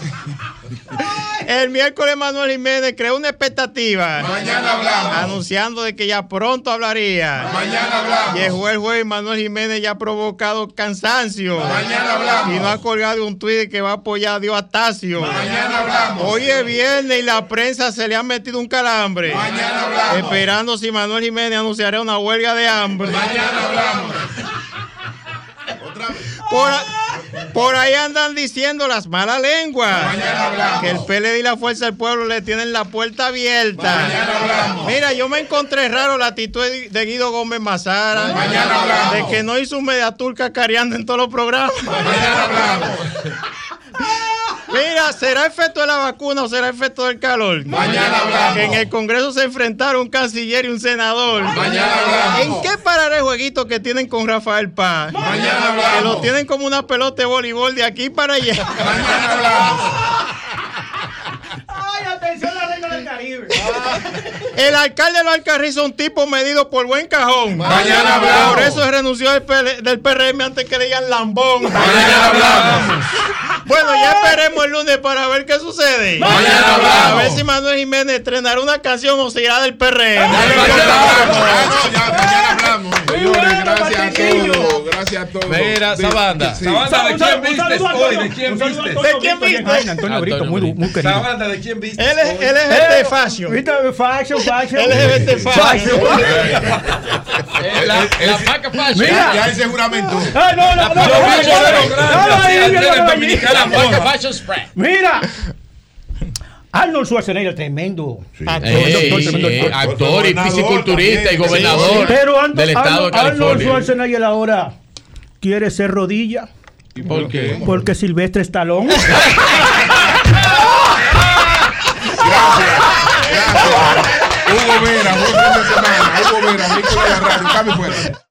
El miércoles Manuel Jiménez creó una expectativa. Mañana hablamos. Anunciando de que ya pronto hablaría. Mañana hablamos. Y el juez juez Manuel Jiménez ya ha provocado cansancio. Mañana hablamos. Y no ha colgado un tuit que va a apoyar a Dios Astacio. Mañana hablamos. Hoy es viernes y la prensa se le ha metido un calambre. Mañana hablamos. Esperando si Manuel Jiménez anunciará una huelga de hambre. Mañana hablamos. Por, a- por ahí andan diciendo las malas lenguas. Que el PLD y la Fuerza del Pueblo le tienen la puerta abierta. Mira, yo me encontré raro la actitud de Guido Gómez Mazara. De que no hizo un media turca careando en todos los programas. Mira, ¿será efecto de la vacuna o será efecto del calor? Mañana hablamos. Que en el Congreso se enfrentaron un canciller y un senador. Mañana hablamos. ¿En qué parará el jueguito que tienen con Rafael Paz? Mañana hablamos. Que lo tienen como una pelota de voleibol de aquí para allá. Mañana hablamos. Caribe. El alcalde de los Alcarrizos es un tipo medido por buen cajón. Mañana hablamos. Por eso renunció del, PL del PRM antes que le digan lambón. Mañana hablamos. Bueno, ya esperemos el lunes para ver qué sucede. Mañana hablamos. A ver si Manuel Jiménez estrenará una canción o se irá del PRM. Señores, gracias a todos. Gracias a todos. Mira, Sabanda. sí. Sabanda, ¿de quién saludo, hoy? ¿De quién? Antonio ¿De quién viste? Antonio Brito, muy, muy querido. Sabanda, ¿de quién vistes Él es, hoy? él es Fashion. ¿Viste? Fashion, fashion. LGBT fashion. Eh, La, vaca fashion. Mira. Ya ese juramento. Ah, no, no, no, de. Mira. Arnold Schwarzenegger, tremendo. Ey, ey, actor y fisiculturista y gobernador Pero Arnold, del estado de Arnold- Arnold California. Schwarzenegger ahora quiere ser rodilla. ¿Y por qué? Porque Silvestre Stallone. Hugo Vera, buen fin de semana. Hugo Vera, Nicolás Radio. Cambio fuera.